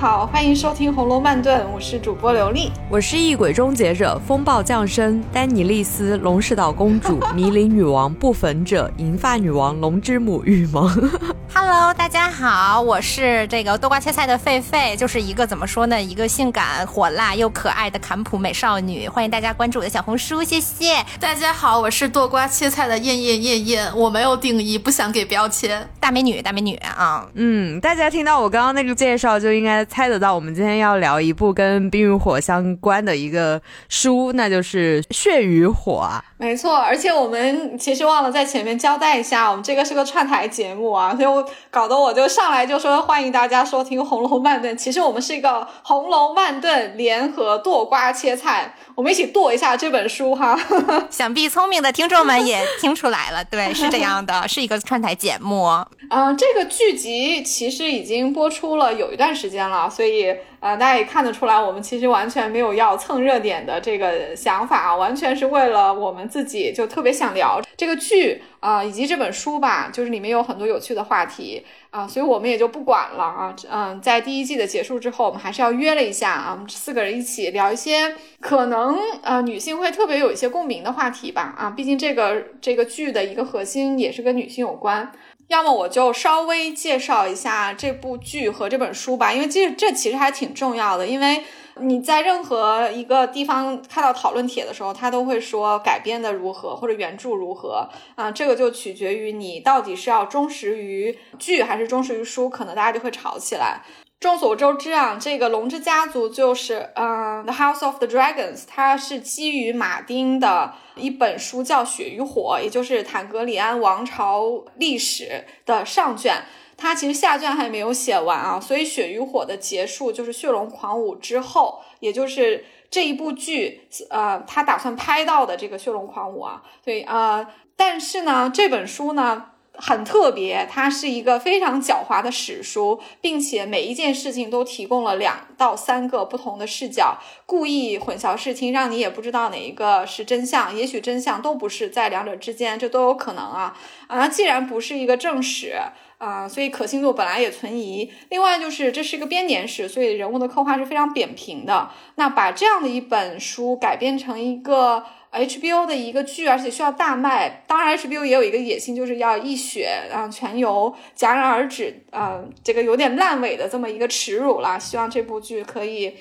好，欢迎收听《红楼慢炖》，我是主播刘丽，我是异鬼终结者，风暴降生，丹尼利斯，龙石岛公主，迷离女王，不粉者，银发女王，龙之母，玉萌。Hello，大家好，我是这个多瓜切菜的狒狒，就是一个怎么说呢，一个性感火辣又可爱的坎普美少女，欢迎大家关注我的小红书，谢谢。大家好，我是剁瓜切菜的燕燕燕燕，我没有定义，不想给标签，大美女，大美女啊。嗯，大家听到我刚刚那个介绍，就应该猜得到，我们今天要聊一部跟《冰与火》相关的一个书，那就是《血与火》啊。没错，而且我们其实忘了在前面交代一下，我们这个是个串台节目啊，所以搞得我就上来就说欢迎大家收听《红楼慢炖》，其实我们是一个《红楼慢炖》联合剁瓜切菜，我们一起剁一下这本书哈。想必聪明的听众们也听出来了，对，是这样的，是一个串台节目。嗯，这个剧集其实已经播出了有一段时间了，所以。呃，大家也看得出来，我们其实完全没有要蹭热点的这个想法，完全是为了我们自己，就特别想聊这个剧啊，以及这本书吧，就是里面有很多有趣的话题啊，所以我们也就不管了啊。嗯，在第一季的结束之后，我们还是要约了一下啊，我们四个人一起聊一些可能呃女性会特别有一些共鸣的话题吧啊，毕竟这个这个剧的一个核心也是跟女性有关。要么我就稍微介绍一下这部剧和这本书吧，因为这这其实还挺重要的。因为你在任何一个地方看到讨论帖的时候，他都会说改编的如何或者原著如何啊，这个就取决于你到底是要忠实于剧还是忠实于书，可能大家就会吵起来。众所周知啊，这个龙之家族就是，嗯，《The House of the Dragons》，它是基于马丁的一本书，叫《血与火》，也就是坦格里安王朝历史的上卷。他其实下卷还没有写完啊，所以《血与火》的结束就是《血龙狂舞》之后，也就是这一部剧，呃，他打算拍到的这个《血龙狂舞》啊。所以啊，但是呢，这本书呢。很特别，它是一个非常狡猾的史书，并且每一件事情都提供了两到三个不同的视角，故意混淆视听，让你也不知道哪一个是真相，也许真相都不是，在两者之间，这都有可能啊啊！既然不是一个正史啊，所以可信度本来也存疑。另外就是这是一个编年史，所以人物的刻画是非常扁平的。那把这样的一本书改编成一个。HBO 的一个剧，而且需要大卖。当然，HBO 也有一个野心，就是要一雪啊全游，戛然而止。嗯，这个有点烂尾的这么一个耻辱了。希望这部剧可以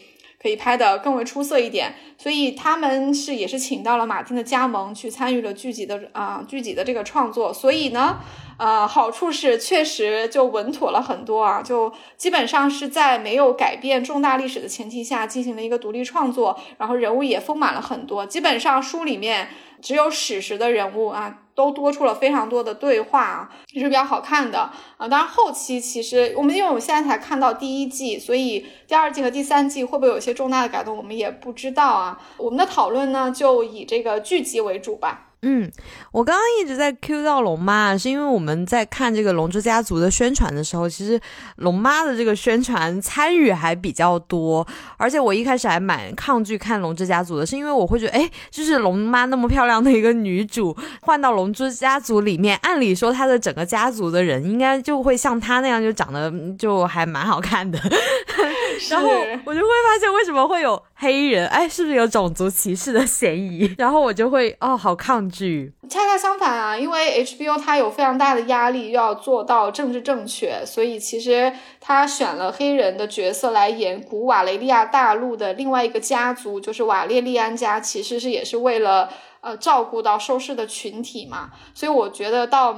可以拍的更为出色一点。所以他们是也是请到了马丁的加盟，去参与了剧集的啊剧集的这个创作。所以呢。呃，好处是确实就稳妥了很多啊，就基本上是在没有改变重大历史的前提下进行了一个独立创作，然后人物也丰满了很多。基本上书里面只有史实的人物啊，都多出了非常多的对话啊，也是比较好看的啊。当然后期其实我们因为我们现在才看到第一季，所以第二季和第三季会不会有一些重大的改动，我们也不知道啊。我们的讨论呢，就以这个剧集为主吧。嗯，我刚刚一直在 Q 到龙妈，是因为我们在看这个《龙之家族》的宣传的时候，其实龙妈的这个宣传参与还比较多，而且我一开始还蛮抗拒看《龙之家族》的，是因为我会觉得，哎，就是龙妈那么漂亮的一个女主，换到《龙之家族》里面，按理说她的整个家族的人应该就会像她那样，就长得就还蛮好看的。然后我就会发现为什么会有黑人，哎，是不是有种族歧视的嫌疑？然后我就会哦，好抗拒。恰恰相反啊，因为 HBO 它有非常大的压力要做到政治正确，所以其实他选了黑人的角色来演古瓦雷利亚大陆的另外一个家族，就是瓦列利安家，其实是也是为了呃照顾到收视的群体嘛。所以我觉得到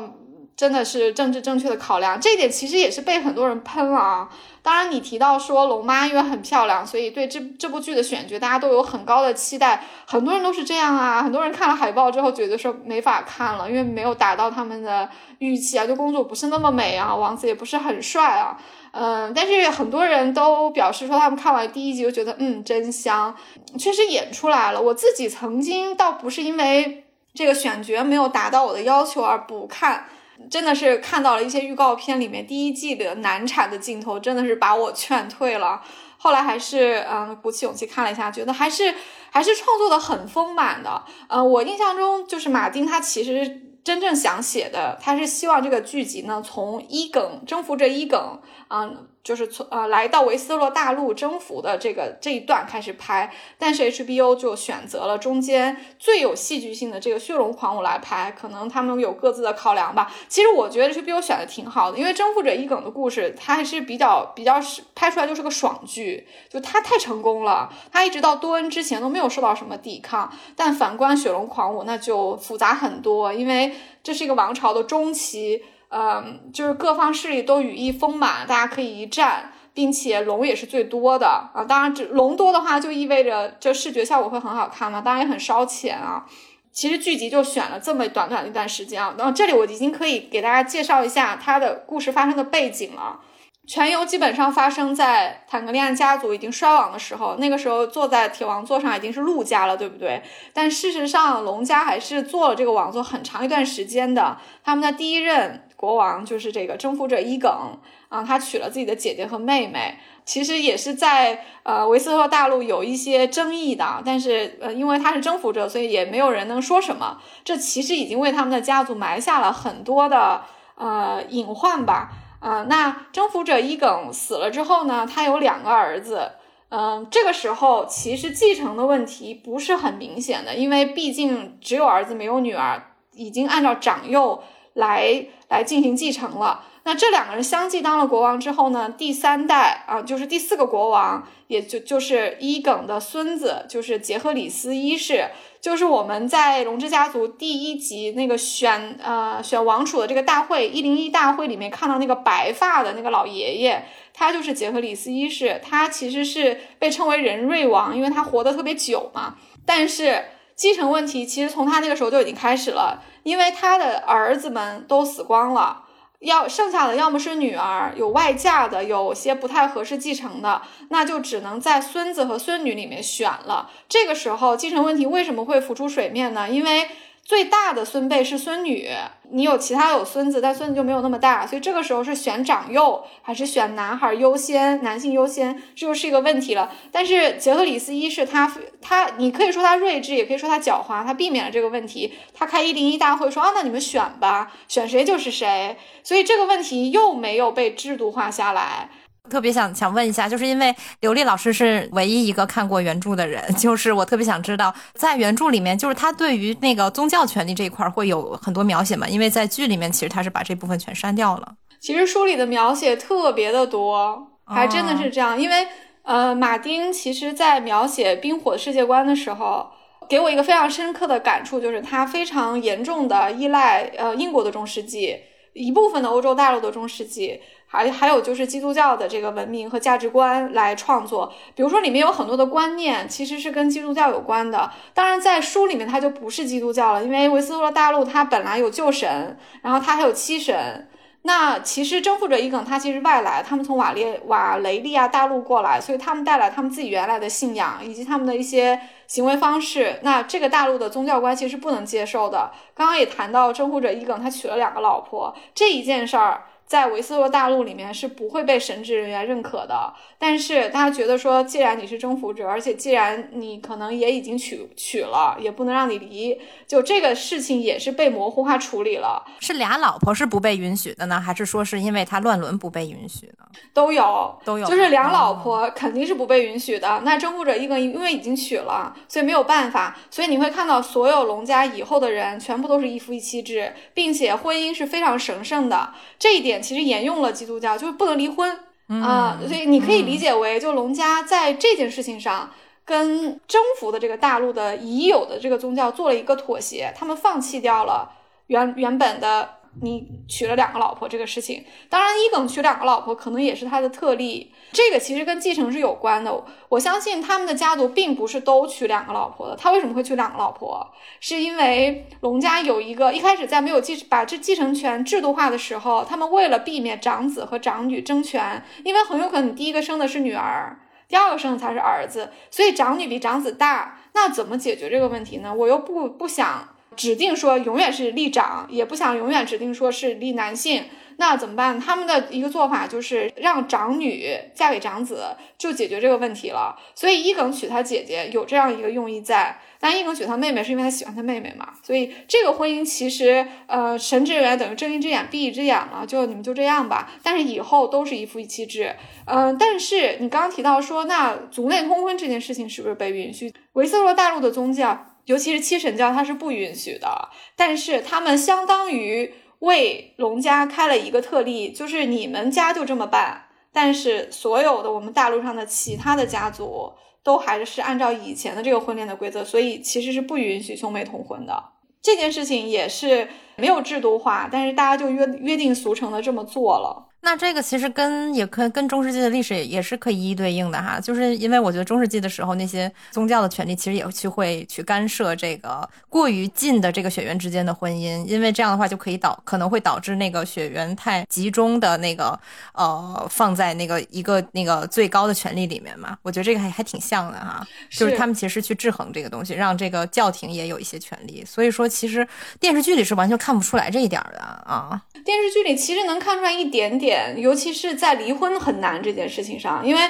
真的是政治正确的考量，这一点其实也是被很多人喷了啊。当然，你提到说龙妈因为很漂亮，所以对这这部剧的选角大家都有很高的期待。很多人都是这样啊，很多人看了海报之后觉得说没法看了，因为没有达到他们的预期啊，就公主不是那么美啊，王子也不是很帅啊。嗯，但是很多人都表示说他们看完第一集就觉得嗯真香，确实演出来了。我自己曾经倒不是因为这个选角没有达到我的要求而不看。真的是看到了一些预告片里面第一季的难产的镜头，真的是把我劝退了。后来还是嗯鼓起勇气看了一下，觉得还是还是创作的很丰满的。嗯，我印象中就是马丁他其实真正想写的，他是希望这个剧集呢从一梗征服这一梗啊。就是从呃来到维斯洛大陆征服的这个这一段开始拍，但是 HBO 就选择了中间最有戏剧性的这个血龙狂舞来拍，可能他们有各自的考量吧。其实我觉得 HBO 选的挺好的，因为征服者一梗的故事，它还是比较比较是拍出来就是个爽剧，就它太成功了，它一直到多恩之前都没有受到什么抵抗。但反观血龙狂舞，那就复杂很多，因为这是一个王朝的中期。嗯，就是各方势力都羽翼丰满，大家可以一战，并且龙也是最多的啊。当然，这龙多的话就意味着这视觉效果会很好看嘛，当然也很烧钱啊。其实剧集就选了这么短短的一段时间啊，然后这里我已经可以给大家介绍一下它的故事发生的背景了。全游基本上发生在坦格利安家族已经衰亡的时候，那个时候坐在铁王座上已经是陆家了，对不对？但事实上，龙家还是做了这个王座很长一段时间的。他们的第一任国王就是这个征服者伊耿啊，他娶了自己的姐姐和妹妹，其实也是在呃维斯特大陆有一些争议的，但是呃因为他是征服者，所以也没有人能说什么。这其实已经为他们的家族埋下了很多的呃隐患吧。啊，那征服者伊耿死了之后呢？他有两个儿子，嗯，这个时候其实继承的问题不是很明显的，因为毕竟只有儿子没有女儿，已经按照长幼来来进行继承了。那这两个人相继当了国王之后呢？第三代啊，就是第四个国王，也就就是伊耿的孙子，就是杰赫里斯一世。就是我们在龙之家族第一集那个选呃选王储的这个大会一零一大会里面看到那个白发的那个老爷爷，他就是杰克里斯一世，他其实是被称为人瑞王，因为他活得特别久嘛。但是继承问题其实从他那个时候就已经开始了，因为他的儿子们都死光了。要剩下的要么是女儿有外嫁的，有些不太合适继承的，那就只能在孙子和孙女里面选了。这个时候继承问题为什么会浮出水面呢？因为最大的孙辈是孙女。你有其他有孙子，但孙子就没有那么大，所以这个时候是选长幼还是选男孩优先，男性优先，这就是一个问题了。但是杰克里斯一世他他，你可以说他睿智，也可以说他狡猾，他避免了这个问题。他开一零一大会说啊，那你们选吧，选谁就是谁。所以这个问题又没有被制度化下来。特别想想问一下，就是因为刘丽老师是唯一一个看过原著的人，就是我特别想知道，在原著里面，就是他对于那个宗教权利这一块会有很多描写吗？因为在剧里面，其实他是把这部分全删掉了。其实书里的描写特别的多，还真的是这样。因为呃，马丁其实在描写冰火世界观的时候，给我一个非常深刻的感触，就是他非常严重的依赖呃英国的中世纪，一部分的欧洲大陆的中世纪。还还有就是基督教的这个文明和价值观来创作，比如说里面有很多的观念其实是跟基督教有关的。当然，在书里面它就不是基督教了，因为维斯托洛大陆它本来有旧神，然后它还有七神。那其实征服者伊耿他其实外来，他们从瓦列瓦雷利亚大陆过来，所以他们带来他们自己原来的信仰以及他们的一些行为方式。那这个大陆的宗教观其实是不能接受的。刚刚也谈到征服者伊耿他娶了两个老婆这一件事儿。在维斯特洛大陆里面是不会被神职人员认可的，但是大家觉得说，既然你是征服者，而且既然你可能也已经娶娶了，也不能让你离，就这个事情也是被模糊化处理了。是俩老婆是不被允许的呢，还是说是因为他乱伦不被允许呢？都有，都有，就是俩老婆肯定是不被允许的。那征服者一个因为已经娶了，所以没有办法，所以你会看到所有龙家以后的人全部都是一夫一妻制，并且婚姻是非常神圣的，这一点。其实沿用了基督教，就是不能离婚啊，所以你可以理解为，就龙家在这件事情上跟征服的这个大陆的已有的这个宗教做了一个妥协，他们放弃掉了原原本的。你娶了两个老婆这个事情，当然伊耿娶两个老婆可能也是他的特例，这个其实跟继承是有关的。我相信他们的家族并不是都娶两个老婆的。他为什么会娶两个老婆？是因为龙家有一个一开始在没有继把这继承权制度化的时候，他们为了避免长子和长女争权，因为很有可能你第一个生的是女儿，第二个生的才是儿子，所以长女比长子大，那怎么解决这个问题呢？我又不不想。指定说永远是立长，也不想永远指定说是立男性。那怎么办？他们的一个做法就是让长女嫁给长子，就解决这个问题了。所以伊耿娶他姐姐有这样一个用意在，但伊耿娶他妹妹是因为他喜欢他妹妹嘛。所以这个婚姻其实，呃，神之缘等于睁一只眼闭一只眼了，就你们就这样吧。但是以后都是一夫一妻制，嗯、但是你刚刚提到说，那族内通婚这件事情是不是被允许？维斯洛大陆的宗教，尤其是七神教，它是不允许的，但是他们相当于。为龙家开了一个特例，就是你们家就这么办，但是所有的我们大陆上的其他的家族都还是按照以前的这个婚恋的规则，所以其实是不允许兄妹同婚的。这件事情也是没有制度化，但是大家就约约定俗成的这么做了。那这个其实跟也可跟中世纪的历史也是可以一一对应的哈，就是因为我觉得中世纪的时候那些宗教的权利其实也去会去干涉这个过于近的这个血缘之间的婚姻，因为这样的话就可以导可能会导致那个血缘太集中的那个呃放在那个一个那个最高的权利里面嘛，我觉得这个还还挺像的哈，就是是他们其实是去制衡这个东西，让这个教廷也有一些权利，所以说其实电视剧里是完全看不出来这一点儿的啊。电视剧里其实能看出来一点点，尤其是在离婚很难这件事情上，因为。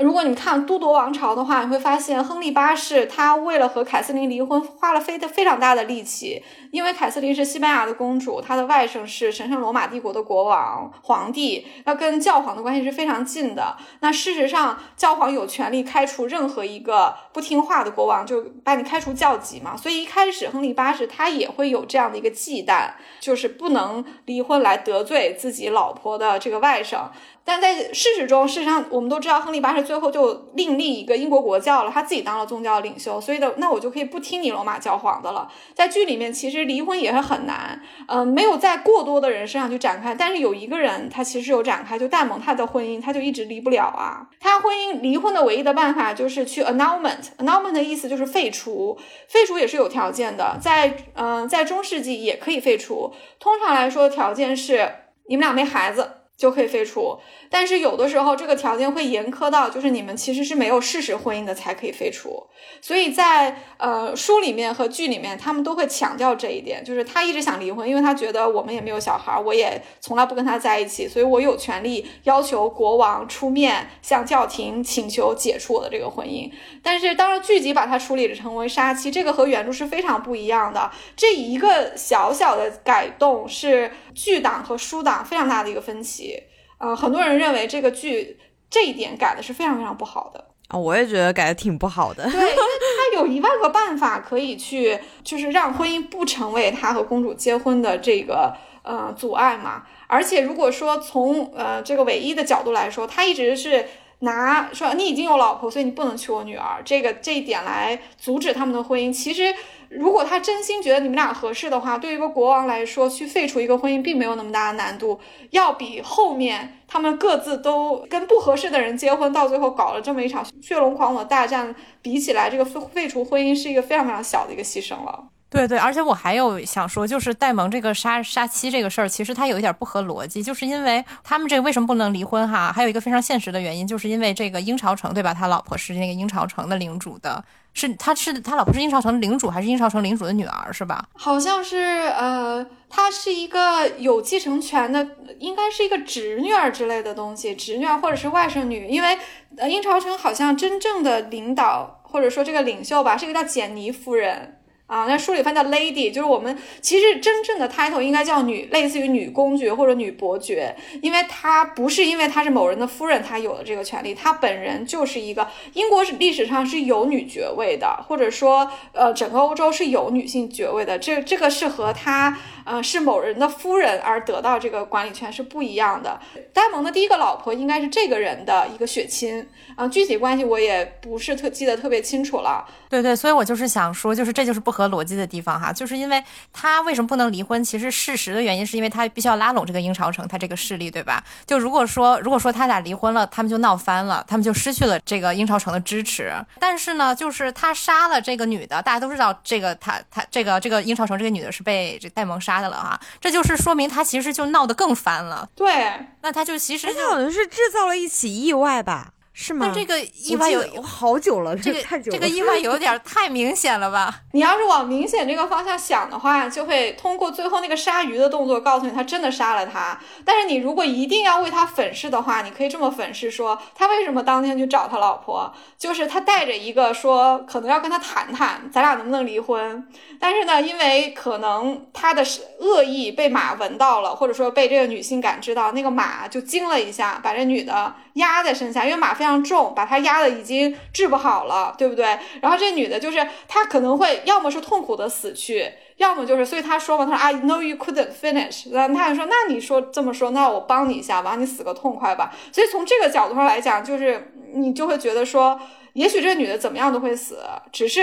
如果你看都铎王朝的话，你会发现亨利八世他为了和凯瑟琳离婚，花了非的非常大的力气。因为凯瑟琳是西班牙的公主，她的外甥是神圣罗马帝国的国王皇帝，要跟教皇的关系是非常近的。那事实上，教皇有权利开除任何一个不听话的国王，就把你开除教籍嘛。所以一开始亨利八世他也会有这样的一个忌惮，就是不能离婚来得罪自己老婆的这个外甥。但在事实中，事实上我们都知道，亨利八世最后就另立一个英国国教了，他自己当了宗教领袖，所以的那我就可以不听你罗马教皇的了。在剧里面，其实离婚也是很难，嗯、没有在过多的人身上去展开，但是有一个人他其实有展开，就戴蒙他的婚姻他就一直离不了啊。他婚姻离婚的唯一的办法就是去 annulment，annulment 的意思就是废除，废除也是有条件的，在嗯、在中世纪也可以废除，通常来说条件是你们俩没孩子。就可以废除，但是有的时候这个条件会严苛到，就是你们其实是没有事实婚姻的才可以废除。所以在呃书里面和剧里面，他们都会强调这一点，就是他一直想离婚，因为他觉得我们也没有小孩，我也从来不跟他在一起，所以我有权利要求国王出面向教廷请求解除我的这个婚姻。但是当然剧集把它处理成为杀妻，这个和原著是非常不一样的。这一个小小的改动是剧党和书党非常大的一个分歧。呃，很多人认为这个剧这一点改的是非常非常不好的。啊，我也觉得改的挺不好的。对，因为他有一万个办法可以去，就是让婚姻不成为他和公主结婚的这个呃阻碍嘛。而且如果说从呃这个唯一的角度来说，他一直是拿说你已经有老婆，所以你不能娶我女儿这个这一点来阻止他们的婚姻。其实如果他真心觉得你们俩合适的话，对于一个国王来说，去废除一个婚姻并没有那么大的难度，要比后面他们各自都跟不合适的人结婚，到最后搞了这么一场血龙狂火大战比起来，这个废废除婚姻是一个非常非常小的一个牺牲了。对对，而且我还有想说，就是戴蒙这个杀杀妻这个事儿，其实他有一点不合逻辑，就是因为他们这个为什么不能离婚哈？还有一个非常现实的原因，就是因为这个鹰巢城对吧？他老婆是那个鹰巢城的领主的，是他是他老婆是鹰巢城领主还是鹰巢城领主的女儿是吧？好像是呃，她是一个有继承权的，应该是一个侄女儿之类的东西，侄女儿或者是外甥女，因为呃，鹰巢城好像真正的领导或者说这个领袖吧，是一个叫简妮夫人。啊，那书里翻叫 lady，就是我们其实真正的 title 应该叫女，类似于女公爵或者女伯爵，因为她不是因为她是某人的夫人，她有了这个权利，她本人就是一个英国历史上是有女爵位的，或者说呃整个欧洲是有女性爵位的，这这个是和她呃是某人的夫人而得到这个管理权是不一样的。戴蒙的第一个老婆应该是这个人的一个血亲啊、具体关系我也不是特记得特别清楚了。对对，所以我就是想说，就是这就是不合逻辑的地方哈，就是因为他为什么不能离婚？其实事实的原因是因为他必须要拉拢这个鹰巢城，他这个势力，对吧？就如果说如果说他俩离婚了，他们就闹翻了，他们就失去了这个鹰巢城的支持。但是呢，就是他杀了这个女的，大家都知道这个他他这个这个鹰巢城这个女的是被这戴蒙杀的了哈，这就是说明他其实就闹得更翻了。对，那他就其实他好像是制造了一起意外吧。是吗？那这个意外有好久了，这个 太久了。这个意外有点太明显了吧？你要是往明显这个方向想的话，就会通过最后那个杀鱼的动作告诉你他真的杀了他。但是你如果一定要为他粉饰的话，你可以这么粉饰说，他为什么当天去找他老婆，就是他带着一个说可能要跟他谈谈，咱俩能不能离婚。但是呢，因为可能他的恶意被马闻到了，或者说被这个女性感知到，那个马就惊了一下，把这女的压在身下，因为马非常重，把她压的已经治不好了，对不对？然后这女的就是她可能会要么是痛苦的死去，要么就是，所以她说嘛，她说 I know you couldn't finish，然后她就说，那你说这么说，那我帮你一下吧，你死个痛快吧。所以从这个角度上来讲，就是你就会觉得说，也许这女的怎么样都会死，只是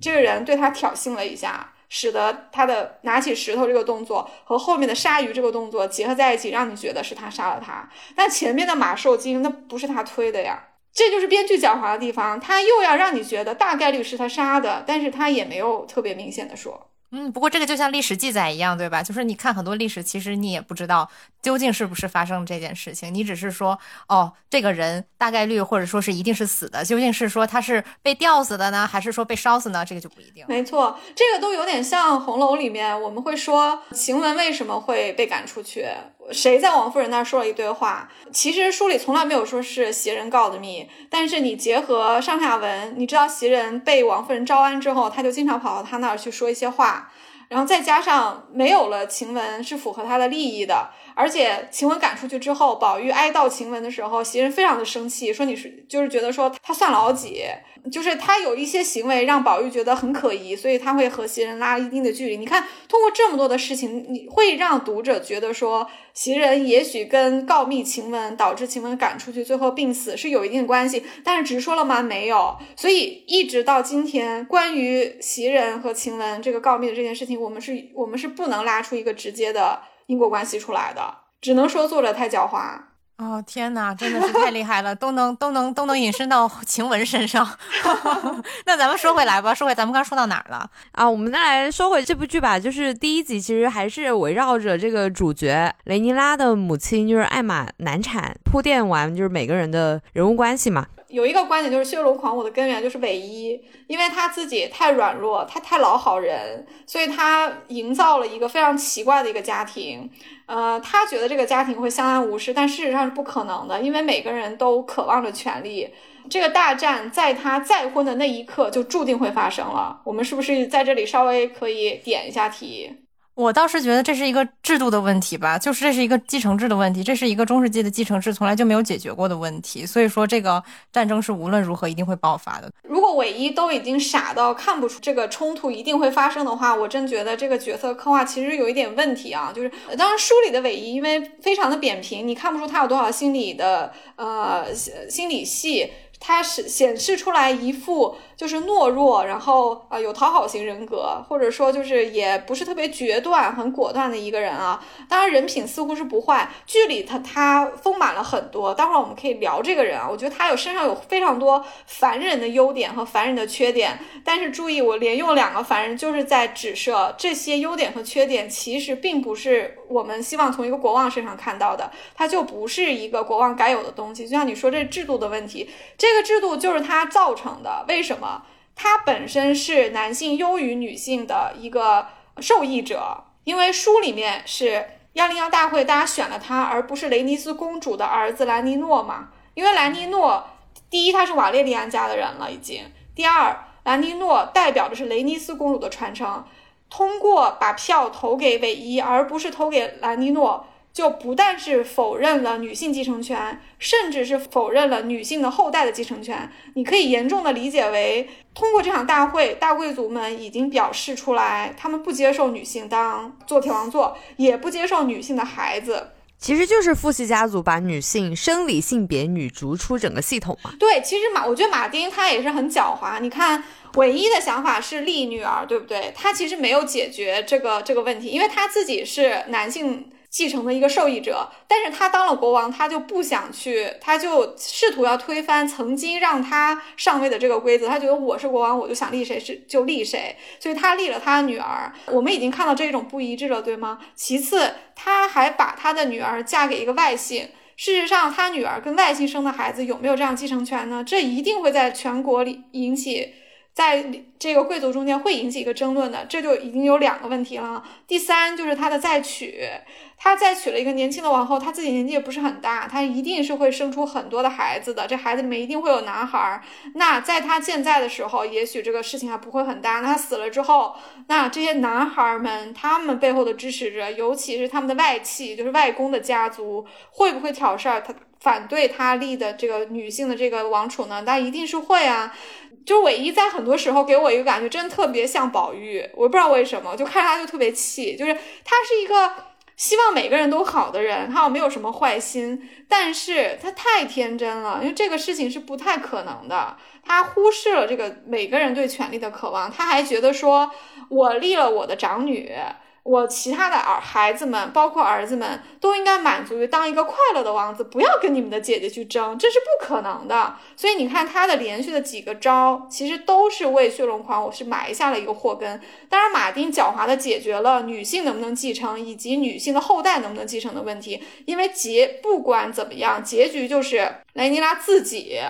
这个人对她挑衅了一下。使得他的拿起石头这个动作和后面的鲨鱼这个动作结合在一起，让你觉得是他杀了他。但前面的马受惊，那不是他推的呀。这就是编剧狡猾的地方，他又要让你觉得大概率是他杀的，但是他也没有特别明显的说。嗯，不过这个就像历史记载一样，对吧？就是你看很多历史，其实你也不知道究竟是不是发生这件事情，你只是说，哦，这个人大概率或者说是一定是死的，究竟是说他是被吊死的呢，还是说被烧死呢？这个就不一定。没错，这个都有点像《红楼》里面，我们会说晴雯为什么会被赶出去。谁在王夫人那儿说了一堆话？其实书里从来没有说是袭人告的密，但是你结合上下文，你知道袭人被王夫人招安之后，他就经常跑到他那儿去说一些话，然后再加上没有了晴雯是符合他的利益的，而且晴雯赶出去之后，宝玉哀悼晴雯的时候，袭人非常的生气，说你是就是觉得说他算老几。就是他有一些行为让宝玉觉得很可疑，所以他会和袭人拉一定的距离。你看，通过这么多的事情，你会让读者觉得说，袭人也许跟告密晴雯导致晴雯赶出去，最后病死是有一定关系。但是直说了吗？没有。所以一直到今天，关于袭人和晴雯这个告密的这件事情，我们是我们是不能拉出一个直接的因果关系出来的，只能说作者太狡猾。哦天哪，真的是太厉害了，都能都能都能引申到晴雯身上。那咱们说回来吧，说回咱们刚说到哪儿了啊？我们再来说回这部剧吧。就是第一集其实还是围绕着这个主角雷尼拉的母亲，就是艾玛难产铺垫完，就是每个人的人物关系嘛。有一个观点就是血龙狂舞的根源就是韦一，因为他自己太软弱，他太老好人，所以他营造了一个非常奇怪的一个家庭。呃，他觉得这个家庭会相安无事，但事实上是不可能的，因为每个人都渴望着权力。这个大战在他再婚的那一刻就注定会发生了。我们是不是在这里稍微可以点一下题？我倒是觉得这是一个制度的问题吧，就是这是一个继承制的问题，这是一个中世纪的继承制从来就没有解决过的问题，所以说这个战争是无论如何一定会爆发的。如果韦一都已经傻到看不出这个冲突一定会发生的话，我真觉得这个角色刻画其实有一点问题啊。就是当然书里的韦一因为非常的扁平，你看不出他有多少心理的呃心理戏，他是显示出来一副。就是懦弱，然后呃有讨好型人格，或者说就是也不是特别决断、很果断的一个人啊。当然人品似乎是不坏，剧里他他丰满了很多。待会儿我们可以聊这个人啊，我觉得他有身上有非常多凡人的优点和凡人的缺点。但是注意，我连用两个凡人，就是在指涉这些优点和缺点，其实并不是我们希望从一个国王身上看到的，他就不是一个国王该有的东西。就像你说这制度的问题，这个制度就是他造成的，为什么？他本身是男性优于女性的一个受益者，因为书里面是幺零幺大会，大家选了他，而不是雷尼斯公主的儿子兰尼诺嘛。因为兰尼诺，第一他是瓦列利安家的人了已经，第二兰尼诺代表的是雷尼斯公主的传承。通过把票投给韦伊，而不是投给兰尼诺。就不但是否认了女性继承权，甚至是否认了女性的后代的继承权。你可以严重的理解为，通过这场大会，大贵族们已经表示出来，他们不接受女性当做铁王座，也不接受女性的孩子。其实就是父系家族把女性生理性别女逐出整个系统嘛。对，其实马，我觉得马丁他也是很狡猾。你看，唯一的想法是立女儿，对不对？他其实没有解决这个这个问题，因为他自己是男性。继承的一个受益者，但是他当了国王，他就不想去，他就试图要推翻曾经让他上位的这个规则。他觉得我是国王，我就想立谁是就立谁，所以他立了他的女儿。我们已经看到这种不一致了，对吗？其次，他还把他的女儿嫁给一个外姓。事实上，他女儿跟外姓生的孩子有没有这样继承权呢？这一定会在全国里引起。在这个贵族中间会引起一个争论的，这就已经有两个问题了。第三就是他的再娶，他再娶了一个年轻的王后，他自己年纪也不是很大，他一定是会生出很多的孩子的，这孩子里面一定会有男孩。那在他健在的时候，也许这个事情还不会很大。那他死了之后，那这些男孩们他们背后的支持者，尤其是他们的外戚，就是外公的家族，会不会挑事儿？他反对他立的这个女性的这个王储呢？那一定是会啊。就是唯一在很多时候给我一个感觉，真的特别像宝玉，我不知道为什么，就看着他就特别气。就是他是一个希望每个人都好的人，他没有什么坏心，但是他太天真了，因为这个事情是不太可能的。他忽视了这个每个人对权力的渴望，他还觉得说，我立了我的长女。我其他的儿孩子们，包括儿子们，都应该满足于当一个快乐的王子，不要跟你们的姐姐去争，这是不可能的。所以你看他的连续的几个招，其实都是为血龙狂我是埋下了一个祸根。当然，马丁狡猾的解决了女性能不能继承以及女性的后代能不能继承的问题，因为结不管怎么样，结局就是雷尼拉自己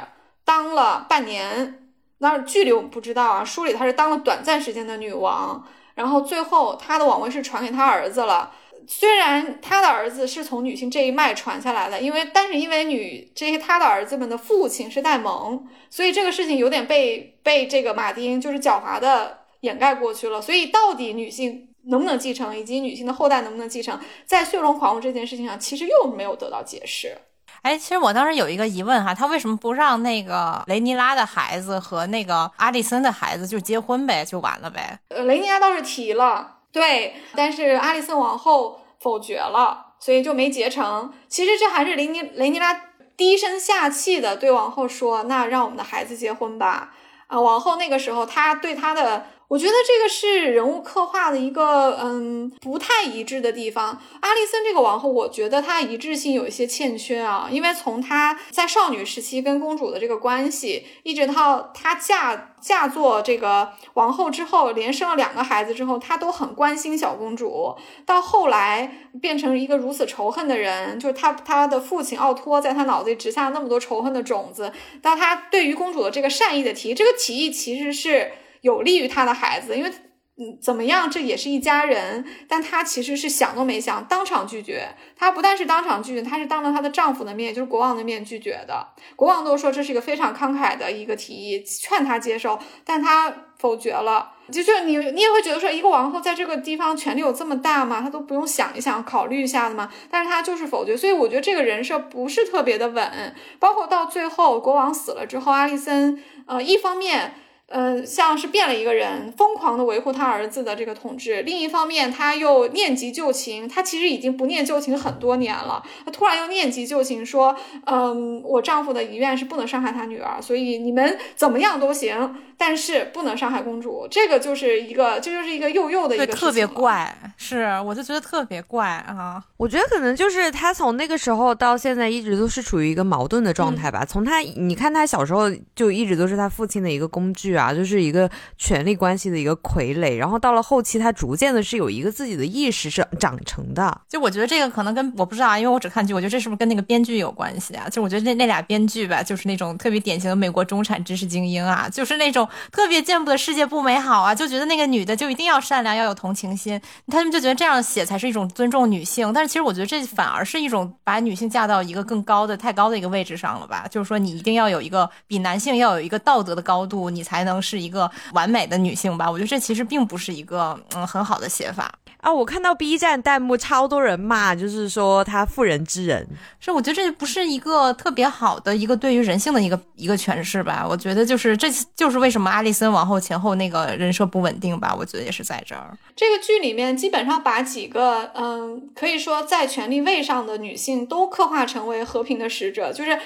当了半年，那剧里我们不知道啊，书里她是当了短暂时间的女王。然后最后，他的王位是传给他儿子了。虽然他的儿子是从女性这一脉传下来的，因为但是因为女这些他的儿子们的父亲是戴蒙，所以这个事情有点被被这个马丁就是狡猾的掩盖过去了。所以到底女性能不能继承，以及女性的后代能不能继承，在血龙狂舞这件事情上，其实又没有得到解释。哎，其实我当时有一个疑问哈，他为什么不让那个雷尼拉的孩子和那个阿里森的孩子就结婚呗，就完了呗？雷尼拉倒是提了，对，但是阿里森王后否决了，所以就没结成。其实这还是雷尼雷尼拉低声下气的对王后说：“那让我们的孩子结婚吧。”啊，王后那个时候他对他的。我觉得这个是人物刻画的一个嗯不太一致的地方。阿丽森这个王后，我觉得她一致性有一些欠缺啊，因为从她在少女时期跟公主的这个关系，一直到她嫁嫁做这个王后之后，连生了两个孩子之后，她都很关心小公主。到后来变成一个如此仇恨的人，就是她她的父亲奥托在她脑子里植下那么多仇恨的种子。到她对于公主的这个善意的提，这个提议其实是。有利于他的孩子，因为嗯，怎么样，这也是一家人。但她其实是想都没想，当场拒绝。她不但是当场拒绝，她是当着她的丈夫的面，就是国王的面拒绝的。国王都说这是一个非常慷慨的一个提议，劝她接受，但她否决了。就就你你也会觉得说，一个王后在这个地方权力有这么大吗？她都不用想一想，考虑一下的吗？但是她就是否决，所以我觉得这个人设不是特别的稳。包括到最后国王死了之后，阿丽森呃，一方面。呃，像是变了一个人，疯狂的维护他儿子的这个统治。另一方面，他又念及旧情，他其实已经不念旧情很多年了。他突然又念及旧情，说：“嗯，我丈夫的遗愿是不能伤害他女儿，所以你们怎么样都行，但是不能伤害公主。”这个就是一个，这就是一个幼幼的一个特别怪，是，我就觉得特别怪啊。我觉得可能就是他从那个时候到现在一直都是处于一个矛盾的状态吧。从他，你看他小时候就一直都是他父亲的一个工具啊，啊就是一个权力关系的一个傀儡。然后到了后期，他逐渐的是有一个自己的意识是长成的。就我觉得这个可能跟我不知道啊，因为我只看剧，我觉得这是不是跟那个编剧有关系啊？就我觉得那那俩编剧吧，就是那种特别典型的美国中产知识精英啊，就是那种特别见不得世界不美好啊，就觉得那个女的就一定要善良，要有同情心，他们就觉得这样写才是一种尊重女性。但是其实我觉得这反。而是一种把女性架到一个更高的、太高的一个位置上了吧？就是说，你一定要有一个比男性要有一个道德的高度，你才能是一个完美的女性吧？我觉得这其实并不是一个嗯很好的写法啊！我看到 B 站弹幕超多人骂，就是说她妇人之仁，是我觉得这不是一个特别好的一个对于人性的一个一个诠释吧？我觉得就是这就是为什么阿丽森王后前后那个人设不稳定吧？我觉得也是在这儿。这个剧里面基本上把几个嗯，可以说在权力位。上的女性都刻画成为和平的使者，就是，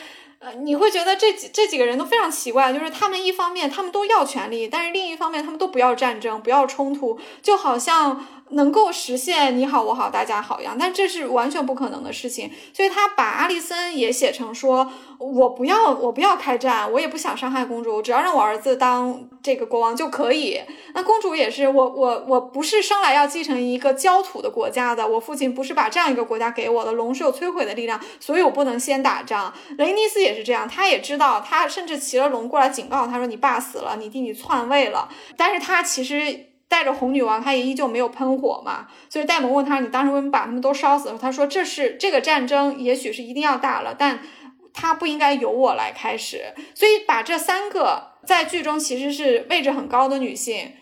你会觉得这几这几个人都非常奇怪，就是他们一方面他们都要权利，但是另一方面他们都不要战争，不要冲突，就好像能够实现你好我好大家好一样，但这是完全不可能的事情。所以他把阿丽森也写成说，我不要，我不要开战，我也不想伤害公主，只要让我儿子当这个国王就可以。那公主也是，我我我不是生来要继承一个焦土的国家的，我父亲不是把这样一个国家给我的。龙是有摧毁的力量，所以我不能先打仗。雷尼斯也是这样，他也知道，他甚至骑了龙过来警告他说：“你爸死了，你弟弟篡位了。”但是他其实。带着红女王，他也依旧没有喷火嘛。所以戴蒙问他：“你当时为什么把他们都烧死了？”他说：“这是这个战争，也许是一定要打了，但他不应该由我来开始。”所以把这三个在剧中其实是位置很高的女性，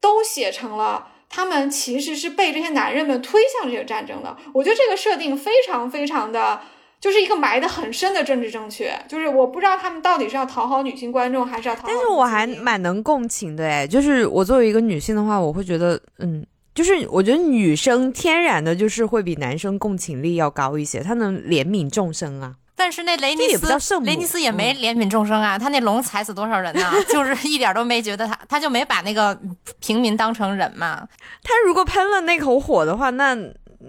都写成了他们其实是被这些男人们推向这个战争的。我觉得这个设定非常非常的。就是一个埋的很深的政治正确，就是我不知道他们到底是要讨好女性观众，还是要讨好。但是我还蛮能共情的哎，就是我作为一个女性的话，我会觉得，嗯，就是我觉得女生天然的就是会比男生共情力要高一些，她能怜悯众生啊。但是那雷尼斯，雷尼斯也没怜悯众生啊，他那龙踩死多少人呢？就是一点都没觉得他，他就没把那个平民当成人嘛。他如果喷了那口火的话，那。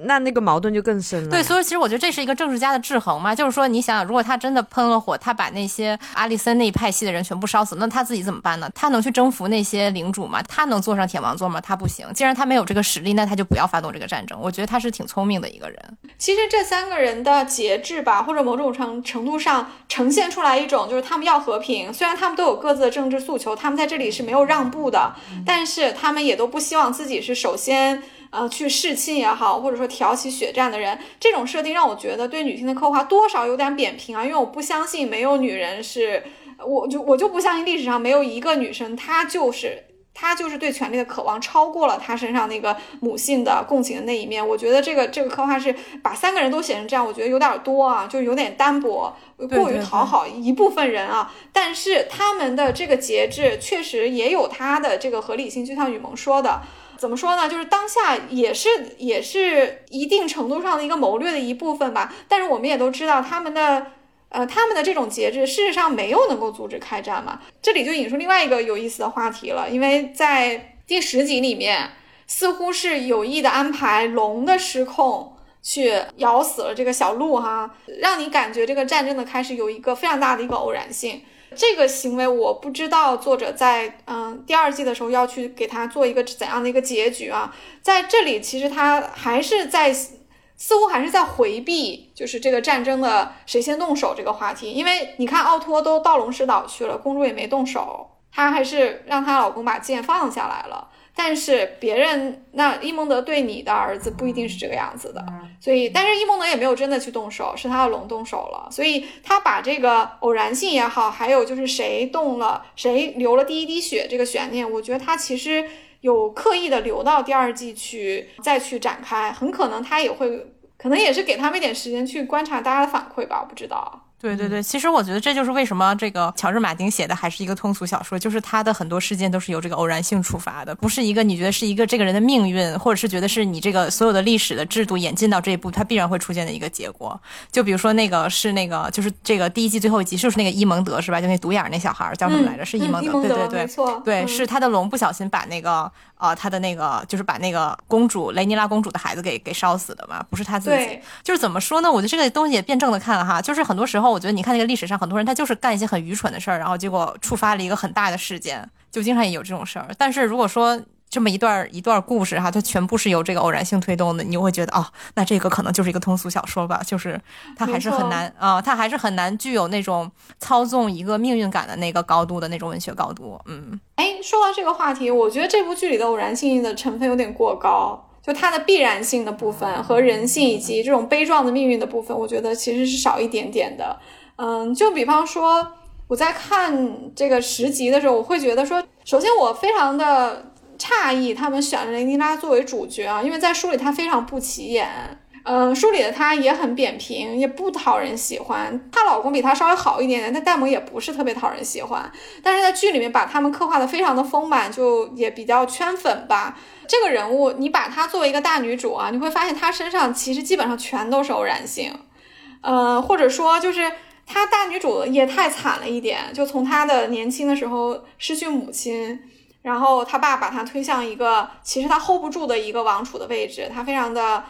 那那个矛盾就更深了。对，所以其实我觉得这是一个政治家的制衡嘛，就是说，你想想，如果他真的喷了火，他把那些阿里森那一派系的人全部烧死，那他自己怎么办呢？他能去征服那些领主吗？他能坐上铁王座吗？他不行。既然他没有这个实力，那他就不要发动这个战争。我觉得他是挺聪明的一个人。其实这三个人的节制吧，或者某种程程度上呈现出来一种，就是他们要和平。虽然他们都有各自的政治诉求，他们在这里是没有让步的，但是他们也都不希望自己是首先。呃，去侍亲也好，或者说挑起血战的人，这种设定让我觉得对女性的刻画多少有点扁平啊。因为我不相信没有女人是，我就我就不相信历史上没有一个女生，她就是她就是对权力的渴望超过了她身上那个母性的共情的那一面。我觉得这个这个刻画是把三个人都写成这样，我觉得有点多啊，就有点单薄，过于讨好一部分人啊。但是他们的这个节制确实也有它的这个合理性，就像雨萌说的。怎么说呢？就是当下也是也是一定程度上的一个谋略的一部分吧。但是我们也都知道，他们的呃他们的这种节制，事实上没有能够阻止开战嘛。这里就引出另外一个有意思的话题了，因为在第十集里面，似乎是有意的安排龙的失控去咬死了这个小鹿哈，让你感觉这个战争的开始有一个非常大的一个偶然性。这个行为我不知道作者在嗯第二季的时候要去给他做一个怎样的一个结局啊，在这里其实他还是在似乎还是在回避，就是这个战争的谁先动手这个话题，因为你看奥托都到龙石岛去了，公主也没动手，她还是让她老公把剑放下来了。但是别人那伊蒙德对你的儿子不一定是这个样子的，所以但是伊蒙德也没有真的去动手，是他的龙动手了，所以他把这个偶然性也好，还有就是谁动了谁流了第一滴血这个悬念，我觉得他其实有刻意的留到第二季去再去展开，很可能他也会，可能也是给他们一点时间去观察大家的反馈吧，我不知道。对对对，其实我觉得这就是为什么这个乔治马丁写的还是一个通俗小说，就是他的很多事件都是由这个偶然性触发的，不是一个你觉得是一个这个人的命运，或者是觉得是你这个所有的历史的制度演进到这一步，它必然会出现的一个结果。就比如说那个是那个就是这个第一季最后一集，就是那个伊蒙德是吧？就那独眼那小孩叫什么来着？是伊蒙德，对对对，没错，对，是他的龙不小心把那个呃他的那个就是把那个公主雷尼拉公主的孩子给给烧死的嘛，不是他自己。就是怎么说呢？我觉得这个东西也辩证的看了哈，就是很多时候我觉得你看那个历史上。很多人他就是干一些很愚蠢的事儿，然后结果触发了一个很大的事件，就经常也有这种事儿。但是如果说这么一段一段故事哈，它全部是由这个偶然性推动的，你就会觉得哦，那这个可能就是一个通俗小说吧，就是它还是很难啊，它还是很难具有那种操纵一个命运感的那个高度的那种文学高度。嗯，哎，说到这个话题，我觉得这部剧里的偶然性的成分有点过高，就它的必然性的部分和人性以及这种悲壮的命运的部分，我觉得其实是少一点点的。嗯，就比方说，我在看这个十集的时候，我会觉得说，首先我非常的诧异，他们选了雷尼拉作为主角啊，因为在书里他非常不起眼，嗯，书里的她也很扁平，也不讨人喜欢。她老公比她稍微好一点点，但戴蒙也不是特别讨人喜欢。但是在剧里面把他们刻画的非常的丰满，就也比较圈粉吧。这个人物，你把她作为一个大女主啊，你会发现她身上其实基本上全都是偶然性，呃，或者说就是。她大女主也太惨了一点，就从她的年轻的时候失去母亲，然后她爸把她推向一个其实她 hold 不住的一个王储的位置，她非常的，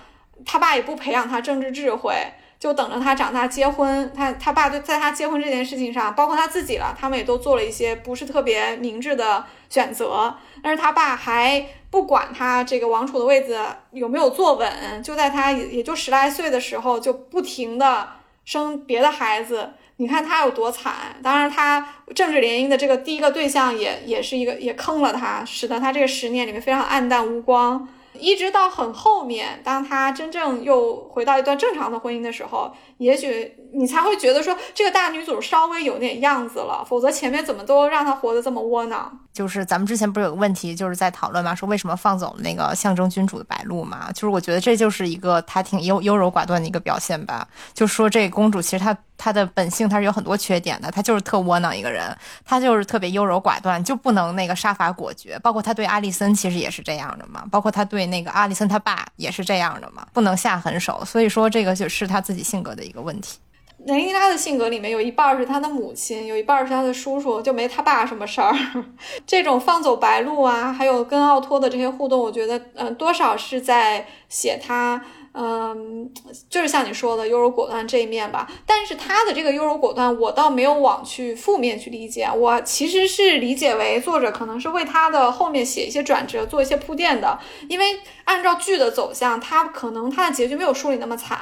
他爸也不培养他政治智慧，就等着他长大结婚。他他爸对在他结婚这件事情上，包括他自己了，他们也都做了一些不是特别明智的选择。但是他爸还不管他这个王储的位子有没有坐稳，就在他也也就十来岁的时候，就不停的生别的孩子。你看他有多惨！当然，他政治联姻的这个第一个对象也也是一个也坑了他，使得他这个十年里面非常暗淡无光。一直到很后面，当他真正又回到一段正常的婚姻的时候，也许你才会觉得说这个大女主稍微有点样子了，否则前面怎么都让她活得这么窝囊？就是咱们之前不是有个问题，就是在讨论嘛，说为什么放走那个象征君主的白鹿嘛？就是我觉得这就是一个她挺优优柔寡断的一个表现吧。就说这公主其实她她的本性她是有很多缺点的，她就是特窝囊一个人，她就是特别优柔寡断，就不能那个杀伐果决。包括她对阿里森其实也是这样的嘛，包括她对那个阿里森他爸也是这样的嘛，不能下狠手。所以说这个就是她自己性格的一个问题。雷妮拉的性格里面有一半是她的母亲，有一半是她的叔叔，就没他爸什么事儿。这种放走白鹿啊，还有跟奥托的这些互动，我觉得，嗯，多少是在写他，嗯，就是像你说的优柔果断这一面吧。但是他的这个优柔果断，我倒没有往去负面去理解，我其实是理解为作者可能是为他的后面写一些转折做一些铺垫的，因为按照剧的走向，他可能他的结局没有书里那么惨。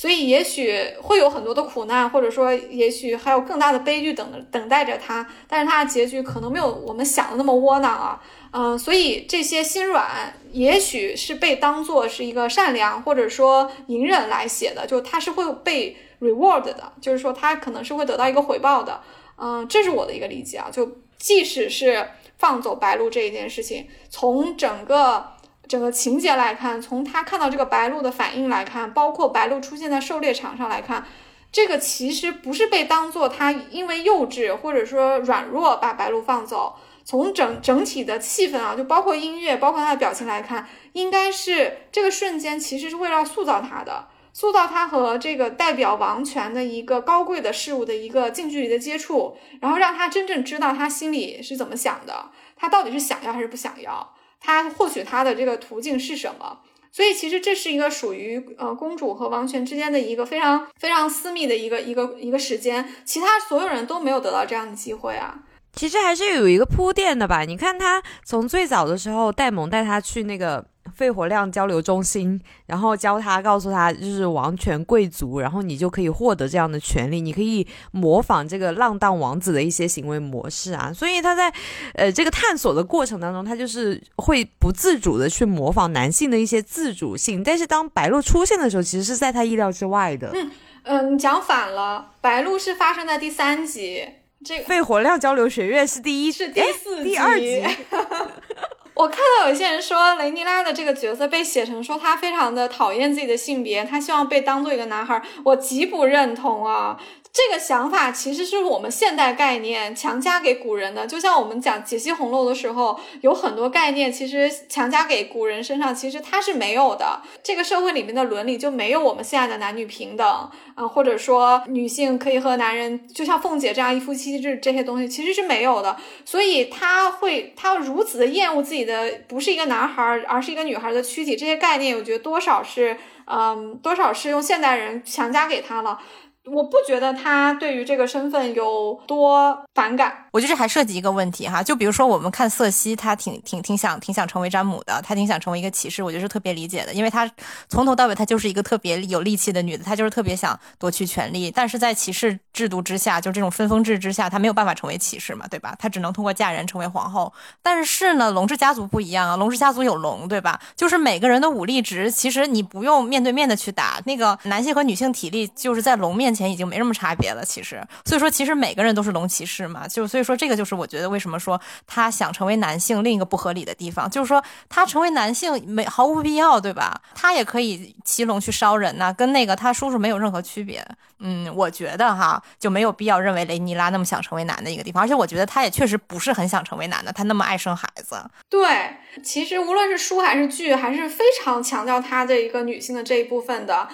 所以也许会有很多的苦难，或者说也许还有更大的悲剧等等待着他，但是他的结局可能没有我们想的那么窝囊啊，嗯，所以这些心软也许是被当做是一个善良或者说隐忍来写的，就他是会被 reward 的，就是说他可能是会得到一个回报的，嗯，这是我的一个理解啊，就即使是放走白鹿这一件事情，从整个。整个情节来看，从他看到这个白鹿的反应来看，包括白鹿出现在狩猎场上来看，这个其实不是被当做他因为幼稚或者说软弱把白鹿放走。从整整体的气氛啊，就包括音乐，包括他的表情来看，应该是这个瞬间其实是为了塑造他的，塑造他和这个代表王权的一个高贵的事物的一个近距离的接触，然后让他真正知道他心里是怎么想的，他到底是想要还是不想要。他获取他的这个途径是什么？所以其实这是一个属于呃公主和王权之间的一个非常非常私密的一个一个一个时间，其他所有人都没有得到这样的机会啊。其实还是有一个铺垫的吧？你看他从最早的时候，戴蒙带他去那个。肺活量交流中心，然后教他，告诉他就是王权贵族，然后你就可以获得这样的权利，你可以模仿这个浪荡王子的一些行为模式啊。所以他在呃这个探索的过程当中，他就是会不自主的去模仿男性的一些自主性。但是当白鹿出现的时候，其实是在他意料之外的。嗯嗯，讲反了，白鹿是发生在第三集，这个肺活量交流学院是第一，是第四第二集。我看到有些人说雷尼拉的这个角色被写成说他非常的讨厌自己的性别，他希望被当做一个男孩，我极不认同啊。这个想法其实是我们现代概念强加给古人的，就像我们讲解析红楼的时候，有很多概念其实强加给古人身上，其实它是没有的。这个社会里面的伦理就没有我们现在的男女平等啊，或者说女性可以和男人就像凤姐这样一夫妻制这些东西其实是没有的。所以他会他如此的厌恶自己的不是一个男孩，而是一个女孩的躯体，这些概念我觉得多少是嗯多少是用现代人强加给他了。我不觉得他对于这个身份有多反感。我觉得这还涉及一个问题哈，就比如说我们看瑟西，她挺挺挺想挺想成为詹姆的，她挺想成为一个骑士，我觉得是特别理解的，因为她从头到尾她就是一个特别有力气的女的，她就是特别想夺取权力，但是在骑士制度之下，就这种分封制之下，她没有办法成为骑士嘛，对吧？她只能通过嫁人成为皇后。但是呢，龙之家族不一样啊，龙之家族有龙，对吧？就是每个人的武力值，其实你不用面对面的去打，那个男性和女性体力就是在龙面前。前已经没什么差别了，其实，所以说其实每个人都是龙骑士嘛，就所以说这个就是我觉得为什么说他想成为男性另一个不合理的地方，就是说他成为男性没毫无必要，对吧？他也可以骑龙去烧人呐，跟那个他叔叔没有任何区别。嗯，我觉得哈就没有必要认为雷尼拉那么想成为男的一个地方，而且我觉得他也确实不是很想成为男的，他那么爱生孩子。对，其实无论是书还是剧，还是非常强调他的一个女性的这一部分的。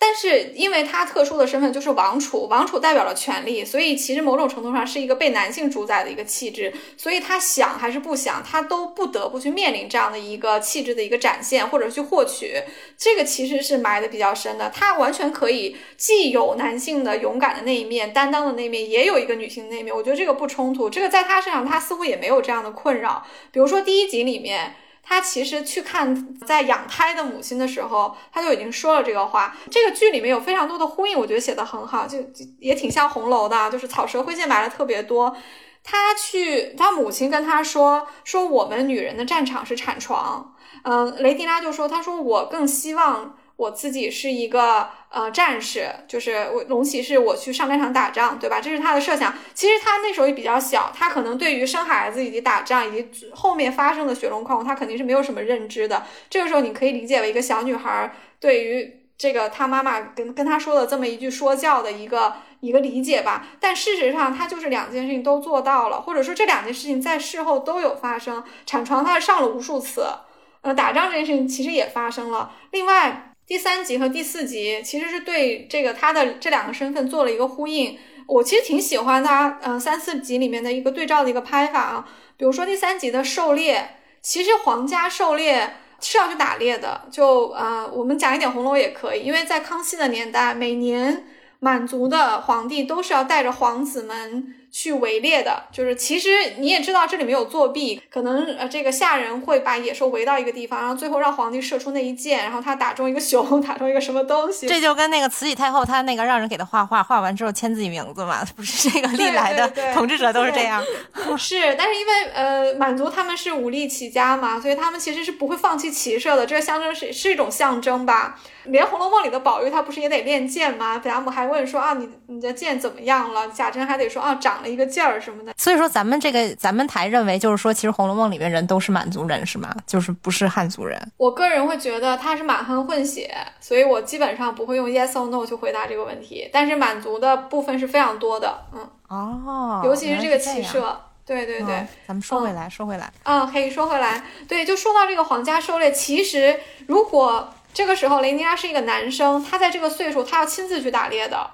但是因为他特殊的身份就是王储，王储代表了权力，所以其实某种程度上是一个被男性主宰的一个气质，所以他想还是不想，他都不得不去面临这样的一个气质的一个展现或者去获取，这个其实是埋的比较深的。他完全可以既有男性的勇敢的那一面、担当的那一面，也有一个女性的那一面，我觉得这个不冲突。这个在他身上，他似乎也没有这样的困扰。比如说第一集里面。他其实去看在养胎的母亲的时候，他就已经说了这个话。这个剧里面有非常多的呼应，我觉得写的很好，就也挺像红楼的，就是草蛇灰线埋的特别多。他去，他母亲跟他说说我们女人的战场是产床，嗯，雷迪拉就说，他说我更希望。我自己是一个呃战士，就是我龙骑士，我去上战场打仗，对吧？这是他的设想。其实他那时候也比较小，他可能对于生孩子以及打仗以及后面发生的血龙况，他肯定是没有什么认知的。这个时候你可以理解为一个小女孩对于这个她妈妈跟跟她说的这么一句说教的一个一个理解吧。但事实上，他就是两件事情都做到了，或者说这两件事情在事后都有发生。产床他上了无数次，呃，打仗这件事情其实也发生了。另外。第三集和第四集其实是对这个他的这两个身份做了一个呼应。我其实挺喜欢他，嗯，三四集里面的一个对照的一个拍法啊。比如说第三集的狩猎，其实皇家狩猎是要去打猎的。就呃，我们讲一点红楼也可以，因为在康熙的年代，每年满族的皇帝都是要带着皇子们。去围猎的，就是其实你也知道这里没有作弊，可能呃这个下人会把野兽围到一个地方，然后最后让皇帝射出那一箭，然后他打中一个熊，打中一个什么东西。这就跟那个慈禧太后她那个让人给她画画，画完之后签自己名字嘛，不是这个历来的统治者都是这样。是，但是因为呃满族他们是武力起家嘛，所以他们其实是不会放弃骑射的，这个象征是是一种象征吧。连《红楼梦》里的宝玉他不是也得练剑吗？贾母还问说啊，你你的剑怎么样了？贾珍还得说啊，长了一个劲儿什么的。所以说咱们这个咱们台认为就是说，其实《红楼梦》里面人都是满族人是吗？就是不是汉族人？我个人会觉得他是满汉混血，所以我基本上不会用 yes or no 去回答这个问题。但是满族的部分是非常多的，嗯哦，尤其是这个骑射，对对对。咱们说回来，说回来，嗯，可以说回来。对，就说到这个皇家狩猎，其实如果。这个时候，雷尼拉是一个男生，他在这个岁数，他要亲自去打猎的。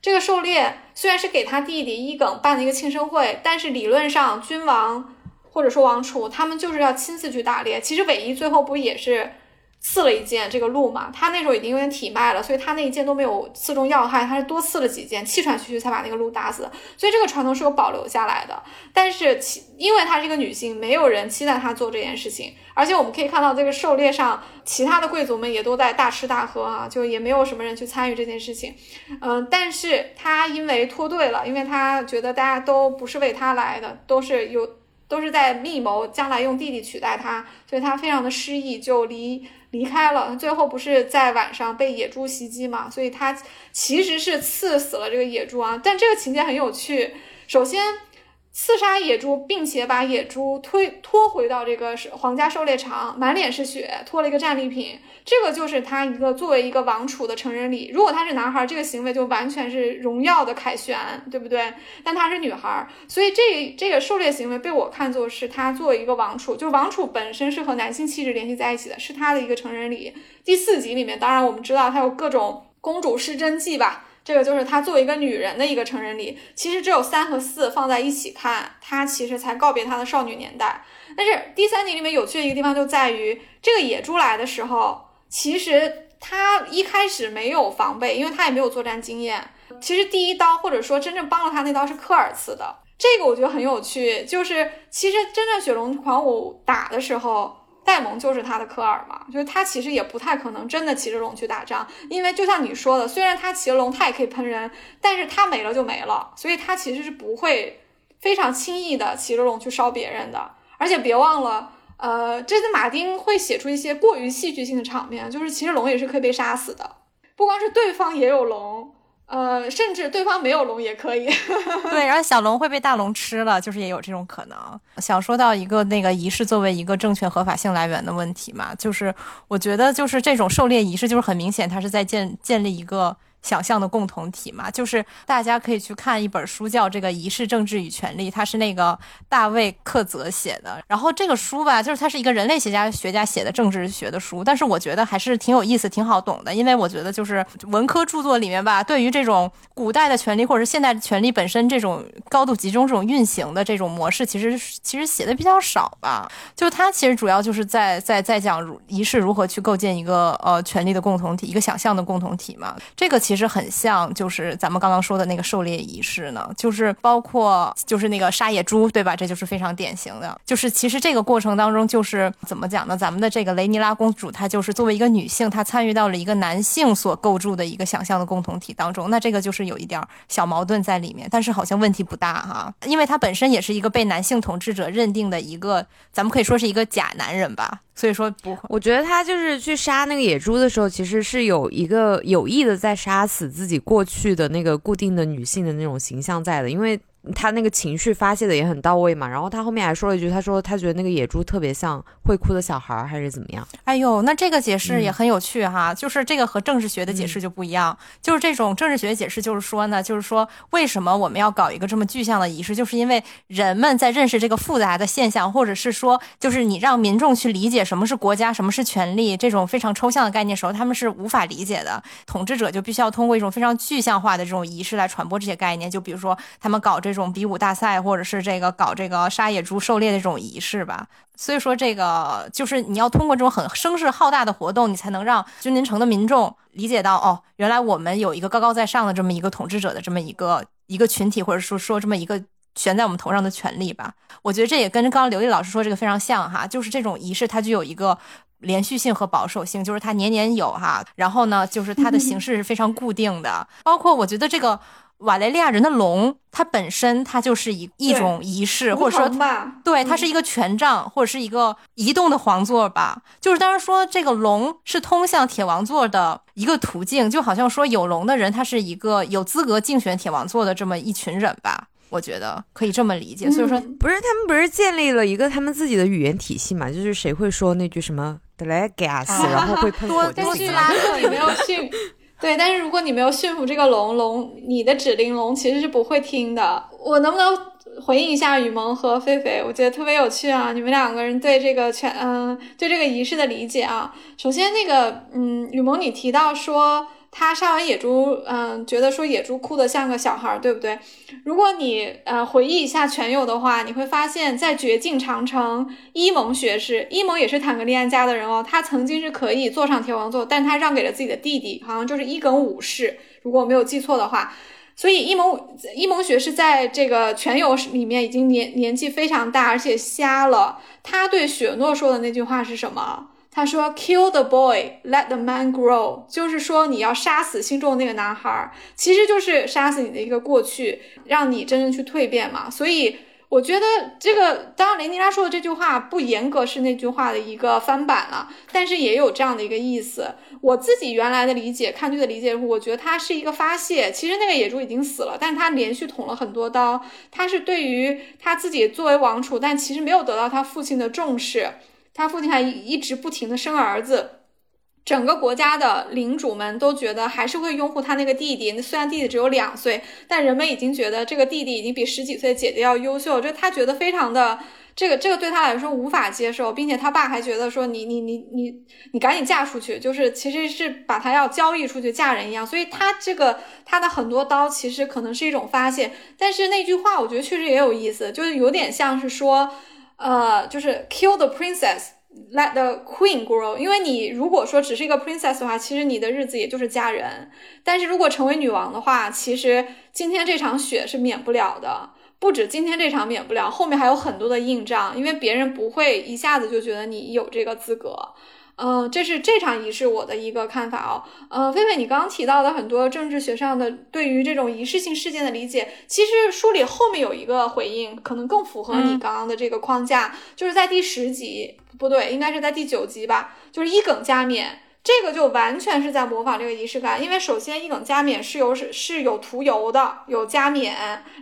这个狩猎虽然是给他弟弟伊耿办了一个庆生会，但是理论上，君王或者说王储他们就是要亲自去打猎。其实韦一最后不也是？刺了一箭，这个鹿嘛，他那时候已经有点体卖了，所以他那一箭都没有刺中要害，他是多刺了几箭，气喘吁吁才把那个鹿打死。所以这个传统是有保留下来的。但是其因为她是一个女性，没有人期待她做这件事情。而且我们可以看到，这个狩猎上，其他的贵族们也都在大吃大喝啊，就也没有什么人去参与这件事情。嗯，但是她因为脱队了，因为她觉得大家都不是为她来的，都是有都是在密谋将来用弟弟取代他，所以他非常的失意，就离。离开了，最后不是在晚上被野猪袭击嘛？所以他其实是刺死了这个野猪啊。但这个情节很有趣，首先。刺杀野猪，并且把野猪推拖回到这个皇家狩猎场，满脸是血，拖了一个战利品。这个就是他一个作为一个王储的成人礼。如果他是男孩，这个行为就完全是荣耀的凯旋，对不对？但他是女孩，所以这这个狩猎行为被我看作是他作为一个王储，就王储本身是和男性气质联系在一起的，是他的一个成人礼。第四集里面，当然我们知道他有各种公主失贞记吧。这个就是她作为一个女人的一个成人礼，其实只有三和四放在一起看，她其实才告别她的少女年代。但是第三集里面有趣的一个地方就在于，这个野猪来的时候，其实她一开始没有防备，因为她也没有作战经验。其实第一刀或者说真正帮了她那刀是科尔刺的，这个我觉得很有趣。就是其实真正雪龙狂舞打的时候。戴蒙就是他的科尔嘛，就是他其实也不太可能真的骑着龙去打仗，因为就像你说的，虽然他骑了龙，他也可以喷人，但是他没了就没了，所以他其实是不会非常轻易的骑着龙去烧别人的。而且别忘了，呃，这次马丁会写出一些过于戏剧性的场面，就是其实龙也是可以被杀死的，不光是对方也有龙。呃，甚至对方没有龙也可以。对，然后小龙会被大龙吃了，就是也有这种可能。想说到一个那个仪式作为一个政权合法性来源的问题嘛，就是我觉得就是这种狩猎仪式，就是很明显它是在建建立一个想象的共同体嘛，就是大家可以去看一本书，叫《这个仪式政治与权力》，它是那个大卫克泽写的。然后这个书吧，就是它是一个人类学家学家写的政治学的书，但是我觉得还是挺有意思、挺好懂的，因为我觉得就是文科著作里面吧，对于这种古代的权利或者是现代权利本身这种高度集中、这种运行的这种模式，其实其实写的比较少吧。就它其实主要就是在在在讲仪式如何去构建一个呃权力的共同体，一个想象的共同体嘛。这个其实很像，就是咱们刚刚说的那个狩猎仪式呢，就是包括就是那个杀野猪，对吧？这就是非常典型的。就是其实这个过程当中，就是怎么讲呢？咱们的这个雷尼拉公主，她就是作为一个女性，她参与到了一个男性所构筑的一个想象的共同体当中。那这个就是有一点小矛盾在里面，但是好像问题不大哈，因为她本身也是一个被男性统治者认定的一个，咱们可以说是一个假男人吧。所以说不，我觉得他就是去杀那个野猪的时候，其实是有一个有意的在杀死自己过去的那个固定的女性的那种形象在的，因为。他那个情绪发泄的也很到位嘛，然后他后面还说了一句，他说他觉得那个野猪特别像会哭的小孩，还是怎么样？哎呦，那这个解释也很有趣哈，就是这个和政治学的解释就不一样，就是这种政治学解释就是说呢，就是说为什么我们要搞一个这么具象的仪式，就是因为人们在认识这个复杂的现象，或者是说，就是你让民众去理解什么是国家，什么是权力这种非常抽象的概念时候，他们是无法理解的。统治者就必须要通过一种非常具象化的这种仪式来传播这些概念，就比如说他们搞这。这种比武大赛，或者是这个搞这个杀野猪狩猎的这种仪式吧，所以说这个就是你要通过这种很声势浩大的活动，你才能让君临城的民众理解到，哦，原来我们有一个高高在上的这么一个统治者的这么一个一个群体，或者说说这么一个悬在我们头上的权利吧。我觉得这也跟刚刚刘丽老师说这个非常像哈，就是这种仪式它具有一个连续性和保守性，就是它年年有哈，然后呢，就是它的形式是非常固定的，包括我觉得这个。瓦雷利亚人的龙，它本身它就是一一种仪式，或者说，对，它是一个权杖或者是一个移动的皇座吧。就是当然说这个龙是通向铁王座的一个途径，就好像说有龙的人，他是一个有资格竞选铁王座的这么一群人吧。我觉得可以这么理解。所以说，不是他们不是建立了一个他们自己的语言体系嘛？就是谁会说那句什么德莱 gas，然后会喷火，但是拉克也没有信。对，但是如果你没有驯服这个龙，龙你的指令龙其实是不会听的。我能不能回应一下雨萌和菲菲？我觉得特别有趣啊，你们两个人对这个全嗯对这个仪式的理解啊。首先那个嗯，雨萌你提到说。他杀完野猪，嗯，觉得说野猪哭得像个小孩，对不对？如果你呃回忆一下全友的话，你会发现在绝境长城，伊蒙学士，伊蒙也是坦格利安家的人哦。他曾经是可以坐上铁王座，但他让给了自己的弟弟，好像就是伊耿武士，如果我没有记错的话。所以伊蒙伊蒙学士在这个全友里面已经年年纪非常大，而且瞎了。他对雪诺说的那句话是什么？他说：“Kill the boy, let the man grow。”就是说，你要杀死心中的那个男孩，其实就是杀死你的一个过去，让你真正去蜕变嘛。所以，我觉得这个，当然雷尼拉说的这句话不严格是那句话的一个翻版了，但是也有这样的一个意思。我自己原来的理解，看剧的理解，我觉得他是一个发泄。其实那个野猪已经死了，但是他连续捅了很多刀，他是对于他自己作为王储，但其实没有得到他父亲的重视。他父亲还一直不停的生儿子，整个国家的领主们都觉得还是会拥护他那个弟弟。虽然弟弟只有两岁，但人们已经觉得这个弟弟已经比十几岁姐姐要优秀。就他觉得非常的这个这个对他来说无法接受，并且他爸还觉得说你你你你你赶紧嫁出去，就是其实是把他要交易出去嫁人一样。所以他这个他的很多刀其实可能是一种发泄。但是那句话我觉得确实也有意思，就是有点像是说。呃，就是 kill the princess, let the queen grow。因为你如果说只是一个 princess 的话，其实你的日子也就是嫁人。但是如果成为女王的话，其实今天这场雪是免不了的。不止今天这场免不了，后面还有很多的硬仗，因为别人不会一下子就觉得你有这个资格。嗯，这是这场仪式我的一个看法哦。呃，菲菲，你刚刚提到的很多政治学上的对于这种仪式性事件的理解，其实书里后面有一个回应，可能更符合你刚刚的这个框架，就是在第十集，不对，应该是在第九集吧，就是一梗加冕，这个就完全是在模仿这个仪式感，因为首先一梗加冕是有是是有涂油的，有加冕，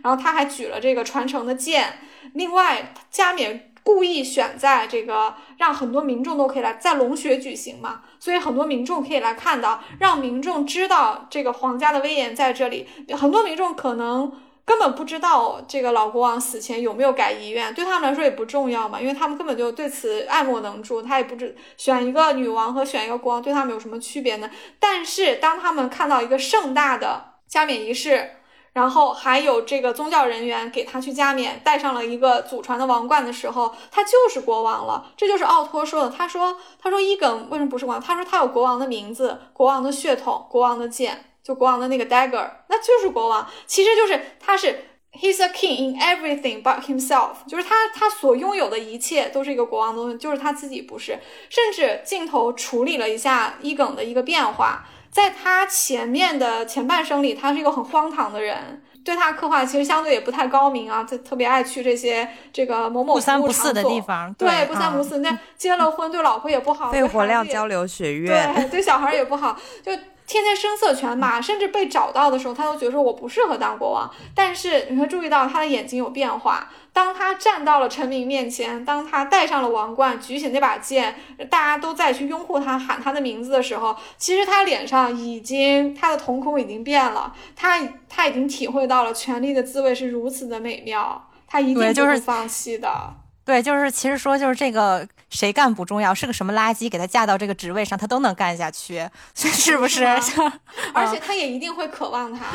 然后他还举了这个传承的剑，另外加冕。故意选在这个让很多民众都可以来，在龙穴举行嘛，所以很多民众可以来看到，让民众知道这个皇家的威严在这里。很多民众可能根本不知道这个老国王死前有没有改遗愿，对他们来说也不重要嘛，因为他们根本就对此爱莫能助。他也不知选一个女王和选一个国王对他们有什么区别呢？但是当他们看到一个盛大的加冕仪式，然后还有这个宗教人员给他去加冕，戴上了一个祖传的王冠的时候，他就是国王了。这就是奥托说的。他说：“他说伊耿为什么不是国王？他说他有国王的名字、国王的血统、国王的剑，就国王的那个 dagger，那就是国王。其实就是他是 he's a king in everything but himself，就是他他所拥有的一切都是一个国王的东西，就是他自己不是。甚至镜头处理了一下伊耿的一个变化。”在他前面的前半生里，他是一个很荒唐的人，对他刻画其实相对也不太高明啊，他特别爱去这些这个某某不三不四的地方，对，不三不四。那结了婚对老婆也不好，肺活量交流学院，对，对小孩也不好，就。天天声色犬马，甚至被找到的时候，他都觉得说我不适合当国王。但是你会注意到他的眼睛有变化。当他站到了臣民面前，当他戴上了王冠，举起那把剑，大家都在去拥护他、喊他的名字的时候，其实他脸上已经他的瞳孔已经变了。他他已经体会到了权力的滋味是如此的美妙，他一定不会放弃的。对，就是其实说就是这个。谁干不重要，是个什么垃圾，给他架到这个职位上，他都能干下去，是不是？而且他也一定会渴望他。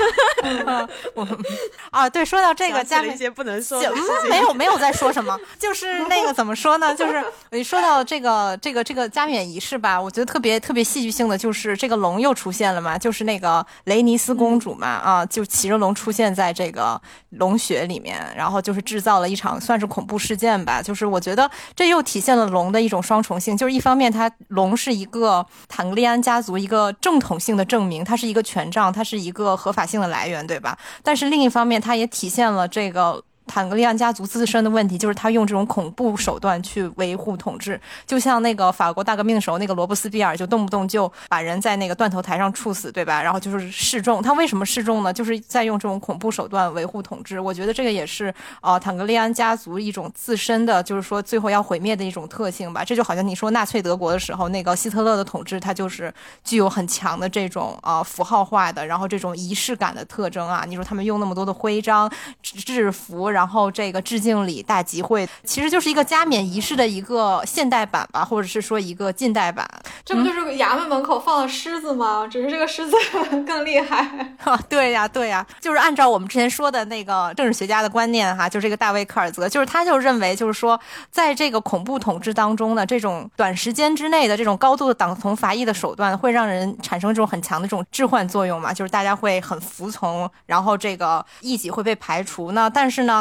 我啊，对，说到这个，加一些不能说，没有没有在说什么，就是那个怎么说呢？就是 你说到这个这个这个加冕仪式吧，我觉得特别特别戏剧性的就是这个龙又出现了嘛，就是那个雷尼斯公主嘛，啊，就骑着龙出现在这个龙穴里面，然后就是制造了一场算是恐怖事件吧，就是我觉得这又体现了龙。龙的一种双重性，就是一方面，它龙是一个坦格利安家族一个正统性的证明，它是一个权杖，它是一个合法性的来源，对吧？但是另一方面，它也体现了这个。坦格利安家族自身的问题就是他用这种恐怖手段去维护统治，就像那个法国大革命的时候，那个罗伯斯庇尔就动不动就把人在那个断头台上处死，对吧？然后就是示众，他为什么示众呢？就是在用这种恐怖手段维护统治。我觉得这个也是呃坦格利安家族一种自身的，就是说最后要毁灭的一种特性吧。这就好像你说纳粹德国的时候，那个希特勒的统治，它就是具有很强的这种啊符号化的，然后这种仪式感的特征啊。你说他们用那么多的徽章、制服，然后。这个致敬礼大集会，其实就是一个加冕仪式的一个现代版吧，或者是说一个近代版。这不就是衙门门口放了狮子吗？只是这个狮子更厉害。对呀，对呀，就是按照我们之前说的那个政治学家的观念哈，就是这个大卫科尔泽，就是他就认为，就是说，在这个恐怖统治当中呢，这种短时间之内的这种高度的党同伐异的手段，会让人产生这种很强的这种置换作用嘛，就是大家会很服从，然后这个异己会被排除呢，但是呢。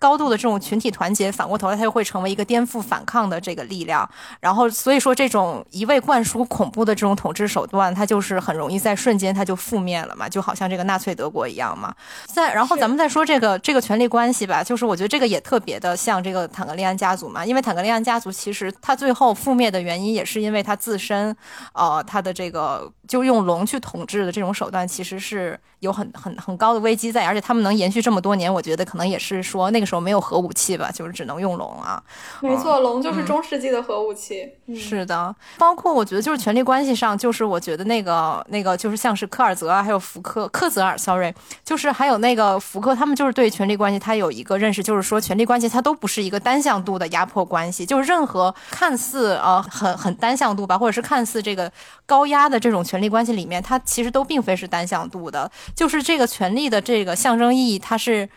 高度的这种群体团结，反过头来，它又会成为一个颠覆反抗的这个力量。然后，所以说这种一味灌输恐怖的这种统治手段，它就是很容易在瞬间它就覆灭了嘛，就好像这个纳粹德国一样嘛。再然后咱们再说这个这个权力关系吧，就是我觉得这个也特别的像这个坦格利安家族嘛，因为坦格利安家族其实它最后覆灭的原因，也是因为它自身，呃，它的这个就用龙去统治的这种手段，其实是有很很很高的危机在，而且他们能延续这么多年，我觉得可能也是说那个。时候没有核武器吧，就是只能用龙啊。没错，龙就是中世纪的核武器。是的，包括我觉得就是权力关系上，就是我觉得那个那个就是像是科尔泽啊，还有福克克泽尔，sorry，就是还有那个福克，他们就是对权力关系他有一个认识，就是说权力关系它都不是一个单向度的压迫关系，就是任何看似呃很很单向度吧，或者是看似这个高压的这种权力关系里面，它其实都并非是单向度的，就是这个权力的这个象征意义，它是。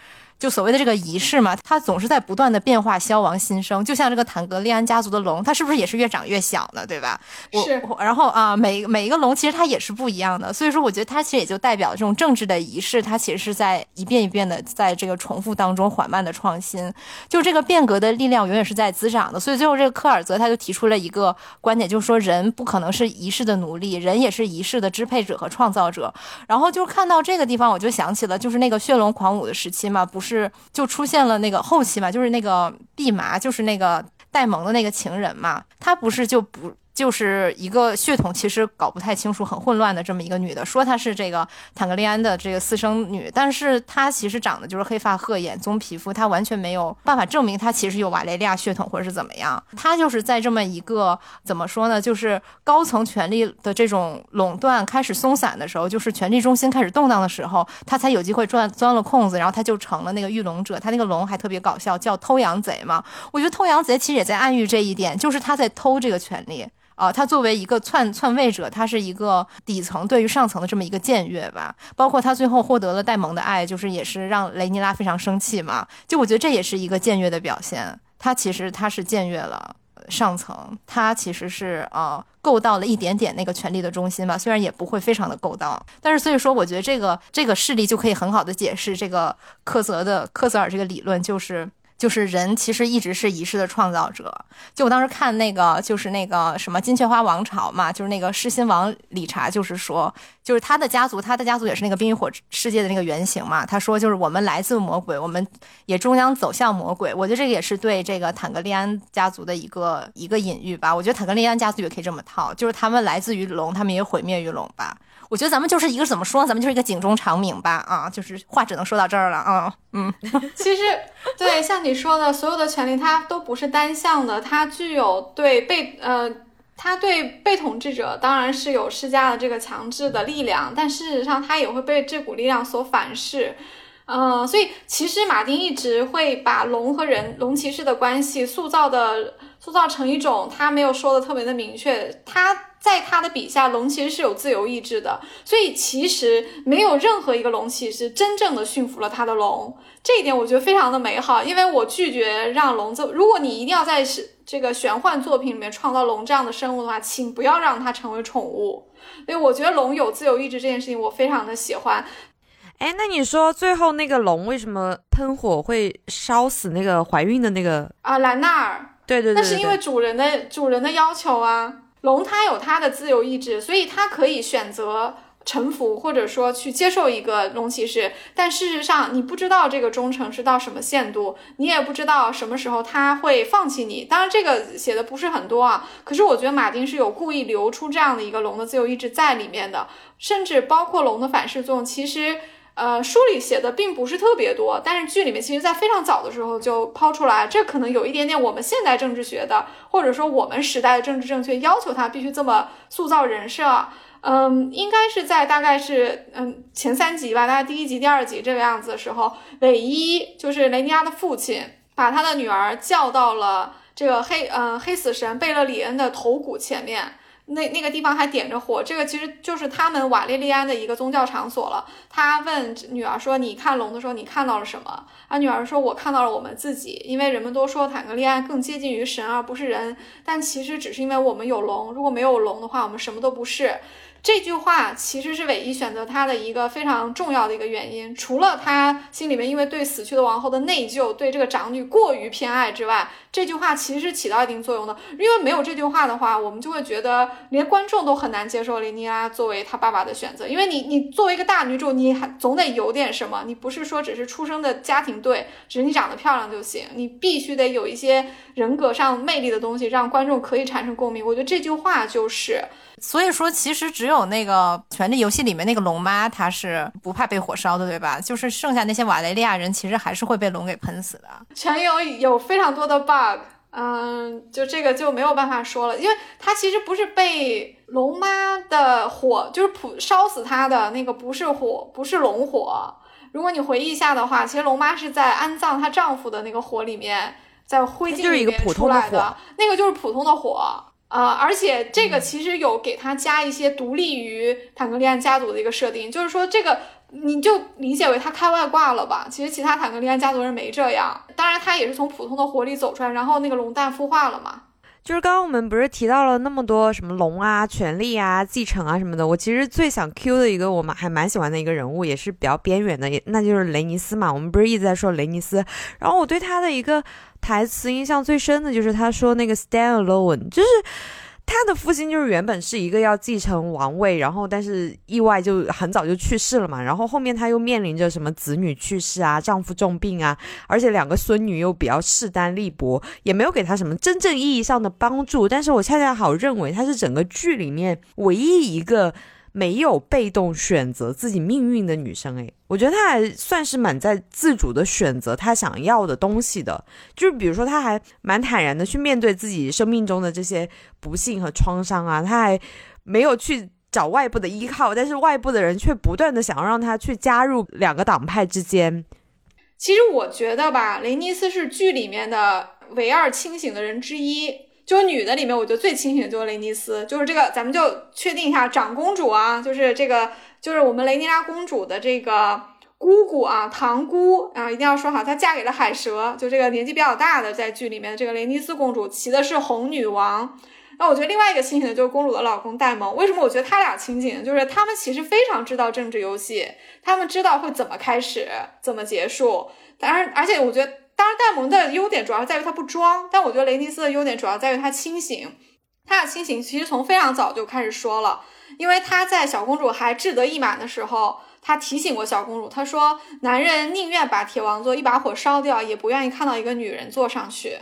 就所谓的这个仪式嘛，它总是在不断的变化、消亡、新生。就像这个坦格利安家族的龙，它是不是也是越长越小呢？对吧？是。然后啊，每每一个龙其实它也是不一样的。所以说，我觉得它其实也就代表这种政治的仪式，它其实是在一遍一遍的在这个重复当中缓慢的创新。就这个变革的力量永远是在滋长的。所以最后这个科尔泽他就提出了一个观点，就是说人不可能是仪式的奴隶，人也是仪式的支配者和创造者。然后就看到这个地方，我就想起了就是那个血龙狂舞的时期嘛，不是。是，就出现了那个后期嘛，就是那个毕麻，就是那个戴蒙的那个情人嘛，他不是就不就是一个血统其实搞不太清楚、很混乱的这么一个女的，说她是这个坦格利安的这个私生女，但是她其实长得就是黑发褐眼、棕皮肤，她完全没有办法证明她其实有瓦雷利亚血统或者是怎么样。她就是在这么一个怎么说呢，就是高层权力的这种垄断开始松散的时候，就是权力中心开始动荡的时候，她才有机会钻钻了空子，然后她就成了那个御龙者。她那个龙还特别搞笑，叫偷羊贼嘛。我觉得偷羊贼其实也在暗喻这一点，就是他在偷这个权利。啊，他作为一个篡篡位者，他是一个底层对于上层的这么一个僭越吧。包括他最后获得了戴蒙的爱，就是也是让雷尼拉非常生气嘛。就我觉得这也是一个僭越的表现。他其实他是僭越了上层，他其实是呃够到了一点点那个权力的中心吧，虽然也不会非常的够到。但是所以说，我觉得这个这个事例就可以很好的解释这个科泽的科泽尔这个理论，就是。就是人其实一直是仪式的创造者。就我当时看那个，就是那个什么金雀花王朝嘛，就是那个狮心王理查，就是说，就是他的家族，他的家族也是那个冰与火世界的那个原型嘛。他说，就是我们来自魔鬼，我们也终将走向魔鬼。我觉得这个也是对这个坦格利安家族的一个一个隐喻吧。我觉得坦格利安家族也可以这么套，就是他们来自于龙，他们也毁灭于龙吧。我觉得咱们就是一个怎么说，咱们就是一个警钟长鸣吧，啊，就是话只能说到这儿了啊，嗯，其实对像你说的，所有的权利它都不是单向的，它具有对被呃，他对被统治者当然是有施加的这个强制的力量，但事实上他也会被这股力量所反噬，嗯，所以其实马丁一直会把龙和人龙骑士的关系塑造的塑造成一种他没有说的特别的明确，他。在他的笔下，龙其实是有自由意志的，所以其实没有任何一个龙骑士真正的驯服了他的龙，这一点我觉得非常的美好。因为我拒绝让龙这，如果你一定要在是这个玄幻作品里面创造龙这样的生物的话，请不要让它成为宠物。所以我觉得龙有自由意志这件事情，我非常的喜欢。哎，那你说最后那个龙为什么喷火会烧死那个怀孕的那个啊兰纳尔？对对对，那是因为主人的主人的要求啊。龙它有它的自由意志，所以它可以选择臣服，或者说去接受一个龙骑士。但事实上，你不知道这个忠诚是到什么限度，你也不知道什么时候他会放弃你。当然，这个写的不是很多啊。可是我觉得马丁是有故意留出这样的一个龙的自由意志在里面的，甚至包括龙的反噬作用，其实。呃，书里写的并不是特别多，但是剧里面其实，在非常早的时候就抛出来，这可能有一点点我们现代政治学的，或者说我们时代的政治正确要求他必须这么塑造人设。嗯，应该是在大概是嗯前三集吧，大概第一集、第二集这个样子的时候，韦一就是雷尼亚的父亲，把他的女儿叫到了这个黑嗯黑死神贝勒里恩的头骨前面。那那个地方还点着火，这个其实就是他们瓦列利安的一个宗教场所了。他问女儿说：“你看龙的时候，你看到了什么？”啊，女儿说：“我看到了我们自己，因为人们都说坦格利安更接近于神而不是人，但其实只是因为我们有龙。如果没有龙的话，我们什么都不是。”这句话其实是韦一选择他的一个非常重要的一个原因，除了他心里面因为对死去的王后的内疚，对这个长女过于偏爱之外，这句话其实是起到一定作用的。因为没有这句话的话，我们就会觉得连观众都很难接受雷尼拉作为她爸爸的选择。因为你，你作为一个大女主，你还总得有点什么，你不是说只是出生的家庭对，只是你长得漂亮就行，你必须得有一些人格上魅力的东西，让观众可以产生共鸣。我觉得这句话就是。所以说，其实只有那个《权力游戏》里面那个龙妈，她是不怕被火烧的，对吧？就是剩下那些瓦雷利亚人，其实还是会被龙给喷死的。全游有非常多的 bug，嗯，就这个就没有办法说了，因为他其实不是被龙妈的火，就是普烧死他的那个不是火，不是龙火。如果你回忆一下的话，其实龙妈是在安葬她丈夫的那个火里面，在灰烬里面出来的，那个就是普通的火。呃，而且这个其实有给他加一些独立于坦格利安家族的一个设定，就是说这个你就理解为他开外挂了吧。其实其他坦格利安家族人没这样，当然他也是从普通的火里走出来，然后那个龙蛋孵化了嘛。就是刚刚我们不是提到了那么多什么龙啊、权力啊、继承啊什么的，我其实最想 Q 的一个我们还蛮喜欢的一个人物，也是比较边缘的，也那就是雷尼斯嘛。我们不是一直在说雷尼斯，然后我对他的一个台词印象最深的就是他说那个 Stand alone，就是。他的父亲就是原本是一个要继承王位，然后但是意外就很早就去世了嘛，然后后面他又面临着什么子女去世啊、丈夫重病啊，而且两个孙女又比较势单力薄，也没有给他什么真正意义上的帮助。但是我恰恰好认为他是整个剧里面唯一一个。没有被动选择自己命运的女生，诶，我觉得她还算是蛮在自主的选择她想要的东西的，就是比如说，她还蛮坦然的去面对自己生命中的这些不幸和创伤啊，她还没有去找外部的依靠，但是外部的人却不断的想要让她去加入两个党派之间。其实我觉得吧，雷尼斯是剧里面的唯二清醒的人之一。就女的里面，我觉得最清醒的就是雷尼斯，就是这个，咱们就确定一下，长公主啊，就是这个，就是我们雷尼拉公主的这个姑姑啊，堂姑啊，一定要说好，她嫁给了海蛇，就这个年纪比较大的，在剧里面这个雷尼斯公主骑的是红女王。那我觉得另外一个清醒的就是公主的老公戴蒙。为什么我觉得他俩清醒？就是他们其实非常知道政治游戏，他们知道会怎么开始，怎么结束。当然，而且我觉得。当然，戴蒙的优点主要在于他不装，但我觉得雷尼斯的优点主要在于他清醒。他的清醒其实从非常早就开始说了，因为他在小公主还志得意满的时候，他提醒过小公主，他说：“男人宁愿把铁王座一把火烧掉，也不愿意看到一个女人坐上去。”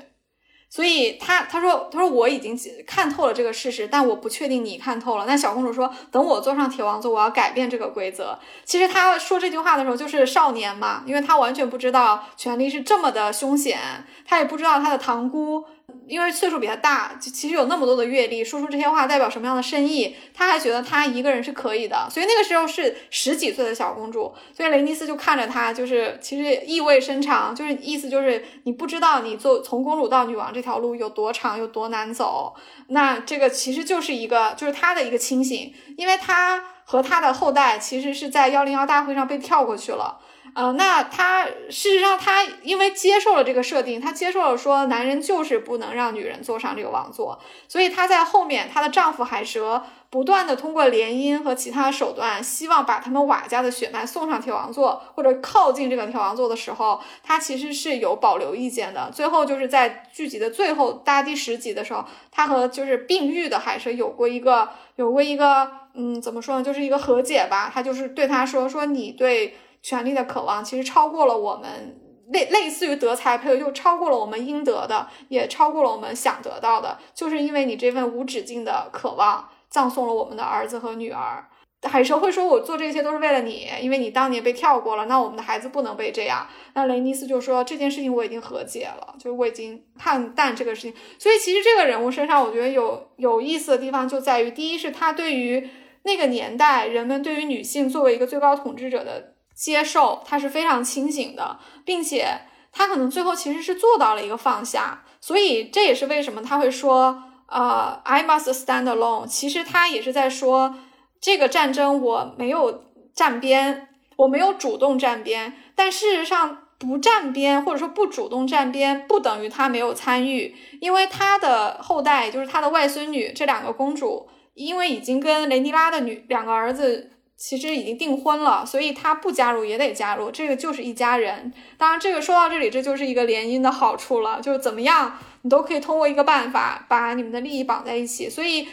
所以他他说他说我已经看透了这个事实，但我不确定你看透了。那小公主说，等我坐上铁王座，我要改变这个规则。其实他说这句话的时候就是少年嘛，因为他完全不知道权力是这么的凶险，他也不知道他的堂姑。因为岁数比他大，就其实有那么多的阅历，说出这些话代表什么样的深意？他还觉得他一个人是可以的，所以那个时候是十几岁的小公主，所以雷尼斯就看着他，就是其实意味深长，就是意思就是你不知道你做从公主到女王这条路有多长，有多难走。那这个其实就是一个，就是他的一个清醒，因为他和他的后代其实是在幺零幺大会上被跳过去了。呃，那他事实上，他因为接受了这个设定，他接受了说男人就是不能让女人坐上这个王座，所以她在后面，她的丈夫海蛇不断的通过联姻和其他手段，希望把他们瓦家的血脉送上铁王座或者靠近这个铁王座的时候，她其实是有保留意见的。最后就是在剧集的最后大第十集的时候，她和就是病愈的海蛇有过一个有过一个嗯，怎么说呢，就是一个和解吧。他就是对他说说你对。权力的渴望其实超过了我们类类似于德才配，就超过了我们应得的，也超过了我们想得到的。就是因为你这份无止境的渴望，葬送了我们的儿子和女儿。海蛇会说：“我做这些都是为了你，因为你当年被跳过了，那我们的孩子不能被这样。”那雷尼斯就说：“这件事情我已经和解了，就是我已经看淡这个事情。”所以其实这个人物身上，我觉得有有意思的地方就在于，第一是他对于那个年代人们对于女性作为一个最高统治者的。接受他是非常清醒的，并且他可能最后其实是做到了一个放下，所以这也是为什么他会说，呃，I must stand alone。其实他也是在说，这个战争我没有站边，我没有主动站边，但事实上不站边或者说不主动站边，不等于他没有参与，因为他的后代就是他的外孙女这两个公主，因为已经跟雷尼拉的女两个儿子。其实已经订婚了，所以他不加入也得加入，这个就是一家人。当然，这个说到这里，这就是一个联姻的好处了，就是怎么样，你都可以通过一个办法把你们的利益绑在一起。所以，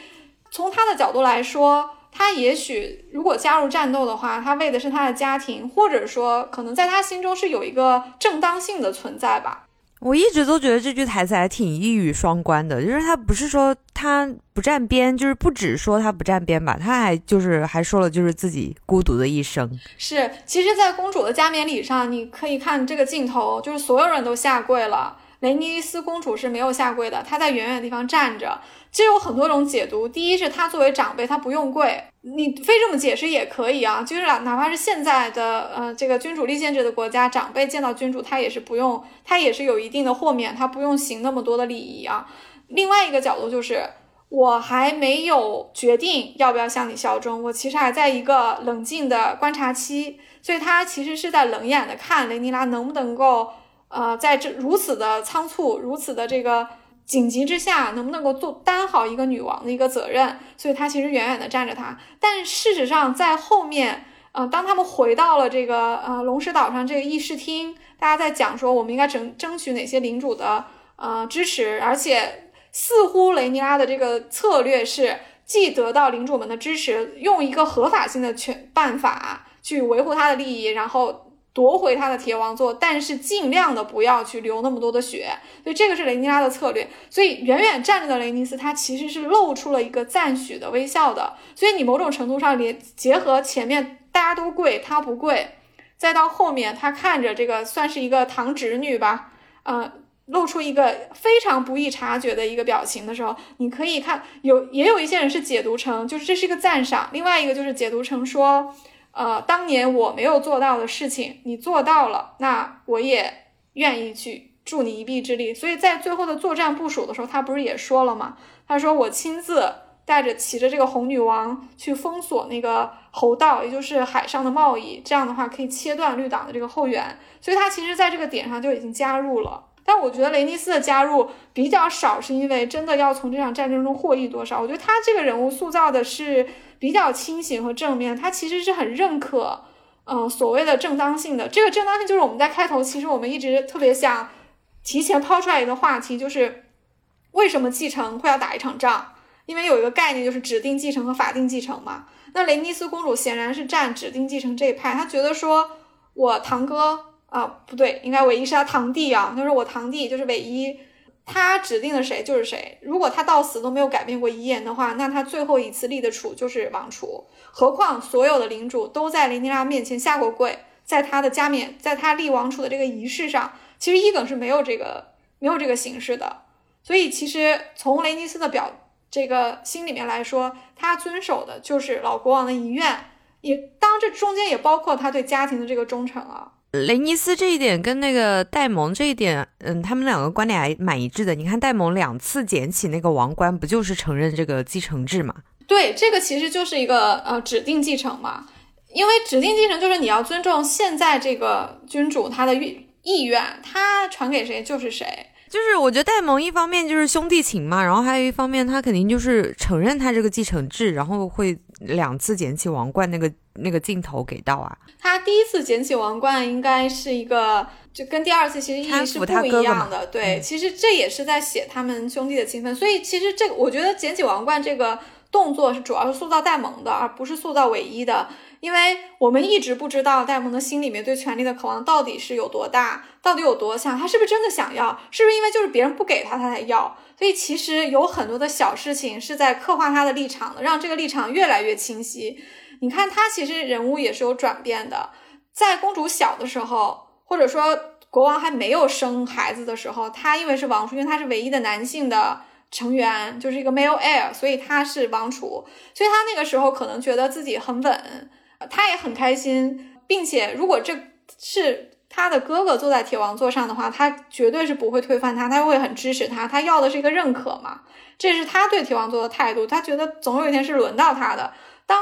从他的角度来说，他也许如果加入战斗的话，他为的是他的家庭，或者说可能在他心中是有一个正当性的存在吧。我一直都觉得这句台词还挺一语双关的，就是他不是说他不站边，就是不只说他不站边吧，他还就是还说了就是自己孤独的一生。是，其实，在公主的加冕礼上，你可以看这个镜头，就是所有人都下跪了。雷尼斯公主是没有下跪的，她在远远的地方站着。其实有很多种解读，第一是她作为长辈，她不用跪，你非这么解释也可以啊。就是哪怕是现在的呃这个君主立宪制的国家，长辈见到君主，他也是不用，他也是有一定的豁免，他不用行那么多的礼仪啊。另外一个角度就是，我还没有决定要不要向你效忠，我其实还在一个冷静的观察期，所以他其实是在冷眼的看雷尼拉能不能够。呃，在这如此的仓促、如此的这个紧急之下，能不能够做担好一个女王的一个责任？所以他其实远远的站着他。但事实上，在后面，呃，当他们回到了这个呃龙石岛上这个议事厅，大家在讲说我们应该争争取哪些领主的呃支持，而且似乎雷尼拉的这个策略是既得到领主们的支持，用一个合法性的权办法去维护他的利益，然后。夺回他的铁王座，但是尽量的不要去流那么多的血，所以这个是雷尼拉的策略。所以远远站着的雷尼斯，他其实是露出了一个赞许的微笑的。所以你某种程度上连结合前面大家都跪，他不跪，再到后面他看着这个算是一个堂侄女吧，呃，露出一个非常不易察觉的一个表情的时候，你可以看有也有一些人是解读成就是这是一个赞赏，另外一个就是解读成说。呃，当年我没有做到的事情，你做到了，那我也愿意去助你一臂之力。所以在最后的作战部署的时候，他不是也说了吗？他说我亲自带着骑着这个红女王去封锁那个侯道，也就是海上的贸易，这样的话可以切断绿党的这个后援。所以他其实在这个点上就已经加入了。但我觉得雷尼斯的加入比较少，是因为真的要从这场战争中获益多少？我觉得他这个人物塑造的是。比较清醒和正面，他其实是很认可，嗯，所谓的正当性的。这个正当性就是我们在开头，其实我们一直特别想提前抛出来一个话题，就是为什么继承会要打一场仗？因为有一个概念就是指定继承和法定继承嘛。那雷尼斯公主显然是站指定继承这一派，她觉得说我堂哥啊，不对，应该唯一是他堂弟啊，他说我堂弟就是唯一。他指定的谁就是谁。如果他到死都没有改变过遗言的话，那他最后一次立的储就是王储。何况所有的领主都在雷尼拉面前下过跪，在他的加冕，在他立王储的这个仪式上，其实伊耿是没有这个没有这个形式的。所以其实从雷尼斯的表这个心里面来说，他遵守的就是老国王的遗愿，也当这中间也包括他对家庭的这个忠诚啊。雷尼斯这一点跟那个戴蒙这一点，嗯，他们两个观点还蛮一致的。你看戴蒙两次捡起那个王冠，不就是承认这个继承制嘛？对，这个其实就是一个呃指定继承嘛。因为指定继承就是你要尊重现在这个君主他的意意愿，他传给谁就是谁。就是我觉得戴蒙一方面就是兄弟情嘛，然后还有一方面他肯定就是承认他这个继承制，然后会两次捡起王冠那个。那个镜头给到啊，他第一次捡起王冠应该是一个，就跟第二次其实意义是不一样的。对，其实这也是在写他们兄弟的情分。所以其实这个，我觉得捡起王冠这个动作是主要是塑造戴蒙的，而不是塑造唯一的。因为我们一直不知道戴蒙的心里面对权力的渴望到底是有多大，到底有多想，他是不是真的想要？是不是因为就是别人不给他他才要？所以其实有很多的小事情是在刻画他的立场的，让这个立场越来越清晰。你看他其实人物也是有转变的，在公主小的时候，或者说国王还没有生孩子的时候，他因为是王储，因为他是唯一的男性的成员，就是一个 male heir，所以他是王储，所以他那个时候可能觉得自己很稳，他也很开心，并且如果这是他的哥哥坐在铁王座上的话，他绝对是不会推翻他，他会很支持他，他要的是一个认可嘛，这是他对铁王座的态度，他觉得总有一天是轮到他的，当。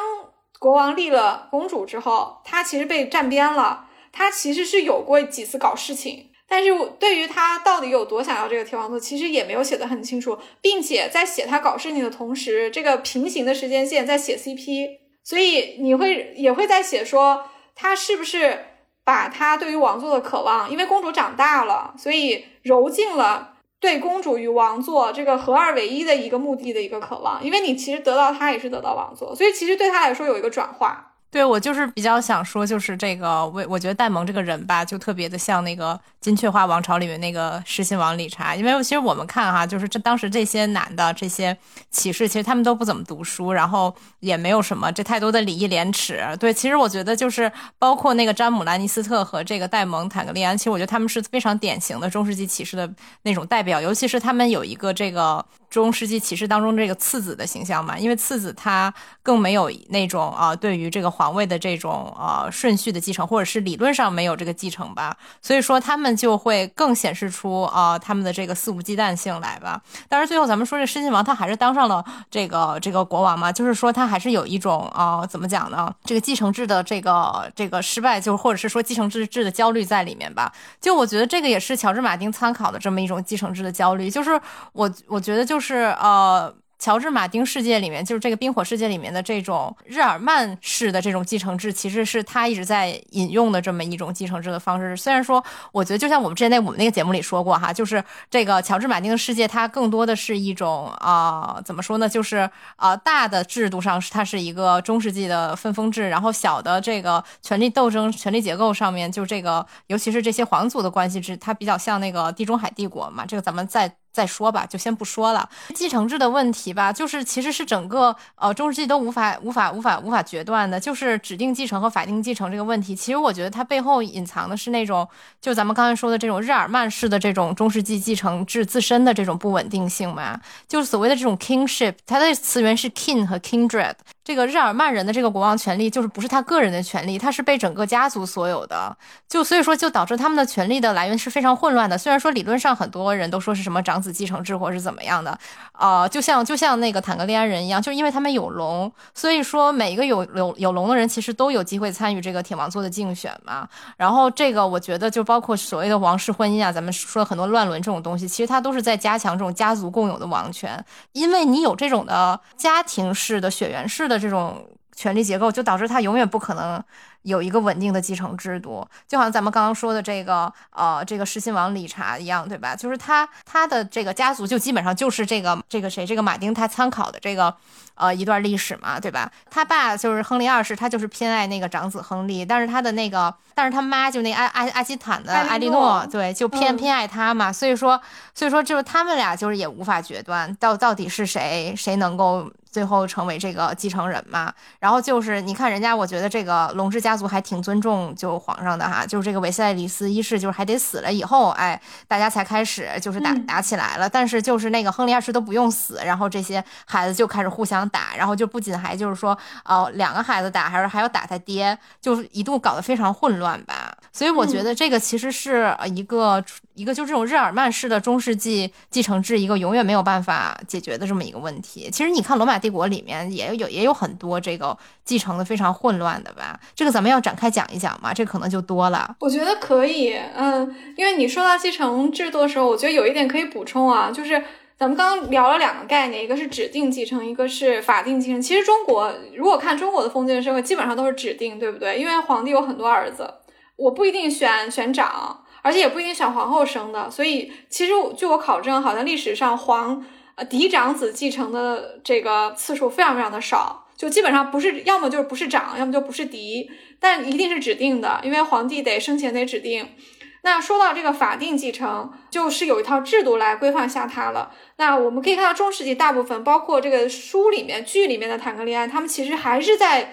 国王立了公主之后，他其实被站边了。他其实是有过几次搞事情，但是对于他到底有多想要这个铁王座，其实也没有写的很清楚，并且在写他搞事情的同时，这个平行的时间线在写 CP，所以你会也会在写说他是不是把他对于王座的渴望，因为公主长大了，所以揉进了。对公主与王座这个合二为一的一个目的的一个渴望，因为你其实得到他也是得到王座，所以其实对他来说有一个转化。对我就是比较想说，就是这个我我觉得戴蒙这个人吧，就特别的像那个金雀花王朝里面那个狮心王理查。因为其实我们看哈，就是这当时这些男的这些骑士，其实他们都不怎么读书，然后也没有什么这太多的礼义廉耻。对，其实我觉得就是包括那个詹姆兰尼斯特和这个戴蒙坦格利安，其实我觉得他们是非常典型的中世纪骑士的那种代表，尤其是他们有一个这个。中世纪骑士当中这个次子的形象嘛，因为次子他更没有那种啊，对于这个皇位的这种呃顺序的继承，或者是理论上没有这个继承吧，所以说他们就会更显示出啊他们的这个肆无忌惮性来吧。但是最后咱们说这狮心王他还是当上了这个这个国王嘛，就是说他还是有一种啊怎么讲呢？这个继承制的这个这个失败，就或者是说继承制制的焦虑在里面吧。就我觉得这个也是乔治马丁参考的这么一种继承制的焦虑，就是我我觉得就就。是呃，乔治马丁世界里面，就是这个冰火世界里面的这种日耳曼式的这种继承制，其实是他一直在引用的这么一种继承制的方式。虽然说，我觉得就像我们之前在我们那个节目里说过哈，就是这个乔治马丁的世界，它更多的是一种啊，怎么说呢？就是啊，大的制度上是它是一个中世纪的分封制，然后小的这个权力斗争、权力结构上面，就这个尤其是这些皇族的关系制，它比较像那个地中海帝国嘛。这个咱们在。再说吧，就先不说了。继承制的问题吧，就是其实是整个呃中世纪都无法无法无法无法决断的，就是指定继承和法定继承这个问题。其实我觉得它背后隐藏的是那种，就咱们刚才说的这种日耳曼式的这种中世纪继承制自身的这种不稳定性嘛，就是所谓的这种 kingship，它的词源是 king 和 kindred。这个日耳曼人的这个国王权力就是不是他个人的权利，他是被整个家族所有的，就所以说就导致他们的权力的来源是非常混乱的。虽然说理论上很多人都说是什么长子继承制或者是怎么样的，啊，就像就像那个坦格利安人一样，就是因为他们有龙，所以说每一个有有有龙的人其实都有机会参与这个铁王座的竞选嘛。然后这个我觉得就包括所谓的王室婚姻啊，咱们说很多乱伦这种东西，其实它都是在加强这种家族共有的王权，因为你有这种的家庭式的血缘式的。这种权力结构就导致他永远不可能有一个稳定的继承制度，就好像咱们刚刚说的这个呃这个狮心王理查一样，对吧？就是他他的这个家族就基本上就是这个这个谁这个马丁他参考的这个呃一段历史嘛，对吧？他爸就是亨利二世，他就是偏爱那个长子亨利，但是他的那个但是他妈就那阿阿阿基坦的艾莉诺，对，就偏偏爱他嘛，所以说所以说就是他们俩就是也无法决断到到底是谁谁能够。最后成为这个继承人嘛，然后就是你看人家，我觉得这个龙氏家族还挺尊重就皇上的哈，就是这个维斯莱里斯一世，就是还得死了以后，哎，大家才开始就是打打起来了。但是就是那个亨利二世都不用死，然后这些孩子就开始互相打，然后就不仅还就是说，哦，两个孩子打，还是还要打他爹，就是一度搞得非常混乱吧。所以我觉得这个其实是一个一个就这种日耳曼式的中世纪继承制，一个永远没有办法解决的这么一个问题。其实你看罗马。帝国里面也有也有很多这个继承的非常混乱的吧，这个咱们要展开讲一讲嘛，这可能就多了。我觉得可以，嗯，因为你说到继承制度的时候，我觉得有一点可以补充啊，就是咱们刚刚聊了两个概念，一个是指定继承，一个是法定继承。其实中国如果看中国的封建社会，基本上都是指定，对不对？因为皇帝有很多儿子，我不一定选选长，而且也不一定选皇后生的，所以其实据我考证，好像历史上皇。呃，嫡长子继承的这个次数非常非常的少，就基本上不是，要么就是不是长，要么就不是嫡，但一定是指定的，因为皇帝得生前得指定。那说到这个法定继承，就是有一套制度来规范下它了。那我们可以看到中世纪大部分，包括这个书里面、剧里面的坦格利安，他们其实还是在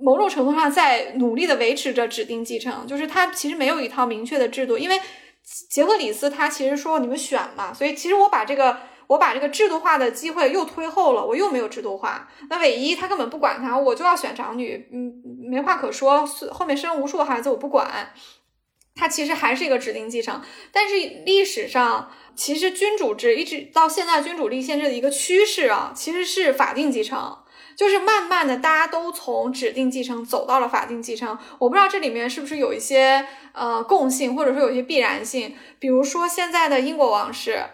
某种程度上在努力的维持着指定继承，就是他其实没有一套明确的制度，因为杰克里斯他其实说你们选嘛，所以其实我把这个。我把这个制度化的机会又推后了，我又没有制度化。那韦一他根本不管他，我就要选长女，嗯，没话可说。后面生无数孩子我不管，他其实还是一个指定继承。但是历史上其实君主制一直到现在君主立宪制的一个趋势啊，其实是法定继承，就是慢慢的大家都从指定继承走到了法定继承。我不知道这里面是不是有一些呃共性，或者说有一些必然性，比如说现在的英国王室。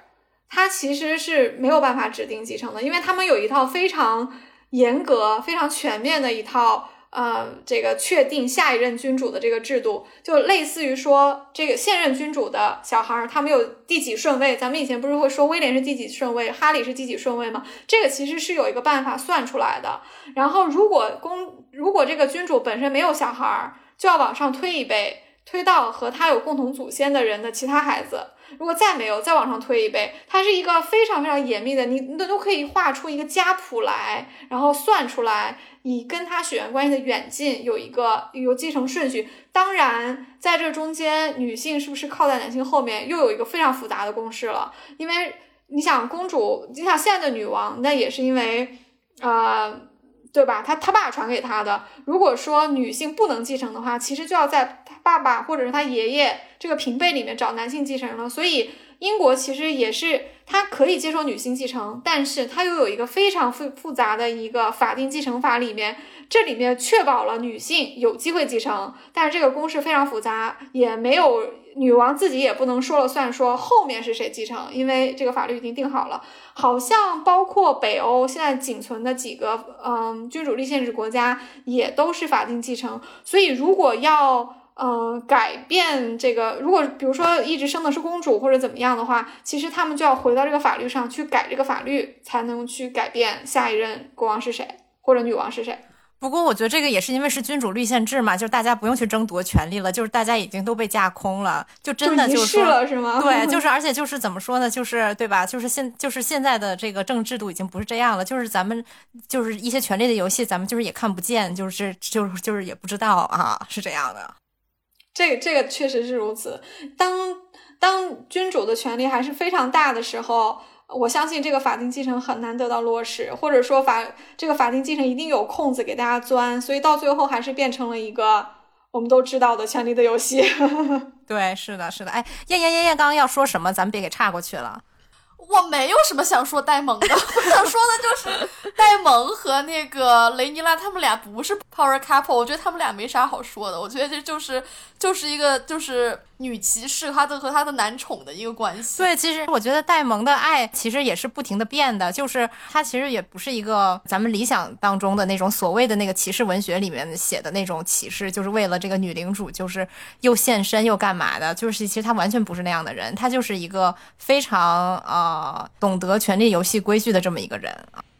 他其实是没有办法指定继承的，因为他们有一套非常严格、非常全面的一套呃，这个确定下一任君主的这个制度，就类似于说这个现任君主的小孩儿，他们有第几顺位？咱们以前不是会说威廉是第几顺位，哈里是第几顺位吗？这个其实是有一个办法算出来的。然后，如果公如果这个君主本身没有小孩儿，就要往上推一辈，推到和他有共同祖先的人的其他孩子。如果再没有，再往上推一辈，它是一个非常非常严密的，你你都可以画出一个家谱来，然后算出来，你跟他血缘关系的远近有一个有继承顺序。当然，在这中间，女性是不是靠在男性后面，又有一个非常复杂的公式了。因为你想，公主，你想现在的女王，那也是因为，呃。对吧？他他爸传给他的。如果说女性不能继承的话，其实就要在爸爸或者是他爷爷这个平辈里面找男性继承人了。所以英国其实也是，它可以接受女性继承，但是它又有一个非常复复杂的一个法定继承法里面，这里面确保了女性有机会继承，但是这个公式非常复杂，也没有女王自己也不能说了算，说后面是谁继承，因为这个法律已经定好了。好像包括北欧现在仅存的几个嗯君主立宪制国家也都是法定继承，所以如果要。呃，改变这个，如果比如说一直生的是公主或者怎么样的话，其实他们就要回到这个法律上去改这个法律，才能去改变下一任国王是谁或者女王是谁。不过我觉得这个也是因为是君主立宪制嘛，就是大家不用去争夺权利了，就是大家已经都被架空了，就真的就是是了是吗？对，就是 而且就是怎么说呢？就是对吧？就是现就是现在的这个政治制度已经不是这样了，就是咱们就是一些权力的游戏，咱们就是也看不见，就是就是就是也不知道啊，是这样的。这这个确实是如此。当当君主的权力还是非常大的时候，我相信这个法定继承很难得到落实，或者说法这个法定继承一定有空子给大家钻，所以到最后还是变成了一个我们都知道的权利的游戏。对，是的，是的。哎，燕燕燕燕刚刚要说什么？咱们别给岔过去了。我没有什么想说戴蒙的，我想说的就是戴蒙和那个雷尼拉他们俩不是 power couple，我觉得他们俩没啥好说的，我觉得这就是就是一个就是。女骑士，她的和她的男宠的一个关系。对，其实我觉得戴蒙的爱其实也是不停的变的，就是他其实也不是一个咱们理想当中的那种所谓的那个骑士文学里面写的那种骑士，就是为了这个女领主，就是又献身又干嘛的，就是其实他完全不是那样的人，他就是一个非常呃啊懂得权力游戏规矩的这么一个人。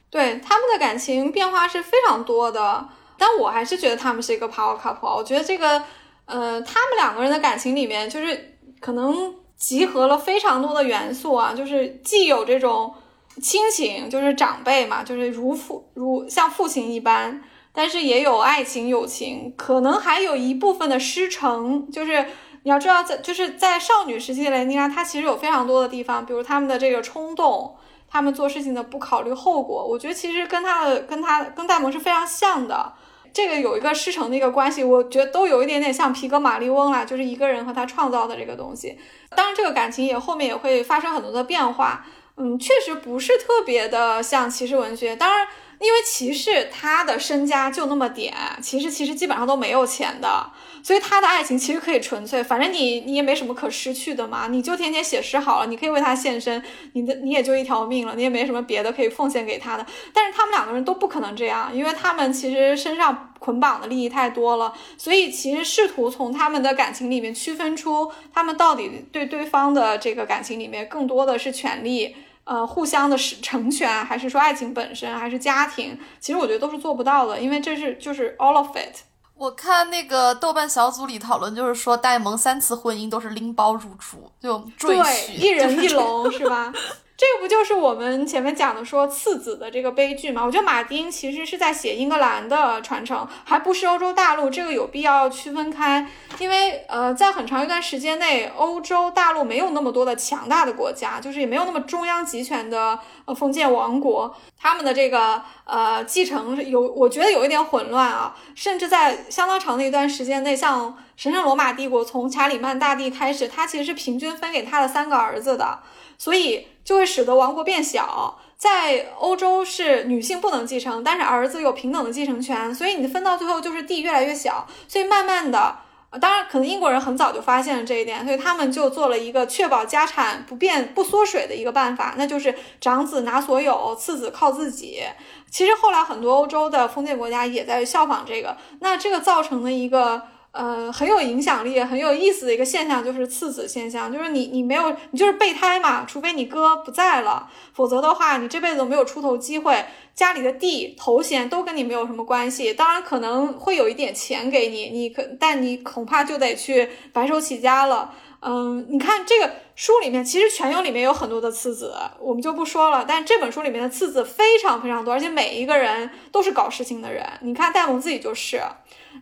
对他们的感情变化是非常多的，但我还是觉得他们是一个 power couple。我觉得这个。呃，他们两个人的感情里面，就是可能集合了非常多的元素啊，就是既有这种亲情，就是长辈嘛，就是如父如像父亲一般，但是也有爱情、友情，可能还有一部分的师承。就是你要知道，在就是在少女时期的雷妮拉，她其实有非常多的地方，比如他们的这个冲动，他们做事情的不考虑后果，我觉得其实跟他的跟他跟戴蒙是非常像的。这个有一个师承的一个关系，我觉得都有一点点像皮革马利翁啦，就是一个人和他创造的这个东西。当然，这个感情也后面也会发生很多的变化。嗯，确实不是特别的像骑士文学。当然。因为骑士他的身家就那么点，骑士其实基本上都没有钱的，所以他的爱情其实可以纯粹，反正你你也没什么可失去的嘛，你就天天写诗好了，你可以为他献身，你的你也就一条命了，你也没什么别的可以奉献给他的。但是他们两个人都不可能这样，因为他们其实身上捆绑的利益太多了，所以其实试图从他们的感情里面区分出他们到底对对方的这个感情里面更多的是权利。呃，互相的是成全，还是说爱情本身，还是家庭？其实我觉得都是做不到的，因为这是就是 all of it。我看那个豆瓣小组里讨论，就是说戴蒙三次婚姻都是拎包入住，就赘婿，一人一龙，是吧？这个不就是我们前面讲的说次子的这个悲剧吗？我觉得马丁其实是在写英格兰的传承，还不是欧洲大陆，这个有必要区分开，因为呃，在很长一段时间内，欧洲大陆没有那么多的强大的国家，就是也没有那么中央集权的呃封建王国，他们的这个呃继承有，我觉得有一点混乱啊，甚至在相当长的一段时间内，像神圣罗马帝国从查理曼大帝开始，他其实是平均分给他的三个儿子的，所以。就会使得王国变小。在欧洲是女性不能继承，但是儿子有平等的继承权，所以你分到最后就是地越来越小。所以慢慢的，当然可能英国人很早就发现了这一点，所以他们就做了一个确保家产不变不缩水的一个办法，那就是长子拿所有，次子靠自己。其实后来很多欧洲的封建国家也在效仿这个，那这个造成的一个。呃，很有影响力、很有意思的一个现象就是次子现象，就是你你没有你就是备胎嘛，除非你哥不在了，否则的话你这辈子都没有出头机会，家里的地头衔都跟你没有什么关系，当然可能会有一点钱给你，你可但你恐怕就得去白手起家了。嗯，你看这个书里面，其实《全游》里面有很多的次子，我们就不说了，但这本书里面的次子非常非常多，而且每一个人都是搞事情的人，你看戴蒙自己就是。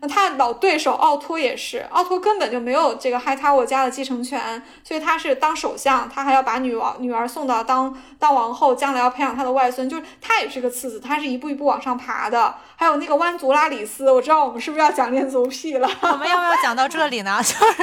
那他的老对手奥托也是，奥托根本就没有这个海塔沃家的继承权，所以他是当首相，他还要把女王女儿送到当当王后，将来要培养他的外孙，就是他也是个次子，他是一步一步往上爬的。还有那个湾族拉里斯，我知道我们是不是要讲恋足癖了？我们要不要讲到这里呢？就是，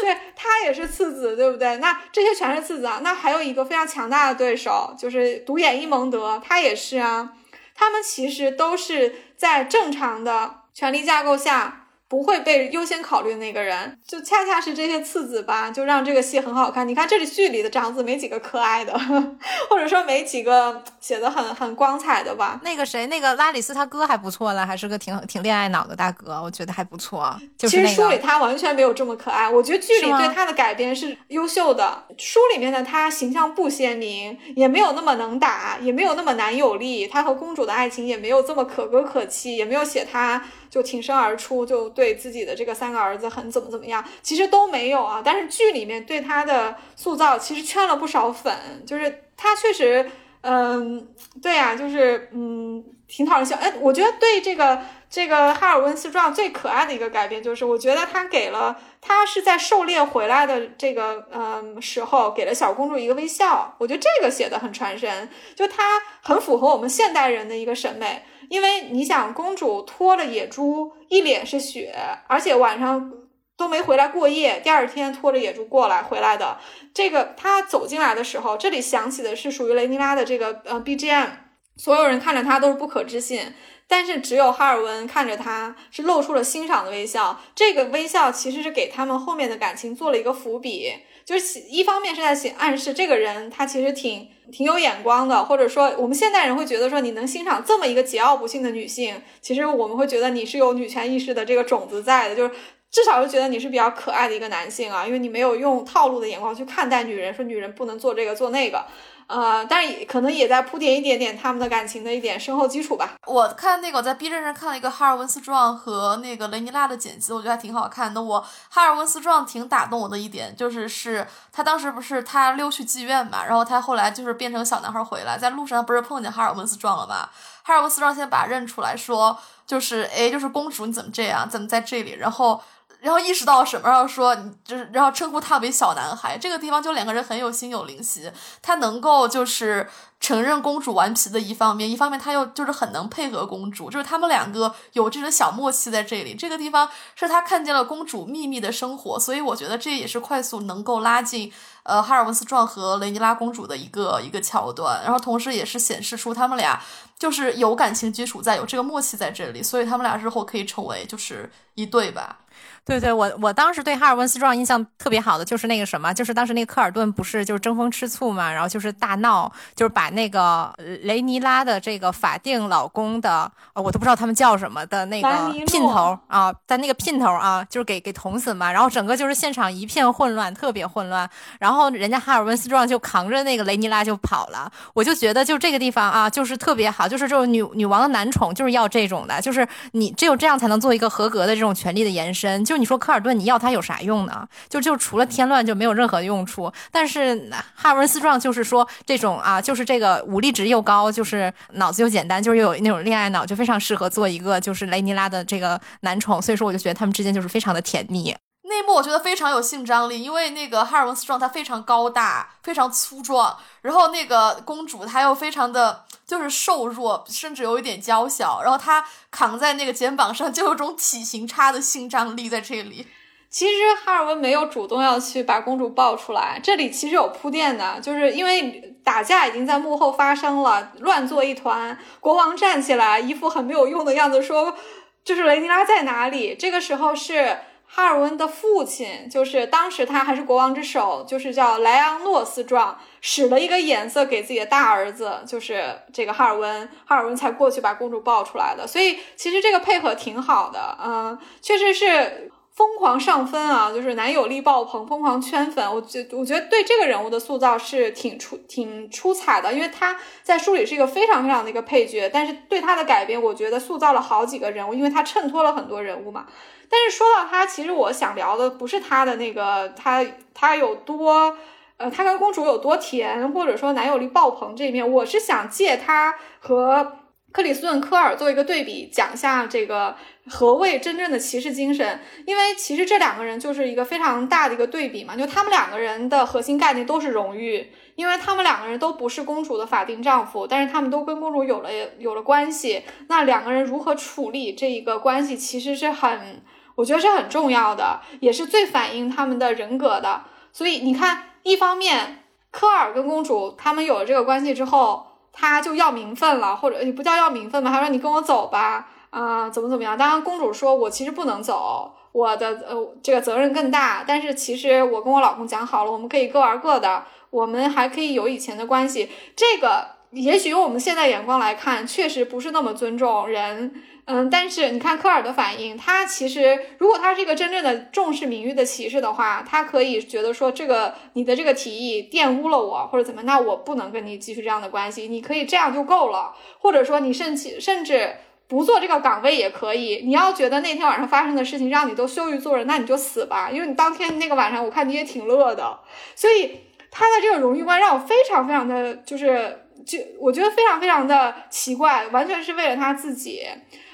对他也是是次子，对不对？那这些全是次子啊。那还有一个非常强大的对手，就是独眼伊蒙德，他也是啊。他们其实都是在正常的权力架构下。不会被优先考虑的那个人，就恰恰是这些次子吧，就让这个戏很好看。你看这里剧里的长子没几个可爱的，或者说没几个写的很很光彩的吧。那个谁，那个拉里斯他哥还不错了，还是个挺挺恋爱脑的大哥，我觉得还不错。其实书里他完全没有这么可爱，我觉得剧里对他的改编是优秀的。书里面的他形象不鲜明，也没有那么能打，也没有那么男友力，他和公主的爱情也没有这么可歌可泣，也没有写他。就挺身而出，就对自己的这个三个儿子很怎么怎么样，其实都没有啊。但是剧里面对他的塑造其实圈了不少粉，就是他确实，嗯，对呀，就是嗯，挺讨人笑。哎，我觉得对这个这个哈尔温斯壮最可爱的一个改变，就是我觉得他给了他是在狩猎回来的这个嗯时候，给了小公主一个微笑。我觉得这个写的很传神，就他很符合我们现代人的一个审美。因为你想，公主拖着野猪，一脸是血，而且晚上都没回来过夜，第二天拖着野猪过来回来的。这个她走进来的时候，这里响起的是属于雷尼拉的这个呃 BGM，所有人看着她都是不可置信，但是只有哈尔温看着他是露出了欣赏的微笑。这个微笑其实是给他们后面的感情做了一个伏笔，就是一方面是在写暗示这个人他其实挺。挺有眼光的，或者说我们现代人会觉得说你能欣赏这么一个桀骜不驯的女性，其实我们会觉得你是有女权意识的这个种子在的，就是至少是觉得你是比较可爱的一个男性啊，因为你没有用套路的眼光去看待女人，说女人不能做这个做那个。呃，但是可能也在铺垫一点点他们的感情的一点深厚基础吧。我看那个我在 B 站上看了一个哈尔温斯壮和那个雷尼拉的剪辑，我觉得还挺好看的。我哈尔温斯壮挺打动我的一点就是，是他当时不是他溜去妓院嘛，然后他后来就是变成小男孩回来，在路上不是碰见哈尔温斯壮了嘛？哈尔温斯壮先把认出来，说就是哎，就是公主你怎么这样，怎么在这里？然后。然后意识到什么，然后说就是，然后称呼他为小男孩。这个地方就两个人很有心有灵犀，他能够就是承认公主顽皮的一方面，一方面他又就是很能配合公主，就是他们两个有这种小默契在这里。这个地方是他看见了公主秘密的生活，所以我觉得这也是快速能够拉近呃哈尔温斯壮和雷尼拉公主的一个一个桥段，然后同时也是显示出他们俩就是有感情基础在，有这个默契在这里，所以他们俩日后可以成为就是一对吧。对对，我我当时对哈尔温斯壮印象特别好的就是那个什么，就是当时那个科尔顿不是就是争风吃醋嘛，然后就是大闹，就是把那个雷尼拉的这个法定老公的，我都不知道他们叫什么的那个姘头啊，在那个姘头啊，就是给给捅死嘛，然后整个就是现场一片混乱，特别混乱，然后人家哈尔温斯壮就扛着那个雷尼拉就跑了，我就觉得就这个地方啊，就是特别好，就是这种女女王的男宠就是要这种的，就是你只有这样才能做一个合格的这种权力的延伸，就。你说科尔顿，你要他有啥用呢？就就除了添乱，就没有任何用处。但是哈尔温斯壮就是说这种啊，就是这个武力值又高，就是脑子又简单，就是又有那种恋爱脑，就非常适合做一个就是雷尼拉的这个男宠。所以说，我就觉得他们之间就是非常的甜蜜。那幕我觉得非常有性张力，因为那个哈尔文斯壮他非常高大，非常粗壮，然后那个公主她又非常的。就是瘦弱，甚至有一点娇小，然后他扛在那个肩膀上，就有种体型差的性张力在这里。其实哈尔温没有主动要去把公主抱出来，这里其实有铺垫的，就是因为打架已经在幕后发生了，乱作一团。国王站起来，一副很没有用的样子，说：“就是雷尼拉在哪里？”这个时候是。哈尔温的父亲，就是当时他还是国王之首，就是叫莱昂诺斯壮，使了一个眼色给自己的大儿子，就是这个哈尔温，哈尔温才过去把公主抱出来的。所以其实这个配合挺好的，嗯，确实是疯狂上分啊，就是男友力爆棚，疯狂圈粉。我觉我觉得对这个人物的塑造是挺出挺出彩的，因为他在书里是一个非常非常的一个配角，但是对他的改编，我觉得塑造了好几个人物，因为他衬托了很多人物嘛。但是说到他，其实我想聊的不是他的那个他他有多，呃，他跟公主有多甜，或者说男友力爆棚这一面，我是想借他和克里斯顿科尔做一个对比，讲一下这个何谓真正的骑士精神。因为其实这两个人就是一个非常大的一个对比嘛，就他们两个人的核心概念都是荣誉，因为他们两个人都不是公主的法定丈夫，但是他们都跟公主有了有了关系，那两个人如何处理这一个关系，其实是很。我觉得是很重要的，也是最反映他们的人格的。所以你看，一方面科尔跟公主他们有了这个关系之后，他就要名分了，或者也不叫要名分吧，他说你跟我走吧，啊、怎么怎么样？当然，公主说我其实不能走，我的呃这个责任更大，但是其实我跟我老公讲好了，我们可以各玩各的，我们还可以有以前的关系。这个也许用我们现在眼光来看，确实不是那么尊重人。嗯，但是你看科尔的反应，他其实如果他是一个真正的重视名誉的骑士的话，他可以觉得说这个你的这个提议玷污了我或者怎么，那我不能跟你继续这样的关系，你可以这样就够了，或者说你甚至甚至不做这个岗位也可以。你要觉得那天晚上发生的事情让你都羞于做人，那你就死吧，因为你当天那个晚上我看你也挺乐的，所以他的这个荣誉观让我非常非常的就是。就我觉得非常非常的奇怪，完全是为了他自己。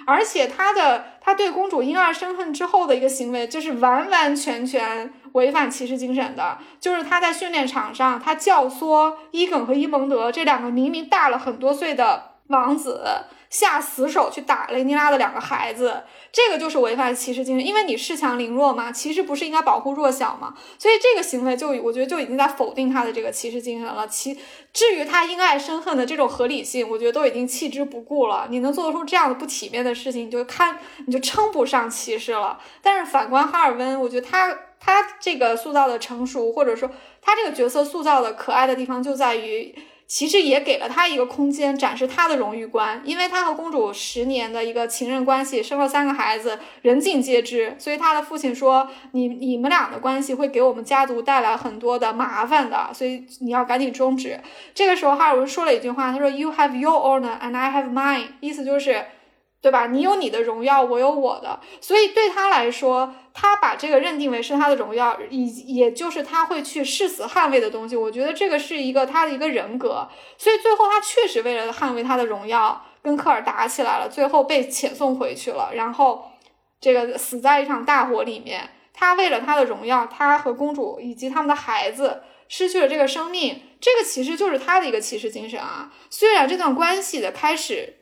而且他的他对公主因爱生恨之后的一个行为，就是完完全全违反骑士精神的。就是他在训练场上，他教唆伊耿和伊蒙德这两个明明大了很多岁的王子下死手去打雷尼拉的两个孩子，这个就是违反骑士精神。因为你恃强凌弱嘛，其实不是应该保护弱小嘛？所以这个行为就我觉得就已经在否定他的这个骑士精神了。其至于他因爱生恨的这种合理性，我觉得都已经弃之不顾了。你能做出这样的不体面的事情，你就看你就称不上骑士了。但是反观哈尔温，我觉得他他这个塑造的成熟，或者说他这个角色塑造的可爱的地方，就在于其实也给了他一个空间展示他的荣誉观，因为他和公主十年的一个情人关系，生了三个孩子，人尽皆知。所以他的父亲说：“你你们俩的关系会给我们家族带来很多的麻烦的，所以你要赶紧终止。”这个时候，哈尔文说了一句话，他说：“You have your honor and I have mine。”意思就是，对吧？你有你的荣耀，我有我的。所以对他来说，他把这个认定为是他的荣耀，以也就是他会去誓死捍卫的东西。我觉得这个是一个他的一个人格。所以最后他确实为了捍卫他的荣耀，跟科尔打起来了，最后被遣送回去了，然后这个死在一场大火里面。他为了他的荣耀，他和公主以及他们的孩子失去了这个生命。这个其实就是他的一个骑士精神啊。虽然这段关系的开始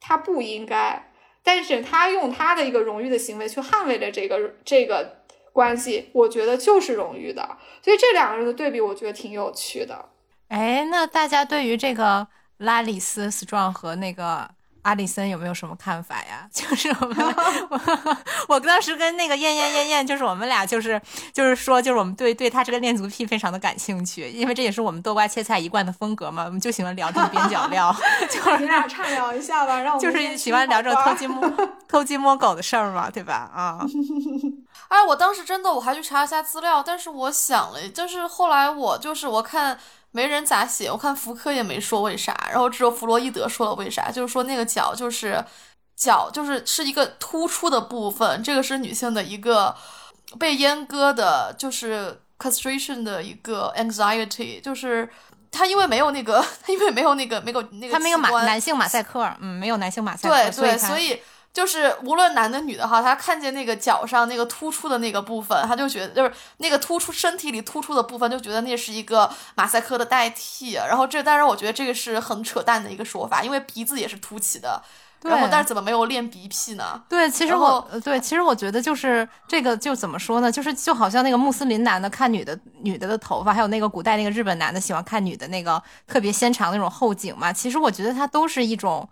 他不应该，但是他用他的一个荣誉的行为去捍卫了这个这个关系，我觉得就是荣誉的。所以这两个人的对比，我觉得挺有趣的。哎，那大家对于这个拉里斯 Strong 和那个阿里森有没有什么看法呀？就是我们，我我当时跟那个燕燕燕燕，就是我们俩就是就是说，就是我们对对他这个恋足癖非常的感兴趣，因为这也是我们豆瓜切菜一贯的风格嘛，我们就喜欢聊这种边角料，就是你俩畅聊一下吧，让我们就是喜欢聊这种偷鸡摸偷鸡摸狗的事儿嘛，对吧？啊，哎，我当时真的我还去查了一下资料，但是我想了，就是后来我就是我看没人咋写，我看福柯也没说为啥，然后只有弗洛伊德说了为啥，就是说那个脚就是脚就是是一个突出的部分，这个是女性的一个被阉割的，就是 castration 的一个 anxiety，就是。他因为没有那个，他因为没有那个没有那个他没有马男性马赛克，嗯，没有男性马赛克，对对，所以就是无论男的女的哈，他看见那个脚上那个突出的那个部分，他就觉得就是那个突出身体里突出的部分，就觉得那是一个马赛克的代替。然后这，但是我觉得这个是很扯淡的一个说法，因为鼻子也是凸起的。然后，但是怎么没有练鼻涕呢？对，其实我呃对，其实我觉得就是这个，就怎么说呢？就是就好像那个穆斯林男的看女的女的的头发，还有那个古代那个日本男的喜欢看女的那个特别纤长的那种后颈嘛。其实我觉得它都是一种，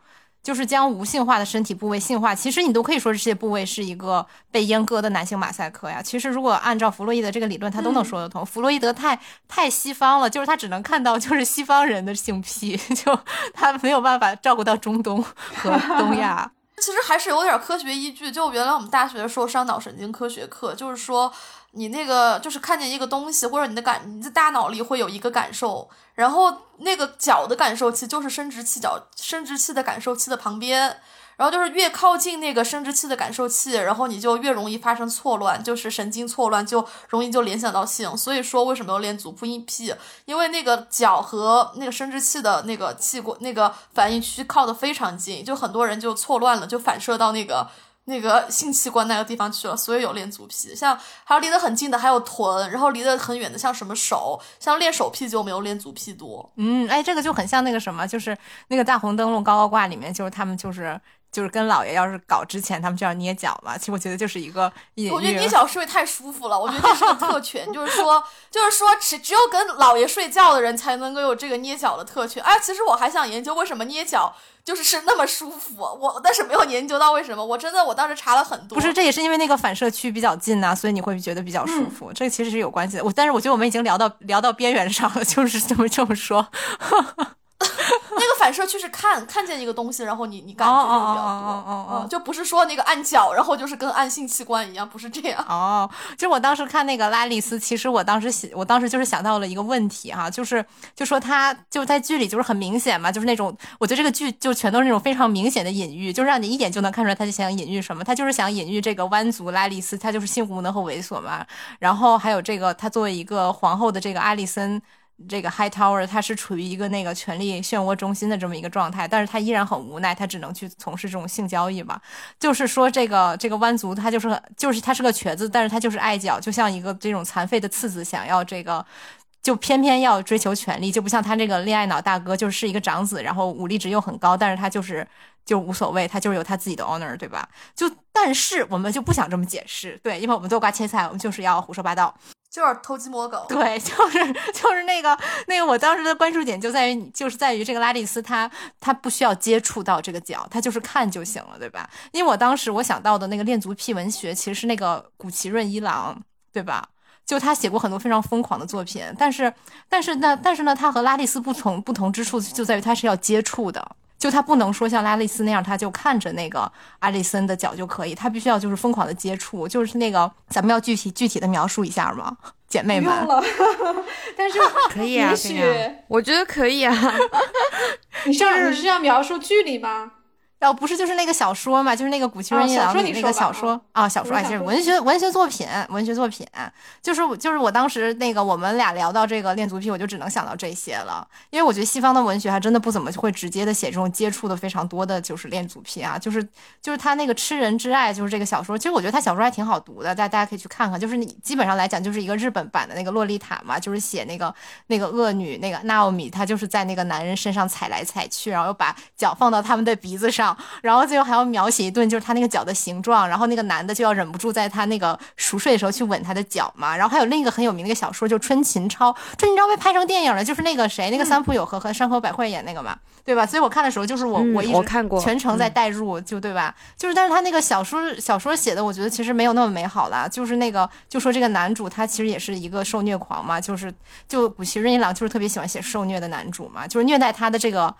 就是将无性化的身体部位性化。其实你都可以说这些部位是一个被阉割的男性马赛克呀。其实如果按照弗洛伊德这个理论，他都能说得通。弗洛伊德太太西方了，就是他只能看到就是西方人的性癖，就他没有办法照顾到中东和东亚。其实还是有点科学依据。就原来我们大学的时候上脑神经科学课，就是说你那个就是看见一个东西，或者你的感你的大脑里会有一个感受，然后那个脚的感受器就是生殖器脚生殖器的感受器的旁边。然后就是越靠近那个生殖器的感受器，然后你就越容易发生错乱，就是神经错乱，就容易就联想到性。所以说为什么要练足部硬癖？因为那个脚和那个生殖器的那个器官那个反应区靠得非常近，就很多人就错乱了，就反射到那个那个性器官那个地方去了，所以有练足癖。像还有离得很近的，还有臀，然后离得很远的，像什么手，像练手癖就没有练足癖多。嗯，哎，这个就很像那个什么，就是那个大红灯笼高高挂里面，就是他们就是就是跟姥爷要是搞之前，他们就要捏脚嘛。其实我觉得就是一个。我觉得捏脚睡太舒服了，我觉得这是个特权，就是说，就是说，只只有跟姥爷睡觉的人才能够有这个捏脚的特权。哎，其实我还想研究为什么捏脚就是是那么舒服，我但是没有研究到为什么。我真的我当时查了很多，不是，这也是因为那个反射区比较近呐、所以你会觉得比较舒服。这其实是有关系的。我但是我觉得我们已经聊到聊到边缘上了，就是这么这么说。那个反射区是看看见一个东西，然后你你感觉哦会比较多，哦哦哦哦哦嗯就不是说那个按脚，然后就是跟按性器官一样，不是这样。哦，就我当时看那个拉丽丝，其实我当时想，我当时就是想到了一个问题哈、就是就说他就在剧里就是很明显嘛，就是那种我觉得这个剧就全都是那种非常明显的隐喻，就让你一眼就能看出来他就想隐喻什么，他就是想隐喻这个弯族拉丽丝，她就是性无能和猥琐嘛，然后还有这个她作为一个皇后的这个阿丽森。这个 High Tower，他是处于一个那个权力漩涡中心的这么一个状态，但是他依然很无奈，他只能去从事这种性交易嘛。就是说，这个这个湾族他就是就是他是个瘸子，但是他就是爱脚，就像一个这种残废的次子，想要这个。就偏偏要追求权力，就不像他这个恋爱脑大哥，就是一个长子，然后武力值又很高，但是他就是就无所谓，他就是有他自己的 honor，对吧？就但是我们就不想这么解释，对，因为我们做瓜切菜，我们就是要胡说八道，就是偷鸡摸狗，对，就是就是那个那个，我当时的关注点就在于，就是在于这个拉蒂斯，他他不需要接触到这个脚，他就是看就行了，对吧？因为我当时我想到的那个恋足癖文学其实是那个古奇润一郎，对吧？就他写过很多非常疯狂的作品，但是但是呢，但是呢，他和拉蒂斯不同不同之处就在于他是要接触的。就他不能说像拉丽丝那样，他就看着那个阿里森的脚就可以，他必须要就是疯狂的接触，就是那个咱们要具体具体的描述一下吗，姐妹们？不用了，但是 可以啊，也可以啊许我觉得可以啊。你是要你是要描述距离吗？然后不是就是那个小说嘛，就是那个古奇润一郎哦小说那那个小说啊，小说哎，就是文学文学作品，文学作品，就是我就是我当时那个我们俩聊到这个恋足癖，我就只能想到这些了，因为我觉得西方的文学还真的不怎么会直接的写这种接触的非常多的就是恋足癖啊，就是就是他那个吃人之爱，就是这个小说，其实我觉得他小说还挺好读的，大家大家可以去看看，就是你基本上来讲就是一个日本版的那个洛丽塔嘛，就是写那个那个恶女那个娜奥米，她就是在那个男人身上踩来踩去，然后又把脚放到他们的鼻子上，然后最后还要描写一顿就是他那个脚的形状，然后那个男的就要忍不住在他那个熟睡的时候去吻他的脚嘛。然后还有另一个很有名的一个小说，就《春琴抄》，《春琴抄》被拍成电影了，就是那个谁，那个三浦友和和山口百惠演那个嘛，对吧？所以我看的时候就是我、嗯我一直我看过全程在代入，就对吧？就是但是他那个小说小说写的，我觉得其实没有那么美好啦。就是那个就说这个男主他其实也是一个受虐狂嘛，就是就古奇润一郎就是特别喜欢写受虐的男主嘛，就是虐待他的这个。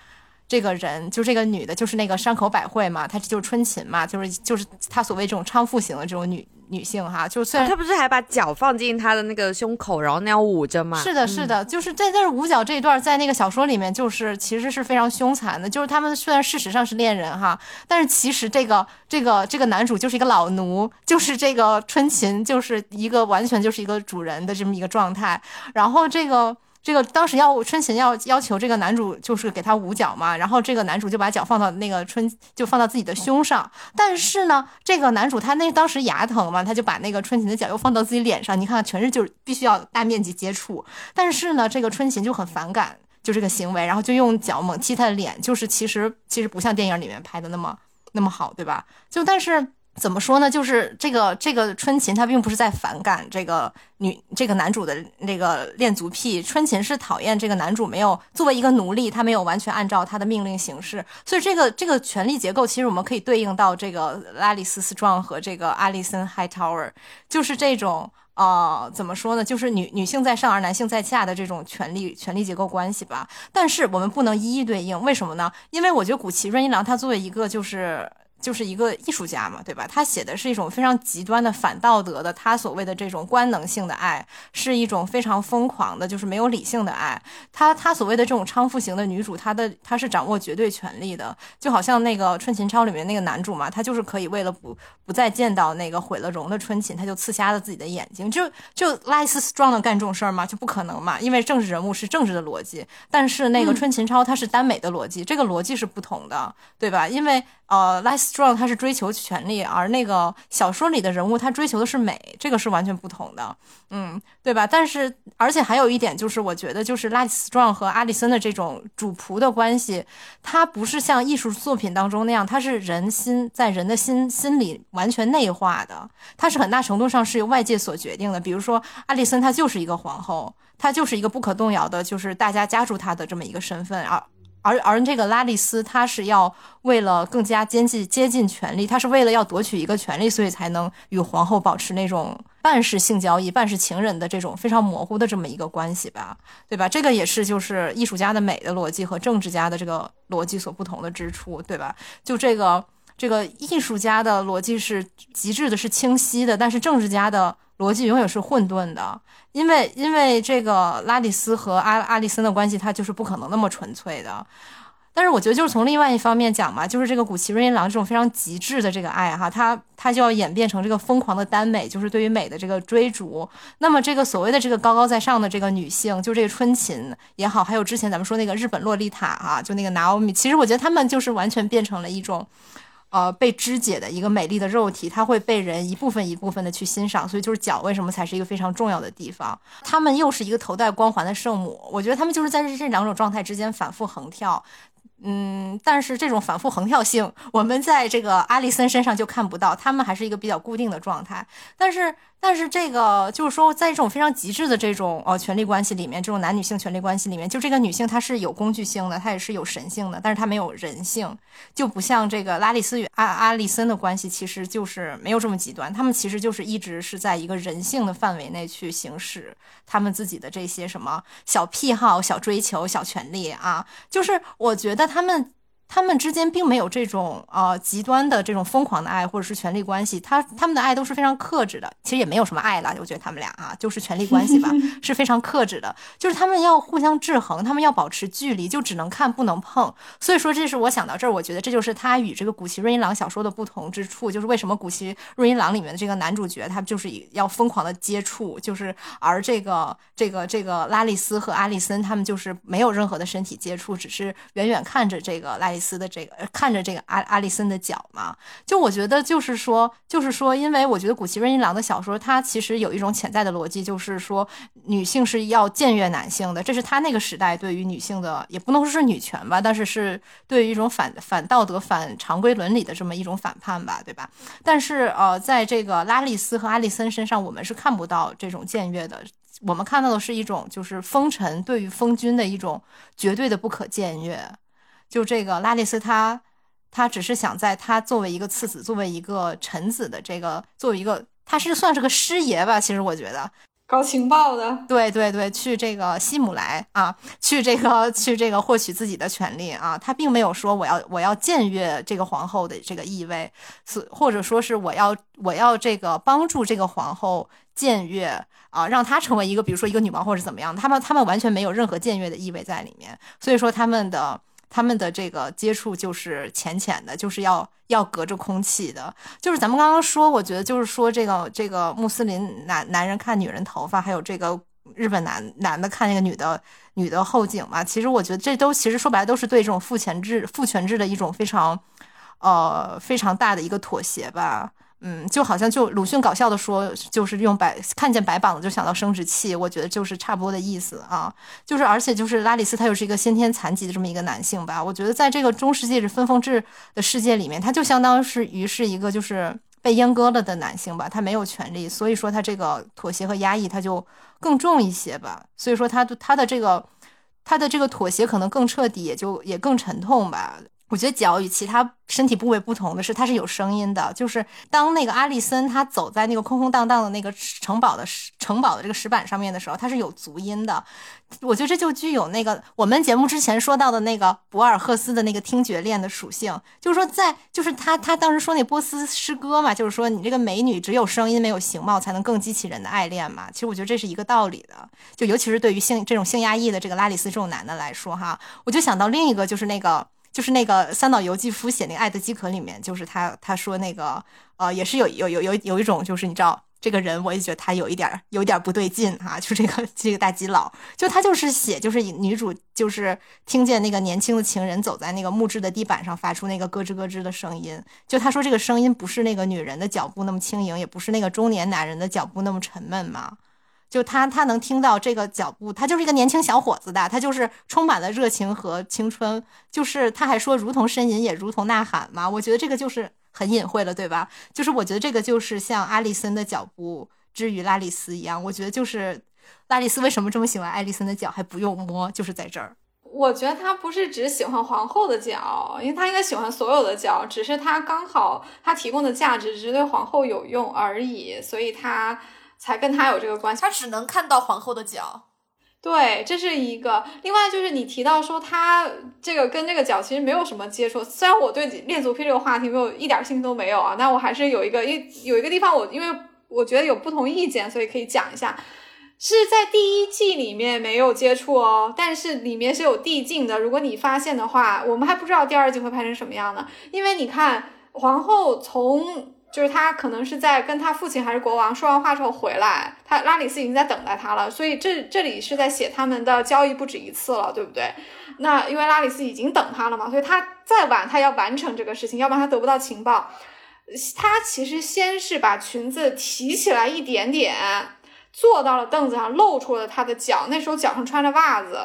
这个人就这个女的，就是那个山口百惠嘛，她就是春琴嘛，就是就是她所谓这种娼妇型的这种女女性哈，就虽然她不是还把脚放进她的那个胸口，然后那样捂着嘛？是的，是的，就是在但是五角这一段在那个小说里面，就是其实是非常凶残的。就是他们虽然事实上是恋人哈，但是其实这个这个这个男主就是一个老奴，就是这个春琴就是一个完全就是一个主人的这么一个状态。然后这个。这个当时要春琴要要求这个男主就是给他捂脚嘛，然后这个男主就把脚放到那个春就放到自己的胸上，但是呢，这个男主他那当时牙疼嘛，他就把那个春琴的脚又放到自己脸上，你看全是就是必须要大面积接触，但是呢，这个春琴就很反感就这个行为，然后就用脚猛踢他的脸，就是其实其实不像电影里面拍的那么那么好，对吧？就但是。怎么说呢？就是这个这个春琴，她并不是在反感这个女这个男主的那个恋足癖，春琴是讨厌这个男主没有作为一个奴隶，他没有完全按照他的命令行事。所以这个这个权力结构，其实我们可以对应到这个拉里斯斯壮和这个阿里森 Hightower，就是这种。呃，怎么说呢？就是女女性在上而男性在下的这种权力权力结构关系吧。但是我们不能一一对应，为什么呢？因为我觉得古奇润一郎他作为一个就是就是一个艺术家嘛，对吧？他写的是一种非常极端的反道德的，他所谓的这种官能性的爱，是一种非常疯狂的，就是没有理性的爱。他他所谓的这种娼妇型的女主，她的她是掌握绝对权力的，就好像那个《春琴抄》里面那个男主嘛，他就是可以为了不不再见到那个毁了容的春琴，他就刺瞎了自己的眼睛。就就拉斯斯壮的干这种事儿吗？就不可能嘛，因为政治人物是政治的逻辑，但是那个春琴抄它是耽美的逻辑，这个逻辑是不同的，对吧？因为呃，拉斯 Strong 他是追求权力，而那个小说里的人物他追求的是美，这个是完全不同的，嗯，对吧？但是而且还有一点就是，我觉得就是拉里斯 Strong 和阿里森的这种主仆的关系，它不是像艺术作品当中那样，它是人心在人的心心里完全内化的，它是很大程度上是由外界所决定的。比如说阿里森，她就是一个皇后，她就是一个不可动摇的，就是大家加注她的这么一个身份啊。而而这个拉丽丝，她是要为了更加接近接近权力，她是为了要夺取一个权力，所以才能与皇后保持那种半是性交易、半是情人的这种非常模糊的这么一个关系吧，对吧？这个也是就是艺术家的美的逻辑和政治家的这个逻辑所不同的之处，对吧？就这个这个艺术家的逻辑是极致的，是清晰的，但是政治家的。逻辑永远是混沌的，因为因为这个拉里斯和阿阿里森的关系，它就是不可能那么纯粹的。但是我觉得，就是从另外一方面讲嘛，就是这个古奇瑞因郎这种非常极致的这个爱哈，它它就要演变成这个疯狂的耽美，就是对于美的这个追逐。那么这个所谓的这个高高在上的这个女性，就这个春琴也好，还有之前咱们说那个日本洛丽塔哈，就那个拿奥米，其实我觉得他们就是完全变成了一种。呃，被肢解的一个美丽的肉体，它会被人一部分一部分的去欣赏，所以就是脚为什么才是一个非常重要的地方？他们又是一个头戴光环的圣母，我觉得他们就是在这这两种状态之间反复横跳。嗯，但是这种反复横跳性，我们在这个阿里森身上就看不到，他们还是一个比较固定的状态。但是，但是这个就是说，在这种非常极致的这种呃权力关系里面，这种男女性权力关系里面，就这个女性她是有工具性的，她也是有神性的，但是她没有人性，就不像这个拉里斯与阿阿里森的关系，其实就是没有这么极端，他们其实就是一直是在一个人性的范围内去行使他们自己的这些什么小癖好、小追求、小权利啊，就是我觉得。他们。他们之间并没有这种呃极端的这种疯狂的爱或者是权力关系，他他们的爱都是非常克制的，其实也没有什么爱了，我觉得他们俩啊就是权力关系吧，是非常克制的，就是他们要互相制衡，他们要保持距离，就只能看不能碰。所以说，这是我想到这儿，我觉得这就是他与这个古奇瑞因郎小说的不同之处，就是为什么古奇瑞因郎里面的这个男主角他就是要疯狂的接触，就是而这个这个这个拉丽丝和阿丽森他们就是没有任何的身体接触，只是远远看着这个拉丽。斯的这个看着这个阿阿里森的脚嘛，就我觉得就是说，就是说，因为我觉得古奇润一郎的小说，它其实有一种潜在的逻辑，就是说女性是要僭越男性的，这是他那个时代对于女性的，也不能说是女权吧，但是是对于一种反反道德、反常规伦理的这么一种反叛吧，对吧？但是呃，在这个拉丽丝和阿里森身上，我们是看不到这种僭越的，我们看到的是一种就是风尘对于风君的一种绝对的不可僭越。就这个拉丽丝，他他只是想在他作为一个次子，作为一个臣子的这个，作为一个他是算是个师爷吧。其实我觉得搞情报的，对对对，去这个西姆莱啊，去这个去这个获取自己的权利啊。他并没有说我要我要僭越这个皇后的这个意味，所或者说是我要我要这个帮助这个皇后僭越啊，让她成为一个比如说一个女王或者怎么样。他们他们完全没有任何僭越的意味在里面，所以说他们的。他们的这个接触就是浅浅的，就是要要隔着空气的。就是咱们刚刚说，我觉得就是说这个这个穆斯林男男人看女人头发，还有这个日本男男的看那个女的女的后颈嘛。其实我觉得这都其实说白了都是对这种父权制父权制的一种非常呃非常大的一个妥协吧。嗯，就好像就鲁迅搞笑的说，就是用白看见白膀子就想到生殖器，我觉得就是差不多的意思啊。就是而且就是拉里斯他又是一个先天残疾的这么一个男性吧，我觉得在这个中世纪的分封制的世界里面，他就相当是于是一个就是被阉割了的男性吧，他没有权利，所以说他这个妥协和压抑他就更重一些吧。所以说他他的这个他的这个妥协可能更彻底，也就也更沉痛吧。我觉得脚与其他身体部位不同的是，它是有声音的。就是当那个阿里森他走在那个空空荡荡的那个城堡的城堡的这个石板上面的时候，它是有足音的。我觉得这就具有那个我们节目之前说到的那个博尔赫斯的那个听觉链的属性。就是说，在就是他他当时说那波斯诗歌嘛，就是说你这个美女只有声音没有形貌，才能更激起人的爱恋嘛。其实我觉得这是一个道理的。就尤其是对于性这种性压抑的这个拉里斯这种男的来说哈，我就想到另一个就是那个。就是那个三岛由纪夫写那个《爱的饥渴》里面，就是他他说那个呃，也是有有有有有一种就是你知道这个人，我也觉得他有一点有点不对劲哈、就这个这个大基佬，就他就是写就是女主就是听见那个年轻的情人走在那个木质的地板上发出那个咯吱咯吱的声音，就他说这个声音不是那个女人的脚步那么轻盈，也不是那个中年男人的脚步那么沉闷嘛。就他他能听到这个脚步，他就是一个年轻小伙子的，他就是充满了热情和青春，就是他还说如同呻吟也如同呐喊嘛，我觉得这个就是很隐晦了，对吧？就是我觉得这个就是像阿里森的脚步之于拉里斯一样，我觉得就是拉里斯为什么这么喜欢爱丽森的脚还不用摸，就是在这儿。我觉得他不是只喜欢皇后的脚，因为他应该喜欢所有的脚，只是他刚好他提供的价值只对皇后有用而已，所以他才跟他有这个关系。他只能看到皇后的脚。对，这是一个。另外就是你提到说他这个跟这个脚其实没有什么接触，虽然我对恋足癖这个话题没有一点兴趣都没有啊，但我还是有一个，因有一个地方我因为我觉得有不同意见，所以可以讲一下。是在第一季里面没有接触哦，但是里面是有递进的。如果你发现的话，我们还不知道第二季会拍成什么样呢。因为你看，皇后从就是他可能是在跟他父亲还是国王说完话之后回来，他拉里斯已经在等待他了。所以这这里是在写他们的交易不止一次了，对不对？那因为拉里斯已经等他了嘛，所以他再晚他要完成这个事情，要不然他得不到情报。他其实先是把裙子提起来一点点。坐到了凳子上，露出了他的脚。那时候脚上穿着袜子，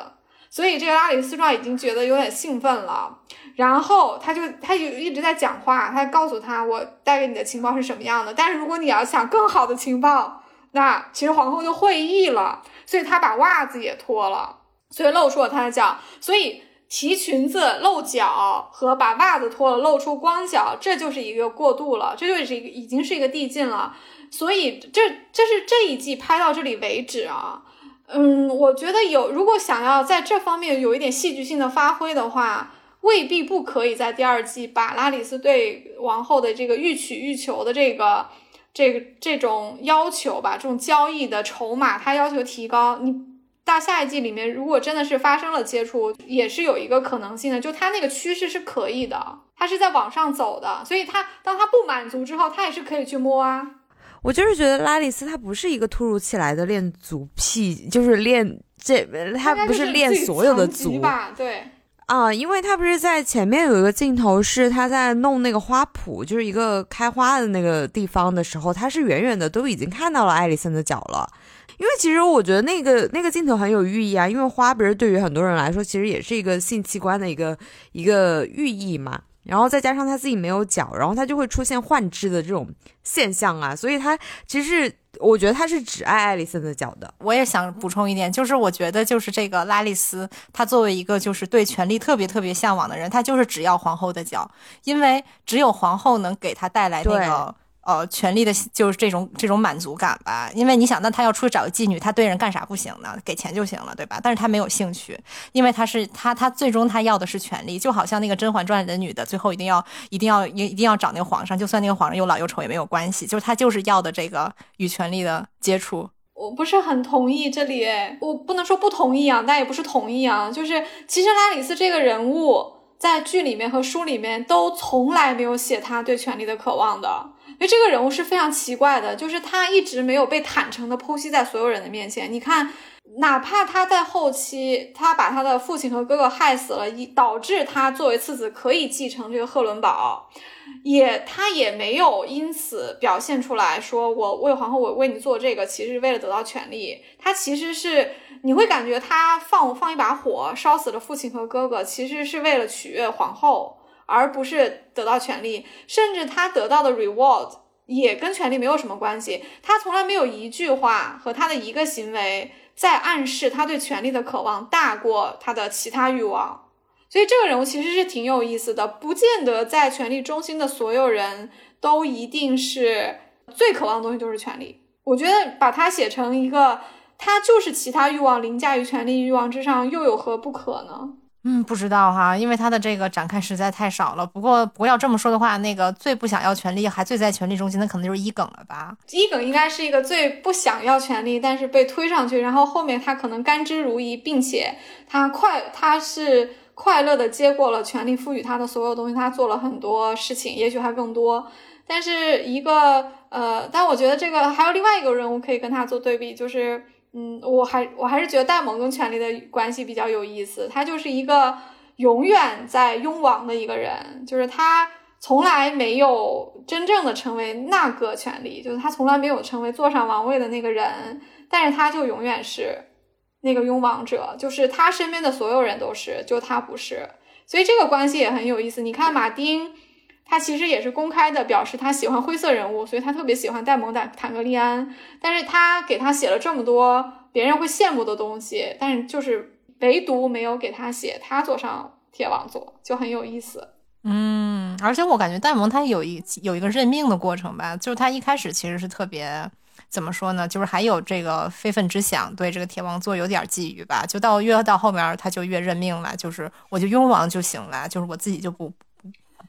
所以这个拉里斯壮已经觉得有点兴奋了。然后他就他就一直在讲话，他告诉他我带给你的情报是什么样的。但是如果你要想更好的情报，那其实皇后就会意了，所以他把袜子也脱了，所以露出了他的脚。所以提裙子露脚和把袜子脱了露出光脚，这就是一个过渡了，这就是一个已经是一个递进了。所以这这是这一季拍到这里为止啊，嗯，我觉得有如果想要在这方面有一点戏剧性的发挥的话，未必不可以在第二季把拉里斯对王后的这个欲取欲求的这个这个这种要求吧，这种交易的筹码，他要求提高。你到下一季里面，如果真的是发生了接触，也是有一个可能性的，就他那个趋势是可以的，他是在往上走的，所以他当他不满足之后，他也是可以去摸啊。我就是觉得拉里斯他不是一个突如其来的恋足癖，就是恋这他不是练所有的足吧？对啊，因为他不是在前面有一个镜头是他在弄那个花圃，就是一个开花的那个地方的时候，他是远远的都已经看到了艾丽森的脚了。因为其实我觉得那个那个镜头很有寓意啊，因为花不是对于很多人来说其实也是一个性器官的一个一个寓意嘛。然后再加上他自己没有脚，然后他就会出现幻肢的这种现象啊，所以他其实我觉得他是只爱爱丽森的脚的。我也想补充一点，就是我觉得就是这个拉丽丝，她作为一个就是对权力特别特别向往的人，她就是只要皇后的脚，因为只有皇后能给她带来那个。呃，权力的就是这种这种满足感吧，因为你想，那他要出去找个妓女，他对人干啥不行呢？给钱就行了，对吧？但是他没有兴趣，因为他是他他最终他要的是权力，就好像那个《甄嬛传》里的女的，最后一定要一定要一一定要找那个皇上，就算那个皇上又老又丑也没有关系，就是他就是要的这个与权力的接触。我不是很同意这里，我不能说不同意啊，但也不是同意啊，就是其实拉里斯这个人物在剧里面和书里面都从来没有写他对权力的渴望的。这个人物是非常奇怪的，就是他一直没有被坦诚的剖析在所有人的面前。你看，哪怕他在后期，他把他的父亲和哥哥害死了，以导致他作为次子可以继承这个赫伦堡，也他也没有因此表现出来说，我为皇后，我为你做这个，其实是为了得到权利。他其实是你会感觉他放放一把火烧死了父亲和哥哥，其实是为了取悦皇后。而不是得到权利，甚至他得到的 reward 也跟权利没有什么关系。他从来没有一句话和他的一个行为在暗示他对权力的渴望大过他的其他欲望。所以这个人物其实是挺有意思的，不见得在权力中心的所有人都一定是最渴望的东西就是权力。我觉得把他写成一个他就是其他欲望凌驾于权力欲望之上，又有何不可呢？嗯，不知道哈，因为他的这个展开实在太少了。不过，不要这么说的话，那个最不想要权力，还最在权力中心的，可能就是伊耿了吧？伊耿应该是一个最不想要权力，但是被推上去，然后后面他可能甘之如饴，并且他快，他是快乐的接过了权力赋予他的所有东西，他做了很多事情，也许还更多。但是一个呃，但我觉得这个还有另外一个人物可以跟他做对比，就是嗯，我还我还是觉得戴蒙跟权力的关系比较有意思。他就是一个永远在拥王的一个人，就是他从来没有真正的成为那个权力，就是他从来没有成为坐上王位的那个人，但是他就永远是那个拥王者，就是他身边的所有人都是，就他不是。所以这个关系也很有意思。你看马丁。他其实也是公开的表示他喜欢灰色人物，所以他特别喜欢戴蒙坦坦格利安。但是他给他写了这么多别人会羡慕的东西，但是就是唯独没有给他写他坐上铁王座，就很有意思。嗯，而且我感觉戴蒙他有一有一个认命的过程吧，就是他一开始其实是特别怎么说呢，就是还有这个非分之想，对这个铁王座有点觊觎吧。就到越到后面他就越认命了，就是我就拥王就行了，就是我自己就不。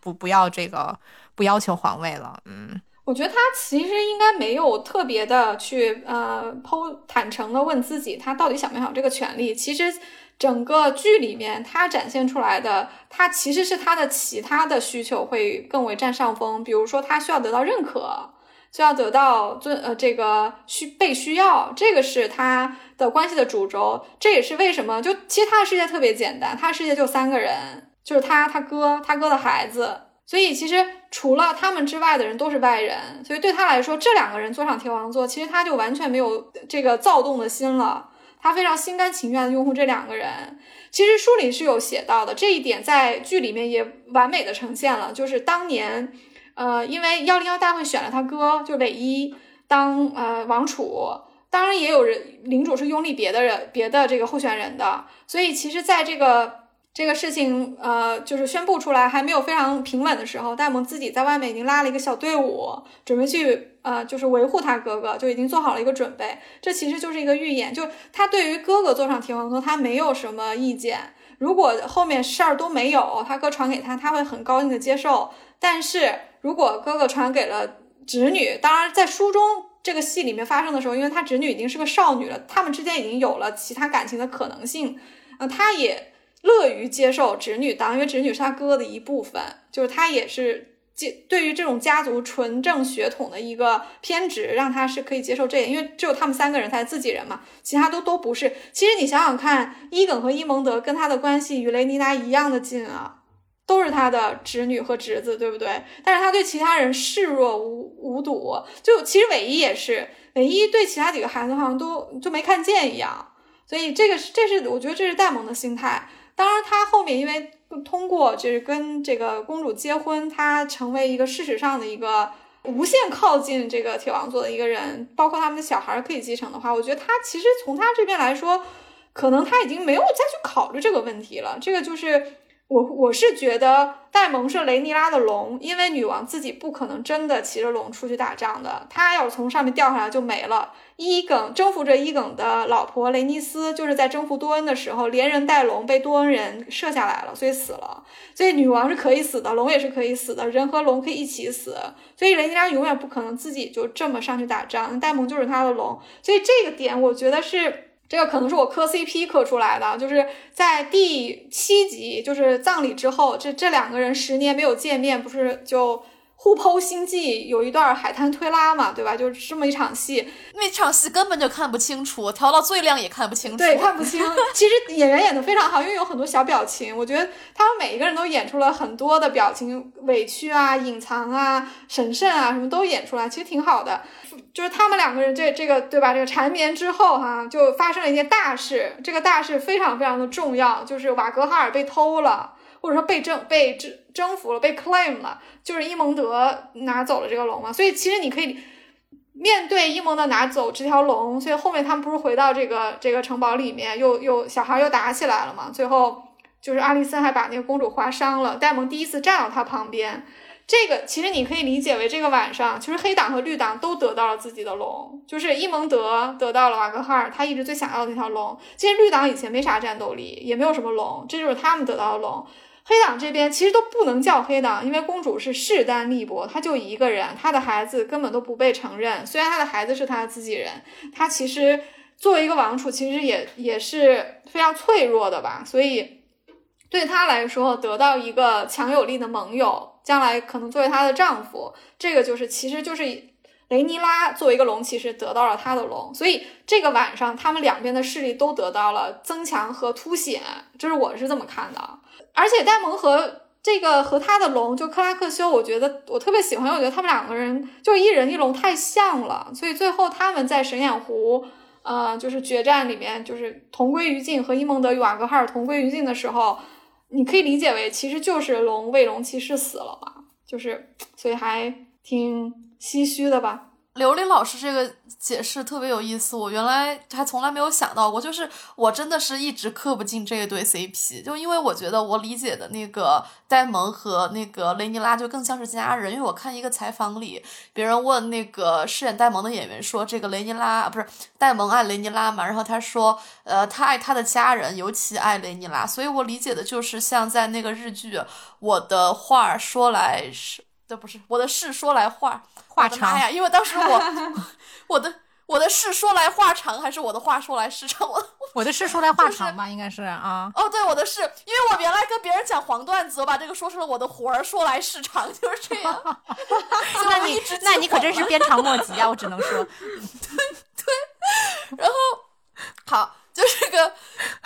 不不要这个，不要求皇位了。嗯，我觉得他其实应该没有特别的去呃剖坦诚的问自己，他到底想不想这个权利。其实整个剧里面他展现出来的，他其实是他的其他的需求会更为占上风。比如说他需要得到认可，需要得到尊呃这个需被需要，这个是他的关系的主轴。这也是为什么就其实他的世界特别简单，他的世界就三个人。就是他，他哥，他哥的孩子，所以其实除了他们之外的人都是外人，所以对他来说，这两个人坐上天王座，其实他就完全没有这个躁动的心了，他非常心甘情愿的拥护这两个人。其实书里是有写到的，这一点在剧里面也完美的呈现了，就是当年，呃，因为幺零幺大会选了他哥，就韦一当呃王储，当然也有人领主是拥立别的人，别的这个候选人的，所以其实在这个。这个事情，呃，就是宣布出来还没有非常平稳的时候，戴蒙自己在外面已经拉了一个小队伍，准备去，呃，就是维护他哥哥，就已经做好了一个准备。这其实就是一个预演，就他对于哥哥坐上铁王座，他没有什么意见。如果后面事儿都没有，他哥传给他，他会很高兴的接受。但是如果哥哥传给了侄女，当然在书中这个戏里面发生的时候，因为他侄女已经是个少女了，他们之间已经有了其他感情的可能性，呃，他也。乐于接受侄女当，因为侄女是他哥的一部分，就是他也是接对于这种家族纯正血统的一个偏执，让他是可以接受这，因为只有他们三个人才是自己人嘛，其他都都不是。其实你想想看，伊耿和伊蒙德跟他的关系与雷妮达一样的近啊，都是他的侄女和侄子，对不对？但是他对其他人视若无无睹，就其实韦一也是，韦一对其他几个孩子好像都就没看见一样，所以这个是这是我觉得这是戴蒙的心态。当然，他后面因为通过就是跟这个公主结婚，他成为一个事实上的一个无限靠近这个铁王座的一个人，包括他们的小孩可以继承的话，我觉得他其实从他这边来说，可能他已经没有再去考虑这个问题了。这个就是我我是觉得戴蒙是雷尼拉的龙，因为女王自己不可能真的骑着龙出去打仗的，她要从上面掉下来就没了。伊耿征服着伊耿的老婆雷尼斯，就是在征服多恩的时候，连人带龙被多恩人射下来了，所以死了。所以女王是可以死的，龙也是可以死的，人和龙可以一起死。所以雷尼拉永远不可能自己就这么上去打仗，戴蒙就是他的龙。所以这个点，我觉得是这个可能是我磕 CP 磕出来的，就是在第七集，就是葬礼之后，这这两个人十年没有见面，不是就。互剖心计有一段海滩推拉嘛，对吧？就是这么一场戏，那场戏根本就看不清楚，调到最亮也看不清楚。对，看不清。其实演员演的非常好，因为有很多小表情，我觉得他们每一个人都演出了很多的表情，委屈啊、隐藏啊、神圣啊，什么都演出来，其实挺好的。就是他们两个人这这个对吧？这个缠绵之后哈，就发生了一件大事，这个大事非常非常的重要，就是瓦格哈尔被偷了。或者说被征被征征服了，被 claim 了，就是伊蒙德拿走了这个龙嘛。所以其实你可以面对伊蒙德拿走这条龙，所以后面他们不是回到这个这个城堡里面，又又小孩又打起来了嘛。最后就是阿丽森还把那个公主划伤了，戴蒙第一次站到他旁边。这个其实你可以理解为这个晚上，其实黑党和绿党都得到了自己的龙，就是伊蒙德得到了瓦格哈尔他一直最想要的那条龙。其实绿党以前没啥战斗力，也没有什么龙，这就是他们得到的龙。黑党这边其实都不能叫黑党，因为公主是势单力薄，她就一个人，她的孩子根本都不被承认。虽然她的孩子是她自己人，她其实作为一个王储，其实也也是非常脆弱的吧。所以对她来说，得到一个强有力的盟友，将来可能作为她的丈夫，这个就是其实就是雷尼拉作为一个龙骑士得到了他的龙，所以这个晚上他们两边的势力都得到了增强和凸显，就是我是这么看的。而且戴蒙和这个和他的龙就克拉克修，我觉得我特别喜欢，我觉得他们两个人就一人一龙太像了，所以最后他们在神眼湖。呃，就是决战里面，就是同归于尽，和伊蒙德与瓦格哈尔同归于尽的时候，你可以理解为其实就是龙为龙骑士死了嘛，就是所以还挺唏嘘的吧。刘琳老师这个解释特别有意思，我原来还从来没有想到过。就是我真的是一直磕不进这一对 CP，就因为我觉得我理解的那个戴蒙和那个雷尼拉就更像是家人。因为我看一个采访里，别人问那个饰演戴蒙的演员说：“这个雷尼拉不是戴蒙爱雷尼拉嘛？”然后他说：“呃，他爱他的家人，尤其爱雷尼拉。”所以我理解的就是像在那个日剧《我的话说来是》。这不是我的事说来话话长呀，因为当时我 我的我的事说来话长，还是我的话说来事长？我我的事说来话长吧，应该是啊。哦，对，我的事，因为我原来跟别人讲黄段子，我把这个说成了我的活儿说来事长，就是这样。那你那你可真是鞭长莫及啊！我只能说，对对。然后好。就是个，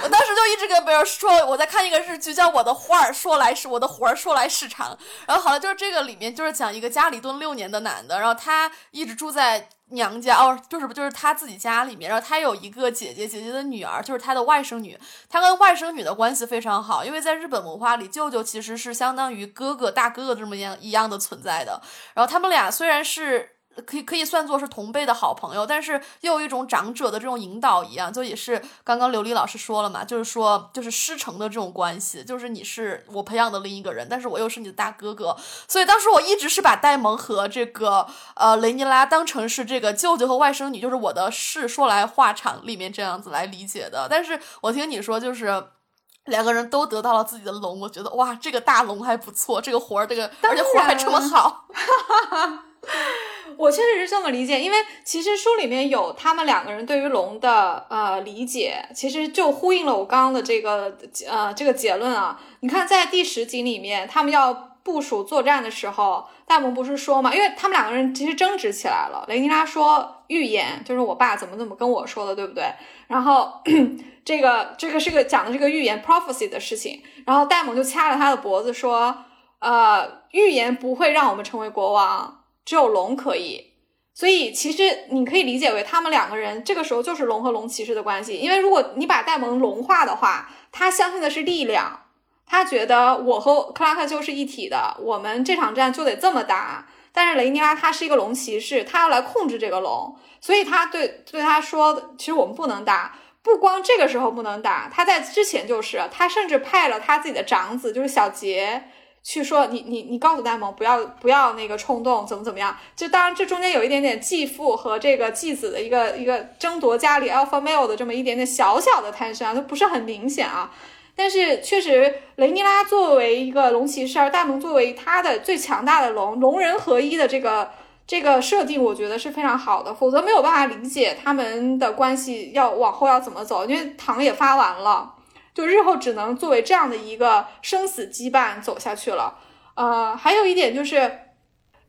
我当时就一直跟别人说，我在看一个日剧，叫《我的画儿说来是我的活儿说来是长》。然后好了，就是这个里面就是讲一个家里蹲六年的男的，然后他一直住在娘家，哦，就是不就是他自己家里面。然后他有一个姐姐，姐姐的女儿就是他的外甥女，他跟外甥女的关系非常好，因为在日本文化里，舅舅其实是相当于哥哥、大哥哥这么样一样的存在的。然后他们俩虽然是。可以可以算作是同辈的好朋友，但是又有一种长者的这种引导一样，就也是刚刚刘丽老师说了嘛，就是说就是师承的这种关系，就是你是我培养的另一个人，但是我又是你的大哥哥，所以当时我一直是把戴蒙和这个呃雷尼拉当成是这个舅舅和外甥女，就是我的事说来话长里面这样子来理解的。但是我听你说就是两个人都得到了自己的龙，我觉得哇，这个大龙还不错，这个活儿这个而且活儿还这么好。我确实是这么理解，因为其实书里面有他们两个人对于龙的呃理解，其实就呼应了我刚刚的这个呃这个结论啊。你看，在第十集里面，他们要部署作战的时候，大蒙不是说嘛，因为他们两个人其实争执起来了。雷尼拉说预言，就是我爸怎么怎么跟我说的，对不对？然后 这个这个是个讲的这个预言 prophecy 的事情，然后戴蒙就掐了他的脖子说，呃，预言不会让我们成为国王。只有龙可以，所以其实你可以理解为他们两个人这个时候就是龙和龙骑士的关系。因为如果你把戴蒙龙化的话，他相信的是力量，他觉得我和克拉克就是一体的，我们这场战就得这么打。但是雷尼拉他是一个龙骑士，他要来控制这个龙，所以他对对他说，其实我们不能打。不光这个时候不能打，他在之前就是，他甚至派了他自己的长子，就是小杰。去说你你你告诉戴蒙不要不要那个冲动怎么怎么样？就当然这中间有一点点继父和这个继子的一个一个争夺家里 alpha male 的这么一点点小小的贪生啊，都不是很明显啊。但是确实雷尼拉作为一个龙骑士，而戴蒙作为他的最强大的龙，龙人合一的这个这个设定，我觉得是非常好的。否则没有办法理解他们的关系要往后要怎么走，因为糖也发完了。就日后只能作为这样的一个生死羁绊走下去了。呃，还有一点就是，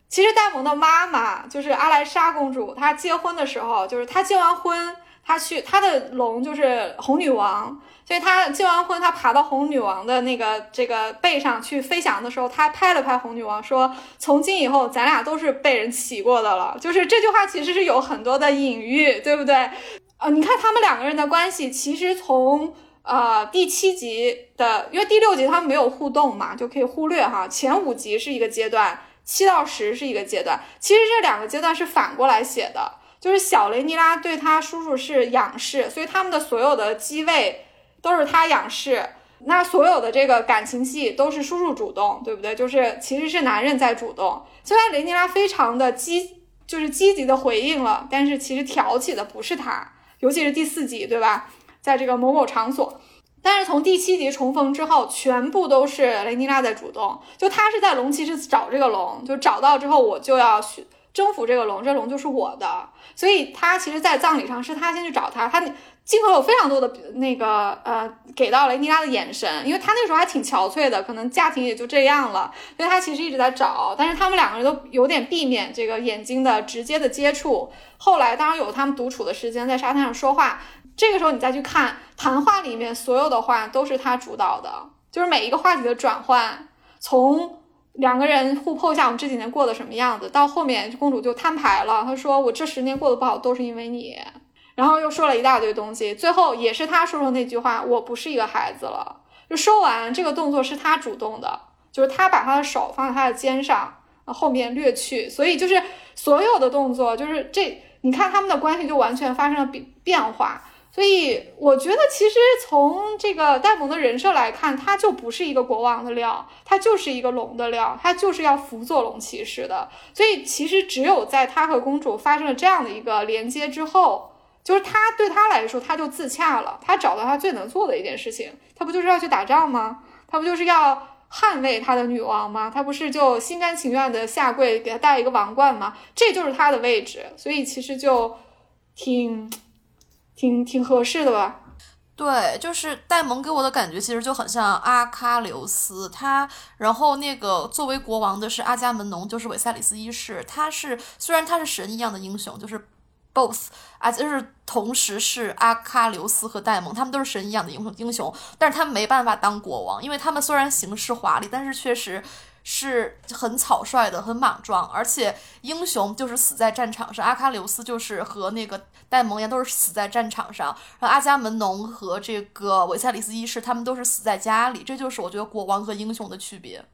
其实戴蒙的妈妈就是阿莱莎公主，她结婚的时候，就是她结完婚，她去她的龙就是红女王，所以她结完婚，她爬到红女王的那个这个背上去飞翔的时候，她拍了拍红女王，说：“从今以后，咱俩都是被人骑过的了。”就是这句话其实是有很多的隐喻，对不对？呃，你看他们两个人的关系，其实从。呃，第七集的，因为第六集他们没有互动嘛，就可以忽略哈。前五集是一个阶段，七到十是一个阶段。其实这两个阶段是反过来写的，就是小雷尼拉对他叔叔是仰视，所以他们的所有的机位都是他仰视。那所有的这个感情戏都是叔叔主动，对不对？就是其实是男人在主动。虽然雷尼拉非常的积，就是积极的回应了，但是其实挑起的不是他，尤其是第四集，对吧？在这个某某场所，但是从第七集重逢之后，全部都是雷尼拉在主动。就他是在龙骑士找这个龙，就找到之后，我就要去征服这个龙，这龙就是我的。所以他其实，在葬礼上是他先去找他，他镜头有非常多的那个呃，给到雷尼拉的眼神，因为他那时候还挺憔悴的，可能家庭也就这样了，所以他其实一直在找。但是他们两个人都有点避免这个眼睛的直接的接触。后来当然有他们独处的时间，在沙滩上说话。这个时候你再去看谈话里面所有的话都是他主导的，就是每一个话题的转换，从两个人互剖一下我们这几年过得什么样子，到后面公主就摊牌了，她说我这十年过得不好都是因为你。然后又说了一大堆东西，最后也是他说出那句话：“我不是一个孩子了。”就说完这个动作是他主动的，就是他把他的手放在他的肩上，后面略去，所以就是所有的动作，就是这你看他们的关系就完全发生了变变化。所以我觉得其实从这个戴蒙的人设来看，他就不是一个国王的料，他就是一个龙的料，他就是要辅佐龙骑士的。所以其实只有在他和公主发生了这样的一个连接之后。就是他对他来说，他就自洽了。他找到他最能做的一件事情，他不就是要去打仗吗？他不就是要捍卫他的女王吗？他不是就心甘情愿的下跪给他戴一个王冠吗？这就是他的位置，所以其实就挺挺挺合适的吧。对，就是戴蒙给我的感觉其实就很像阿喀琉斯，他然后那个作为国王的是阿伽门农，就是韦塞里斯一世。他是虽然他是神一样的英雄，就是。both 啊，就是同时是阿喀琉斯和戴蒙，他们都是神一样的英雄英雄，但是他没办法当国王，因为他们虽然行事华丽，但是确实是很草率的，很莽撞，而且英雄就是死在战场上，阿喀琉斯就是和那个戴蒙岩，都是死在战场上，然后阿伽门农和这个韦塞里斯一世，他们都是死在家里，这就是我觉得国王和英雄的区别，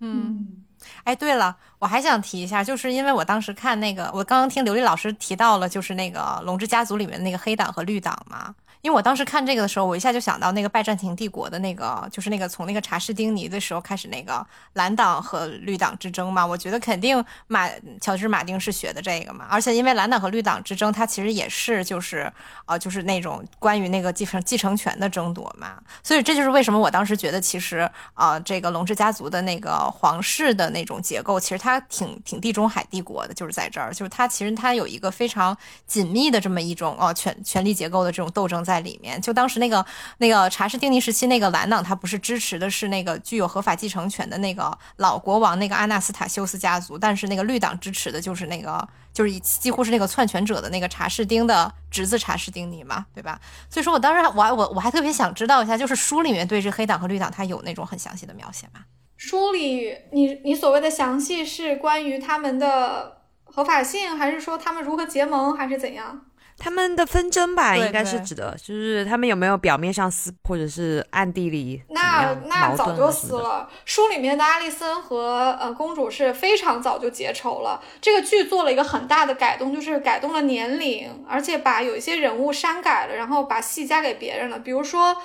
嗯。哎，对了，我还想提一下，就是因为我当时看那个，我刚刚听刘丽老师提到了，就是那个《龙之家族》里面那个黑党和绿党嘛。因为我当时看这个的时候，我一下就想到那个拜占庭帝国的那个，就是那个从那个查士丁尼的时候开始那个蓝党和绿党之争嘛。我觉得肯定马乔治马丁是学的这个嘛。而且因为蓝党和绿党之争，它其实也是就是呃就是那种关于那个继承继承权的争夺嘛。所以这就是为什么我当时觉得其实啊这个龙之家族的那个皇室的那种结构，其实它挺挺地中海帝国的，就是在这儿，就是它其实它有一个非常紧密的这么一种哦权权力结构的这种斗争在。在里面，就当时那个那个查士丁尼时期，那个蓝党他不是支持的是那个具有合法继承权的那个老国王那个阿纳斯塔修斯家族，但是那个绿党支持的就是那个就是几乎是那个篡权者的那个查士丁的侄子查士丁尼嘛，对吧？所以说我当时我我我还特别想知道一下，就是书里面对这黑党和绿党他有那种很详细的描写吗？书里你你所谓的详细是关于他们的合法性，还是说他们如何结盟，还是怎样？他们的纷争吧，应该是指的，就是他们有没有表面上撕，或者是暗地里那那早就撕了。书里面的阿丽森和呃公主是非常早就结仇了。这个剧做了一个很大的改动，就是改动了年龄，而且把有一些人物删改了，然后把戏加给别人了。比如说。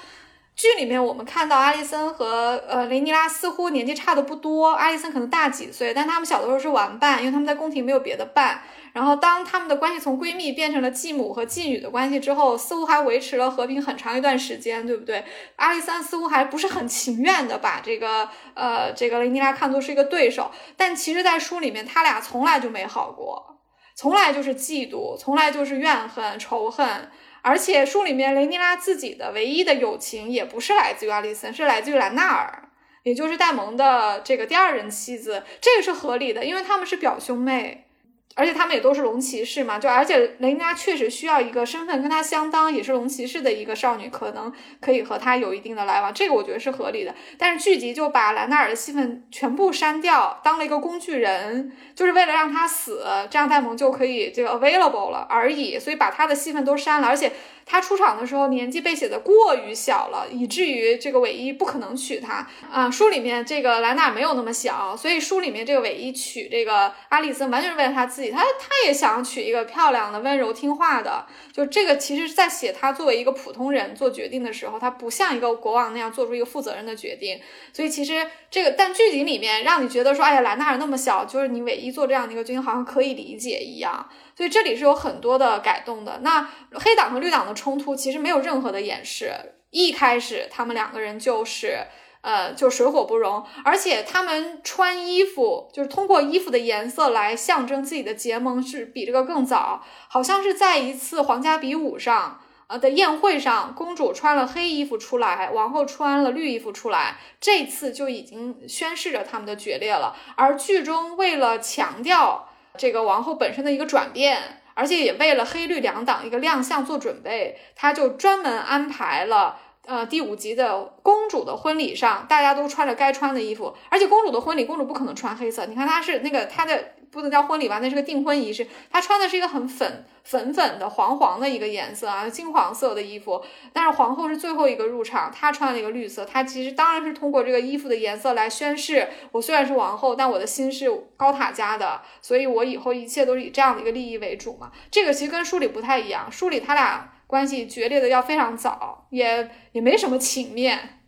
剧里面我们看到阿丽森和呃雷尼拉似乎年纪差的不多，阿丽森可能大几岁，但他们小的时候是玩伴，因为他们在宫廷没有别的伴。然后当他们的关系从闺蜜变成了继母和继女的关系之后，似乎还维持了和平很长一段时间，对不对？阿丽森似乎还不是很情愿的把这个呃这个雷尼拉看作是一个对手，但其实，在书里面他俩从来就没好过，从来就是嫉妒，从来就是怨恨仇恨。而且书里面雷尼拉自己的唯一的友情也不是来自于阿里森，是来自于兰纳尔，也就是戴蒙的这个第二任妻子。这个是合理的，因为他们是表兄妹。而且他们也都是龙骑士嘛，就而且雷尼拉确实需要一个身份跟她相当，也是龙骑士的一个少女，可能可以和她有一定的来往，这个我觉得是合理的。但是剧集就把兰纳尔的戏份全部删掉，当了一个工具人，就是为了让他死，这样戴蒙就可以这个 available 了而已，所以把他的戏份都删了，而且。他出场的时候年纪被写的过于小了，以至于这个韦一不可能娶她啊。书里面这个兰纳没有那么小，所以书里面这个韦一娶这个阿丽森完全是为了他自己，他他也想娶一个漂亮的、温柔听话的。就这个其实在写他作为一个普通人做决定的时候，他不像一个国王那样做出一个负责任的决定。所以其实这个，但剧集里面让你觉得说，哎呀，兰纳那么小，就是你韦一做这样的一个决定好像可以理解一样。所以这里是有很多的改动的。那黑党和绿党的冲突其实没有任何的掩饰，一开始他们两个人就是，呃，就水火不容，而且他们穿衣服就是通过衣服的颜色来象征自己的结盟，是比这个更早，好像是在一次皇家比武上。呃的宴会上，公主穿了黑衣服出来，王后穿了绿衣服出来，这次就已经宣示着他们的决裂了。而剧中为了强调这个王后本身的一个转变，而且也为了黑绿两党一个亮相做准备，他就专门安排了。呃，第五集的公主的婚礼上，大家都穿着该穿的衣服，而且公主的婚礼，公主不可能穿黑色。你看，她是那个她的不能叫婚礼吧，那是个订婚仪式，她穿的是一个很粉粉粉的黄黄的一个颜色啊，金黄色的衣服。但是皇后是最后一个入场，她穿了一个绿色。她其实当然是通过这个衣服的颜色来宣誓，我虽然是王后，但我的心是高塔家的，所以我以后一切都是以这样的一个利益为主嘛。这个其实跟书里不太一样，书里他俩。关系决裂的要非常早，也也没什么情面，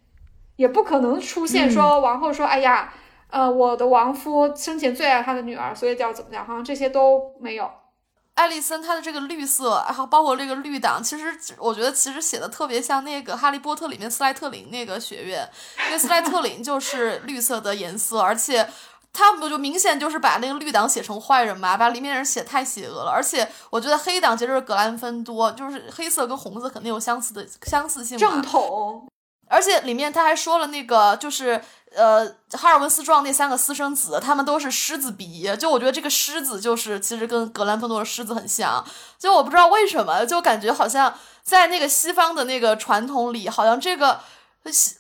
也不可能出现说王后说：“哎呀，呃，我的亡夫生前最爱他的女儿，所以叫怎么样？”好像这些都没有。艾丽森她的这个绿色，还有包括这个绿党，其实我觉得其实写的特别像那个《哈利波特》里面斯莱特林那个学院，因为斯莱特林就是绿色的颜色，而且。他们就明显就是把那个绿党写成坏人嘛，把里面人写太邪恶了。而且我觉得黑党其实是格兰芬多，就是黑色跟红色肯定有相似的相似性。正统。而且里面他还说了那个，就是呃，哈尔文斯壮那三个私生子，他们都是狮子鼻。就我觉得这个狮子就是其实跟格兰芬多的狮子很像。就我不知道为什么，就感觉好像在那个西方的那个传统里，好像这个。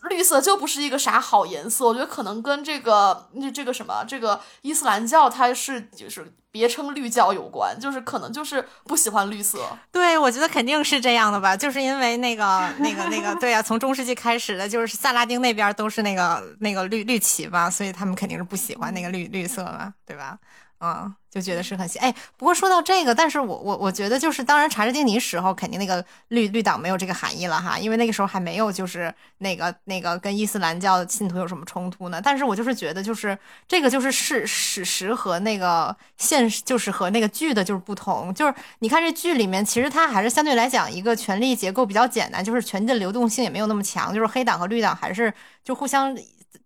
绿色就不是一个啥好颜色，我觉得可能跟这个那这个什么这个伊斯兰教它是就是别称绿教有关，就是可能就是不喜欢绿色。对，我觉得肯定是这样的吧，就是因为那个那个那个对啊，从中世纪开始的，就是萨拉丁那边都是那个那个绿绿旗吧，所以他们肯定是不喜欢那个绿绿色吧，对吧？嗯。就觉得是很哎，不过说到这个，但是我我我觉得就是，当然查士丁尼时候肯定那个绿绿党没有这个含义了哈，因为那个时候还没有就是那个那个跟伊斯兰教信徒有什么冲突呢。但是我就是觉得就是这个就是史史实和那个现实就是和那个剧的就是不同，就是你看这剧里面其实它还是相对来讲一个权力结构比较简单，就是权力的流动性也没有那么强，就是黑党和绿党还是就互相。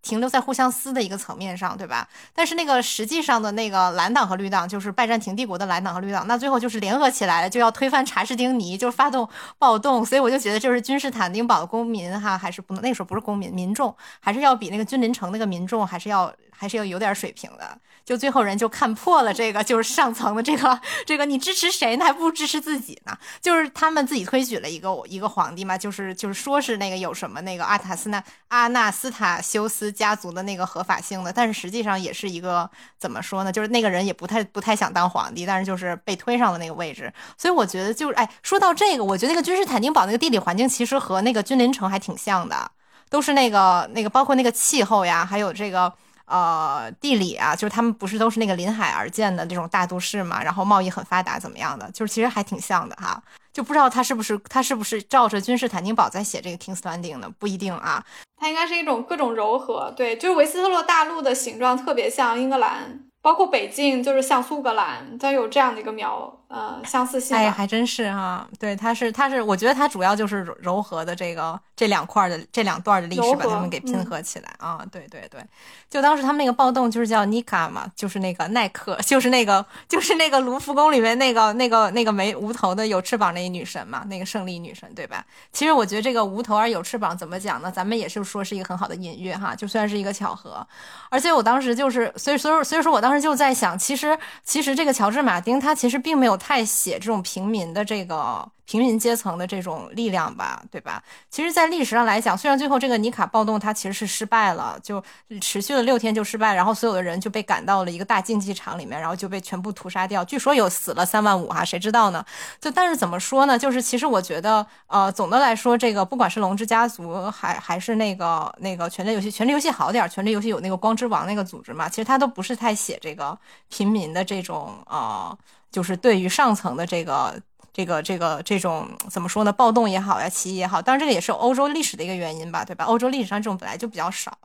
停留在互相撕的一个层面上，对吧？但是那个实际上的那个蓝党和绿党，就是拜占庭帝国的蓝党和绿党，那最后就是联合起来了，就要推翻查士丁尼，就发动暴动。所以我就觉得，就是君士坦丁堡的公民哈，还是不能那时候不是公民，民众还是要比那个君临城那个民众还是要还是要有点水平的。就最后人就看破了这个，就是上层的这个这个，你支持谁呢？还不如支持自己呢。就是他们自己推举了一个一个皇帝嘛，就是就是说是那个有什么那个阿塔斯纳阿纳斯塔修斯家族的那个合法性的，但是实际上也是一个怎么说呢？就是那个人也不太不太想当皇帝，但是就是被推上了那个位置。所以我觉得就是哎，说到这个，我觉得那个君士坦丁堡那个地理环境其实和那个君临城还挺像的，都是那个那个包括那个气候呀，还有这个。呃，地理啊，就是他们不是都是那个临海而建的这种大都市嘛，然后贸易很发达，怎么样的？就是其实还挺像的哈，就不知道他是不是他是不是照着君士坦丁堡在写这个 King's Landing 的，不一定啊。它应该是一种各种柔和，对，就是维斯特洛大陆的形状特别像英格兰。包括北境就是像苏格兰，它有这样的一个描呃相似性。哎，还真是哈，对，它是它是，我觉得它主要就是柔和的这个这两块的这两段的历史把它们给拼合起来啊，对对对，就当时他们那个暴动就是叫尼卡嘛，就是那个耐克，就是那个就是那个卢浮宫里面那个那个那个没无头的有翅膀那一女神嘛，那个胜利女神对吧？其实我觉得这个无头而有翅膀怎么讲呢？咱们也是说是一个很好的隐喻哈，就算是一个巧合，而且我当时就是所以所以所以说我当时。就在想，其实其实这个乔治马丁他其实并没有太写这种平民的这个。平民阶层的这种力量吧，对吧？其实，在历史上来讲，虽然最后这个尼卡暴动它其实是失败了，就持续了六天就失败，然后所有的人就被赶到了一个大竞技场里面，然后就被全部屠杀掉。据说有死了三万五哈，谁知道呢？就但是怎么说呢？就是其实我觉得，呃，总的来说，这个不管是龙之家族，还还是那个那个权力游戏，权力游戏好点，权力游戏有那个光之王那个组织嘛，其实他都不是太写这个平民的这种呃，就是对于上层的这个。这个这个这种怎么说呢？暴动也好呀，起义也好，当然这个也是欧洲历史的一个原因吧，对吧？欧洲历史上这种本来就比较少，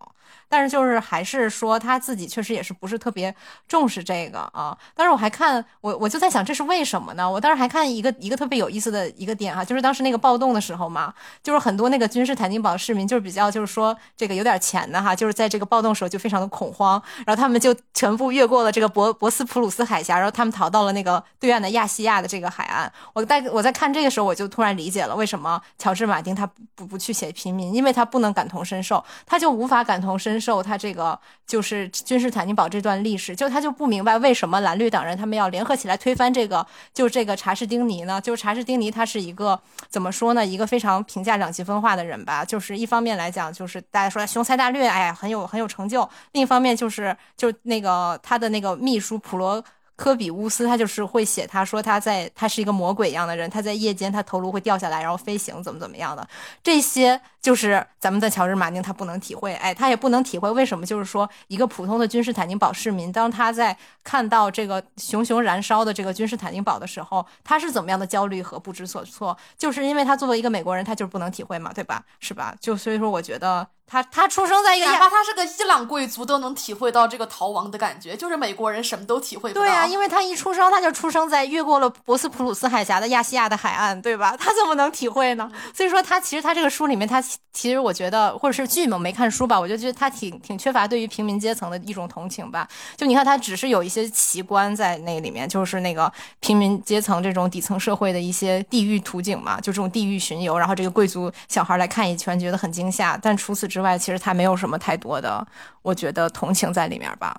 但是就是还是说他自己确实也是不是特别重视这个啊。但是我还看我我就在想这是为什么呢？我当时还看一个一个特别有意思的一个点哈，就是当时那个暴动的时候嘛，就是很多那个君士坦丁堡市民就是比较就是说这个有点钱的哈，就是在这个暴动时候就非常的恐慌，然后他们就全部越过了这个博博斯普鲁斯海峡，然后他们逃到了那个对岸的亚细亚的这个海岸。我在我在看这个时候，我就突然理解了为什么乔治马丁他不不去写平民，因为他不能感同身受，他就无法感同深受他这个就是君士坦丁堡这段历史，就他就不明白为什么蓝绿党人他们要联合起来推翻这个就这个查士丁尼呢？就是查士丁尼他是一个怎么说呢？一个非常评价两极分化的人吧。就是一方面来讲，就是大家说雄才大略，哎呀很有很有成就；另一方面就是就那个他的那个秘书普罗。科比乌斯，他就是会写，他说他在，他是一个魔鬼一样的人，他在夜间他头颅会掉下来，然后飞行，怎么怎么样的，这些就是咱们的乔治马丁他不能体会，哎，他也不能体会为什么，就是说一个普通的君士坦丁堡市民，当他在看到这个熊熊燃烧的这个君士坦丁堡的时候，他是怎么样的焦虑和不知所措，就是因为他作为一个美国人，他就是不能体会嘛，对吧？是吧？就所以说，我觉得。他他出生在一个，哪怕他是个伊朗贵族，都能体会到这个逃亡的感觉。就是美国人什么都体会不到。对呀，因为他一出生他就出生在越过了博斯普鲁斯海峡的亚细亚的海岸，对吧？他怎么能体会呢？所以说他其实他这个书里面，他其实我觉得，或者是剧嘛，没看书吧，我就觉得他挺挺缺乏对于平民阶层的一种同情吧。就你看他只是有一些奇观在那里面，就是那个平民阶层这种底层社会的一些地狱图景嘛，就这种地狱巡游，然后这个贵族小孩来看一圈，觉得很惊吓。但除此之外，其实他没有。什么太多的，我觉得同情在里面吧。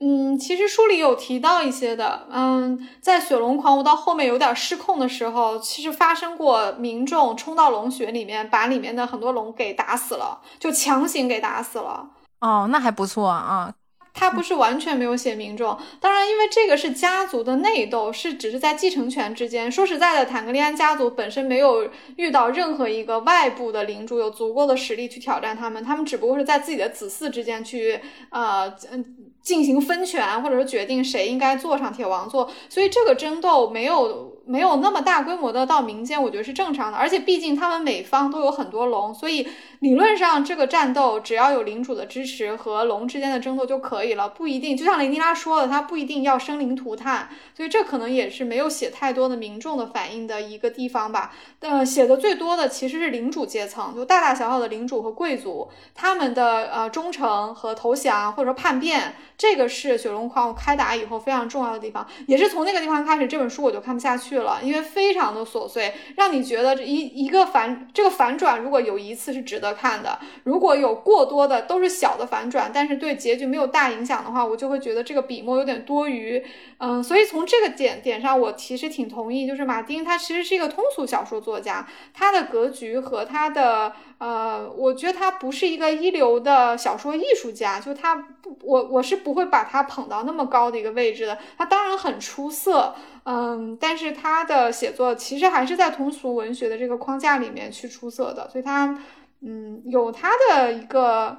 嗯，其实书里有提到一些的。嗯，在雪龙狂舞到后面有点失控的时候，其实发生过民众冲到龙穴里面，把里面的很多龙给打死了，就强行给打死了。哦，那还不错啊。他不是完全没有写民众，当然，因为这个是家族的内斗，是只是在继承权之间。说实在的，坦格利安家族本身没有遇到任何一个外部的领主有足够的实力去挑战他们，他们只不过是在自己的子嗣之间去呃嗯进行分权，或者说决定谁应该坐上铁王座，所以这个争斗没有。没有那么大规模的到民间，我觉得是正常的。而且毕竟他们每方都有很多龙，所以理论上这个战斗只要有领主的支持和龙之间的争斗就可以了，不一定。就像雷尼拉说的，他不一定要生灵涂炭，所以这可能也是没有写太多的民众的反应的一个地方吧。呃，写的最多的其实是领主阶层，就大大小小的领主和贵族，他们的呃忠诚和投降或者说叛变，这个是雪龙狂开打以后非常重要的地方，也是从那个地方开始，这本书我就看不下去。了，因为非常的琐碎，让你觉得这一一个反这个反转，如果有一次是值得看的，如果有过多的都是小的反转，但是对结局没有大影响的话，我就会觉得这个笔墨有点多余。嗯，所以从这个点点上，我其实挺同意，就是马丁他其实是一个通俗小说作家，他的格局和他的呃，我觉得他不是一个一流的小说艺术家，就他不，我我是不会把他捧到那么高的一个位置的。他当然很出色。嗯，但是他的写作其实还是在通俗文学的这个框架里面去出色的，所以他，嗯，有他的一个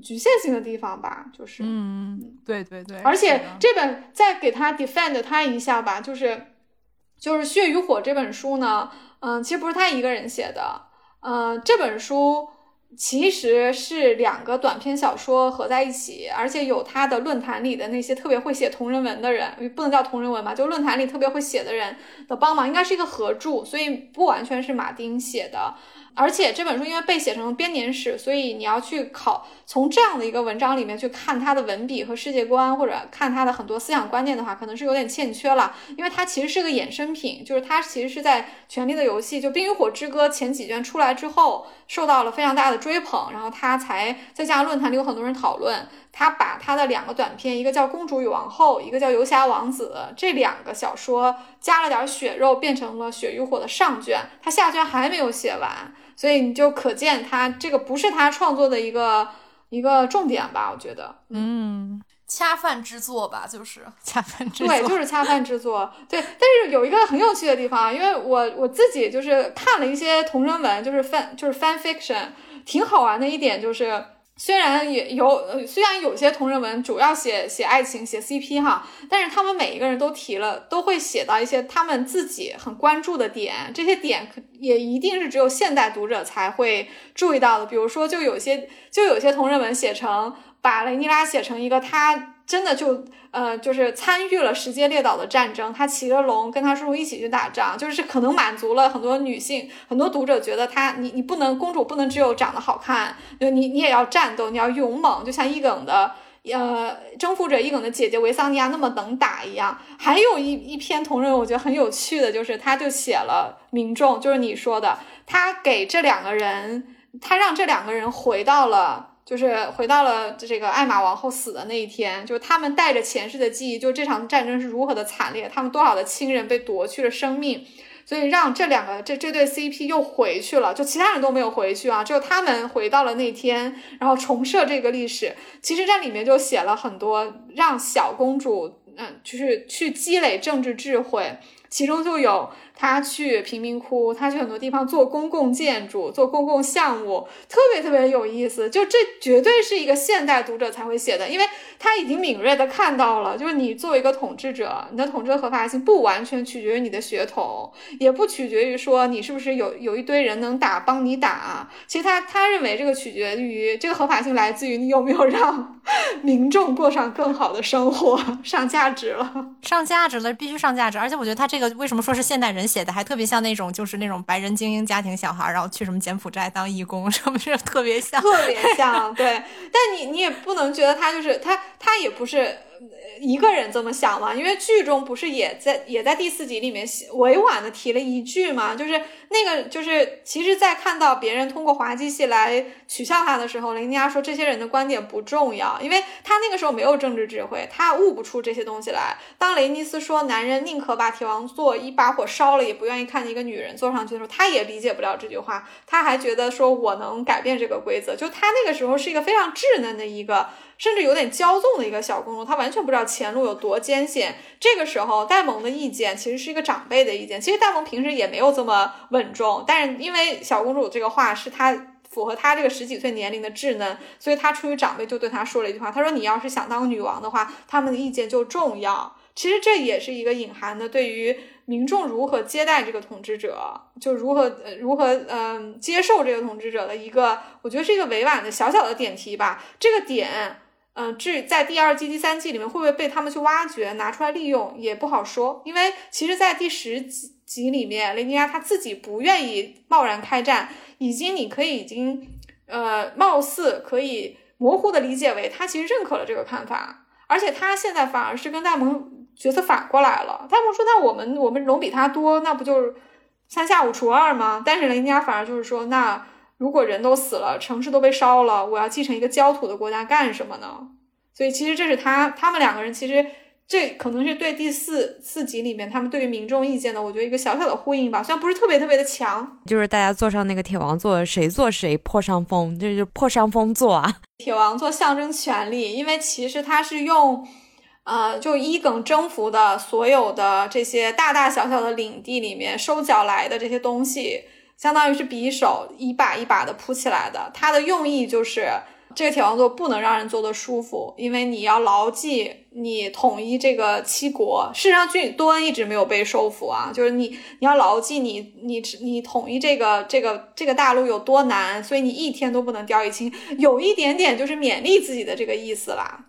局限性的地方吧，就是，嗯，对对对，而且这本再给他 defend 他一下吧，就是，就是《血与火》这本书呢，嗯，其实不是他一个人写的，嗯，这本书。其实是两个短篇小说合在一起，而且有他的论坛里的那些特别会写同人文的人，不能叫同人文吧，就论坛里特别会写的人的帮忙，应该是一个合著，所以不完全是马丁写的。而且这本书因为被写成编年史，所以你要去考从这样的一个文章里面去看他的文笔和世界观，或者看他的很多思想观念的话，可能是有点欠缺了。因为它其实是个衍生品，就是它其实是在《权力的游戏》就《冰与火之歌》前几卷出来之后，受到了非常大的追捧，然后他才再加上论坛里有很多人讨论，他把他的两个短篇，一个叫《公主与王后》，一个叫《游侠王子》，这两个小说加了点血肉，变成了《血与火》的上卷，他下卷还没有写完。所以你就可见他这个不是他创作的一个一个重点吧？我觉得，嗯，恰饭之作吧，就是恰饭之作，对，就是恰饭之作。对，但是有一个很有趣的地方，因为我我自己就是看了一些同人文，就是 fan 就是 fan fiction，挺好玩的一点就是，虽然也有，呃，虽然有些同人文主要写写爱情、写 CP 哈，但是他们每一个人都提了，都会写到一些他们自己很关注的点，这些点也一定是只有现代读者才会注意到的。比如说，就有些就有些同人文写成把雷尼拉写成一个他。真的就呃，就是参与了石阶列岛的战争，他骑着龙跟他叔叔一起去打仗，就是可能满足了很多女性、很多读者觉得他你你不能公主不能只有长得好看，就你你也要战斗，你要勇猛，就像伊耿的呃征服者伊耿的姐姐维桑尼亚那么能打一样。还有一一篇同人我觉得很有趣的就是，他就写了民众，就是你说的，他给这两个人，他让这两个人回到了。就是回到了这个艾玛王后死的那一天，就是他们带着前世的记忆，就这场战争是如何的惨烈，他们多少的亲人被夺去了生命，所以让这两个这这对 CP 又回去了，就其他人都没有回去啊，只有他们回到了那天，然后重设这个历史。其实这里面就写了很多让小公主，嗯，就是去积累政治智慧，其中就有。他去贫民窟，他去很多地方做公共建筑、做公共项目，特别特别有意思。就这绝对是一个现代读者才会写的，因为他已经敏锐的看到了，就是你作为一个统治者，你的统治合法性不完全取决于你的血统，也不取决于说你是不是有有一堆人能打帮你打。其实他他认为这个取决于这个合法性来自于你有没有让 民众过上更好的生活，上价值了，上价值了，必须上价值。而且我觉得他这个为什么说是现代人？写的还特别像那种，就是那种白人精英家庭小孩，然后去什么柬埔寨当义工，什么是特别像，特别像，对。但你你也不能觉得他就是他，他也不是。一个人这么想嘛？因为剧中不是也在也在第四集里面委婉的提了一句嘛，就是那个就是其实，在看到别人通过滑稽戏来取笑他的时候，雷尼亚说这些人的观点不重要，因为他那个时候没有政治智慧，他悟不出这些东西来。当雷尼斯说男人宁可把铁王座一把火烧了，也不愿意看见一个女人坐上去的时候，他也理解不了这句话，他还觉得说我能改变这个规则。就他那个时候是一个非常稚嫩的一个。甚至有点骄纵的一个小公主，她完全不知道前路有多艰险。这个时候，戴蒙的意见其实是一个长辈的意见。其实戴蒙平时也没有这么稳重，但是因为小公主这个话是她符合她这个十几岁年龄的稚嫩，所以她出于长辈就对她说了一句话：“她说你要是想当女王的话，他们的意见就重要。”其实这也是一个隐含的对于民众如何接待这个统治者，就如何如何嗯接受这个统治者的一个，我觉得是一个委婉的小小的点题吧。这个点。嗯，至于在第二季、第三季里面会不会被他们去挖掘、拿出来利用，也不好说。因为其实，在第十集集里面，雷尼亚他自己不愿意贸然开战，已经你可以已经呃，貌似可以模糊的理解为他其实认可了这个看法，而且他现在反而是跟戴蒙角色反过来了。戴蒙说：“那我们我们龙比他多，那不就是三下五除二吗？”但是雷尼亚反而就是说：“那。”如果人都死了，城市都被烧了，我要继承一个焦土的国家干什么呢？所以其实这是他他们两个人，其实这可能是对第四四集里面他们对于民众意见的，我觉得一个小小的呼应吧，虽然不是特别特别的强。就是大家坐上那个铁王座，谁坐谁破伤风，就是破伤风座啊。铁王座象征权力，因为其实他是用，呃，就伊耿征服的所有的这些大大小小的领地里面收缴来的这些东西。相当于是匕首一把一把的铺起来的，它的用意就是这个铁王座不能让人坐得舒服，因为你要牢记你统一这个七国。事实上，君多恩一直没有被收服啊，就是你你要牢记你你你统一这个这个这个大陆有多难，所以你一天都不能掉以轻，有一点点就是勉励自己的这个意思啦。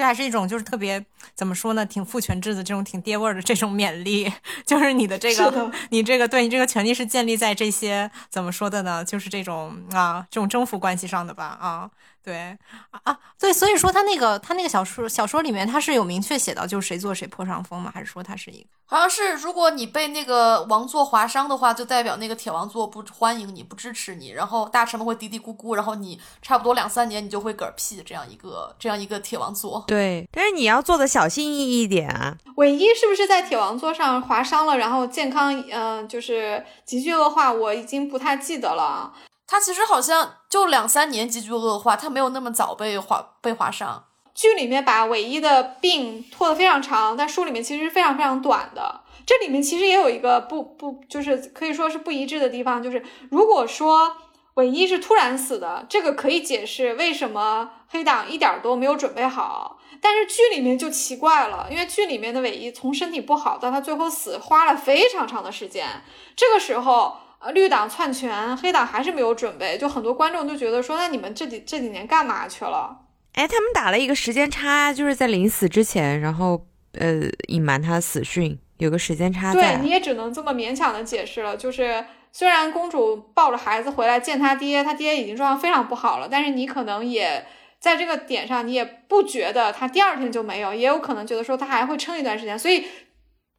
这还是一种就是特别怎么说呢，挺父权制的这种挺爹味儿的这种勉励，就是你的这个，你这个对你这个权利是建立在这些怎么说的呢？就是这种啊，这种征服关系上的吧啊。对啊，对，所以说他那个他那个小说小说里面他是有明确写到，就是谁做谁破伤风吗？还是说他是一个？好像是，如果你被那个王座划伤的话，就代表那个铁王座不欢迎你，不支持你，然后大臣们会嘀嘀咕咕，然后你差不多两三年你就会嗝屁，这样一个这样一个铁王座。对，但是你要做的小心翼翼一点啊。唯一是不是在铁王座上划伤了，然后健康嗯就是急剧恶化，我已经不太记得了。他其实好像就两三年急剧恶化，他没有那么早被划被划伤。剧里面把尾一的病拖得非常长，但书里面其实非常非常短的。这里面其实也有一个不不，就是可以说是不一致的地方，就是如果说韦一是突然死的，这个可以解释为什么黑党一点都没有准备好。但是剧里面就奇怪了，因为剧里面的尾一从身体不好到他最后死，花了非常长的时间。这个时候，呃，绿党篡权，黑党还是没有准备，就很多观众就觉得说，那你们这几这几年干嘛去了？哎，他们打了一个时间差，就是在临死之前，然后呃隐瞒他的死讯，有个时间差。对，你也只能这么勉强的解释了，就是虽然公主抱着孩子回来见他爹，他爹已经状况非常不好了，但是你可能也。在这个点上，你也不觉得他第二天就没有，也有可能觉得说他还会撑一段时间。所以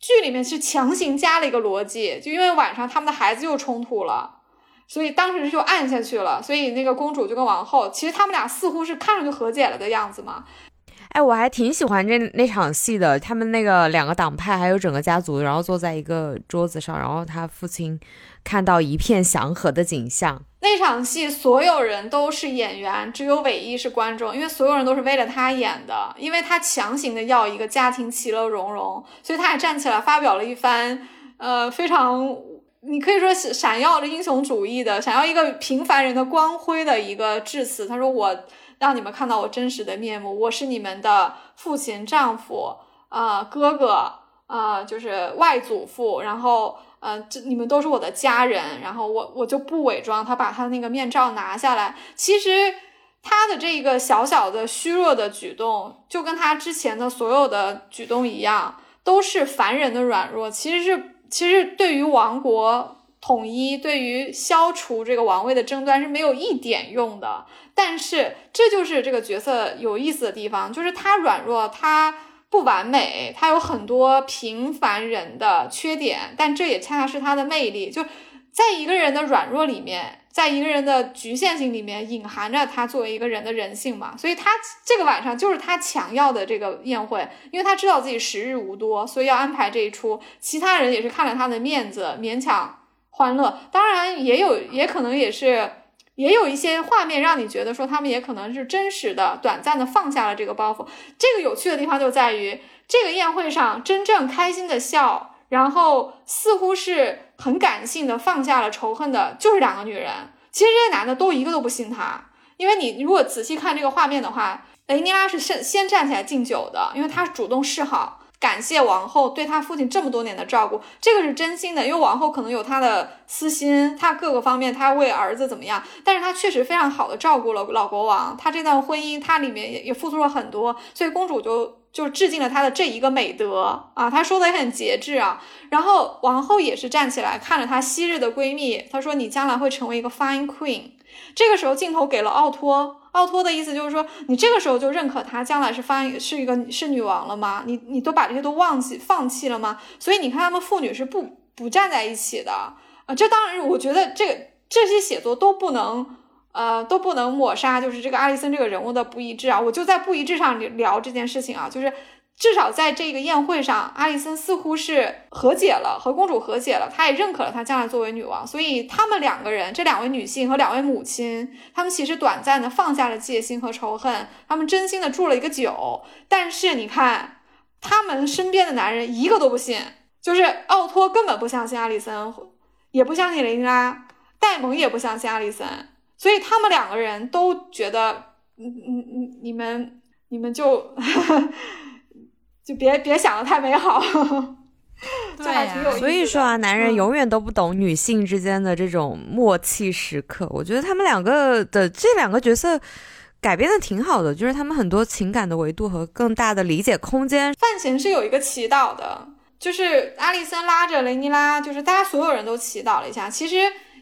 剧里面是强行加了一个逻辑，就因为晚上他们的孩子又冲突了，所以当时就暗下去了。所以那个公主就跟王后，其实他们俩似乎是看上去和解了的样子嘛。哎，我还挺喜欢这那场戏的，他们那个两个党派还有整个家族，然后坐在一个桌子上，然后他父亲看到一片祥和的景象。那场戏所有人都是演员，只有韦一是观众，因为所有人都是为了他演的，因为他强行的要一个家庭其乐融融，所以他也站起来发表了一番，呃，非常你可以说是闪耀着英雄主义的，想要一个平凡人的光辉的一个致辞。他说我。让你们看到我真实的面目，我是你们的父亲、丈夫啊，哥哥啊，就是外祖父，然后呃，这你们都是我的家人，然后我我就不伪装，他把他那个面罩拿下来，其实他的这个小小的虚弱的举动，就跟他之前的所有的举动一样，都是凡人的软弱，其实是其实对于王国。统一对于消除这个王位的争端是没有一点用的，但是这就是这个角色有意思的地方，就是他软弱，他不完美，他有很多平凡人的缺点，但这也恰恰是他的魅力。就在一个人的软弱里面，在一个人的局限性里面，隐含着他作为一个人的人性嘛。所以他这个晚上就是他强要的这个宴会，因为他知道自己时日无多，所以要安排这一出。其他人也是看了他的面子，勉强。欢乐，当然也有，也可能也是，也有一些画面让你觉得说他们也可能是真实的、短暂的放下了这个包袱。这个有趣的地方就在于，这个宴会上真正开心的笑，然后似乎是很感性的放下了仇恨的，就是两个女人。其实这些男的都一个都不信他，因为你如果仔细看这个画面的话，雷尼拉是先先站起来敬酒的，因为他主动示好。感谢王后对他父亲这么多年的照顾，这个是真心的。因为王后可能有她的私心，她各个方面她为儿子怎么样，但是她确实非常好的照顾了老国王。她这段婚姻，她里面也也付出了很多，所以公主就就致敬了她的这一个美德啊。她说的也很节制啊。然后王后也是站起来看着她昔日的闺蜜，她说：“你将来会成为一个 fine queen。”这个时候镜头给了奥托。奥托的意思就是说，你这个时候就认可她将来是发是一个是女王了吗？你你都把这些都忘记放弃了吗？所以你看他们父女是不不站在一起的啊。这当然，我觉得这个这些写作都不能呃都不能抹杀，就是这个爱丽森这个人物的不一致啊。我就在不一致上聊这件事情啊，就是。至少在这个宴会上，阿里森似乎是和解了，和公主和解了，他也认可了她将来作为女王。所以他们两个人，这两位女性和两位母亲，他们其实短暂的放下了戒心和仇恨，他们真心的祝了一个酒。但是你看，他们身边的男人一个都不信，就是奥托根本不相信阿里森，也不相信雷尼拉，戴蒙也不相信阿里森，所以他们两个人都觉得，嗯嗯嗯，你们你们就。就别别想的太美好，对呀。所以说啊，男人永远都不懂女性之间的这种默契时刻。我觉得他们两个的这两个角色改编的挺好的，就是他们很多情感的维度和更大的理解空间。范闲是有一个祈祷的，就是阿丽森拉着雷尼拉，就是大家所有人都祈祷了一下。其实。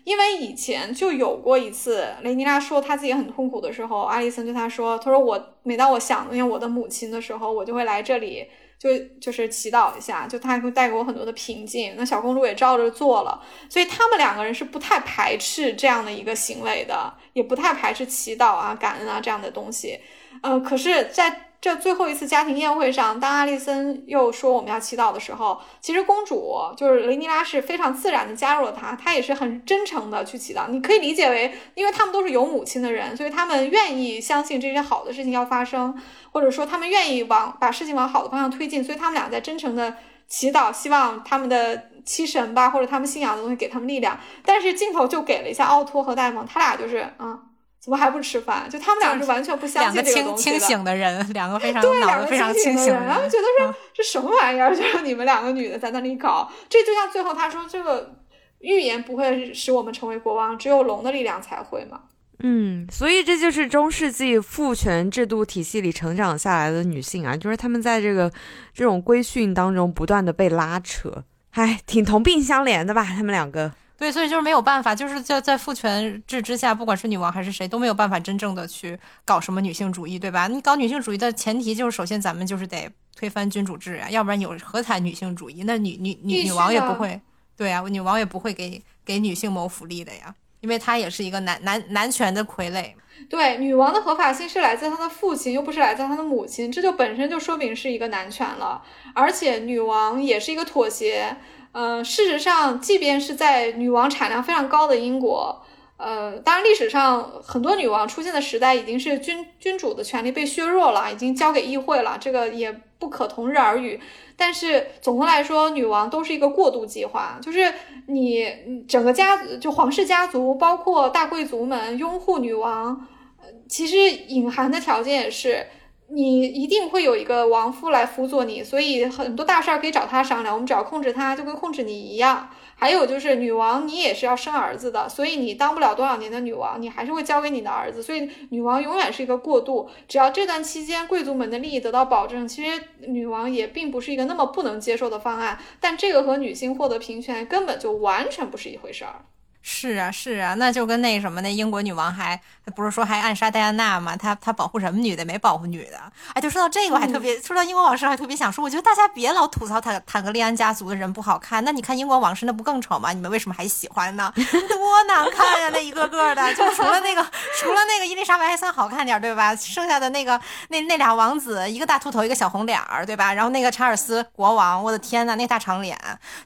因为以前就有过一次，雷尼拉说她自己很痛苦的时候，阿里森对她说：“他说我每当我想念我的母亲的时候，我就会来这里，就就是祈祷一下，就他会带给我很多的平静。”那小公主也照着做了，所以他们两个人是不太排斥这样的一个行为的，也不太排斥祈祷啊、感恩啊这样的东西。嗯，可是，在这最后一次家庭宴会上，当阿丽森又说我们要祈祷的时候，其实公主就是雷尼拉是非常自然的加入了他，她也是很真诚的去祈祷。你可以理解为，因为他们都是有母亲的人，所以他们愿意相信这些好的事情要发生，或者说他们愿意往把事情往好的方向推进，所以他们俩在真诚的祈祷，希望他们的七神吧，或者他们信仰的东西给他们力量。但是镜头就给了一下奥托和戴蒙，他俩就是啊，怎么还不吃饭？就他们俩是完全不相两个信这个东西的。清清醒的人，两个非常对，脑两个子非常清的人，清醒的然后人。觉得说、嗯这什么玩意儿？就是你们两个女的在那里搞，这就像最后他说这个预言不会使我们成为国王，只有龙的力量才会嘛。嗯，所以这就是中世纪父权制度体系里成长下来的女性啊，就是她们在这个这种规训当中不断的被拉扯，哎，挺同病相怜的吧？她们两个。对，所以就是没有办法，就是在在父权制之下，不管是女王还是谁，都没有办法真正的去搞什么女性主义，对吧？你搞女性主义的前提就是，首先咱们就是得推翻君主制啊，要不然有何谈女性主义？那女女女女王也不会，对啊，女王也不会给给女性谋福利的呀，因为她也是一个男男男权的傀儡。对，女王的合法性是来自她的父亲，又不是来自她的母亲，这就本身就说明是一个男权了。而且女王也是一个妥协。呃，事实上，即便是在女王产量非常高的英国，呃，当然历史上很多女王出现的时代已经是君君主的权力被削弱了，已经交给议会了，这个也不可同日而语。但是总的来说，女王都是一个过渡计划，就是你整个家族就皇室家族，包括大贵族们拥护女王，呃其实隐含的条件也是。你一定会有一个王夫来辅佐你，所以很多大事儿可以找他商量。我们只要控制他，就跟控制你一样。还有就是女王，你也是要生儿子的，所以你当不了多少年的女王，你还是会交给你的儿子。所以女王永远是一个过渡，只要这段期间贵族们的利益得到保证，其实女王也并不是一个那么不能接受的方案。但这个和女性获得平权根本就完全不是一回事儿。是啊，是啊，那就跟那什么，那英国女王还不是说还暗杀戴安娜吗？她她保护什么女的？没保护女的。哎，就说到这个，我还特别、说到英国王室，还特别想说，我觉得大家别老吐槽坦坦格利安家族的人不好看。那你看英国王室那不更丑吗？你们为什么还喜欢呢？多难看呀，那一个个的，就除了那个除了那个伊丽莎白还算好看点儿，对吧？剩下的那个那那俩王子，一个大秃头，一个小红脸儿，对吧？然后那个查尔斯国王，我的天呐，那大长脸，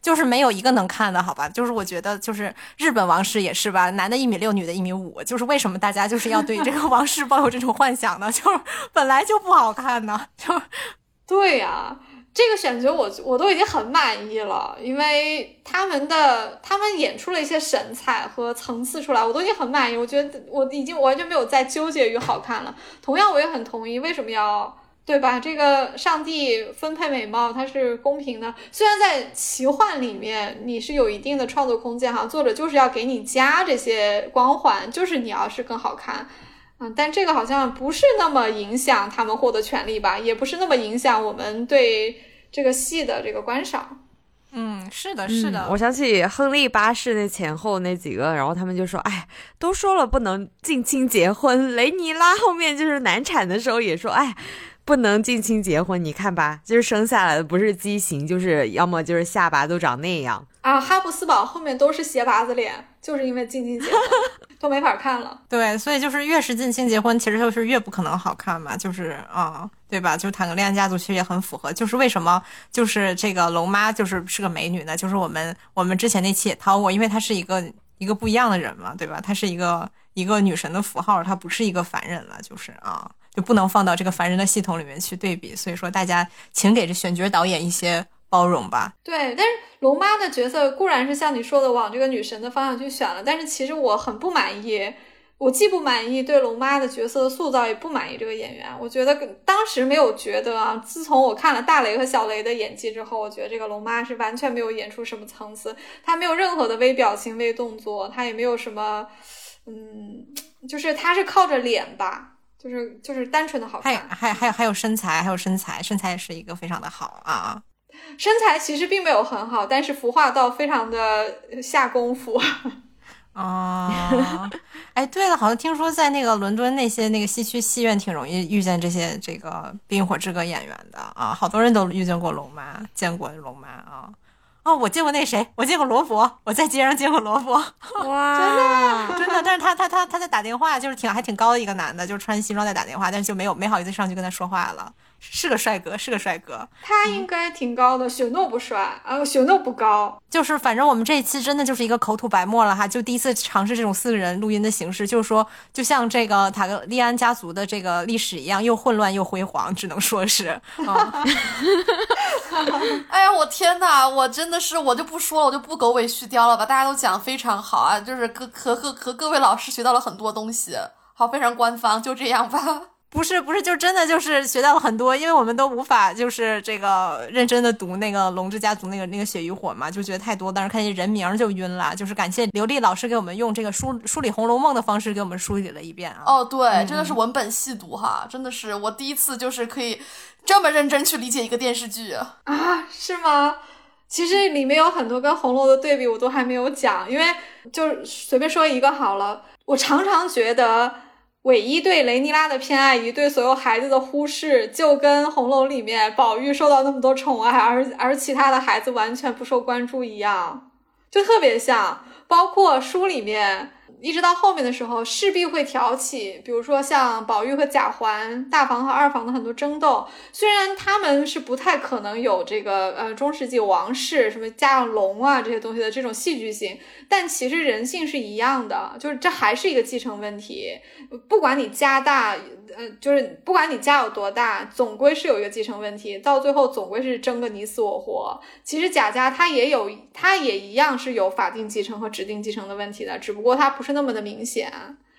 就是没有一个能看的，好吧？就是我觉得，就是日本王室也是吧，男的一米六，女的一米五，就是为什么大家就是要对这个王室抱有这种幻想呢？就本来就不好看呢，就对呀、这个选角我我都已经很满意了，因为他们的他们演出了一些神采和层次出来，我都已经很满意。我觉得我已经完全没有再纠结于好看了。同样，我也很同意为什么要对吧？这个上帝分配美貌它是公平的，虽然在奇幻里面你是有一定的创作空间哈，作者就是要给你加这些光环，就是你要是更好看。嗯，但这个好像不是那么影响他们获得权利吧，也不是那么影响我们对这个戏的这个观赏。嗯，是的，是的，嗯我想起亨利八世那前后那几个，然后他们就说：“哎，都说了不能近亲结婚。”雷尼拉后面就是难产的时候也说：“哎，不能近亲结婚。”你看吧，就是生下来的不是畸形，就是要么就是下巴都长那样。啊，哈布斯堡后面都是斜拔子脸，就是因为近亲结婚都没法看了。对，所以就是越是近亲结婚，其实就是越不可能好看嘛，就是啊、对吧？就是坦格利安家族其实也很符合，就是为什么就是这个龙妈就是是个美女呢？就是我们我们之前那期也掏过，因为她是一个一个不一样的人嘛，对吧？她是一个一个女神的符号，她不是一个凡人了，就是啊，就不能放到这个凡人的系统里面去对比。所以说，大家请给这选角导演一些包容吧。对，但是龙妈的角色固然是像你说的往这个女神的方向去选了，但是其实我很不满意。我既不满意对龙妈的角色的塑造，也不满意这个演员。我觉得当时没有觉得啊，自从我看了大雷和小雷的演技之后，我觉得这个龙妈是完全没有演出什么层次，她没有任何的微表情、微动作，她也没有什么，嗯，就是她是靠着脸吧，就是就是单纯的好看。还还有还有身材，还有身材，身材也是一个非常的好啊。身材其实并没有很好，但是服化道非常的下功夫。哦，哎，对了，好像听说在那个伦敦那些那个西区戏院挺容易遇见这些这个《冰火之歌》演员的啊，好多人都遇见过龙妈，见过龙妈啊。哦，我见过那谁，我见过罗伯，我在街上见过罗伯，哇，真的 真的。但是他他他他在打电话，就是挺还挺高的一个男的，就是穿西装在打电话，但是就没有没好意思上去跟他说话了。是个帅哥，是个帅哥。他应该挺高的，雪诺不帅，啊，雪诺不高。就是反正我们这一期真的就是一个口吐白沫了哈，就第一次尝试这种四个人录音的形式，就是说，就像这个塔格利安家族的这个历史一样，又混乱又辉煌，只能说是。哎呀，我天哪，我真的是，我就不说了，我就不狗尾续貂了吧。大家都讲非常好啊，就是各和和和各位老师学到了很多东西。好，非常官方，就这样吧。不是不是，就真的就是学到了很多，因为我们都无法就是这个认真的读那个《龙之家族》那个那个血与火嘛，就觉得太多，但是看见人名就晕了。就是感谢刘丽老师给我们用这个梳梳理《红楼梦》的方式给我们梳理了一遍啊。哦，对，真的是文本细读哈，真的是我第一次就是可以这么认真去理解一个电视剧啊，是吗？其实里面有很多跟红楼的对比，我都还没有讲，因为就随便说一个好了。我常常觉得。唯一对雷尼拉的偏爱，与对所有孩子的忽视，就跟红楼里面宝玉受到那么多宠爱，而而其他的孩子完全不受关注一样，就特别像。包括书里面。一直到后面的时候，势必会挑起，比如说像宝玉和贾环、大房和二房的很多争斗。虽然他们是不太可能有这个呃中世纪王室什么加上龙啊这些东西的这种戏剧性，但其实人性是一样的，就是这还是一个继承问题。不管你加大。嗯，就是不管你家有多大，总归是有一个继承问题，到最后总归是争个你死我活。其实贾家他也有，他也一样是有法定继承和指定继承的问题的，只不过他不是那么的明显。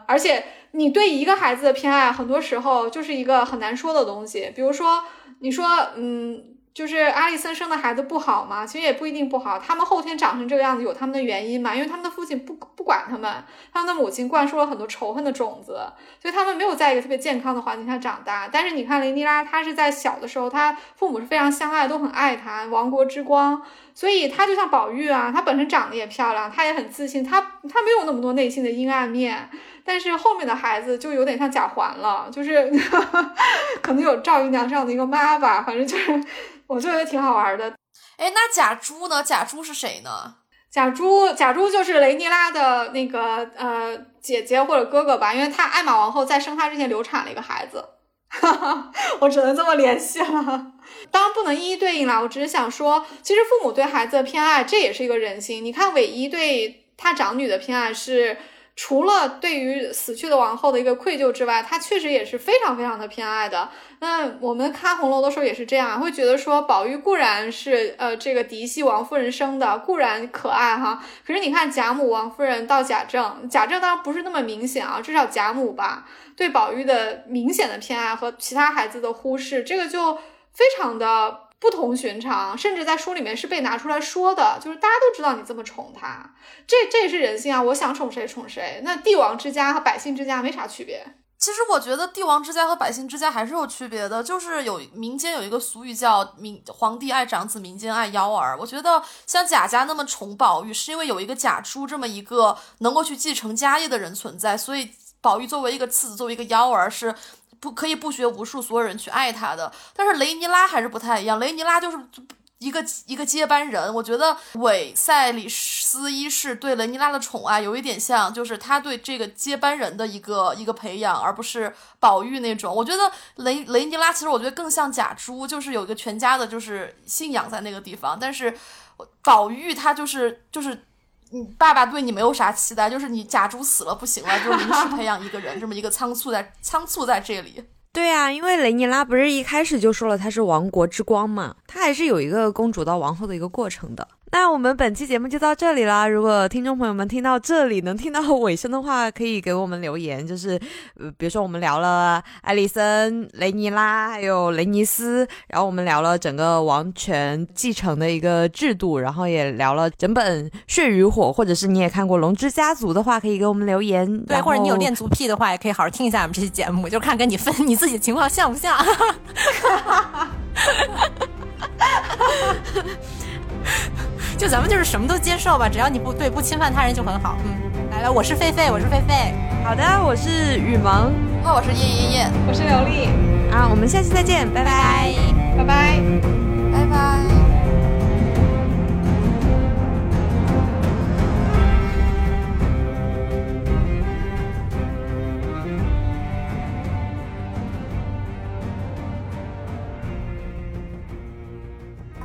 而且你对一个孩子的偏爱，很多时候就是一个很难说的东西。比如说，你说，嗯。就是阿里森生的孩子不好吗？其实也不一定不好，他们后天长成这个样子有他们的原因嘛，因为他们的父亲不不管他们，他们的母亲灌输了很多仇恨的种子，所以他们没有在一个特别健康的环境下长大。但是你看雷尼拉，他是在小的时候，他父母是非常相爱，都很爱他，亡国之光。所以他就像宝玉啊，他本身长得也漂亮，他也很自信，他他没有那么多内心的阴暗面。但是后面的孩子就有点像贾环了，就是 可能有赵姨娘这样的一个妈吧，反正就是。我就觉得挺好玩的，哎，那贾珠呢？贾珠是谁呢？贾珠，贾珠就是雷尼拉的那个呃姐姐或者哥哥吧，因为他艾玛王后在生他之前流产了一个孩子，哈 哈我只能这么联系了。当然不能一一对应了，我只是想说，其实父母对孩子的偏爱，这也是一个人性。你看韦一对他长女的偏爱是。除了对于死去的王后的一个愧疚之外，他确实也是非常非常的偏爱的。那我们看红楼的时候也是这样，会觉得说宝玉固然是呃这个嫡系王夫人生的，固然可爱哈。可是你看贾母、王夫人到贾政，贾政当然不是那么明显啊，至少贾母吧，对宝玉的明显的偏爱和其他孩子的忽视，这个就非常的。不同寻常，甚至在书里面是被拿出来说的，就是大家都知道你这么宠他，这这也是人性啊！我想宠谁宠谁。那帝王之家和百姓之家没啥区别。其实我觉得帝王之家和百姓之家还是有区别的，就是有民间有一个俗语叫“民皇帝爱长子，民间爱幺儿”。我觉得像贾家那么宠宝玉，是因为有一个贾珠这么一个能够去继承家业的人存在，所以宝玉作为一个次子，作为一个幺儿是。不可以不学无术，所有人去爱他的。但是雷尼拉还是不太一样，雷尼拉就是一个一个接班人。我觉得韦塞里斯一世对雷尼拉的宠爱有一点像，就是他对这个接班人的一个一个培养，而不是宝玉那种。我觉得雷雷尼拉其实我觉得更像贾珠，就是有一个全家的就是信仰在那个地方。但是宝玉他就是就是。你爸爸对你没有啥期待，就是你假猪死了不行了，就临时培养一个人，这么一个仓促在 仓促在这里。对呀，因为雷尼拉不是一开始就说了他是王国之光嘛，他还是有一个公主到王后的一个过程的。那我们本期节目就到这里啦。如果听众朋友们听到这里能听到尾声的话，可以给我们留言。就是，呃，比如说我们聊了艾丽森、雷尼拉还有雷尼斯，然后我们聊了整个王权继承的一个制度，然后也聊了整本《血与火》，或者是你也看过《龙之家族》的话，可以给我们留言。对，或者你有恋足癖的话，也可以好好听一下我们这期节目，就看跟你分你自己情况像不像。就咱们就是什么都接受吧，只要你不对不侵犯他人就很好。嗯，来来，我是狒狒，我是狒狒。好的，我是雨萌，那我是叶叶叶，我是刘丽。啊，我们下期再见，拜拜，拜拜，拜拜。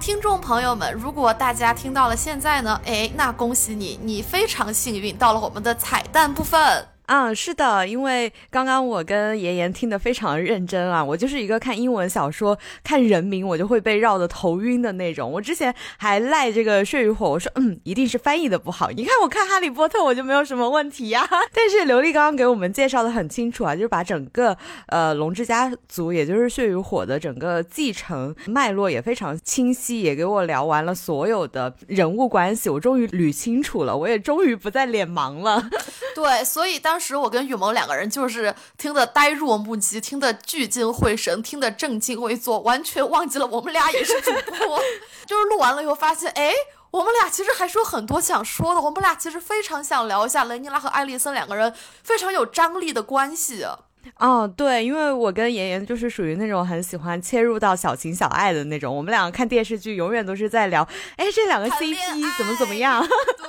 听众朋友们，如果大家听到了现在呢，哎，那恭喜你，你非常幸运，到了我们的彩蛋部分。嗯，是的，因为刚刚我跟妍妍听得非常认真啊，我就是一个看英文小说、看人名我就会被绕得头晕的那种。我之前还赖这个《血与火》，我说嗯，一定是翻译的不好。你看我看《哈利波特》，我就没有什么问题呀。但是刘丽刚刚给我们介绍的很清楚啊，就是把整个呃龙之家族，也就是《血与火》的整个继承脉络也非常清晰，也给我聊完了所有的人物关系，我终于捋清楚了，我也终于不再脸盲了。对，所以当当时我跟雨萌两个人就是听得呆若木鸡，听得聚精会神，听得正襟危坐，完全忘记了我们俩也是主播。就是录完了以后发现，哎，我们俩其实还是有很多想说的。我们俩其实非常想聊一下雷尼拉和艾丽森两个人非常有张力的关系。哦，对，因为我跟妍妍就是属于那种很喜欢切入到小情小爱的那种。我们两个看电视剧永远都是在聊，哎，这两个 CP 怎么怎么样？对，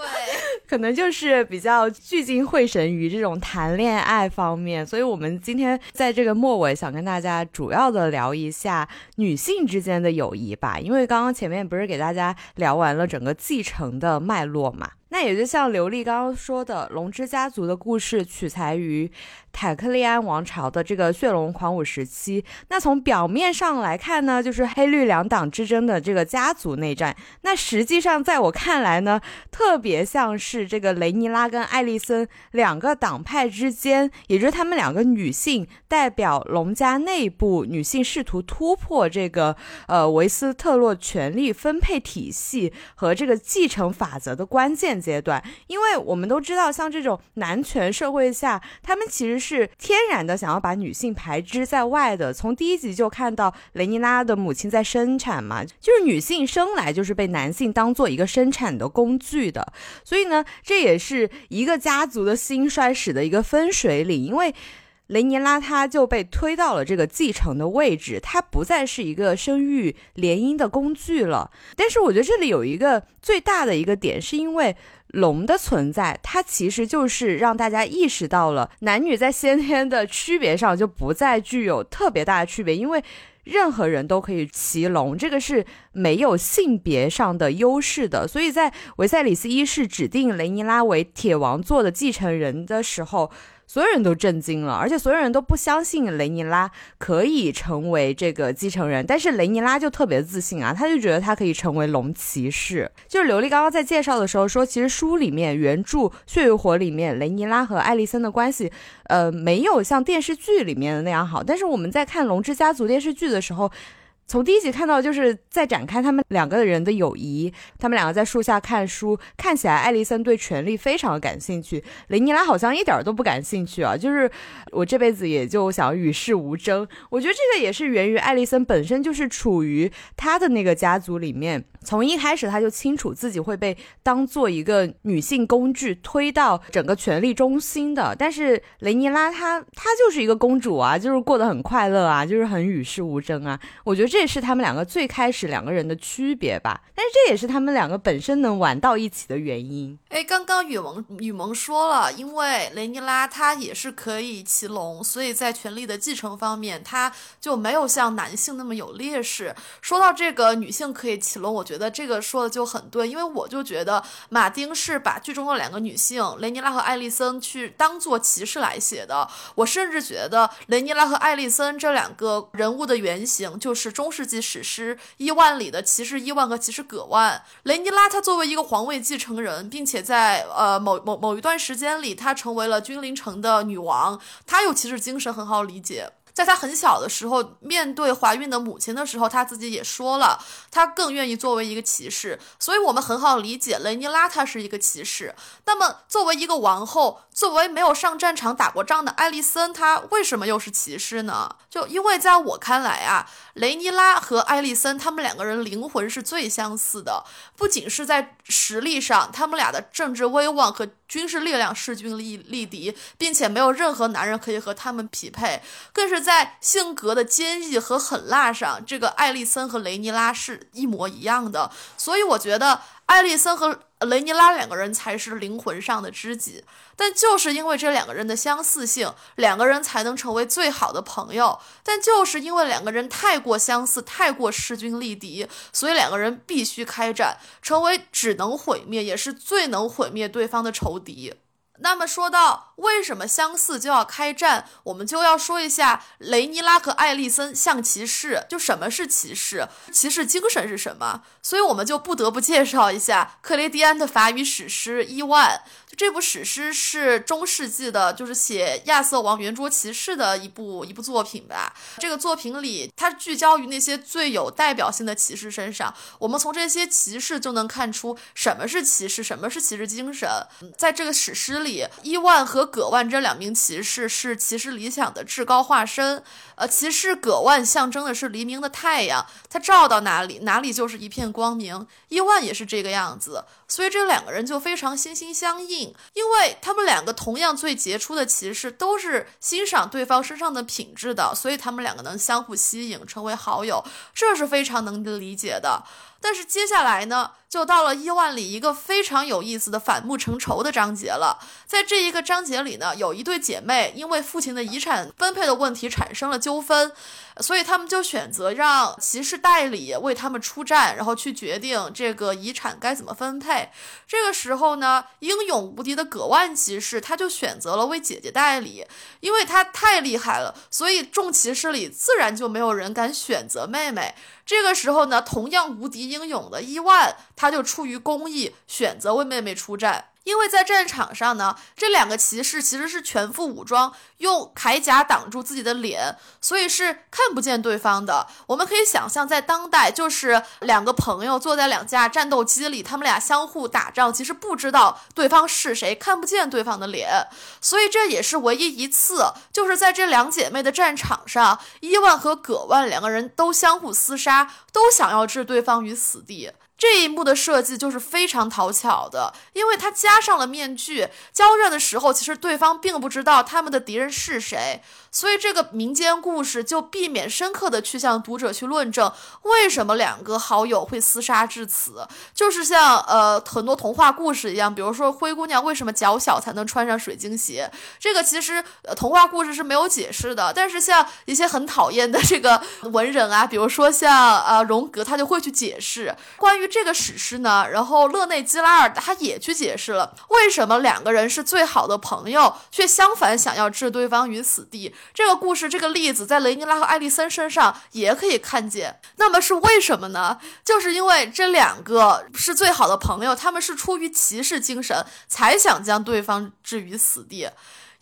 可能就是比较聚精会神于这种谈恋爱方面。所以，我们今天在这个末尾想跟大家主要的聊一下女性之间的友谊吧。因为刚刚前面不是给大家聊完了整个继承的脉络嘛？那也就像刘丽刚刚说的，龙之家族的故事取材于坦克利安王朝的这个血龙狂舞时期。那从表面上来看呢，就是黑绿两党之争的这个家族内战。那实际上在我看来呢，特别像是这个雷尼拉跟艾丽森两个党派之间，也就是他们两个女性代表龙家内部女性试图突破这个呃维斯特洛权力分配体系和这个继承法则的关键。阶段，因为我们都知道，像这种男权社会下，他们其实是天然的想要把女性排之在外的。从第一集就看到雷尼拉的母亲在生产嘛，就是女性生来就是被男性当做一个生产的工具的。所以呢，这也是一个家族的兴衰史的一个分水岭，因为。雷尼拉他就被推到了这个继承的位置，他不再是一个生育联姻的工具了。但是我觉得这里有一个最大的一个点，是因为龙的存在，它其实就是让大家意识到了男女在先天的区别上就不再具有特别大的区别，因为任何人都可以骑龙，这个是没有性别上的优势的。所以在维赛里斯一世指定雷尼拉为铁王座的继承人的时候。所有人都震惊了，而且所有人都不相信雷尼拉可以成为这个继承人。但是雷尼拉就特别自信啊，他就觉得他可以成为龙骑士。就是刘丽刚刚在介绍的时候说，其实书里面原著《血与火》里面雷尼拉和艾丽森的关系，呃，没有像电视剧里面的那样好。但是我们在看《龙之家族》电视剧的时候。从第一集看到，就是在展开他们两个人的友谊。他们两个在树下看书，看起来艾丽森对权力非常感兴趣，雷尼拉好像一点都不感兴趣啊。就是我这辈子也就想与世无争。我觉得这个也是源于艾丽森本身就是处于他的那个家族里面。从一开始他就清楚自己会被当做一个女性工具推到整个权力中心的，但是雷尼拉她她就是一个公主啊，就是过得很快乐啊，就是很与世无争啊。我觉得这也是他们两个最开始两个人的区别吧，但是这也是他们两个本身能玩到一起的原因。哎，刚刚雨萌雨萌说了，因为雷尼拉她也是可以骑龙，所以在权力的继承方面，她就没有像男性那么有劣势。说到这个女性可以骑龙，我。觉得这个说的就很对，因为我就觉得马丁是把剧中的两个女性雷尼拉和艾丽森去当做骑士来写的。我甚至觉得雷尼拉和艾丽森这两个人物的原型就是中中世纪史诗《伊万》里的骑士伊万和骑士葛万。雷尼拉他作为一个皇位继承人，并且在呃某某某一段时间里，他成为了君临城的女王，他又骑士精神，很好理解。在她很小的时候，面对怀孕的母亲的时候，她自己也说了，她更愿意作为一个骑士。所以，我们很好理解雷尼拉她是一个骑士。那么，作为一个王后，作为没有上战场打过仗的艾丽森，她为什么又是骑士呢？就因为在我看来啊，雷尼拉和艾丽森他们两个人灵魂是最相似的，不仅是在实力上，他们俩的政治威望和军事力量势均力力敌，并且没有任何男人可以和他们匹配，更是在性格的坚毅和狠辣上，这个艾丽森和雷尼拉是一模一样的。所以我觉得。艾丽森和雷尼拉两个人才是灵魂上的知己。但就是因为这两个人的相似性，两个人才能成为最好的朋友。但就是因为两个人太过相似，太过势均力敌，所以两个人必须开战，成为只能毁灭，也是最能毁灭对方的仇敌。那么说到为什么相似就要开战，我们就要说一下雷尼拉和艾丽森像骑士，就什么是骑士，骑士精神是什么？所以我们就不得不介绍一下克雷蒂安的法语史诗《伊万》。就这部史诗是中世纪的，就是写亚瑟王圆桌骑士的一部一部作品吧。这个作品里，它聚焦于那些最有代表性的骑士身上。我们从这些骑士就能看出什么是骑士，什么是骑士精神。在这个史诗里，伊万和葛万这两名骑士是骑士理想的至高化身。呃，骑士葛万象征的是黎明的太阳，他照到哪里，哪里就是一片光明。伊万也是这个样子，所以这两个人就非常心心相印，因为他们两个同样最杰出的骑士，都是欣赏对方身上的品质的，所以他们两个能相互吸引，成为好友，这是非常能理解的。但是接下来呢，就到了伊万里一个非常有意思的反目成仇的章节了。在这一个章节里呢，有一对姐妹因为父亲的遗产分配的问题产生了纠纷，所以他们就选择让骑士代理为他们出战，然后去决定这个遗产该怎么分配。这个时候呢，英勇无敌的葛万骑士他就选择了为姐姐代理，因为他太厉害了，所以众骑士里自然就没有人敢选择妹妹。这个时候呢，同样无敌英勇的伊万，他就出于公义，选择为妹妹出战。因为在战场上呢，这两个骑士其实是全副武装，用铠甲挡住自己的脸，所以是看不见对方的。我们可以想象，在当代，就是两个朋友坐在两架战斗机里，他们俩相互打仗，其实不知道对方是谁，看不见对方的脸。所以这也是唯一一次，就是在这两姐妹的战场上，伊万和葛万两个人都相互厮杀，都想要置对方于死地。这一幕的设计就是非常讨巧的，因为他加上了面具。交战的时候，其实对方并不知道他们的敌人是谁，所以这个民间故事就避免深刻的去向读者去论证为什么两个好友会厮杀至此。就是像呃很多童话故事一样，比如说灰姑娘为什么脚小才能穿上水晶鞋，这个其实呃童话故事是没有解释的。但是像一些很讨厌的这个文人啊，比如说像呃荣格，他就会去解释关于。这个史诗呢，然后勒内基拉尔他也去解释了为什么两个人是最好的朋友，却相反想要置对方于死地。这个故事这个例子在雷尼拉和艾丽森身上也可以看见。那么是为什么呢？就是因为这两个是最好的朋友，他们是出于骑士精神才想将对方置于死地。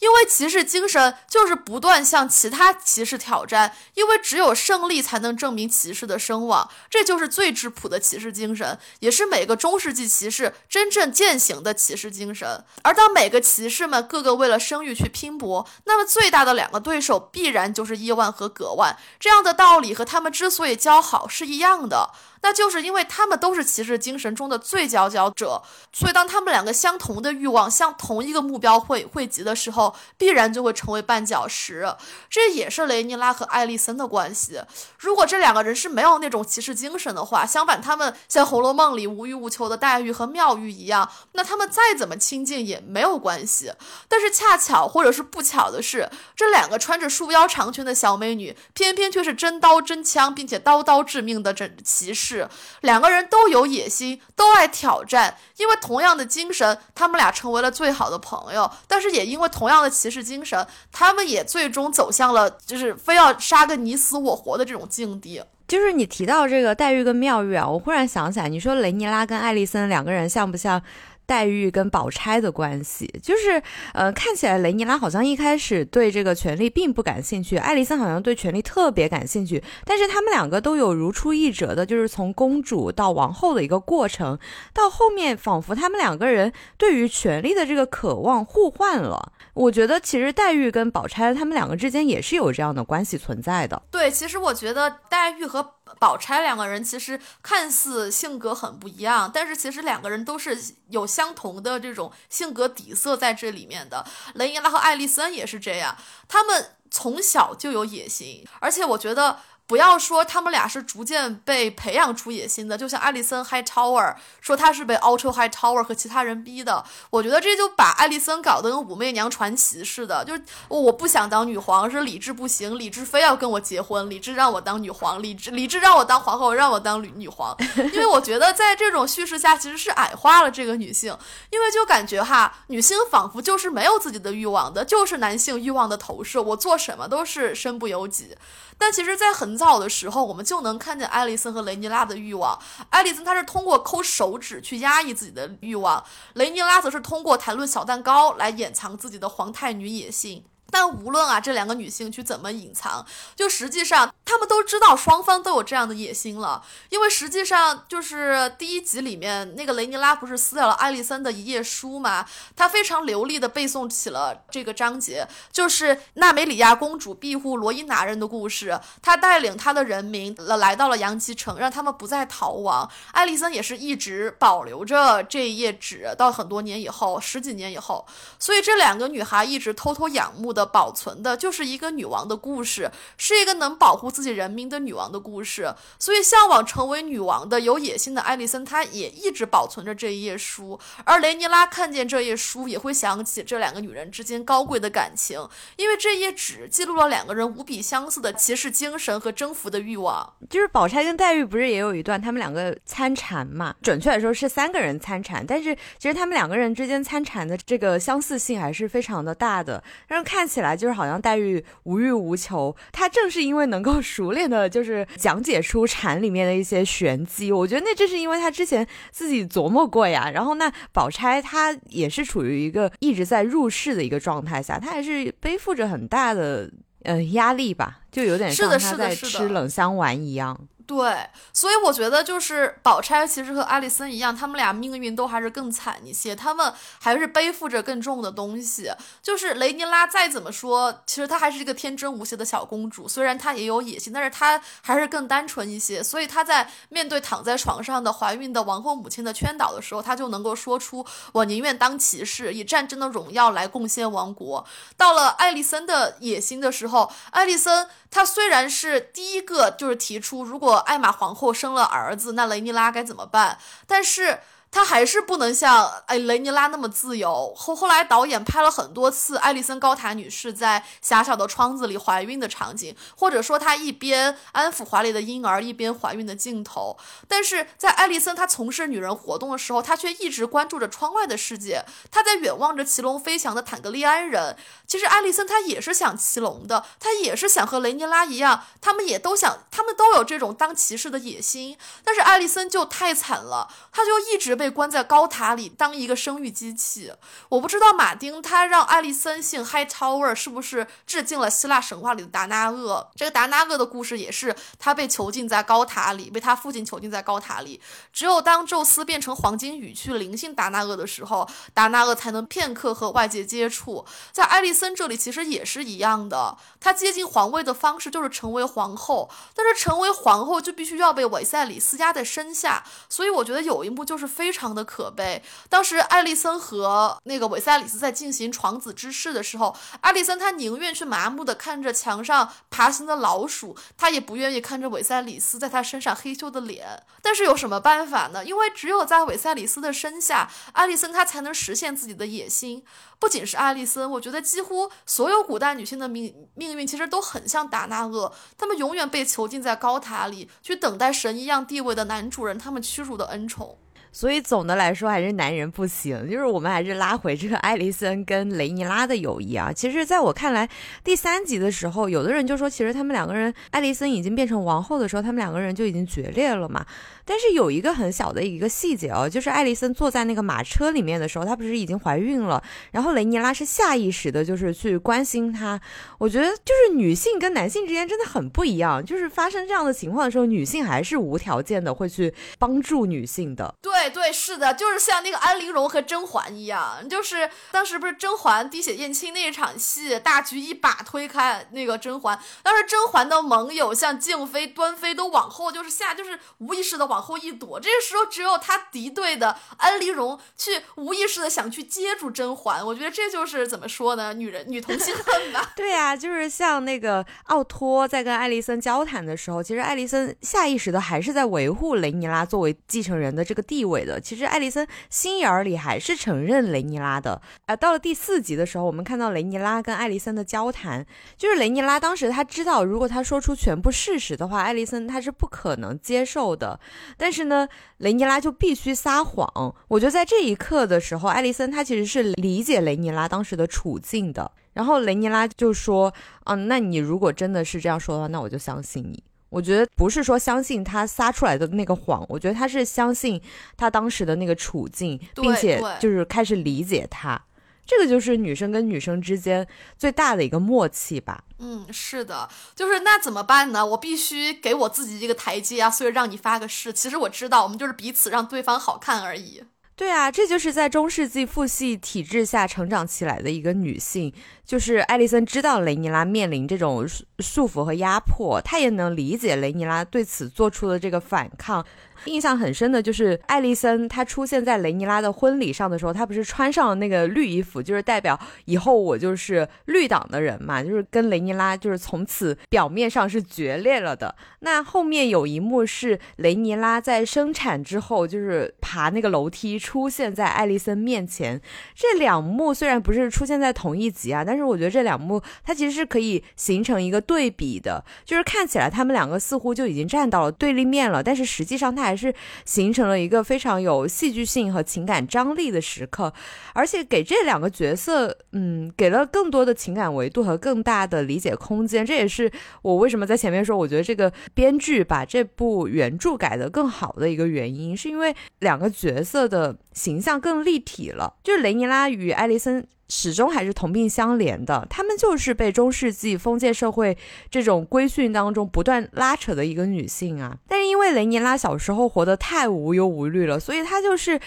因为骑士精神就是不断向其他骑士挑战，因为只有胜利才能证明骑士的声望，这就是最质朴的骑士精神，也是每个中世纪骑士真正践行的骑士精神。而当每个骑士们个个为了声誉去拼搏，那么最大的两个对手必然就是伊万和葛万。这样的道理和他们之所以交好是一样的。那就是因为他们都是骑士精神中的最佼佼者，所以当他们两个相同的欲望向同一个目标汇汇集的时候，必然就会成为绊脚石。这也是雷尼拉和艾丽森的关系。如果这两个人是没有那种骑士精神的话，相反，他们像《红楼梦》里无欲无求的黛玉和妙玉一样，那他们再怎么亲近也没有关系。但是恰巧或者是不巧的是，这两个穿着束腰长裙的小美女，偏偏却是真刀真枪，并且刀刀致命的这骑士。是两个人都有野心，都爱挑战，因为同样的精神，他们俩成为了最好的朋友。但是也因为同样的骑士精神，他们也最终走向了就是非要杀个你死我活的这种境地。就是你提到这个黛玉跟妙玉啊，我忽然想起来，你说雷尼拉跟艾丽森两个人像不像？黛玉跟宝钗的关系，就是，呃，看起来雷尼拉好像一开始对这个权力并不感兴趣，爱丽森好像对权力特别感兴趣，但是他们两个都有如出一辙的，就是从公主到王后的一个过程，到后面仿佛他们两个人对于权力的这个渴望互换了。我觉得其实黛玉跟宝钗他们两个之间也是有这样的关系存在的。对，其实我觉得黛玉和。宝钗两个人其实看似性格很不一样，但是其实两个人都是有相同的这种性格底色在这里面的。雷伊拉和爱丽森也是这样，他们从小就有野心，而且我觉得不要说他们俩是逐渐被培养出野心的，就像艾丽森 High Tower 说他是被 Ultra High Tower 和其他人逼的。我觉得这就把艾丽森搞得跟武媚娘传奇似的，就是我不想当女皇，是理智不行，理智非要跟我结婚，理智让我当女皇，理智理智让我当皇后，让我当女女皇。因为我觉得在这种叙事下，其实是矮化了这个女性，因为就感觉哈，女性仿佛就是没有自己的欲望的，就是男性欲望的投射，我做什么都是身不由己。但其实，在很造的时候，我们就能看见艾丽森和雷尼拉的欲望。艾丽森她是通过抠手指去压抑自己的欲望，雷尼拉则是通过谈论小蛋糕来掩藏自己的皇太女野性。但无论啊，这两个女性去怎么隐藏，就实际上她们都知道双方都有这样的野心了。因为实际上就是第一集里面那个雷尼拉不是撕掉了艾丽森的一页书吗？她非常流利的背诵起了这个章节，就是娜美里亚公主庇护罗伊拿人的故事。她带领她的人民了来到了杨基城，让他们不再逃亡。艾丽森也是一直保留着这一页纸，到很多年以后，十几年以后，所以这两个女孩一直偷偷仰慕的。的保存的就是一个女王的故事，是一个能保护自己人民的女王的故事。所以，向往成为女王的有野心的艾丽森，她也一直保存着这一页书。而雷尼拉看见这页书，也会想起这两个女人之间高贵的感情，因为这页纸记录了两个人无比相似的骑士精神和征服的欲望。就是宝钗跟黛玉不是也有一段他们两个参禅嘛？准确来说是三个人参禅，但是其实他们两个人之间参禅的这个相似性还是非常的大的，让人看。起来就是好像黛玉无欲无求，她正是因为能够熟练的，就是讲解出禅里面的一些玄机。我觉得那正是因为她之前自己琢磨过呀。然后那宝钗她也是处于一个一直在入世的一个状态下，她还是背负着很大的呃压力吧，就有点像她在吃冷香丸一样。对，所以我觉得就是宝钗其实和艾丽森一样，他们俩命运都还是更惨一些，他们还是背负着更重的东西。就是雷尼拉再怎么说，其实她还是一个天真无邪的小公主，虽然她也有野心，但是她还是更单纯一些。所以她在面对躺在床上的怀孕的王后母亲的劝导的时候，她就能够说出：“我宁愿当骑士，以战争的荣耀来贡献王国。”到了艾丽森的野心的时候，艾丽森他虽然是第一个就是提出如果。艾玛皇后生了儿子，那雷尼拉该怎么办？但是。她还是不能像哎雷尼拉那么自由。后后来导演拍了很多次艾丽森高塔女士在狭小的窗子里怀孕的场景，或者说她一边安抚怀里的婴儿一边怀孕的镜头。但是在艾丽森她从事女人活动的时候，她却一直关注着窗外的世界。她在远望着骑龙飞翔的坦格利安人。其实艾丽森她也是想骑龙的，她也是想和雷尼拉一样，他们也都想，他们都有这种当骑士的野心。但是艾丽森就太惨了，她就一直。被关在高塔里当一个生育机器，我不知道马丁他让艾丽森姓 High Tower 是不是致敬了希腊神话里的达那厄？这个达那厄的故事也是他被囚禁在高塔里，被他父亲囚禁在高塔里。只有当宙斯变成黄金雨去灵性达那厄的时候，达那厄才能片刻和外界接触。在艾丽森这里其实也是一样的，她接近皇位的方式就是成为皇后，但是成为皇后就必须要被韦塞里斯压在身下，所以我觉得有一幕就是非。非常的可悲。当时艾丽森和那个韦塞里斯在进行床子之事的时候，艾丽森她宁愿去麻木的看着墙上爬行的老鼠，她也不愿意看着韦塞里斯在她身上黑羞的脸。但是有什么办法呢？因为只有在韦塞里斯的身下，艾丽森她才能实现自己的野心。不仅是艾丽森，我觉得几乎所有古代女性的命命运其实都很像达那厄，她们永远被囚禁在高塔里，去等待神一样地位的男主人他们屈辱的恩宠。所以总的来说还是男人不行，就是我们还是拉回这个艾丽森跟雷尼拉的友谊啊。其实，在我看来，第三集的时候，有的人就说，其实他们两个人，艾丽森已经变成王后的时候，他们两个人就已经决裂了嘛。但是有一个很小的一个细节哦，就是艾丽森坐在那个马车里面的时候，她不是已经怀孕了，然后雷尼拉是下意识的，就是去关心她。我觉得就是女性跟男性之间真的很不一样，就是发生这样的情况的时候，女性还是无条件的会去帮助女性的。对。对对，是的，就是像那个安陵容和甄嬛一样，就是当时不是甄嬛滴血验亲那一场戏，大局一把推开那个甄嬛，当时甄嬛的盟友像静妃、端妃都往后就是下，就是无意识的往后一躲，这个时候只有她敌对的安陵容去无意识的想去接住甄嬛，我觉得这就是怎么说呢，女人女同心恨 吧。对呀、就是像那个奥托在跟艾丽森交谈的时候，其实艾丽森下意识的还是在维护雷尼拉作为继承人的这个地位的。其实艾丽森心眼儿里还是承认雷尼拉的。啊、到了第四集的时候，我们看到雷尼拉跟艾丽森的交谈，就是雷尼拉当时他知道，如果他说出全部事实的话，艾丽森他是不可能接受的。但是呢，雷尼拉就必须撒谎。我觉得在这一刻的时候，艾丽森她其实是理解雷尼拉当时的处境的。然后雷尼拉就说：“啊，那你如果真的是这样说的话，那我就相信你。”我觉得不是说相信他撒出来的那个谎，我觉得他是相信他当时的那个处境，并且就是开始理解他。这个就是女生跟女生之间最大的一个默契吧。嗯，是的，就是那怎么办呢？我必须给我自己一个台阶啊，所以让你发个誓。其实我知道，我们就是彼此让对方好看而已。对啊，这就是在中世纪父系体制下成长起来的一个女性。就是艾丽森知道雷尼拉面临这种束束缚和压迫，她也能理解雷尼拉对此做出的这个反抗。印象很深的就是艾丽森，她出现在雷尼拉的婚礼上的时候，她不是穿上了那个绿衣服，就是代表以后我就是绿党的人嘛，就是跟雷尼拉就是从此表面上是决裂了的。那后面有一幕是雷尼拉在生产之后，就是爬那个楼梯出现在艾丽森面前。这两幕虽然不是出现在同一集啊，但是我觉得这两幕它其实是可以形成一个对比的，就是看起来他们两个似乎就已经站到了对立面了，但是实际上它还是形成了一个非常有戏剧性和情感张力的时刻，而且给这两个角色，嗯，给了更多的情感维度和更大的理解空间。这也是我为什么在前面说，我觉得这个编剧把这部原著改得更好的一个原因，是因为两个角色的形象更立体了。就是雷尼拉与艾丽森。始终还是同病相怜的，他们就是被中世纪封建社会这种规训当中不断拉扯的一个女性啊。但是因为雷尼拉小时候活得太无忧无虑了，所以她就是，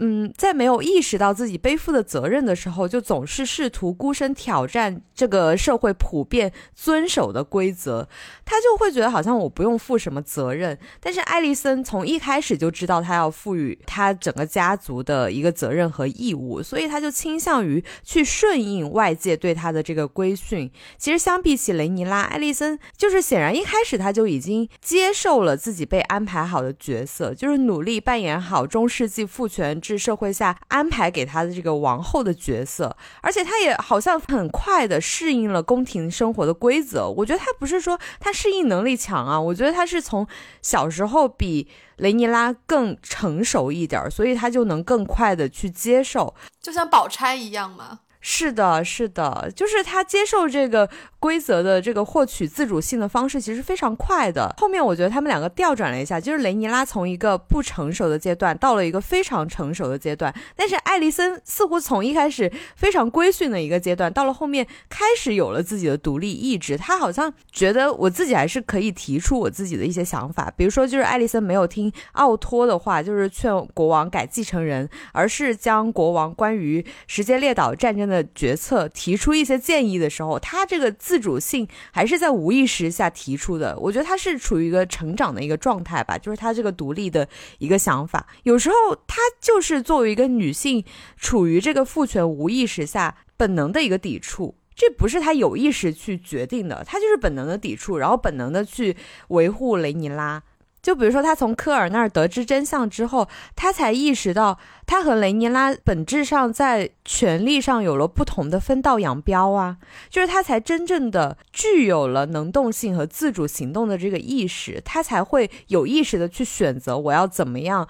嗯，在没有意识到自己背负的责任的时候，就总是试图孤身挑战这个社会普遍遵守的规则。她就会觉得好像我不用负什么责任，但是艾丽森从一开始就知道她要赋予她整个家族的一个责任和义务，所以她就倾向于。去顺应外界对他的这个规训。其实相比起雷尼拉，艾丽森就是显然一开始他就已经接受了自己被安排好的角色，就是努力扮演好中世纪父权制社会下安排给他的这个王后的角色，而且他也好像很快的适应了宫廷生活的规则。我觉得他不是说他适应能力强啊，我觉得他是从小时候比。雷尼拉更成熟一点，所以他就能更快的去接受，就像宝钗一样嘛。是的，是的，就是他接受这个规则的这个获取自主性的方式，其实非常快的。后面我觉得他们两个调转了一下，就是雷尼拉从一个不成熟的阶段到了一个非常成熟的阶段，但是艾丽森似乎从一开始非常规训的一个阶段，到了后面开始有了自己的独立意志。他好像觉得我自己还是可以提出我自己的一些想法，比如说就是艾丽森没有听奥托的话，就是劝国王改继承人，而是将国王关于时间列岛战争的决策提出一些建议的时候，他这个自主性还是在无意识下提出的。我觉得他是处于一个成长的一个状态吧，就是他这个独立的一个想法。有时候他就是作为一个女性，处于这个父权无意识下本能的一个抵触。这不是他有意识去决定的，他就是本能的抵触，然后本能的去维护雷尼拉。就比如说，他从科尔那儿得知真相之后，他才意识到，他和雷尼拉本质上在权力上有了不同的分道扬镳啊。就是他才真正的具有了能动性和自主行动的这个意识，他才会有意识的去选择我要怎么样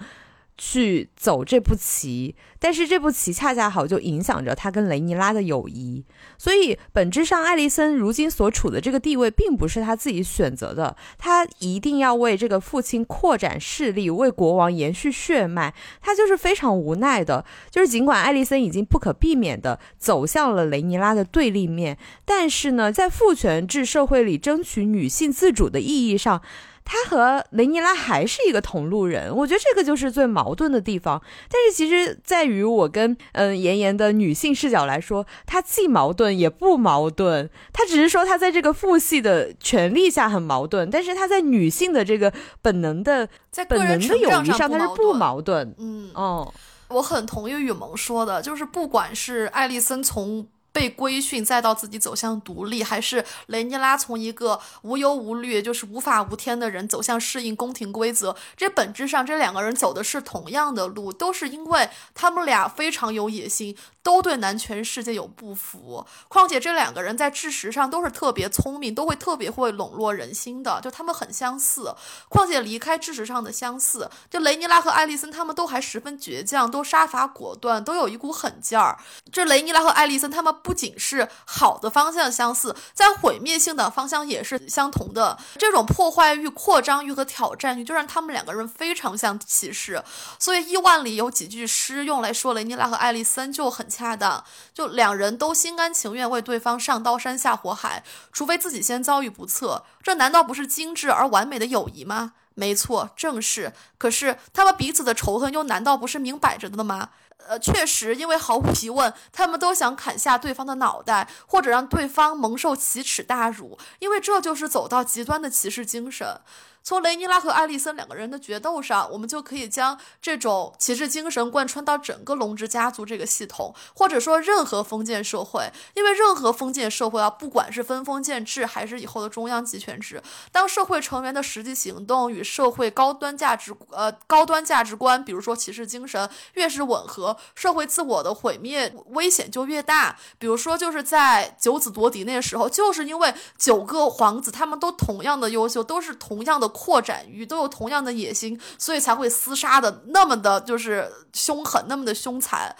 去走这步棋。但是这步棋恰恰好就影响着他跟雷尼拉的友谊。所以本质上，艾丽森如今所处的这个地位，并不是他自己选择的。他一定要为这个父亲扩展势力，为国王延续血脉。他就是非常无奈的。就是尽管艾丽森已经不可避免的走向了雷尼拉的对立面，但是呢，在父权制社会里争取女性自主的意义上，他和雷尼拉还是一个同路人。我觉得这个就是最矛盾的地方。但是其实在于我跟嗯妍妍的女性视角来说，他既矛盾也不矛盾。他只是说他在这个父系的权利下很矛盾，但是他在女性的这个本能的在个本能的友谊上，他是不矛矛盾。嗯，哦，我很同意雨萌说的，就是不管是艾丽森从被规训，再到自己走向独立，还是雷尼拉从一个无忧无虑、就是无法无天的人走向适应宫廷规则，这本质上这两个人走的是同样的路，都是因为他们俩非常有野心，都对男权世界有不服。况且这两个人在知识上都是特别聪明，都会特别会笼络人心的，就他们很相似。况且离开知识上的相似，就雷尼拉和艾丽森他们都还十分倔强，都杀伐果断，都有一股狠劲儿。这雷尼拉和艾丽森他们不仅是好的方向相似，在毁灭性的方向也是相同的。这种破坏欲、扩张欲和挑战欲，就让他们两个人非常像骑士。所以伊万里有几句诗用来说雷尼拉和艾丽森就很恰当，就两人都心甘情愿为对方上刀山下火海，除非自己先遭遇不测。这难道不是精致而完美的友谊吗？没错，正是。可是他们彼此的仇恨又难道不是明摆着的吗？呃，确实，因为毫无疑问，他们都想砍下对方的脑袋，或者让对方蒙受奇耻大辱，因为这就是走到极端的骑士精神。从雷尼拉和艾丽森两个人的决斗上，我们就可以将这种骑士精神贯穿到整个龙之家族这个系统，或者说任何封建社会。因为任何封建社会啊，不管是分封建制还是以后的中央集权制，当社会成员的实际行动与社会高端价值呃高端价值观，比如说骑士精神越是吻合，社会自我的毁灭危险就越大。比如说，就是在九子夺嫡那个时候，就是因为九个皇子他们都同样的优秀，都是同样的扩展欲，都有同样的野心，所以才会厮杀的那么的，就是凶狠，那么的凶残。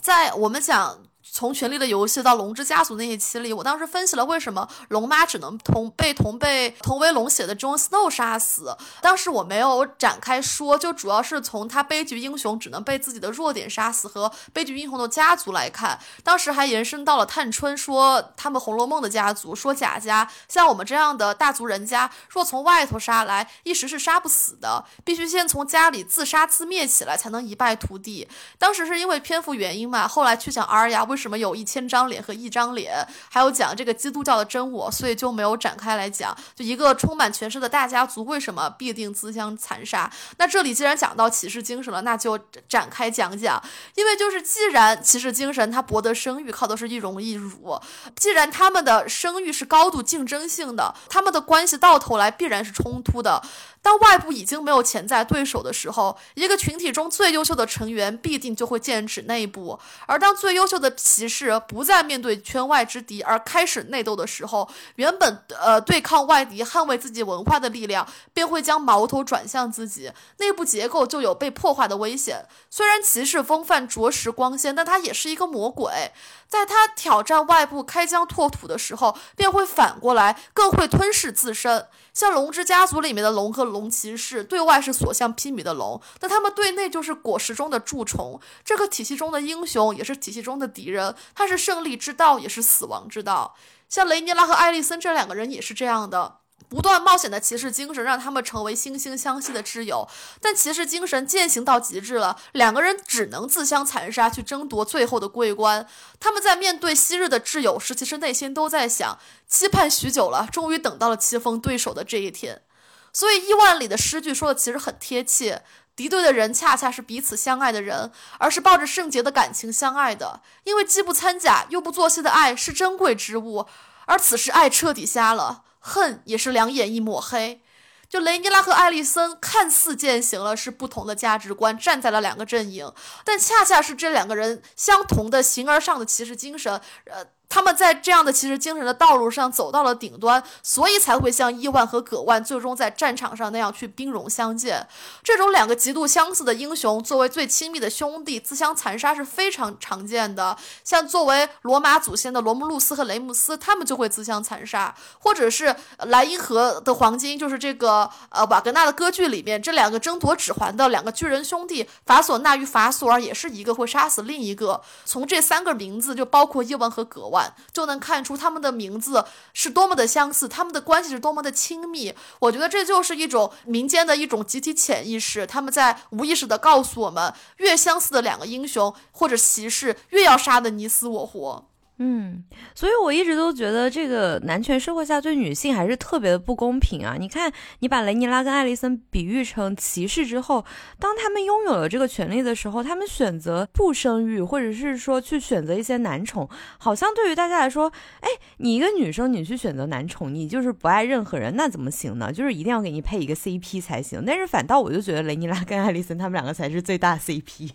在我们讲。从《权力的游戏》到《龙之家族》那一期里，我当时分析了为什么龙妈只能同被同被同为龙血的 Jon Snow 杀死。当时我没有展开说，就主要是从他悲剧英雄只能被自己的弱点杀死和悲剧英雄的家族来看。当时还延伸到了探春说他们《红楼梦》的家族，说贾家像我们这样的大族人家，若从外头杀来，一时是杀不死的，必须先从家里自杀自灭起来，才能一败涂地。当时是因为篇幅原因嘛，后来去讲阿尔雅为什么有一千张脸和一张脸，还有讲这个基督教的真我，所以就没有展开来讲。就一个充满权势的大家族，为什么必定自相残杀？那这里既然讲到骑士精神了，那就展开讲讲。因为就是既然骑士精神它博得声誉靠的是一荣一辱，既然他们的声誉是高度竞争性的，他们的关系到头来必然是冲突的。当外部已经没有潜在对手的时候，一个群体中最优秀的成员必定就会剑指内部。而当最优秀的骑士不再面对圈外之敌而开始内斗的时候，原本呃对抗外敌、捍卫自己文化的力量便会将矛头转向自己，内部结构就有被破坏的危险。虽然骑士风范着实光鲜，但他也是一个魔鬼。在他挑战外部开疆拓土的时候，便会反过来更会吞噬自身。像龙之家族里面的龙和龙骑士，对外是所向披靡的龙，但他们对内就是果实中的蛀虫。这个体系中的英雄，也是体系中的敌人。他是胜利之道，也是死亡之道。像雷尼拉和艾丽森这两个人也是这样的。不断冒险的骑士精神让他们成为惺惺相惜的挚友，但骑士精神践行到极致了，两个人只能自相残杀去争夺最后的桂冠。他们在面对昔日的挚友时，其实内心都在想：期盼许久了，终于等到了棋逢对手的这一天。所以伊万里的诗句说的其实很贴切：敌对的人恰恰是彼此相爱的人，而是抱着圣洁的感情相爱的。因为既不参假又不作戏的爱是珍贵之物，而此时爱彻底瞎了。恨也是两眼一抹黑，就雷尼拉和艾丽森看似践行了是不同的价值观，站在了两个阵营，但恰恰是这两个人相同的形而上的骑士精神，呃。他们在这样的骑士精神的道路上走到了顶端，所以才会像伊万和葛万最终在战场上那样去兵戎相见。这种两个极度相似的英雄作为最亲密的兄弟自相残杀是非常常见的。像作为罗马祖先的罗慕路斯和雷姆斯，他们就会自相残杀；或者是莱茵河的黄金，就是这个呃瓦格纳的歌剧里面这两个争夺指环的两个巨人兄弟法索纳与法索尔，也是一个会杀死另一个。从这三个名字就包括伊万和葛万。就能看出他们的名字是多么的相似，他们的关系是多么的亲密。我觉得这就是一种民间的一种集体潜意识，他们在无意识的告诉我们，越相似的两个英雄或者骑士，越要杀的你死我活。嗯，所以我一直都觉得这个男权社会下对女性还是特别的不公平啊！你看，你把雷尼拉跟艾丽森比喻成骑士之后，当他们拥有了这个权利的时候，他们选择不生育，或者是说去选择一些男宠，好像对于大家来说，哎，你一个女生你去选择男宠，你就是不爱任何人，那怎么行呢？就是一定要给你配一个 CP 才行。但是反倒我就觉得雷尼拉跟艾丽森他们两个才是最大 CP。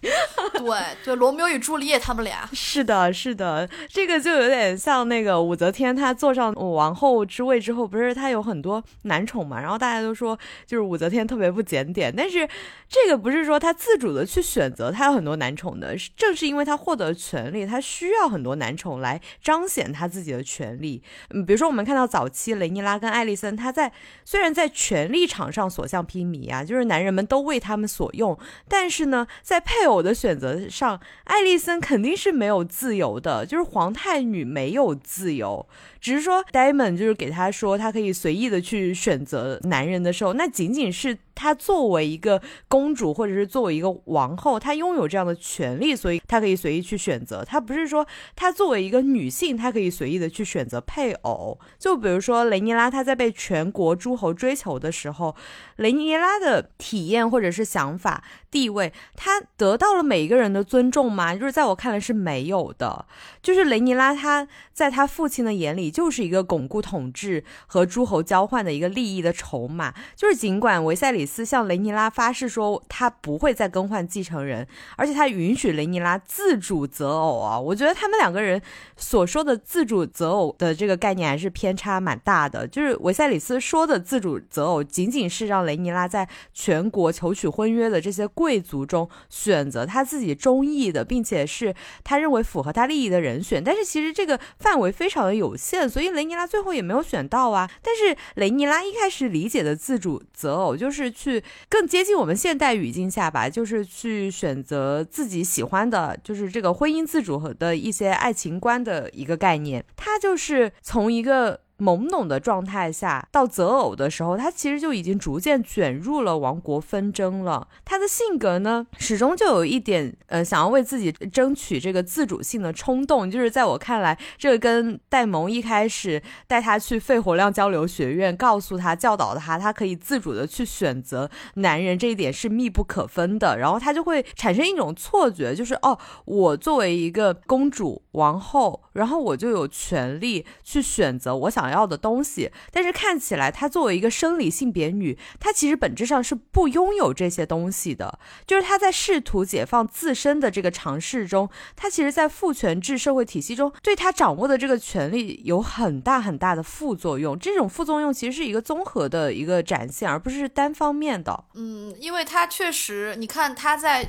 对 对，罗密欧与朱丽叶他们俩是的，是的，这个。就有点像那个武则天，她坐上王后之位之后，不是她有很多男宠嘛？然后大家都说，就是武则天特别不检点。但是这个不是说她自主的去选择，她有很多男宠的，正是因为她获得权利，她需要很多男宠来彰显她自己的权利。嗯，比如说我们看到早期雷尼拉跟艾丽森，她在虽然在权力场上所向披靡啊，就是男人们都为他们所用，但是呢，在配偶的选择上，艾丽森肯定是没有自由的，就是皇太。女没有自由，只是说 Diamond 就是给他说，他可以随意的去选择男人的时候，那仅仅是。她作为一个公主，或者是作为一个王后，她拥有这样的权利，所以她可以随意去选择。她不是说她作为一个女性，她可以随意的去选择配偶。就比如说雷尼拉，她在被全国诸侯追求的时候，雷尼拉的体验或者是想法、地位，她得到了每一个人的尊重吗？就是在我看来是没有的。就是雷尼拉，他在他父亲的眼里，就是一个巩固统治和诸侯交换的一个利益的筹码。就是尽管维赛里。斯向雷尼拉发誓说，他不会再更换继承人，而且他允许雷尼拉自主择偶啊！我觉得他们两个人所说的自主择偶的这个概念还是偏差蛮大的。就是维塞里斯说的自主择偶，仅仅是让雷尼拉在全国求取婚约的这些贵族中选择他自己中意的，并且是他认为符合他利益的人选。但但是其实这个范围非常的有限，所以雷尼拉最后也没有选到啊。但是雷尼拉一开始理解的自主择偶就是。去更接近我们现代语境下吧，就是去选择自己喜欢的，就是这个婚姻自主和的一些爱情观的一个概念。他就是从一个。懵懂的状态下，到择偶的时候，他其实就已经逐渐卷入了王国纷争了。他的性格呢，始终就有一点呃，想要为自己争取这个自主性的冲动。就是在我看来，这个跟戴蒙一开始带他去肺活量交流学院，告诉他、教导他，他可以自主的去选择男人这一点是密不可分的。然后他就会产生一种错觉，就是哦，我作为一个公主、王后，然后我就有权利去选择我想。要的东西，但是看起来她作为一个生理性别女，她其实本质上是不拥有这些东西的。就是她在试图解放自身的这个尝试中，她其实，在父权制社会体系中，对她掌握的这个权利有很大很大的副作用。这种副作用其实是一个综合的一个展现，而不是单方面的。嗯，因为她确实，你看她在。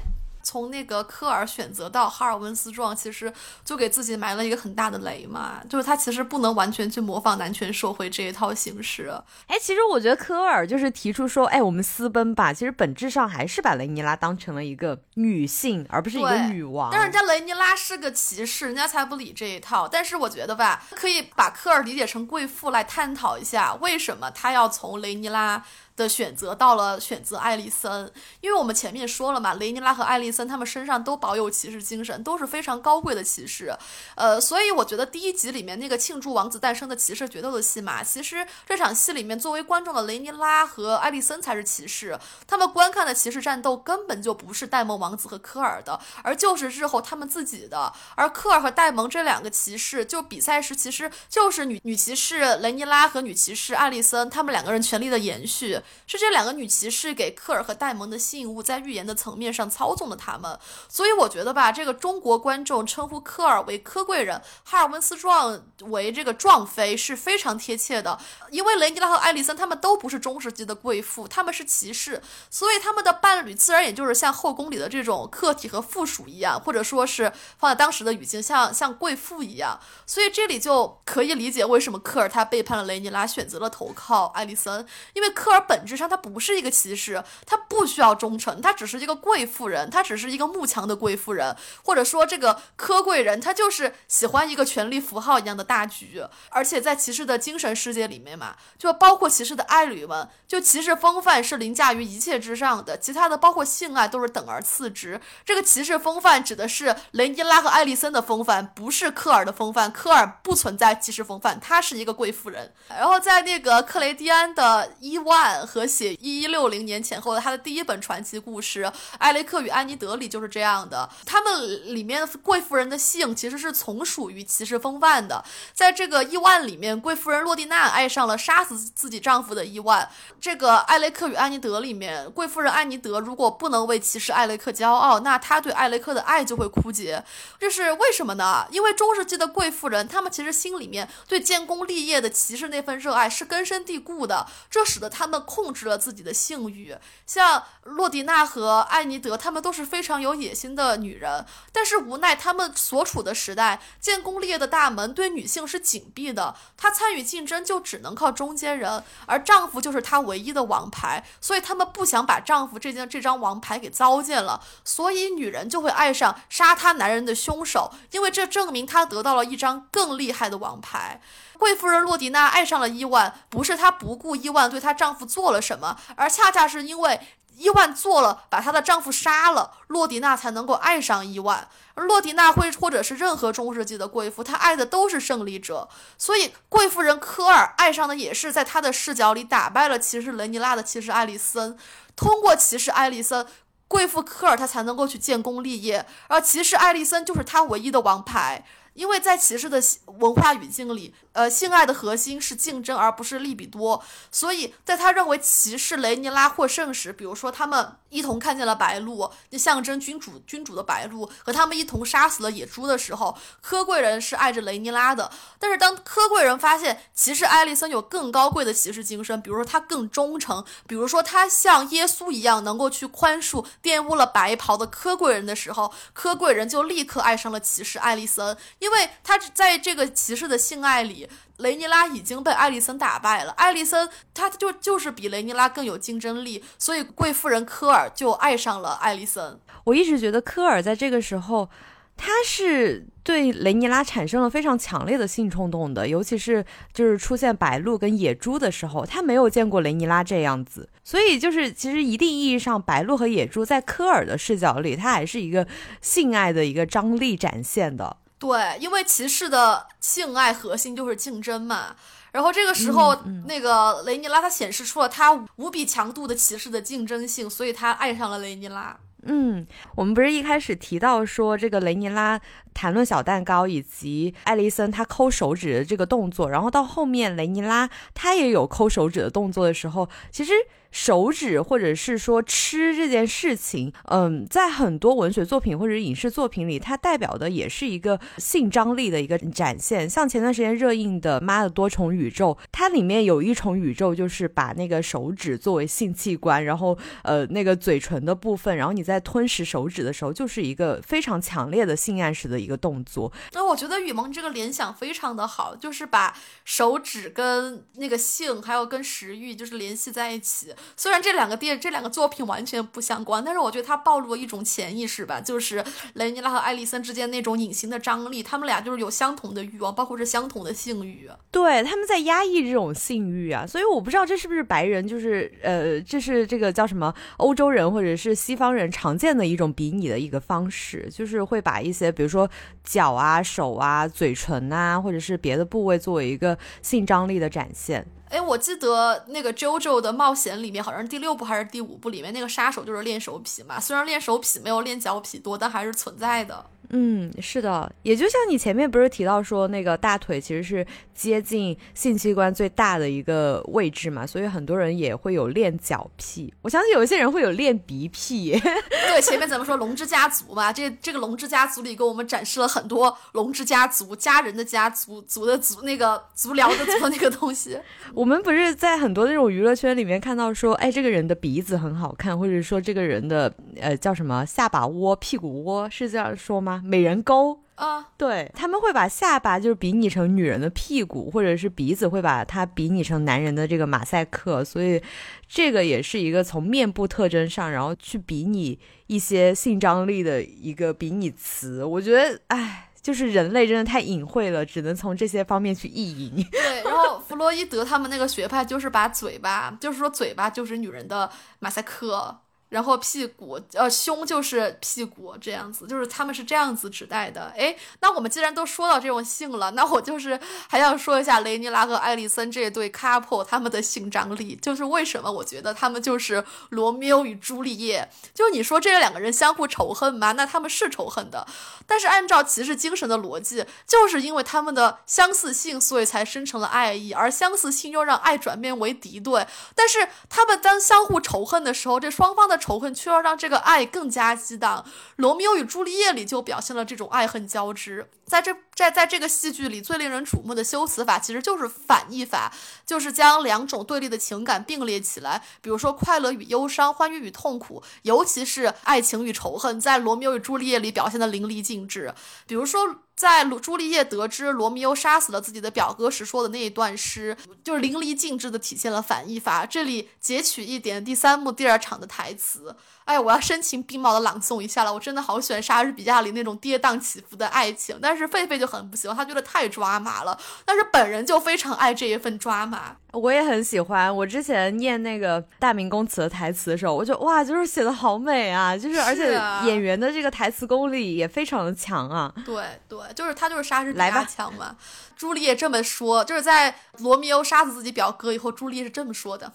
从那个科尔选择到哈尔温斯壮，其实就给自己埋了一个很大的雷嘛，就是他其实不能完全去模仿男权社会这一套形式。哎，其实我觉得科尔就是提出说，哎，我们私奔吧，其实本质上还是把雷尼拉当成了一个女性，而不是一个女王。但是人家雷尼拉是个骑士，人家才不理这一套。但是我觉得吧，可以把科尔理解成贵妇来探讨一下，为什么他要从雷尼拉。的选择到了选择艾丽森，因为我们前面说了嘛，雷尼拉和艾丽森他们身上都保有骑士精神，都是非常高贵的骑士，呃，所以我觉得第一集里面那个庆祝王子诞生的骑士决斗的戏码，其实这场戏里面作为观众的雷尼拉和艾丽森才是骑士，他们观看的骑士战斗根本就不是戴蒙王子和科尔的，而就是日后他们自己的，而科尔和戴蒙这两个骑士就比赛时其实就是女女骑士雷尼拉和女骑士艾丽森他们两个人权力的延续。是这两个女骑士给科尔和戴蒙的信物在预言的层面上操纵了他们，所以我觉得吧，这个中国观众称呼科尔为科贵人，哈尔温斯壮为这个壮妃是非常贴切的，因为雷尼拉和艾丽森他们都不是中世纪的贵妇，他们是骑士，所以他们的伴侣自然也就是像后宫里的这种客体和附属一样，或者说是放在当时的语境，像像贵妇一样，所以这里就可以理解为什么科尔他背叛了雷尼拉，选择了投靠艾丽森，因为科尔本。本质上她不是一个骑士，她不需要忠诚，她只是一个贵妇人，她只是一个慕强的贵妇人，或者说这个柯贵人，他就是喜欢一个权力符号一样的大局。而且在骑士的精神世界里面嘛，就包括骑士的爱侣们，就骑士风范是凌驾于一切之上的，其他的包括性爱都是等而次之。这个骑士风范指的是雷尼拉和艾丽森的风范，不是科尔的风范。科尔不存在骑士风范，他是一个贵妇人。然后在那个克雷蒂安的伊万和写一一六零年前后的他的第一本传奇故事《艾雷克与安妮德》里就是这样的。他们里面贵妇人的性其实是从属于骑士风范的。在这个伊万里面，贵妇人洛蒂娜爱上了杀死自己丈夫的伊万。这个《艾雷克与安妮德》里面，贵妇人安妮德如果不能为骑士艾雷克骄傲，那她对艾雷克的爱就会枯竭。这是为什么呢？因为中世纪的贵妇人，她们其实心里面对建功立业的骑士那份热爱是根深蒂固的，这使得她们控制了自己的性欲。像洛蒂娜和艾尼德，她们都是非常有野心的女人，但是无奈她们所处的时代，建功立业的大门对女性是紧闭的，她参与竞争就只能靠中间人，而丈夫就是她唯一的王牌，所以她们不想把丈夫这件这张王牌给糟践了，所以女人就会爱上杀她男人的凶手，因为这证明她得到了一张更厉害的王牌。贵夫人洛迪娜爱上了伊万，不是她不顾伊万对她丈夫做了什么，而恰恰是因为伊万做了，把她的丈夫杀了，洛迪娜才能够爱上伊万。而洛迪娜会或者是任何中世纪的贵妇，她爱的都是胜利者，所以贵妇人科尔爱上的也是在她的视角里打败了骑士雷尼拉的骑士艾丽森，通过骑士艾丽森。贵妇科尔她才能够去建功立业，而骑士艾丽森就是她唯一的王牌。因为在骑士的文化语境里，呃，性爱的核心是竞争，而不是利比多。所以在他认为骑士雷尼拉获胜时，比如说他们一同看见了白鹿，就象征君主君主的白鹿，和他们一同杀死了野猪的时候，科贵人是爱着雷尼拉的。但是当科贵人发现骑士艾丽森有更高贵的骑士精神，比如说他更忠诚，比如说他像耶稣一样能够去宽恕玷污了白袍的科贵人的时候，科贵人就立刻爱上了骑士艾丽森。因为他在这个骑士的性爱里，雷尼拉已经被艾丽森打败了。艾丽森他就就是比雷尼拉更有竞争力，所以贵妇人科尔就爱上了艾丽森。我一直觉得科尔在这个时候，他是对雷尼拉产生了非常强烈的性冲动的，尤其是就是出现白鹿跟野猪的时候，他没有见过雷尼拉这样子，所以就是其实一定意义上，白鹿和野猪在科尔的视角里，他还是一个性爱的一个张力展现的。对，因为骑士的性爱核心就是竞争嘛。然后这个时候，那个雷尼拉他显示出了他无比强度的骑士的竞争性，所以他爱上了雷尼拉。嗯，我们不是一开始提到说这个雷尼拉谈论小蛋糕以及艾丽森她抠手指的这个动作，然后到后面雷尼拉她也有抠手指的动作的时候，其实。手指或者是说吃这件事情，嗯，在很多文学作品或者影视作品里，它代表的也是一个性张力的一个展现。像前段时间热映的《妈的多重宇宙》，它里面有一重宇宙，就是把那个手指作为性器官，然后呃那个嘴唇的部分，然后你在吞食手指的时候，就是一个非常强烈的性暗示的个动作。那我觉得雨萌这个联想非常的好，就是把手指跟那个性还有跟食欲就是联系在一起。虽然这两个电这两个作品完全不相关，但是我觉得它暴露了一种潜意识吧，就是雷尼拉和艾丽森之间那种隐形的张力，他们俩就是有相同的欲望，包括是相同的性欲。对，他们在压抑这种性欲啊，所以我不知道这是不是白人，就是呃，这是这个叫什么欧洲人或者是西方人常见的一种比拟的一个方式，就是会把一些比如说脚啊、手啊、嘴唇啊，或者是别的部位作为一个性张力的展现。哎，我记得那个《JoJo 的冒险》里面，好像是第六部还是第五部里面，那个杀手就是练手皮嘛。虽然练手皮没有练脚皮多，但还是存在的。嗯，是的，也就像你前面不是提到说，那个大腿其实是接近性器官最大的一个位置嘛，所以很多人也会有练脚癖。我相信有一些人会有练鼻癖。对，前面咱们说龙之家族嘛，这这个龙之家族里给我们展示了很多龙之家族家人的家族族的族那个足疗的族那个东西。我们不是在很多那种娱乐圈里面看到说，哎，这个人的鼻子很好看，或者说这个人的呃叫什么下巴窝、屁股窝，是这样说吗？美人沟，啊，对他们会把下巴就是比拟成女人的屁股，或者是鼻子会把它比拟成男人的这个马赛克，所以这个也是一个从面部特征上，然后去比拟一些性张力的一个比拟词。我觉得，哎，就是人类真的太隐晦了，只能从这些方面去意淫。对，然后弗洛伊德他们那个学派就是把嘴巴，就是说嘴巴就是女人的马赛克。然后屁股，呃，胸就是屁股这样子，就是他们是这样子指代的。哎，那我们既然都说到这种性了，那我就是还要说一下雷尼拉和艾丽森这对 couple 他们的性张力，就是为什么我觉得他们就是罗密欧与朱丽叶。就你说这两个人相互仇恨吗？那他们是仇恨的，但是按照骑士精神的逻辑，就是因为他们的相似性，所以才生成了爱意，而相似性又让爱转变为敌对。但是他们当相互仇恨的时候，这双方的。仇恨却要让这个爱更加激荡，《罗密欧与朱丽叶》里就表现了这种爱恨交织。在这在在这个戏剧里，最令人瞩目的修辞法其实就是反义法，就是将两种对立的情感并列起来，比如说快乐与忧伤、欢愉与痛苦，尤其是爱情与仇恨，在《罗密欧与朱丽叶》里表现的淋漓尽致。比如说。在罗朱丽叶得知罗密欧杀死了自己的表哥时说的那一段诗，就是淋漓尽致地体现了反义法。这里截取一点第三幕第二场的台词。哎，我要深情并茂的朗诵一下了。我真的好喜欢莎士比亚里那种跌宕起伏的爱情，但是狒狒就很不喜欢，他觉得太抓马了。但是本人就非常爱这一份抓马。我也很喜欢。我之前念那个大明宫词的台词的时候，我就哇，就是写的好美啊，就是而且演员的这个台词功力也非常的强啊。对对，就是他就是莎士比亚强嘛。朱丽叶这么说，就是在罗密欧杀死自己表哥以后，朱丽叶是这么说的。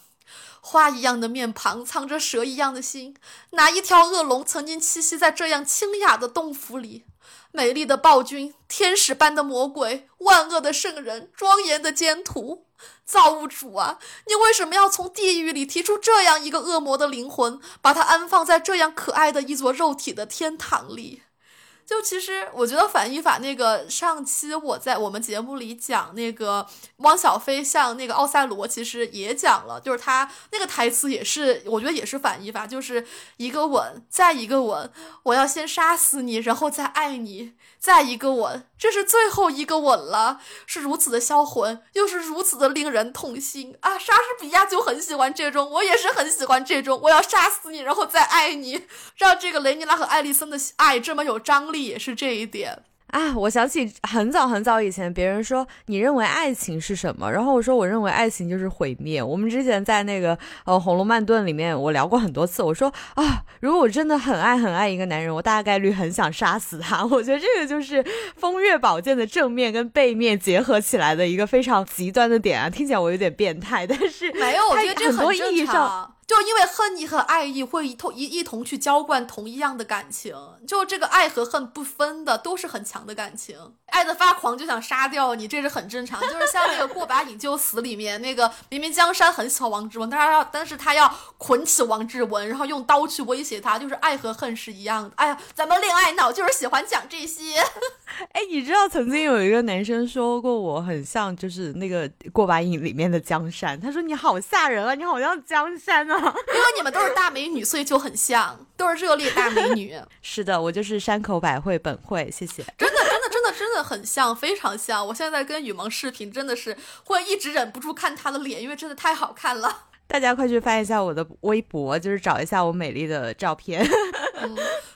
花一样的面庞藏着蛇一样的心，哪一条恶龙曾经栖息在这样清雅的洞府里？美丽的暴君，天使般的魔鬼，万恶的圣人，庄严的奸徒，造物主啊，你为什么要从地狱里提出这样一个恶魔的灵魂，把它安放在这样可爱的一座肉体的天堂里？就其实，我觉得反义法那个上期我在我们节目里讲那个汪小菲像那个奥赛罗，其实也讲了，就是他那个台词也是，我觉得也是反义法，就是一个吻，再一个吻，我要先杀死你，然后再爱你，再一个吻，这是最后一个吻了，是如此的销魂，又是如此的令人痛心啊！莎士比亚就很喜欢这种，我也是很喜欢这种，我要杀死你，然后再爱你，让这个雷尼拉和爱丽森的爱这么有张。力也是这一点啊！我想起很早很早以前，别人说你认为爱情是什么？然后我说我认为爱情就是毁灭。我们之前在那个呃《红楼梦顿》里面，我聊过很多次。我说啊，如果我真的很爱很爱一个男人，我大概率很想杀死他。我觉得这个就是风月宝剑的正面跟背面结合起来的一个非常极端的点啊！听起来我有点变态，但是没有，我觉得这很意义上。就因为恨意和爱意会一同一一同去浇灌同一样的感情，就这个爱和恨不分的，都是很强的感情。爱的发狂就想杀掉你，这是很正常。就是像那个过把瘾就死里面那个，明明江山很喜欢王志文，但是要但是他要捆起王志文，然后用刀去威胁他，就是爱和恨是一样的。哎呀，咱们恋爱脑就是喜欢讲这些。哎，你知道曾经有一个男生说过我很像，就是那个过把瘾里面的江山。他说你好吓人啊，你好像江山啊。因为你们都是大美女，所以就很像，都是热烈大美女。是的，我就是山口百惠本惠，谢谢。真的，真的，真的，真的很像，非常像。我现在跟雨萌视频，真的是会一直忍不住看她的脸，因为真的太好看了。大家快去翻一下我的微博，就是找一下我美丽的照片。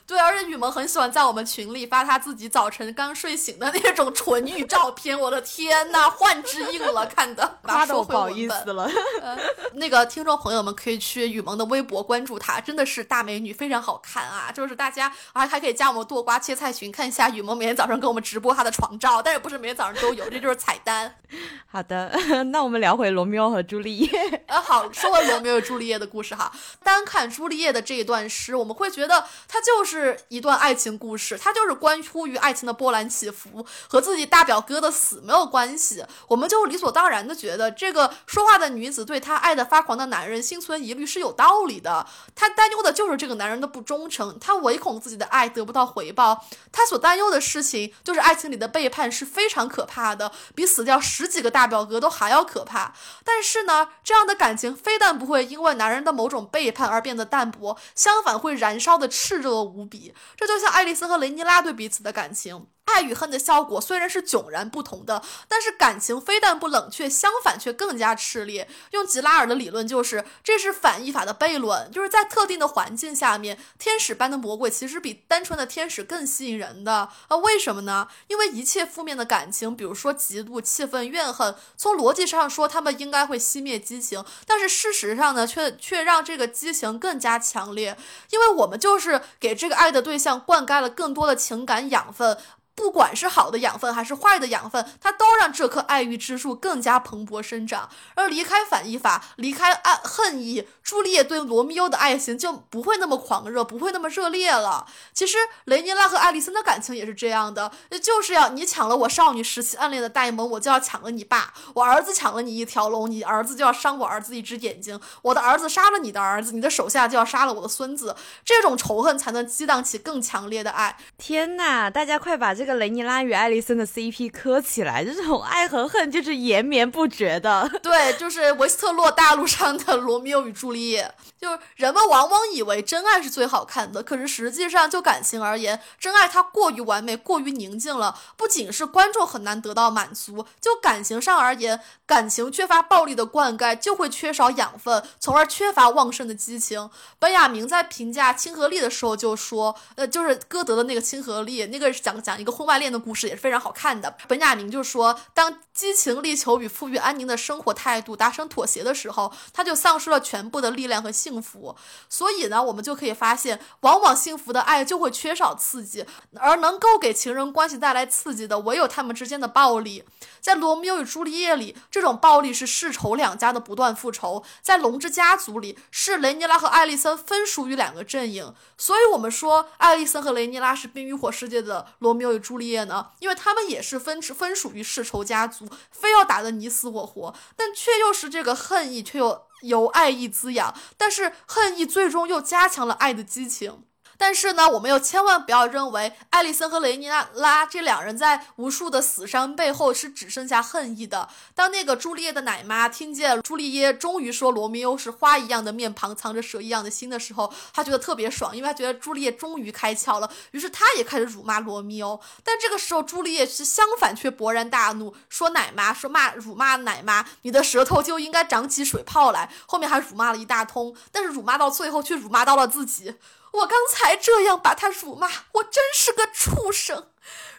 对，而且雨萌很喜欢在我们群里发她自己早晨刚睡醒的那种纯欲照片。我的天呐，幻之硬了，看的，不好意思了。那个听众朋友们可以去雨萌的微博关注她，真的是大美女，非常好看啊！就是大家还还可以加我们剁瓜切菜群，看一下雨萌每天早上给我们直播她的床照，但是不是每天早上都有，这就是彩蛋。好的，那我们聊回罗密欧和朱丽叶。呃，好，说完罗密欧朱丽叶的故事哈。单看朱丽叶的这一段诗，我们会觉得她就是是一段爱情故事，它就是关乎于爱情的波澜起伏，和自己大表哥的死没有关系。我们就理所当然的觉得，这个说话的女子对她爱的发狂的男人心存疑虑是有道理的。她担忧的就是这个男人的不忠诚，她唯恐自己的爱得不到回报。她所担忧的事情就是爱情里的背叛是非常可怕的，比死掉十几个大表哥都还要可怕。但是呢，这样的感情非但不会因为男人的某种背叛而变得淡薄，相反会燃烧的炽热无比。这就像爱丽丝和雷尼拉对彼此的感情。爱与恨的效果虽然是迥然不同的，但是感情非但不冷却，相反却更加炽烈。用吉拉尔的理论就是，这是反义法的悖论，就是在特定的环境下面，天使般的魔鬼其实比单纯的天使更吸引人的。啊，为什么呢？因为一切负面的感情，比如说嫉妒、气愤、怨恨，从逻辑上说，他们应该会熄灭激情，但是事实上呢，却却让这个激情更加强烈，因为我们就是给这个爱的对象灌溉了更多的情感养分。不管是好的养分还是坏的养分，它都让这棵爱欲之树更加蓬勃生长。而离开反义法，离开爱恨意，朱丽叶对罗密欧的爱情就不会那么狂热，不会那么热烈了。其实雷尼拉和爱丽森的感情也是这样的，就是要你抢了我少女时期暗恋的戴蒙，我就要抢了你爸；我儿子抢了你一条龙，你儿子就要伤我儿子一只眼睛；我的儿子杀了你的儿子，你的手下就要杀了我的孙子。这种仇恨才能激荡起更强烈的爱。天哪，大家快把这。这个雷尼拉与艾丽森的 CP 磕起来，这种爱和恨就是延绵不绝的。对，就是维斯特洛大陆上的罗密欧与朱丽叶。就是人们往往以为真爱是最好看的，可是实际上就感情而言，真爱它过于完美，过于宁静了。不仅是观众很难得到满足，就感情上而言，感情缺乏暴力的灌溉，就会缺少养分，从而缺乏旺盛的激情。本雅明在评价亲和力的时候就说，呃，就是歌德的那个亲和力，那个讲讲一个。婚外恋的故事也是非常好看的。本雅明就说，当激情、力求与富裕、安宁的生活态度达成妥协的时候，他就丧失了全部的力量和幸福。所以呢，我们就可以发现，往往幸福的爱就会缺少刺激，而能够给情人关系带来刺激的，唯有他们之间的暴力。在《罗密欧与朱丽叶》里，这种暴力是世仇两家的不断复仇；在《龙之家族》里，是雷尼拉和艾丽森分属于两个阵营。所以，我们说艾丽森和雷尼拉是冰与火世界的罗密欧与。朱丽叶呢？因为他们也是分分属于世仇家族，非要打得你死我活，但却又是这个恨意，却又由爱意滋养，但是恨意最终又加强了爱的激情。但是呢，我们又千万不要认为艾丽森和雷尼娜拉这两人在无数的死伤背后是只剩下恨意的。当那个朱丽叶的奶妈听见朱丽叶终于说罗密欧是花一样的面庞，藏着蛇一样的心的时候，她觉得特别爽，因为她觉得朱丽叶终于开窍了。于是她也开始辱骂罗密欧。但这个时候，朱丽叶是相反，却勃然大怒，说奶妈说骂辱骂奶妈，你的舌头就应该长起水泡来。后面还辱骂了一大通，但是辱骂到最后却辱骂到了自己。我刚才这样把他辱骂，我真是个畜生。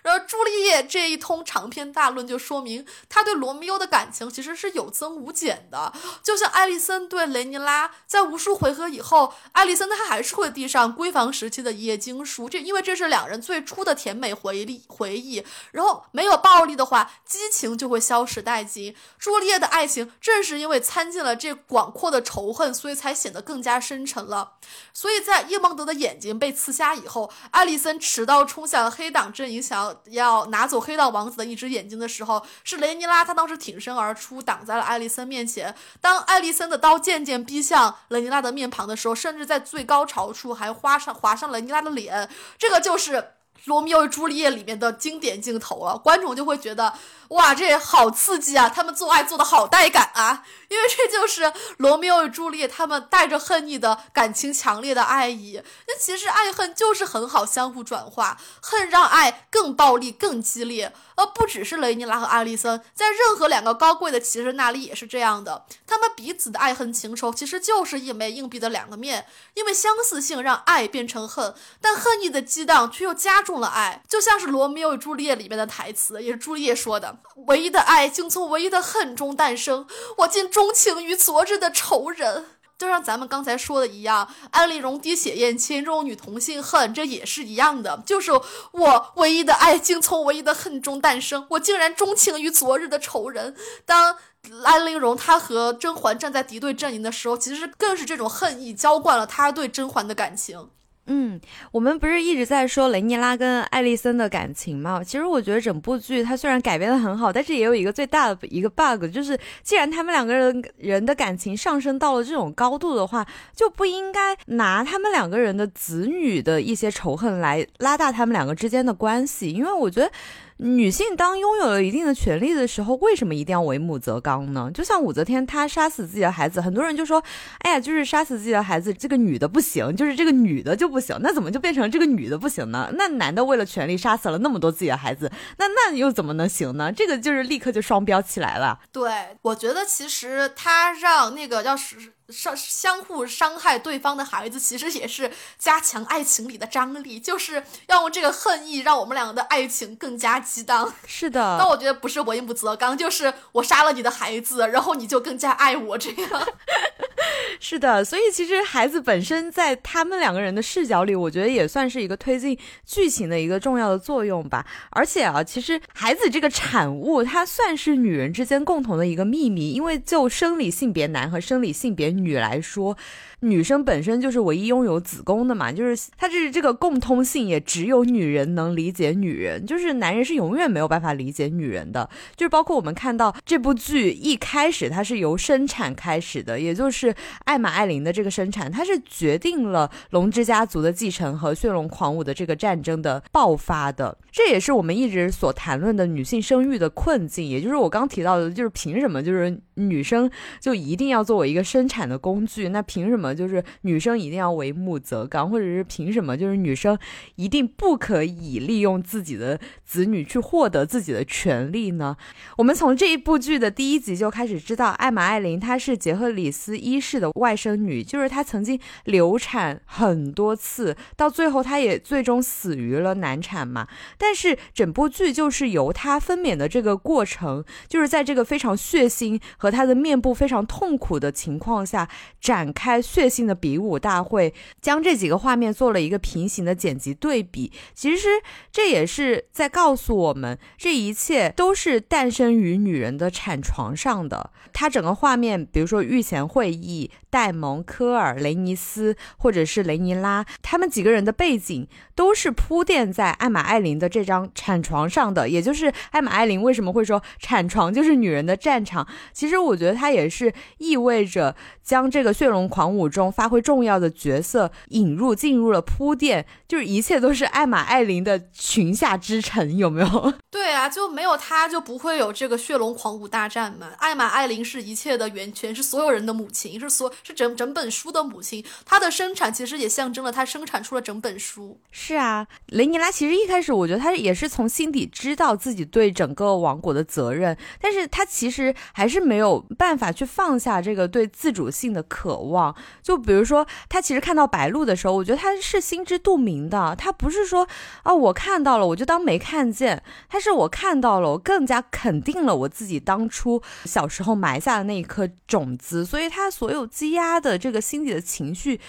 然后朱丽叶这一通长篇大论就说明，他对罗密欧的感情其实是有增无减的。就像艾丽森对雷尼拉，在无数回合以后，艾丽森他还是会递上闺房时期的夜经书，这因为这是两人最初的甜美回忆回忆。然后没有暴力的话，激情就会消失殆尽。朱丽叶的爱情正是因为掺进了这广阔的仇恨，所以才显得更加深沉了。所以在叶梦德的眼睛被刺瞎以后，艾丽森持刀冲向黑党阵营，想要。拿走黑道王子的一只眼睛的时候，是雷尼拉，他当时挺身而出，挡在了艾丽森面前。当艾丽森的刀渐渐逼向雷尼拉的面庞的时候，甚至在最高潮处还划上划上雷尼拉的脸。这个就是《罗密欧与朱丽叶》里面的经典镜头了，观众就会觉得。哇，这好刺激啊！他们做爱做的好带感啊，因为这就是罗密欧与朱丽叶他们带着恨意的感情强烈的爱意。那其实爱恨就是很好相互转化，恨让爱更暴力、更激烈。而不只是雷尼拉和艾丽森，在任何两个高贵的骑士那里也是这样的。他们彼此的爱恨情仇其实就是一枚硬币的两个面，因为相似性让爱变成恨，但恨意的激荡却又加重了爱。就像是罗密欧与朱丽叶里面的台词，也是朱丽叶说的。唯一的爱竟从唯一的恨中诞生，我竟钟情于昨日的仇人。就像咱们刚才说的一样，安陵容滴血验亲，这种女同性恨，这也是一样的。就是我唯一的爱竟从唯一的恨中诞生，我竟然钟情于昨日的仇人。当安陵容她和甄嬛站在敌对阵营的时候，其实更是这种恨意浇灌了她对甄嬛的感情。嗯，我们不是一直在说雷尼拉跟艾丽森的感情吗？其实我觉得整部剧它虽然改编的很好，但是也有一个最大的一个 bug，就是既然他们两个人人的感情上升到了这种高度的话，就不应该拿他们两个人的子女的一些仇恨来拉大他们两个之间的关系，因为我觉得。女性当拥有了一定的权利的时候，为什么一定要为母则刚呢？就像武则天她杀死自己的孩子，很多人就说，哎呀，就是杀死自己的孩子，这个女的不行，就是这个女的就不行，那怎么就变成这个女的不行呢？那男的为了权利杀死了那么多自己的孩子，那那又怎么能行呢？这个就是立刻就双标起来了。对，我觉得其实他让那个要是。相相互伤害对方的孩子，其实也是加强爱情里的张力，就是要用这个恨意让我们两个的爱情更加激荡。是的，但我觉得不是我应不则刚，就是我杀了你的孩子，然后你就更加爱我这样。是的，所以其实孩子本身在他们两个人的视角里，我觉得也算是一个推进剧情的一个重要的作用吧。而且啊，其实孩子这个产物，它算是女人之间共同的一个秘密，因为就生理性别男和生理性别女来说。女生本身就是唯一拥有子宫的嘛，就是它这是这个共通性，也只有女人能理解女人，就是男人是永远没有办法理解女人的。就是包括我们看到这部剧一开始，它是由生产开始的，也就是艾玛艾琳的这个生产，它是决定了龙之家族的继承和血龙狂舞的这个战争的爆发的。这也是我们一直所谈论的女性生育的困境，也就是我刚提到的，就是凭什么就是女生就一定要作为一个生产的工具？那凭什么？就是女生一定要为母则刚，或者是凭什么？就是女生一定不可以利用自己的子女去获得自己的权利呢？我们从这一部剧的第一集就开始知道，艾玛艾琳她是杰克里斯一世的外甥女，就是她曾经流产很多次，到最后她也最终死于了难产嘛。但是整部剧就是由她分娩的这个过程，就是在这个非常血腥和她的面部非常痛苦的情况下展开。确性的比武大会将这几个画面做了一个平行的剪辑对比，其实这也是在告诉我们，这一切都是诞生于女人的产床上的。它整个画面，比如说御前会议。戴蒙、科尔、雷尼斯，或者是雷尼拉，他们几个人的背景都是铺垫在艾玛艾琳的这张产床上的，也就是艾玛艾琳为什么会说产床就是女人的战场？其实我觉得它也是意味着将这个血龙狂舞中发挥重要的角色引入进入了铺垫，就是一切都是艾玛艾琳的裙下之臣，有没有？对啊，就没有她就不会有这个血龙狂舞大战嘛。艾玛艾琳是一切的源泉，是所有人的母亲，是所。是整整本书的母亲，她的生产其实也象征了她生产出了整本书。是啊，雷尼拉其实一开始我觉得她也是从心底知道自己对整个王国的责任，但是她其实还是没有办法去放下这个对自主性的渴望。就比如说，她其实看到白鹿的时候，我觉得她是心知肚明的，她不是说啊我看到了我就当没看见，她是我看到了，我更加肯定了我自己当初小时候埋下的那一颗种子，所以她所有积。积压的这个心底的情绪。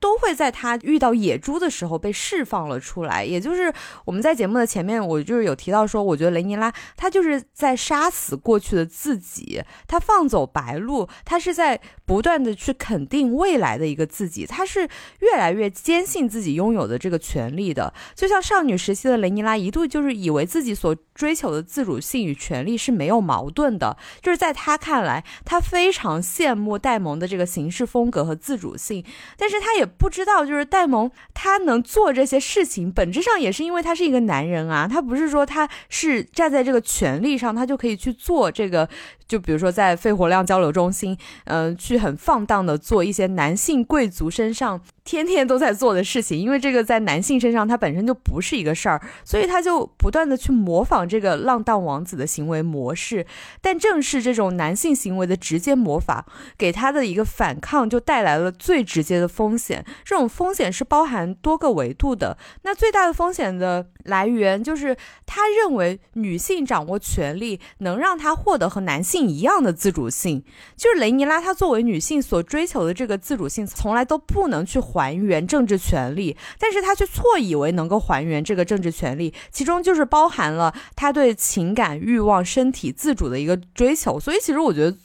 都会在他遇到野猪的时候被释放了出来，也就是我们在节目的前面，我就是有提到说，我觉得雷尼拉他就是在杀死过去的自己，他放走白鹿，他是在不断的去肯定未来的一个自己，他是越来越坚信自己拥有的这个权利的。就像少女时期的雷尼拉，一度就是以为自己所追求的自主性与权利是没有矛盾的，就是在他看来，他非常羡慕戴蒙的这个行事风格和自主性，但是他也。不知道，就是戴蒙他能做这些事情，本质上也是因为他是一个男人啊，他不是说他是站在这个权利上，他就可以去做这个。就比如说在肺活量交流中心，嗯，去很放荡的做一些男性贵族身上天天都在做的事情，因为这个在男性身上它本身就不是一个事儿，所以他就不断的去模仿这个浪荡王子的行为模式。但正是这种男性行为的直接模仿，给他的一个反抗就带来了最直接的风险。这种风险是包含多个维度的。那最大的风险的来源就是他认为女性掌握权力能让他获得和男性。性一样的自主性，就是雷尼拉她作为女性所追求的这个自主性，从来都不能去还原政治权利，但是她却错以为能够还原这个政治权利，其中就是包含了她对情感、欲望、身体自主的一个追求，所以其实我觉得。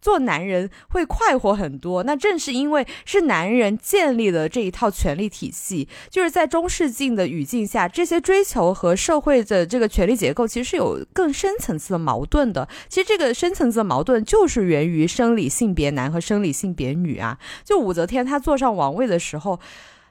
做男人会快活很多，那正是因为是男人建立了这一套权力体系，就是在中世纪的语境下，这些追求和社会的这个权力结构其实是有更深层次的矛盾的。其实这个深层次的矛盾就是源于生理性别男和生理性别女啊。就武则天她坐上王位的时候，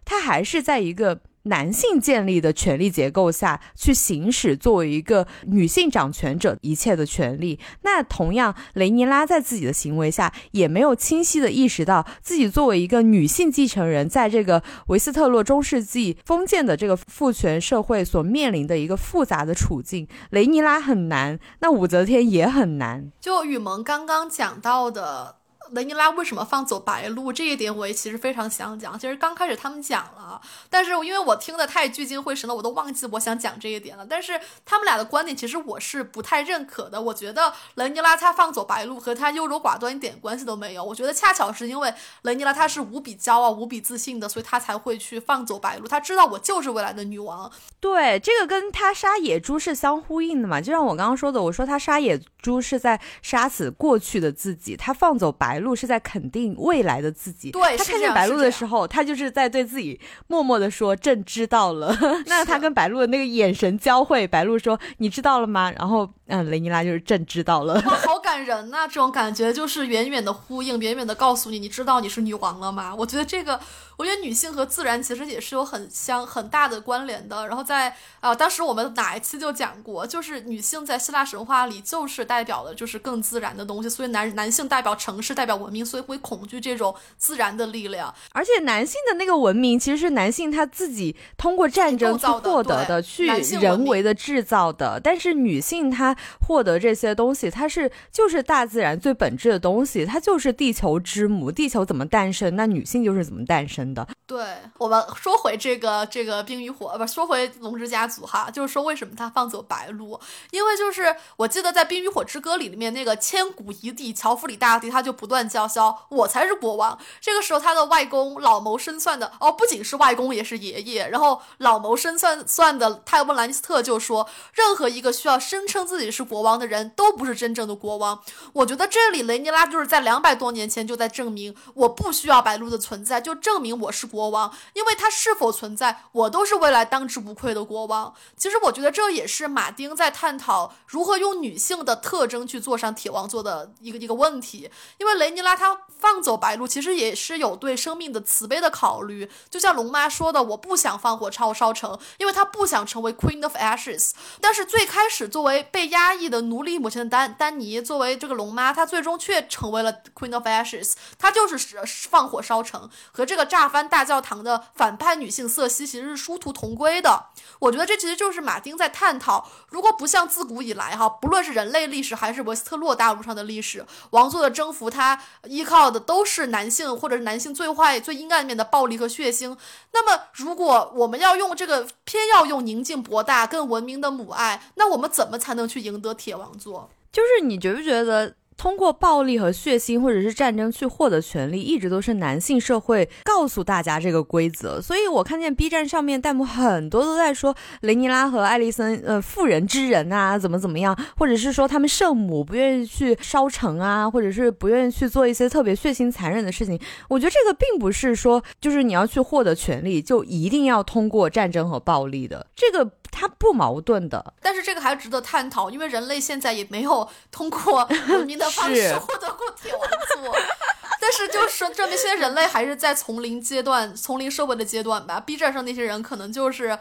她还是在一个。男性建立的权力结构下去行使作为一个女性掌权者一切的权利。那同样，雷尼拉在自己的行为下也没有清晰的意识到自己作为一个女性继承人，在这个维斯特洛中世纪封建的这个父权社会所面临的一个复杂的处境。雷尼拉很难，那武则天也很难。就雨萌刚刚讲到的。雷尼拉为什么放走白鹿这一点，我也其实非常想讲。其实刚开始他们讲了，但是因为我听的太聚精会神了，我都忘记我想讲这一点了。但是他们俩的观点，其实我是不太认可的。我觉得雷尼拉他放走白鹿和他优柔寡断一点关系都没有。我觉得恰巧是因为雷尼拉他是无比骄傲、无比自信的，所以他才会去放走白鹿。他知道我就是未来的女王。对，这个跟他杀野猪是相呼应的嘛？就像我刚刚说的，我说他杀野猪是在杀死过去的自己，他放走白。白鹿是在肯定未来的自己。对，他看见白鹿的时候，他就是在对自己默默的说：“朕知道了。”那他跟白鹿的那个眼神交汇，白鹿说：“你知道了吗？”然后。嗯，雷尼拉就是朕知道了，哇，好感人呐！这种感觉就是远远的呼应，远远的告诉你，你知道你是女王了吗？我觉得这个，我觉得女性和自然其实也是有很相很大的关联的。然后在啊，当时我们哪一期就讲过，就是女性在希腊神话里就是代表的就是更自然的东西，所以男男性代表城市，代表文明，所以会恐惧这种自然的力量。而且男性的那个文明其实是男性他自己通过战争去获得的，去人为的制造的，但是女性她。获得这些东西，她是就是大自然最本质的东西，它就是地球之母。地球怎么诞生，那女性就是怎么诞生的。对我们说回这个这个冰与火，不说回龙之家族哈，就是说为什么他放走白鹿？因为就是我记得在《冰与火之歌》里里面那个千古一帝乔弗里大帝，他就不断叫嚣我才是国王。这个时候他的外公老谋深算的哦，不仅是外公，也是爷爷。然后老谋深算算的泰温兰尼斯特就说，任何一个需要声称自己是国王的人都不是真正的国王。我觉得这里雷尼拉就是在两百多年前就在证明，我不需要白鹿的存在，就证明我是国。王，因为他是否存在，我都是未来当之无愧的国王。其实我觉得这也是马丁在探讨如何用女性的特征去坐上铁王座的一个一个问题。因为雷尼拉他放走白鹿，其实也是有对生命的慈悲的考虑。就像龙妈说的，我不想放火烧烧城，因为他不想成为 Queen of Ashes。但是最开始作为被压抑的奴隶母亲的丹丹尼，作为这个龙妈，她最终却成为了 Queen of Ashes。她就是放火烧城，和这个炸翻大。教堂的反派女性瑟西其实是殊途同归的，我觉得这其实就是马丁在探讨，如果不像自古以来哈，不论是人类历史还是维斯特洛大陆上的历史，王座的征服，它依靠的都是男性或者是男性最坏、最阴暗面的暴力和血腥。那么，如果我们要用这个，偏要用宁静博大、更文明的母爱，那我们怎么才能去赢得铁王座？就是你觉不觉得？通过暴力和血腥，或者是战争去获得权利，一直都是男性社会告诉大家这个规则。所以我看见 B 站上面弹幕很多都在说雷尼拉和艾丽森，呃，妇人之仁啊，怎么怎么样，或者是说他们圣母不愿意去烧城啊，或者是不愿意去做一些特别血腥残忍的事情。我觉得这个并不是说，就是你要去获得权利，就一定要通过战争和暴力的。这个。它不矛盾的，但是这个还值得探讨，因为人类现在也没有通过文明的方式获得过铁王座。但是就是说，证明现在人类还是在丛林阶段、丛林社会的阶段吧。B 站上那些人可能就是。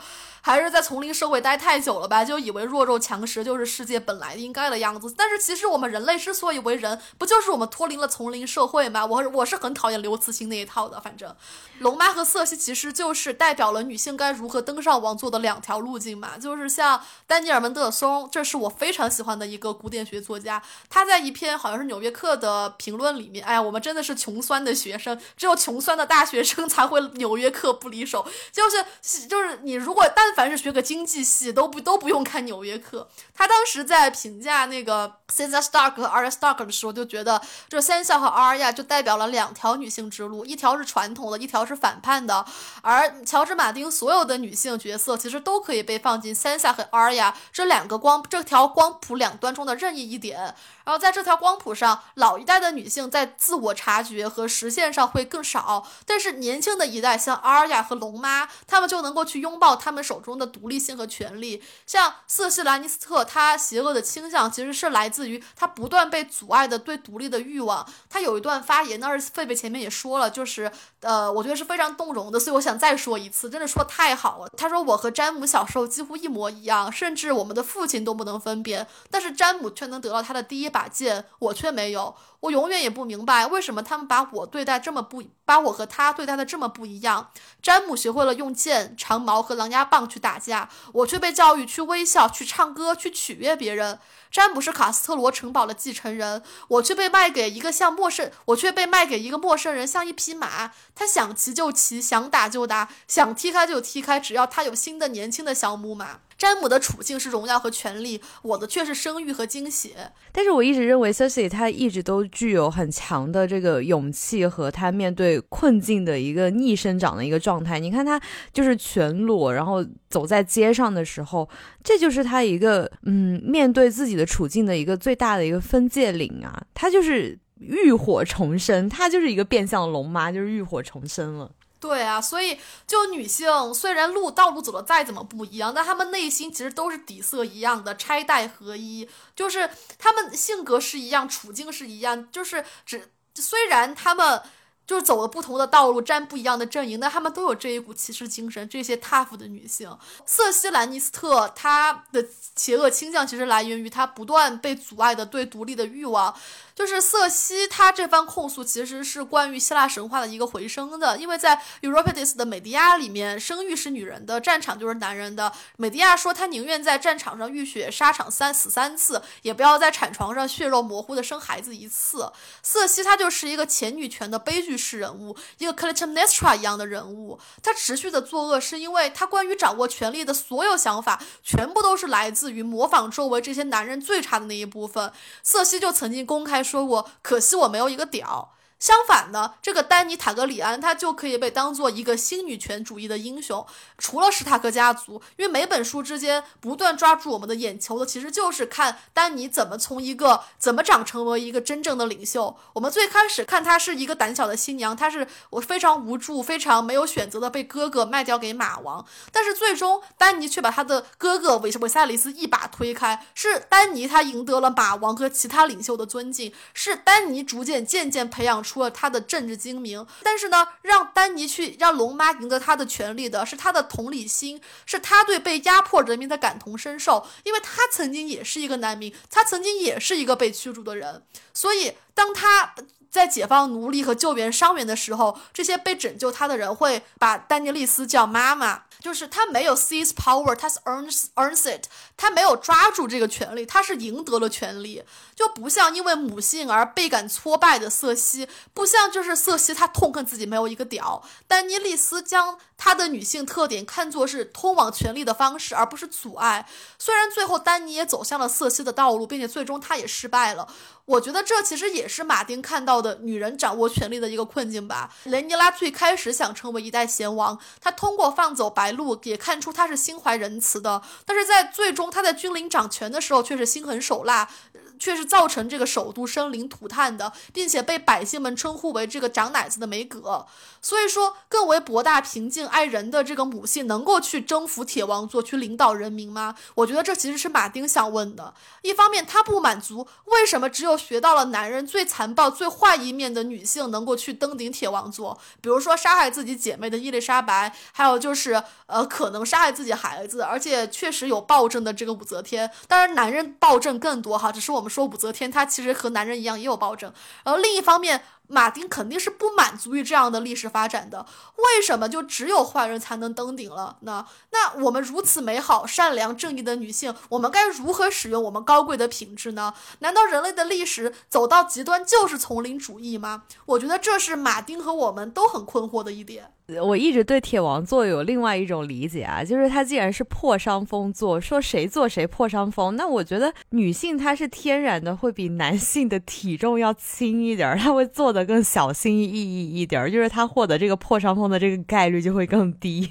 还是在丛林社会待太久了吧，就以为弱肉强食就是世界本来应该的样子。但是其实我们人类之所以为人，不就是我们脱离了丛林社会吗？我我是很讨厌刘慈欣那一套的。反正，龙妈和瑟西其实就是代表了女性该如何登上王座的两条路径嘛。就是像丹尼尔·门德松，这是我非常喜欢的一个古典学作家。他在一篇好像是《纽约客》的评论里面，哎呀，我们真的是穷酸的学生，只有穷酸的大学生才会《纽约客》不离手。就是就是你如果但。凡是学个经济系都不都不用看《纽约客》。他当时在评价那个 Sansa Stark 和 Arya Stark 的时候，就觉得这 Sansa 和 Arya 就代表了两条女性之路，一条是传统的，一条是反叛的。而乔治马丁所有的女性角色其实都可以被放进 Sansa 和 Arya 这两个光这条光谱两端中的任意一点。然后在这条光谱上，老一代的女性在自我察觉和实现上会更少，但是年轻的一代，像阿尔雅和龙妈，她们就能够去拥抱她们手中的独立性和权利。像瑟西·兰尼斯特，她邪恶的倾向其实是来自于她不断被阻碍的对独立的欲望。她有一段发言，那是狒狒前面也说了，就是呃，我觉得是非常动容的，所以我想再说一次，真的说太好了。他说我和詹姆小时候几乎一模一样，甚至我们的父亲都不能分辨，但是詹姆却能得到他的第一把剑，我却没有。我永远也不明白为什么他们把我对待这么不，把我和他对待的这么不一样。詹姆学会了用剑、长矛和狼牙棒去打架，我却被教育去微笑、去唱歌、去取悦别人。詹姆是卡斯特罗城堡的继承人，我却被卖给一个像陌生，我却被卖给一个陌生人，像一匹马。他想骑就骑，想打就打，想踢开就踢开，只要他有新的年轻的小母马。詹姆的处境是荣耀和权力，我的却是声誉和惊喜。但是我一直认为 Cersei 她一直都具有很强的这个勇气和她面对困境的一个逆生长的一个状态。你看她就是全裸，然后走在街上的时候，这就是她一个嗯面对自己的处境的一个最大的一个分界岭啊。她就是浴火重生，她就是一个变相龙妈，就是浴火重生了。对啊，所以就女性虽然路道路走的再怎么不一样，但她们内心其实都是底色一样的，拆带合一，就是她们性格是一样，处境是一样，就是只虽然她们就是走了不同的道路，站不一样的阵营，但她们都有这一股骑士精神。这些 tough 的女性，瑟西·兰尼斯特她的邪恶倾向其实来源于她不断被阻碍的对独立的欲望。就是瑟西，他这番控诉其实是关于希腊神话的一个回声的，因为在 Euripides 的美狄亚里面，生育是女人的，战场就是男人的。美狄亚说，她宁愿在战场上浴血沙场三死三次，也不要在产床上血肉模糊的生孩子一次。瑟西她就是一个前女权的悲剧式人物，一个 Clytemnestra 一样的人物。她持续的作恶，是因为她关于掌握权力的所有想法，全部都是来自于模仿周围这些男人最差的那一部分。瑟西就曾经公开。说过，可惜我没有一个屌。相反呢，这个丹尼塔格里安他就可以被当做一个新女权主义的英雄。除了史塔克家族，因为每本书之间不断抓住我们的眼球的，其实就是看丹尼怎么从一个怎么长成为一个真正的领袖。我们最开始看他是一个胆小的新娘，他是我非常无助、非常没有选择的被哥哥卖掉给马王。但是最终，丹尼却把他的哥哥韦韦塞里斯一把推开。是丹尼他赢得了马王和其他领袖的尊敬，是丹尼逐渐渐渐培养。出了他的政治精明，但是呢，让丹尼去让龙妈赢得他的权利的是他的同理心，是他对被压迫人民的感同身受，因为他曾经也是一个难民，他曾经也是一个被驱逐的人，所以当他在解放奴隶和救援伤员的时候，这些被拯救他的人会把丹尼利斯叫妈妈。就是他没有 seize power，他是 earns earns it，他没有抓住这个权利，他是赢得了权利，就不像因为母性而倍感挫败的瑟西，不像就是瑟西他痛恨自己没有一个屌，丹尼利斯将她的女性特点看作是通往权力的方式，而不是阻碍。虽然最后丹尼也走向了瑟西的道路，并且最终他也失败了。我觉得这其实也是马丁看到的女人掌握权力的一个困境吧。雷尼拉最开始想成为一代贤王，他通过放走白鹿也看出他是心怀仁慈的，但是在最终他在君临掌权的时候却是心狠手辣。却是造成这个首都生灵涂炭的，并且被百姓们称呼为这个长奶子的梅格。所以说，更为博大、平静、爱人的这个母性，能够去征服铁王座，去领导人民吗？我觉得这其实是马丁想问的。一方面，他不满足，为什么只有学到了男人最残暴、最坏一面的女性能够去登顶铁王座？比如说杀害自己姐妹的伊丽莎白，还有就是呃，可能杀害自己孩子，而且确实有暴政的这个武则天。当然，男人暴政更多哈，只是我们。说武则天，她其实和男人一样也有暴政。然后另一方面，马丁肯定是不满足于这样的历史发展的。为什么就只有坏人才能登顶了呢？那我们如此美好、善良、正义的女性，我们该如何使用我们高贵的品质呢？难道人类的历史走到极端就是丛林主义吗？我觉得这是马丁和我们都很困惑的一点。我一直对铁王座有另外一种理解啊，就是他既然是破伤风座，说谁做谁破伤风，那我觉得女性她是天然的会比男性的体重要轻一点，她会做更小心翼翼一点儿，就是他获得这个破伤风的这个概率就会更低。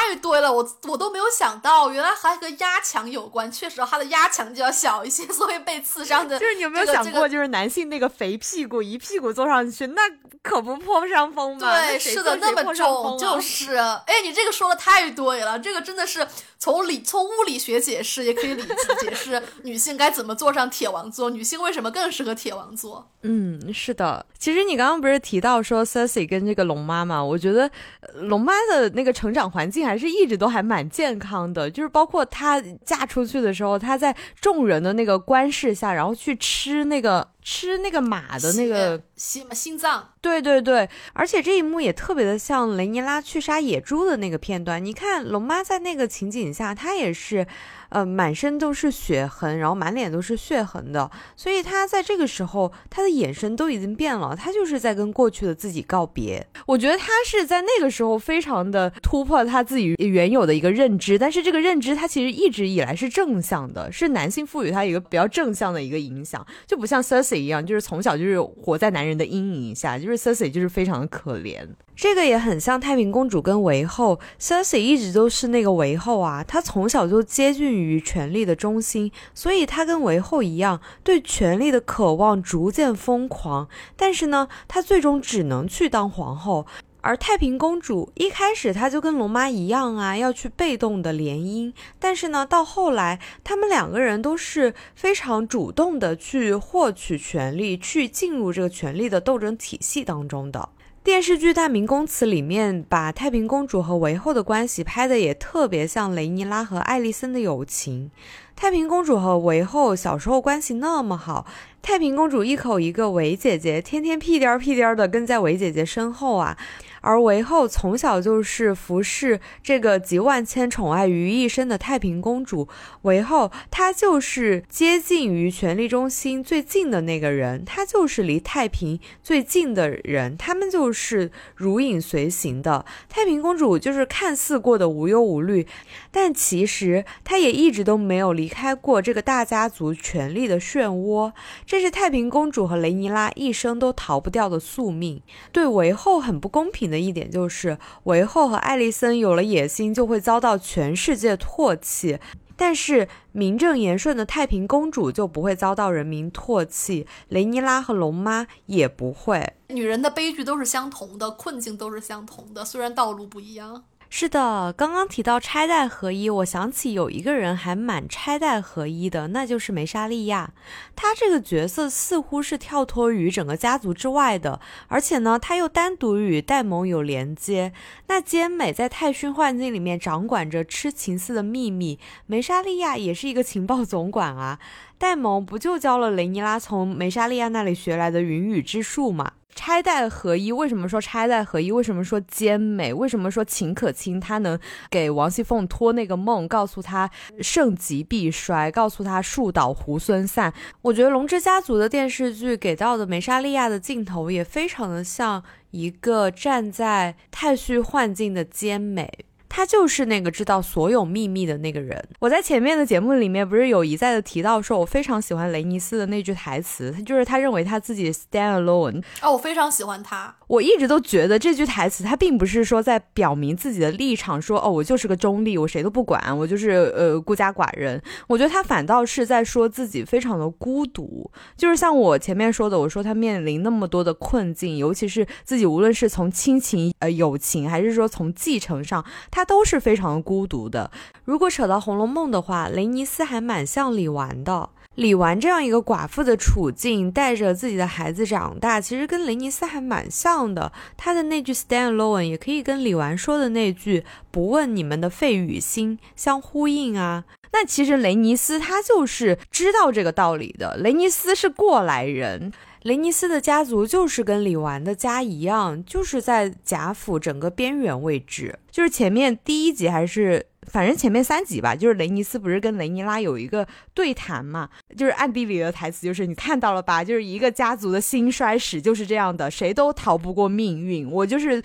太太对了，我我都没有想到，原来还和压强有关。确实，他的压强就要小一些，所以被刺伤的。就是你有没有想过，就是男性那个肥屁股一屁股坐上去，那可不破伤风吗？对，是的，那么重，就是。哎，你这个说的太对了，这个真的是从理从物理学解释，也可以理解释女性该怎么坐上铁王座，女性为什么更适合铁王座。嗯，是的。其实你刚刚不是提到说 Cersei 跟这个龙妈妈？我觉得龙妈的那个成长环境还是一直都还蛮健康的，就是包括她嫁出去的时候，她在众人的那个观视下，然后去吃那个吃那个马的那个心心脏。对对对，而且这一幕也特别的像雷尼拉去杀野猪的那个片段。你看龙妈在那个情景下，她也是。呃，满身都是血痕，然后满脸都是血痕的，所以他在这个时候，他的眼神都已经变了，他就是在跟过去的自己告别。我觉得他是在那个时候非常的突破他自己原有的一个认知，但是这个认知他其实一直以来是正向的，是男性赋予他一个比较正向的一个影响，就不像 Cersei 一样，就是从小就是活在男人的阴影下，就是 Cersei 就是非常的可怜。这个也很像太平公主跟韦后，Cersei 一直都是那个韦后啊，她从小就接近于于权力的中心，所以她跟韦后一样，对权力的渴望逐渐疯狂。但是呢，她最终只能去当皇后。而太平公主一开始她就跟龙妈一样啊，要去被动的联姻。但是呢，到后来他们两个人都是非常主动的去获取权力，去进入这个权力的斗争体系当中的。电视剧《大明宫词》里面把太平公主和韦后的关系拍的也特别像雷尼拉和艾丽森的友情。太平公主和韦后小时候关系那么好，太平公主一口一个韦姐姐，天天屁颠屁颠的跟在韦姐姐身后啊。而韦后从小就是服侍这个集万千宠爱于一身的太平公主。韦后她就是接近于权力中心最近的那个人，她就是离太平最近的人，他们就是如影随形的。太平公主就是看似过得无忧无虑，但其实她也一直都没有离开过这个大家族权力的漩涡。这是太平公主和雷尼拉一生都逃不掉的宿命。对韦后很不公平。的一点就是，韦后和艾丽森有了野心，就会遭到全世界唾弃；但是名正言顺的太平公主就不会遭到人民唾弃，雷尼拉和龙妈也不会。女人的悲剧都是相同的，困境都是相同的，虽然道路不一样。是的，刚刚提到拆代合一，我想起有一个人还蛮拆代合一的，那就是梅莎利亚。她这个角色似乎是跳脱于整个家族之外的，而且呢，她又单独与戴蒙有连接。那兼美在太虚幻境里面掌管着痴情寺的秘密，梅莎利亚也是一个情报总管啊。戴蒙不就教了雷尼拉从梅莎利亚那里学来的云雨之术吗？拆代合一，为什么说拆代合一？为什么说坚美？为什么说秦可卿她能给王熙凤托那个梦，告诉她盛极必衰，告诉她树倒猢狲散？我觉得《龙之家族》的电视剧给到的梅莎利亚的镜头也非常的像一个站在太虚幻境的坚美。他就是那个知道所有秘密的那个人。我在前面的节目里面不是有一再的提到，说我非常喜欢雷尼斯的那句台词，他就是他认为他自己 stand alone。哦，我非常喜欢他。我一直都觉得这句台词，他并不是说在表明自己的立场，说哦，我就是个中立，我谁都不管，我就是呃孤家寡人。我觉得他反倒是在说自己非常的孤独，就是像我前面说的，我说他面临那么多的困境，尤其是自己无论是从亲情、呃友情，还是说从继承上，他。他都是非常孤独的。如果扯到《红楼梦》的话，雷尼斯还蛮像李纨的。李纨这样一个寡妇的处境，带着自己的孩子长大，其实跟雷尼斯还蛮像的。他的那句 “stand alone” 也可以跟李纨说的那句“不问你们的肺与心”相呼应啊。那其实雷尼斯他就是知道这个道理的。雷尼斯是过来人。雷尼斯的家族就是跟李纨的家一样，就是在贾府整个边缘位置。就是前面第一集还是反正前面三集吧，就是雷尼斯不是跟雷尼拉有一个对谈嘛？就是暗地里的台词就是你看到了吧？就是一个家族的兴衰史就是这样的，谁都逃不过命运。我就是。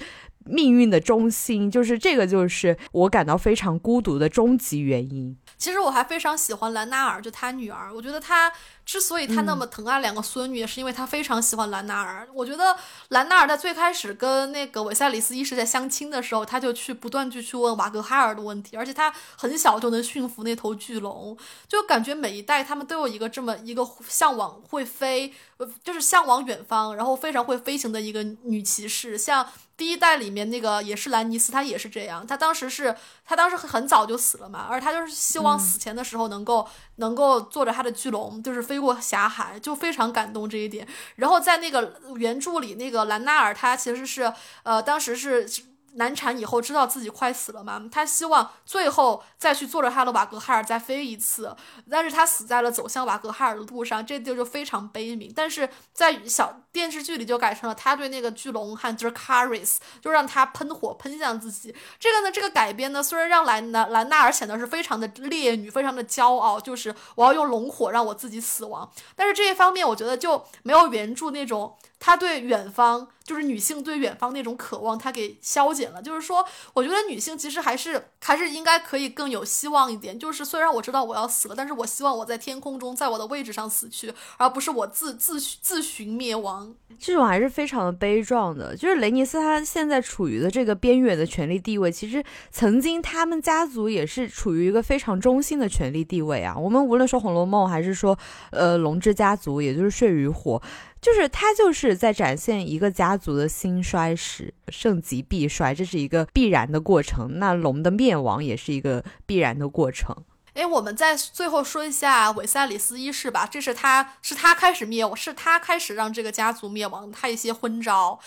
命运的中心，就是这个，就是我感到非常孤独的终极原因。其实我还非常喜欢兰纳尔，就他女儿，我觉得他。之所以他那么疼爱两个孙女，也是因为他非常喜欢兰纳尔。我觉得兰纳尔在最开始跟那个韦塞里斯一世在相亲的时候，他就去不断去去问瓦格哈尔的问题，而且他很小就能驯服那头巨龙，就感觉每一代他们都有一个这么一个向往会飞，就是向往远方，然后非常会飞行的一个女骑士。像第一代里面那个也是兰尼斯，他也是这样。他当时是他当时很早就死了嘛，而他就是希望死前的时候能够能够坐着他的巨龙，就是飞。飞过狭海就非常感动这一点，然后在那个原著里，那个兰纳尔他其实是呃，当时是。难产以后知道自己快死了嘛？他希望最后再去坐着他的瓦格哈尔再飞一次，但是他死在了走向瓦格哈尔的路上，这地儿就非常悲悯。但是在小电视剧里就改成了他对那个巨龙汉就是 Caris，就让他喷火喷向自己。这个呢，这个改编呢，虽然让兰兰兰纳尔显得是非常的烈女，非常的骄傲，就是我要用龙火让我自己死亡，但是这一方面我觉得就没有原著那种。他对远方，就是女性对远方那种渴望，他给消减了。就是说，我觉得女性其实还是还是应该可以更有希望一点。就是虽然我知道我要死了，但是我希望我在天空中，在我的位置上死去，而不是我自自自寻灭亡。这种还是非常的悲壮的。就是雷尼斯他现在处于的这个边缘的权力地位，其实曾经他们家族也是处于一个非常中心的权力地位啊。我们无论说《红楼梦》，还是说呃龙之家族，也就是血与火。就是他就是在展现一个家族的兴衰史，盛极必衰，这是一个必然的过程。那龙的灭亡也是一个必然的过程。哎，我们再最后说一下韦塞里斯一世吧，这是他是他开始灭亡，是他开始让这个家族灭亡，他一些昏招。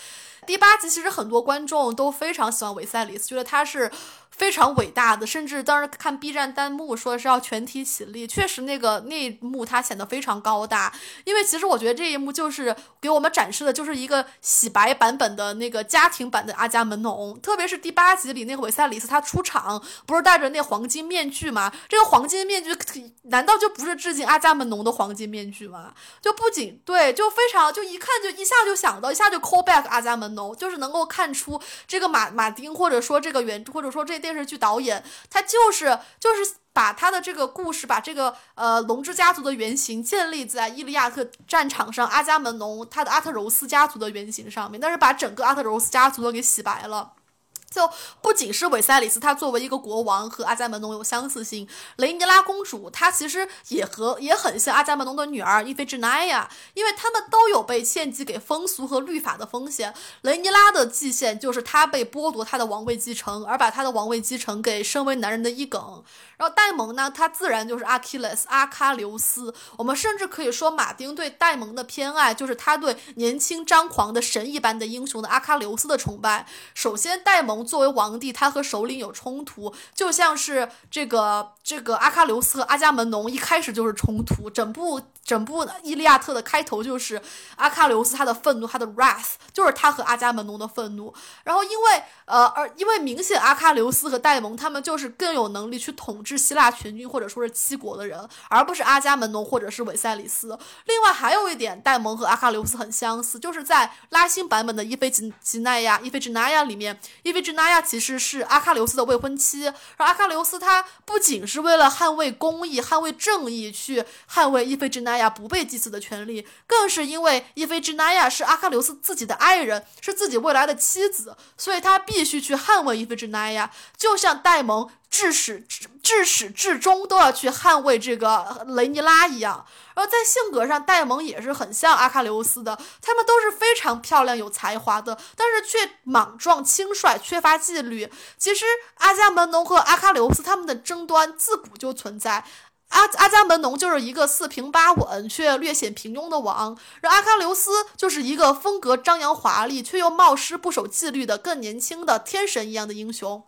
第八集其实很多观众都非常喜欢韦塞里斯，觉得他是。非常伟大的，甚至当时看 B 站弹幕说是要全体起立，确实那个那一幕他显得非常高大，因为其实我觉得这一幕就是给我们展示的就是一个洗白版本的那个家庭版的阿伽门农，特别是第八集里那个韦塞里斯他出场不是戴着那黄金面具吗？这个黄金面具难道就不是致敬阿伽门农的黄金面具吗？就不仅对，就非常就一看就一下就想到，一下就 call back 阿伽门农，就是能够看出这个马马丁或者说这个原或者说这。电视剧导演，他就是就是把他的这个故事，把这个呃龙之家族的原型建立在伊利亚特战场上，阿伽门农他的阿特柔斯家族的原型上面，但是把整个阿特柔斯家族都给洗白了。就不仅是韦塞里斯，他作为一个国王和阿伽门农有相似性。雷尼拉公主，她其实也和也很像阿伽门农的女儿伊菲芝奈亚，因为他们都有被献祭给风俗和律法的风险。雷尼拉的祭献就是她被剥夺她的王位继承，而把她的王位继承给身为男人的伊耿。然后戴蒙呢，他自然就是阿基勒斯阿喀琉斯。我们甚至可以说，马丁对戴蒙的偏爱，就是他对年轻张狂的神一般的英雄的阿喀琉斯的崇拜。首先，戴蒙作为王帝，他和首领有冲突，就像是这个这个阿喀琉斯和阿伽门农一开始就是冲突。整部整部《伊利亚特》的开头就是阿喀琉斯他的愤怒，他的 wrath 就是他和阿伽门农的愤怒。然后因为呃而因为明显阿喀琉斯和戴蒙他们就是更有能力去统。治。希腊全军或者说是七国的人，而不是阿伽门农或者是韦塞里斯。另外还有一点，戴蒙和阿喀琉斯很相似，就是在拉辛版本的伊菲吉吉奈亚伊菲吉奈亚里面，伊菲吉奈亚其实是阿喀琉斯的未婚妻。而阿喀琉斯他不仅是为了捍卫公义、捍卫正义去捍卫伊菲吉奈亚不被祭祀的权利，更是因为伊菲吉奈亚是阿喀琉斯自己的爱人，是自己未来的妻子，所以他必须去捍卫伊菲吉奈亚，就像戴蒙。至始至至始至终都要去捍卫这个雷尼拉一样，然后在性格上，戴蒙也是很像阿喀琉斯的，他们都是非常漂亮有才华的，但是却莽撞轻率，缺乏纪律。其实阿伽门农和阿喀琉斯他们的争端自古就存在，阿阿伽门农就是一个四平八稳却略显平庸的王，而阿喀琉斯就是一个风格张扬华丽却又冒失不守纪律的更年轻的天神一样的英雄。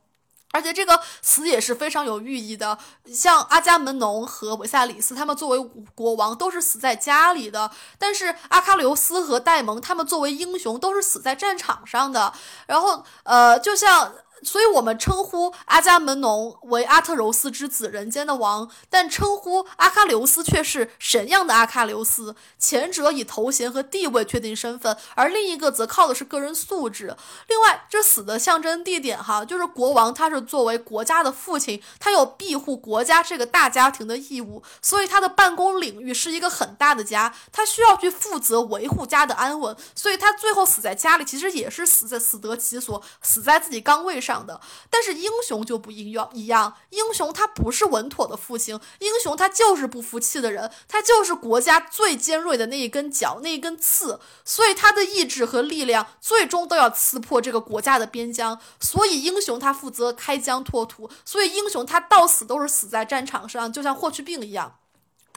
而且这个词也是非常有寓意的，像阿伽门农和维塞里斯，他们作为国王都是死在家里的；但是阿喀琉斯和戴蒙，他们作为英雄都是死在战场上的。然后，呃，就像。所以我们称呼阿伽门农为阿特柔斯之子，人间的王，但称呼阿喀琉斯却是神样的阿喀琉斯。前者以头衔和地位确定身份，而另一个则靠的是个人素质。另外，这死的象征地点哈，就是国王，他是作为国家的父亲，他有庇护国家这个大家庭的义务，所以他的办公领域是一个很大的家，他需要去负责维护家的安稳，所以他最后死在家里，其实也是死在死得其所，死在自己岗位上。的，但是英雄就不一样，一样，英雄他不是稳妥的父亲，英雄他就是不服气的人，他就是国家最尖锐的那一根角，那一根刺，所以他的意志和力量最终都要刺破这个国家的边疆，所以英雄他负责开疆拓土，所以英雄他到死都是死在战场上，就像霍去病一样。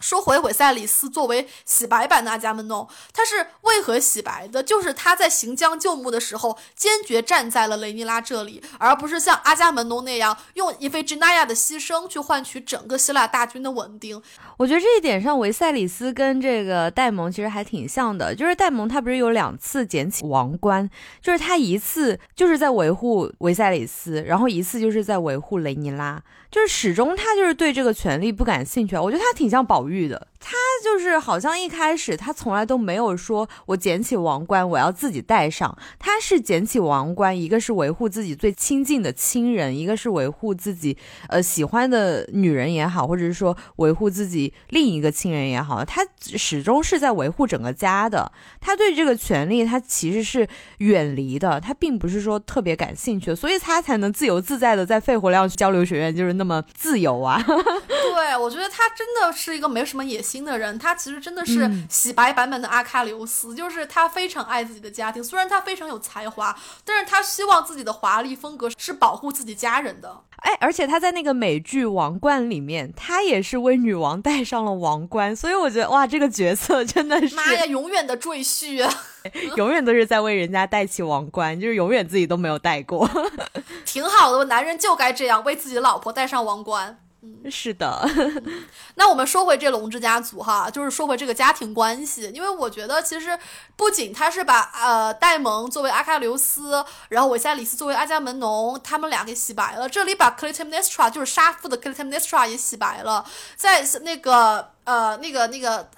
说回韦塞里斯作为洗白版的阿伽门农，他是为何洗白的？就是他在行将就木的时候，坚决站在了雷尼拉这里，而不是像阿伽门农那样用伊菲吉娜亚的牺牲去换取整个希腊大军的稳定。我觉得这一点上，维塞里斯跟这个戴蒙其实还挺像的。就是戴蒙他不是有两次捡起王冠，就是他一次就是在维护维塞里斯，然后一次就是在维护雷尼拉。就是始终他就是对这个权利不感兴趣，我觉得他挺像宝玉的。他就是好像一开始他从来都没有说我捡起王冠我要自己戴上，他是捡起王冠，一个是维护自己最亲近的亲人，一个是维护自己呃喜欢的女人也好，或者是说维护自己另一个亲人也好，他始终是在维护整个家的。他对这个权利他其实是远离的，他并不是说特别感兴趣，所以他才能自由自在的在肺活量交流学院就是那么自由啊。对，我觉得他真的是一个没什么野心。的人，他其实真的是洗白版本的阿喀琉斯，就是他非常爱自己的家庭，虽然他非常有才华，但是他希望自己的华丽风格是保护自己家人的。哎，而且他在那个美剧《王冠》里面，他也是为女王戴上了王冠，所以我觉得哇，这个角色真的是妈呀，永远的赘婿，永远都是在为人家戴起王冠，就是永远自己都没有戴过，挺好的，男人就该这样为自己的老婆戴上王冠。嗯是的，那我们说回这龙之家族哈，就是说回这个家庭关系，因为我觉得其实不仅他是把呃戴蒙作为阿喀琉斯，然后韦塞里斯作为阿伽门农，他们俩给洗白了，这里把 Clytemnestra 就是杀父的 Clytemnestra 也洗白了，在那个呃那个那个。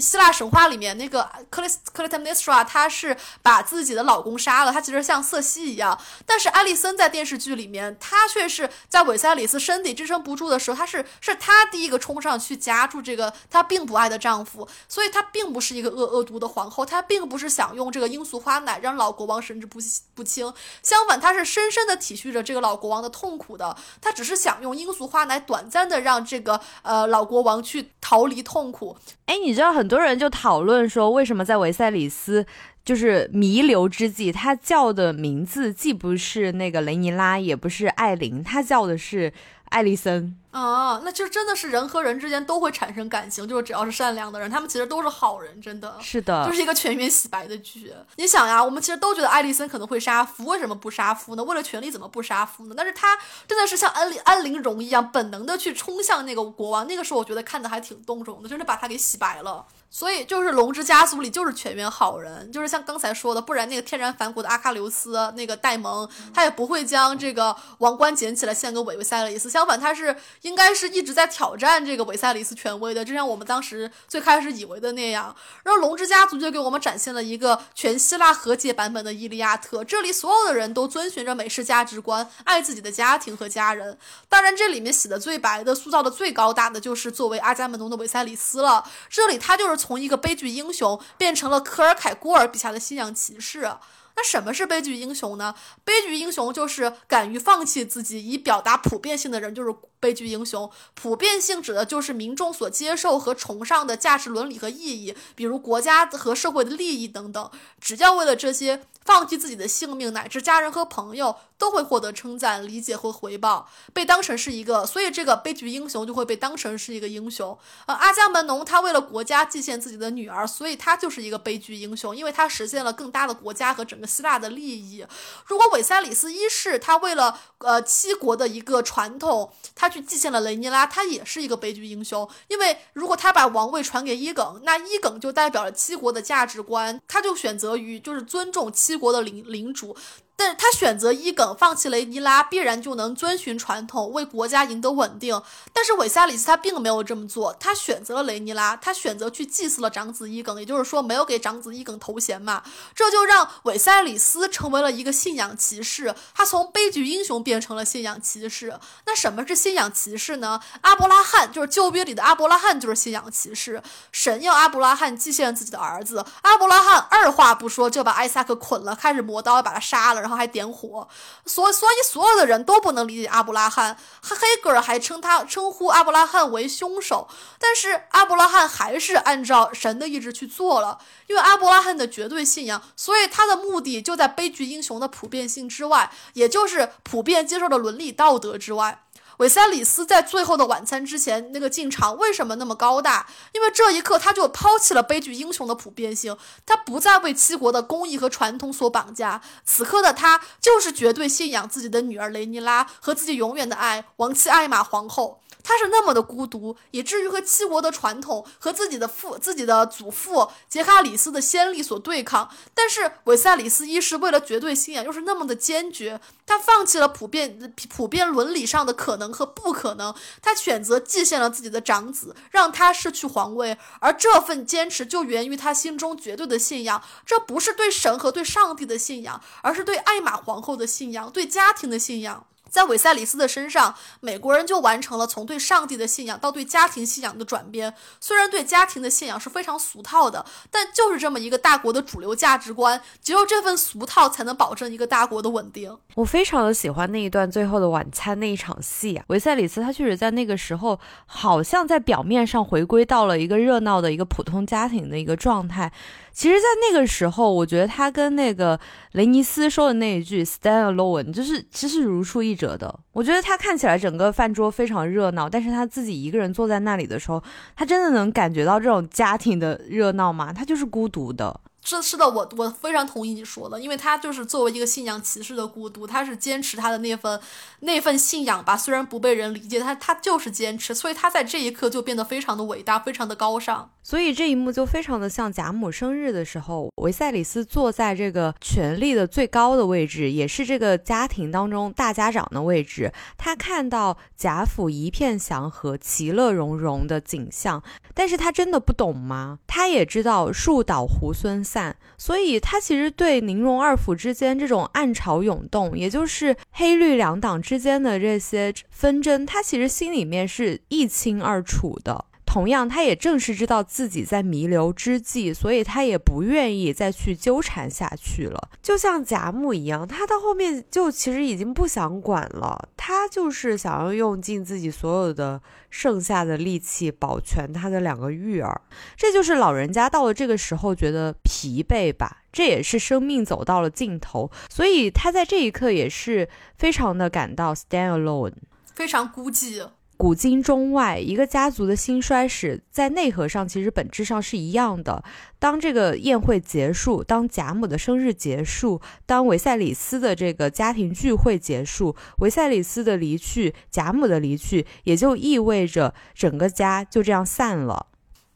希腊神话里面那个克里斯克里特梅斯拉，她是把自己的老公杀了，她其实像瑟西一样。但是艾丽森在电视剧里面，她却是在韦塞里斯身体支撑不住的时候，她是是她第一个冲上去夹住这个她并不爱的丈夫，所以她并不是一个恶恶毒的皇后，她并不是想用这个罂粟花奶让老国王神志不不清，相反，她是深深的体恤着这个老国王的痛苦的，她只是想用罂粟花奶短暂的让这个呃老国王去逃离痛苦。哎，你知道很。很多人就讨论说，为什么在维塞里斯就是弥留之际，他叫的名字既不是那个雷尼拉，也不是艾琳，他叫的是艾丽森。啊，那就真的是人和人之间都会产生感情，就是只要是善良的人，他们其实都是好人，真的是的，就是一个全员洗白的剧。你想呀，我们其实都觉得艾丽森可能会杀夫，为什么不杀夫呢？为了权力怎么不杀夫呢？但是他真的是像安安陵容一样，本能的去冲向那个国王，那个时候我觉得看的还挺动容的，真的把他给洗白了。所以就是龙之家族里就是全员好人，就是像刚才说的，不然那个天然反骨的阿喀琉斯那个戴蒙，他也不会将这个王冠捡起来献给韦维塞里斯，相反他是。应该是一直在挑战这个维塞里斯权威的，就像我们当时最开始以为的那样。然后龙之家族就给我们展现了一个全希腊和解版本的《伊利亚特》，这里所有的人都遵循着美式价值观，爱自己的家庭和家人。当然，这里面洗的最白的、塑造的最高大的，就是作为阿伽门农的维塞里斯了。这里他就是从一个悲剧英雄变成了科尔凯郭尔笔下的信仰骑士。那什么是悲剧英雄呢？悲剧英雄就是敢于放弃自己以表达普遍性的人，就是悲剧英雄。普遍性指的就是民众所接受和崇尚的价值伦理和意义，比如国家和社会的利益等等。只要为了这些。放弃自己的性命，乃至家人和朋友，都会获得称赞、理解和回报，被当成是一个，所以这个悲剧英雄就会被当成是一个英雄。呃，阿伽门农他为了国家祭献自己的女儿，所以他就是一个悲剧英雄，因为他实现了更大的国家和整个希腊的利益。如果韦塞里斯一世他为了呃七国的一个传统，他去祭献了雷尼拉，他也是一个悲剧英雄，因为如果他把王位传给伊耿，那伊耿就代表了七国的价值观，他就选择于就是尊重七。七国的领领主。但是他选择伊耿，放弃雷尼拉，必然就能遵循传统，为国家赢得稳定。但是韦塞里斯他并没有这么做，他选择了雷尼拉，他选择去祭祀了长子伊耿，也就是说没有给长子伊耿头衔嘛，这就让韦塞里斯成为了一个信仰骑士，他从悲剧英雄变成了信仰骑士。那什么是信仰骑士呢？阿伯拉罕就是旧约里的阿伯拉罕，就是信仰骑士。神要阿伯拉罕祭献自己的儿子，阿伯拉罕二话不说就把艾萨克捆了，开始磨刀把他杀了，然后还点火。所所以所有的人都不能理解阿布拉罕，黑格尔还称他称呼阿布拉罕为凶手。但是阿布拉罕还是按照神的意志去做了，因为阿布拉罕的绝对信仰，所以他的目的就在悲剧英雄的普遍性之外，也就是普遍接受的伦理道德之外。韦塞里斯在最后的晚餐之前那个进场为什么那么高大？因为这一刻他就抛弃了悲剧英雄的普遍性，他不再为七国的公义和传统所绑架。此刻的他就是绝对信仰自己的女儿雷尼拉和自己永远的爱王妻艾玛皇后。他是那么的孤独，以至于和七国的传统和自己的父、自己的祖父杰卡里斯的先例所对抗。但是韦塞里斯一世为了绝对信仰，又是那么的坚决，他放弃了普遍、普遍伦理上的可能和不可能，他选择祭献了自己的长子，让他失去皇位。而这份坚持就源于他心中绝对的信仰，这不是对神和对上帝的信仰，而是对艾玛皇后的信仰，对家庭的信仰。在韦塞里斯的身上，美国人就完成了从对上帝的信仰到对家庭信仰的转变。虽然对家庭的信仰是非常俗套的，但就是这么一个大国的主流价值观，只有这份俗套才能保证一个大国的稳定。我非常的喜欢那一段最后的晚餐那一场戏啊，韦塞里斯他确实在那个时候好像在表面上回归到了一个热闹的一个普通家庭的一个状态。其实，在那个时候，我觉得他跟那个雷尼斯说的那一句 “stand alone”，就是其实如出一辙的。我觉得他看起来整个饭桌非常热闹，但是他自己一个人坐在那里的时候，他真的能感觉到这种家庭的热闹吗？他就是孤独的。这是的，我我非常同意你说的，因为他就是作为一个信仰骑士的孤独，他是坚持他的那份那份信仰吧，虽然不被人理解，他他就是坚持，所以他在这一刻就变得非常的伟大，非常的高尚。所以这一幕就非常的像贾母生日的时候，维赛里斯坐在这个权力的最高的位置，也是这个家庭当中大家长的位置。他看到贾府一片祥和、其乐融融的景象，但是他真的不懂吗？他也知道树倒猢狲散，所以他其实对宁荣二府之间这种暗潮涌动，也就是黑绿两党之间的这些纷争，他其实心里面是一清二楚的。同样，他也正是知道自己在弥留之际，所以他也不愿意再去纠缠下去了。就像贾母一样，他到后面就其实已经不想管了，他就是想要用尽自己所有的剩下的力气保全他的两个玉儿。这就是老人家到了这个时候觉得疲惫吧，这也是生命走到了尽头，所以他在这一刻也是非常的感到 stand alone，非常孤寂。古今中外，一个家族的兴衰史在内核上其实本质上是一样的。当这个宴会结束，当贾母的生日结束，当维赛里斯的这个家庭聚会结束，维赛里斯的离去，贾母的离去，也就意味着整个家就这样散了。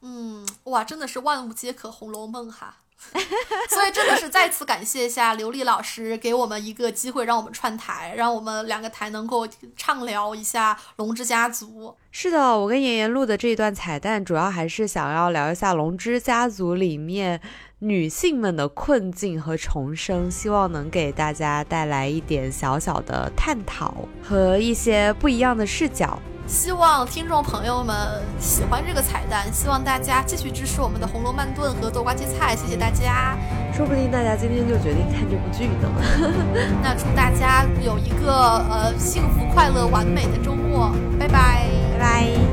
嗯，哇，真的是万物皆可《红楼梦》哈。所以真的是再次感谢一下刘丽老师，给我们一个机会，让我们串台，让我们两个台能够畅聊一下《龙之家族》。是的，我跟妍妍录的这一段彩蛋，主要还是想要聊一下《龙之家族》里面女性们的困境和重生，希望能给大家带来一点小小的探讨和一些不一样的视角。希望听众朋友们喜欢这个彩蛋，希望大家继续支持我们的红楼慢炖和豆瓜切菜，谢谢大家。说不定大家今天就决定看这部剧呢。那祝大家有一个呃幸福、快乐、完美的周末，拜拜拜。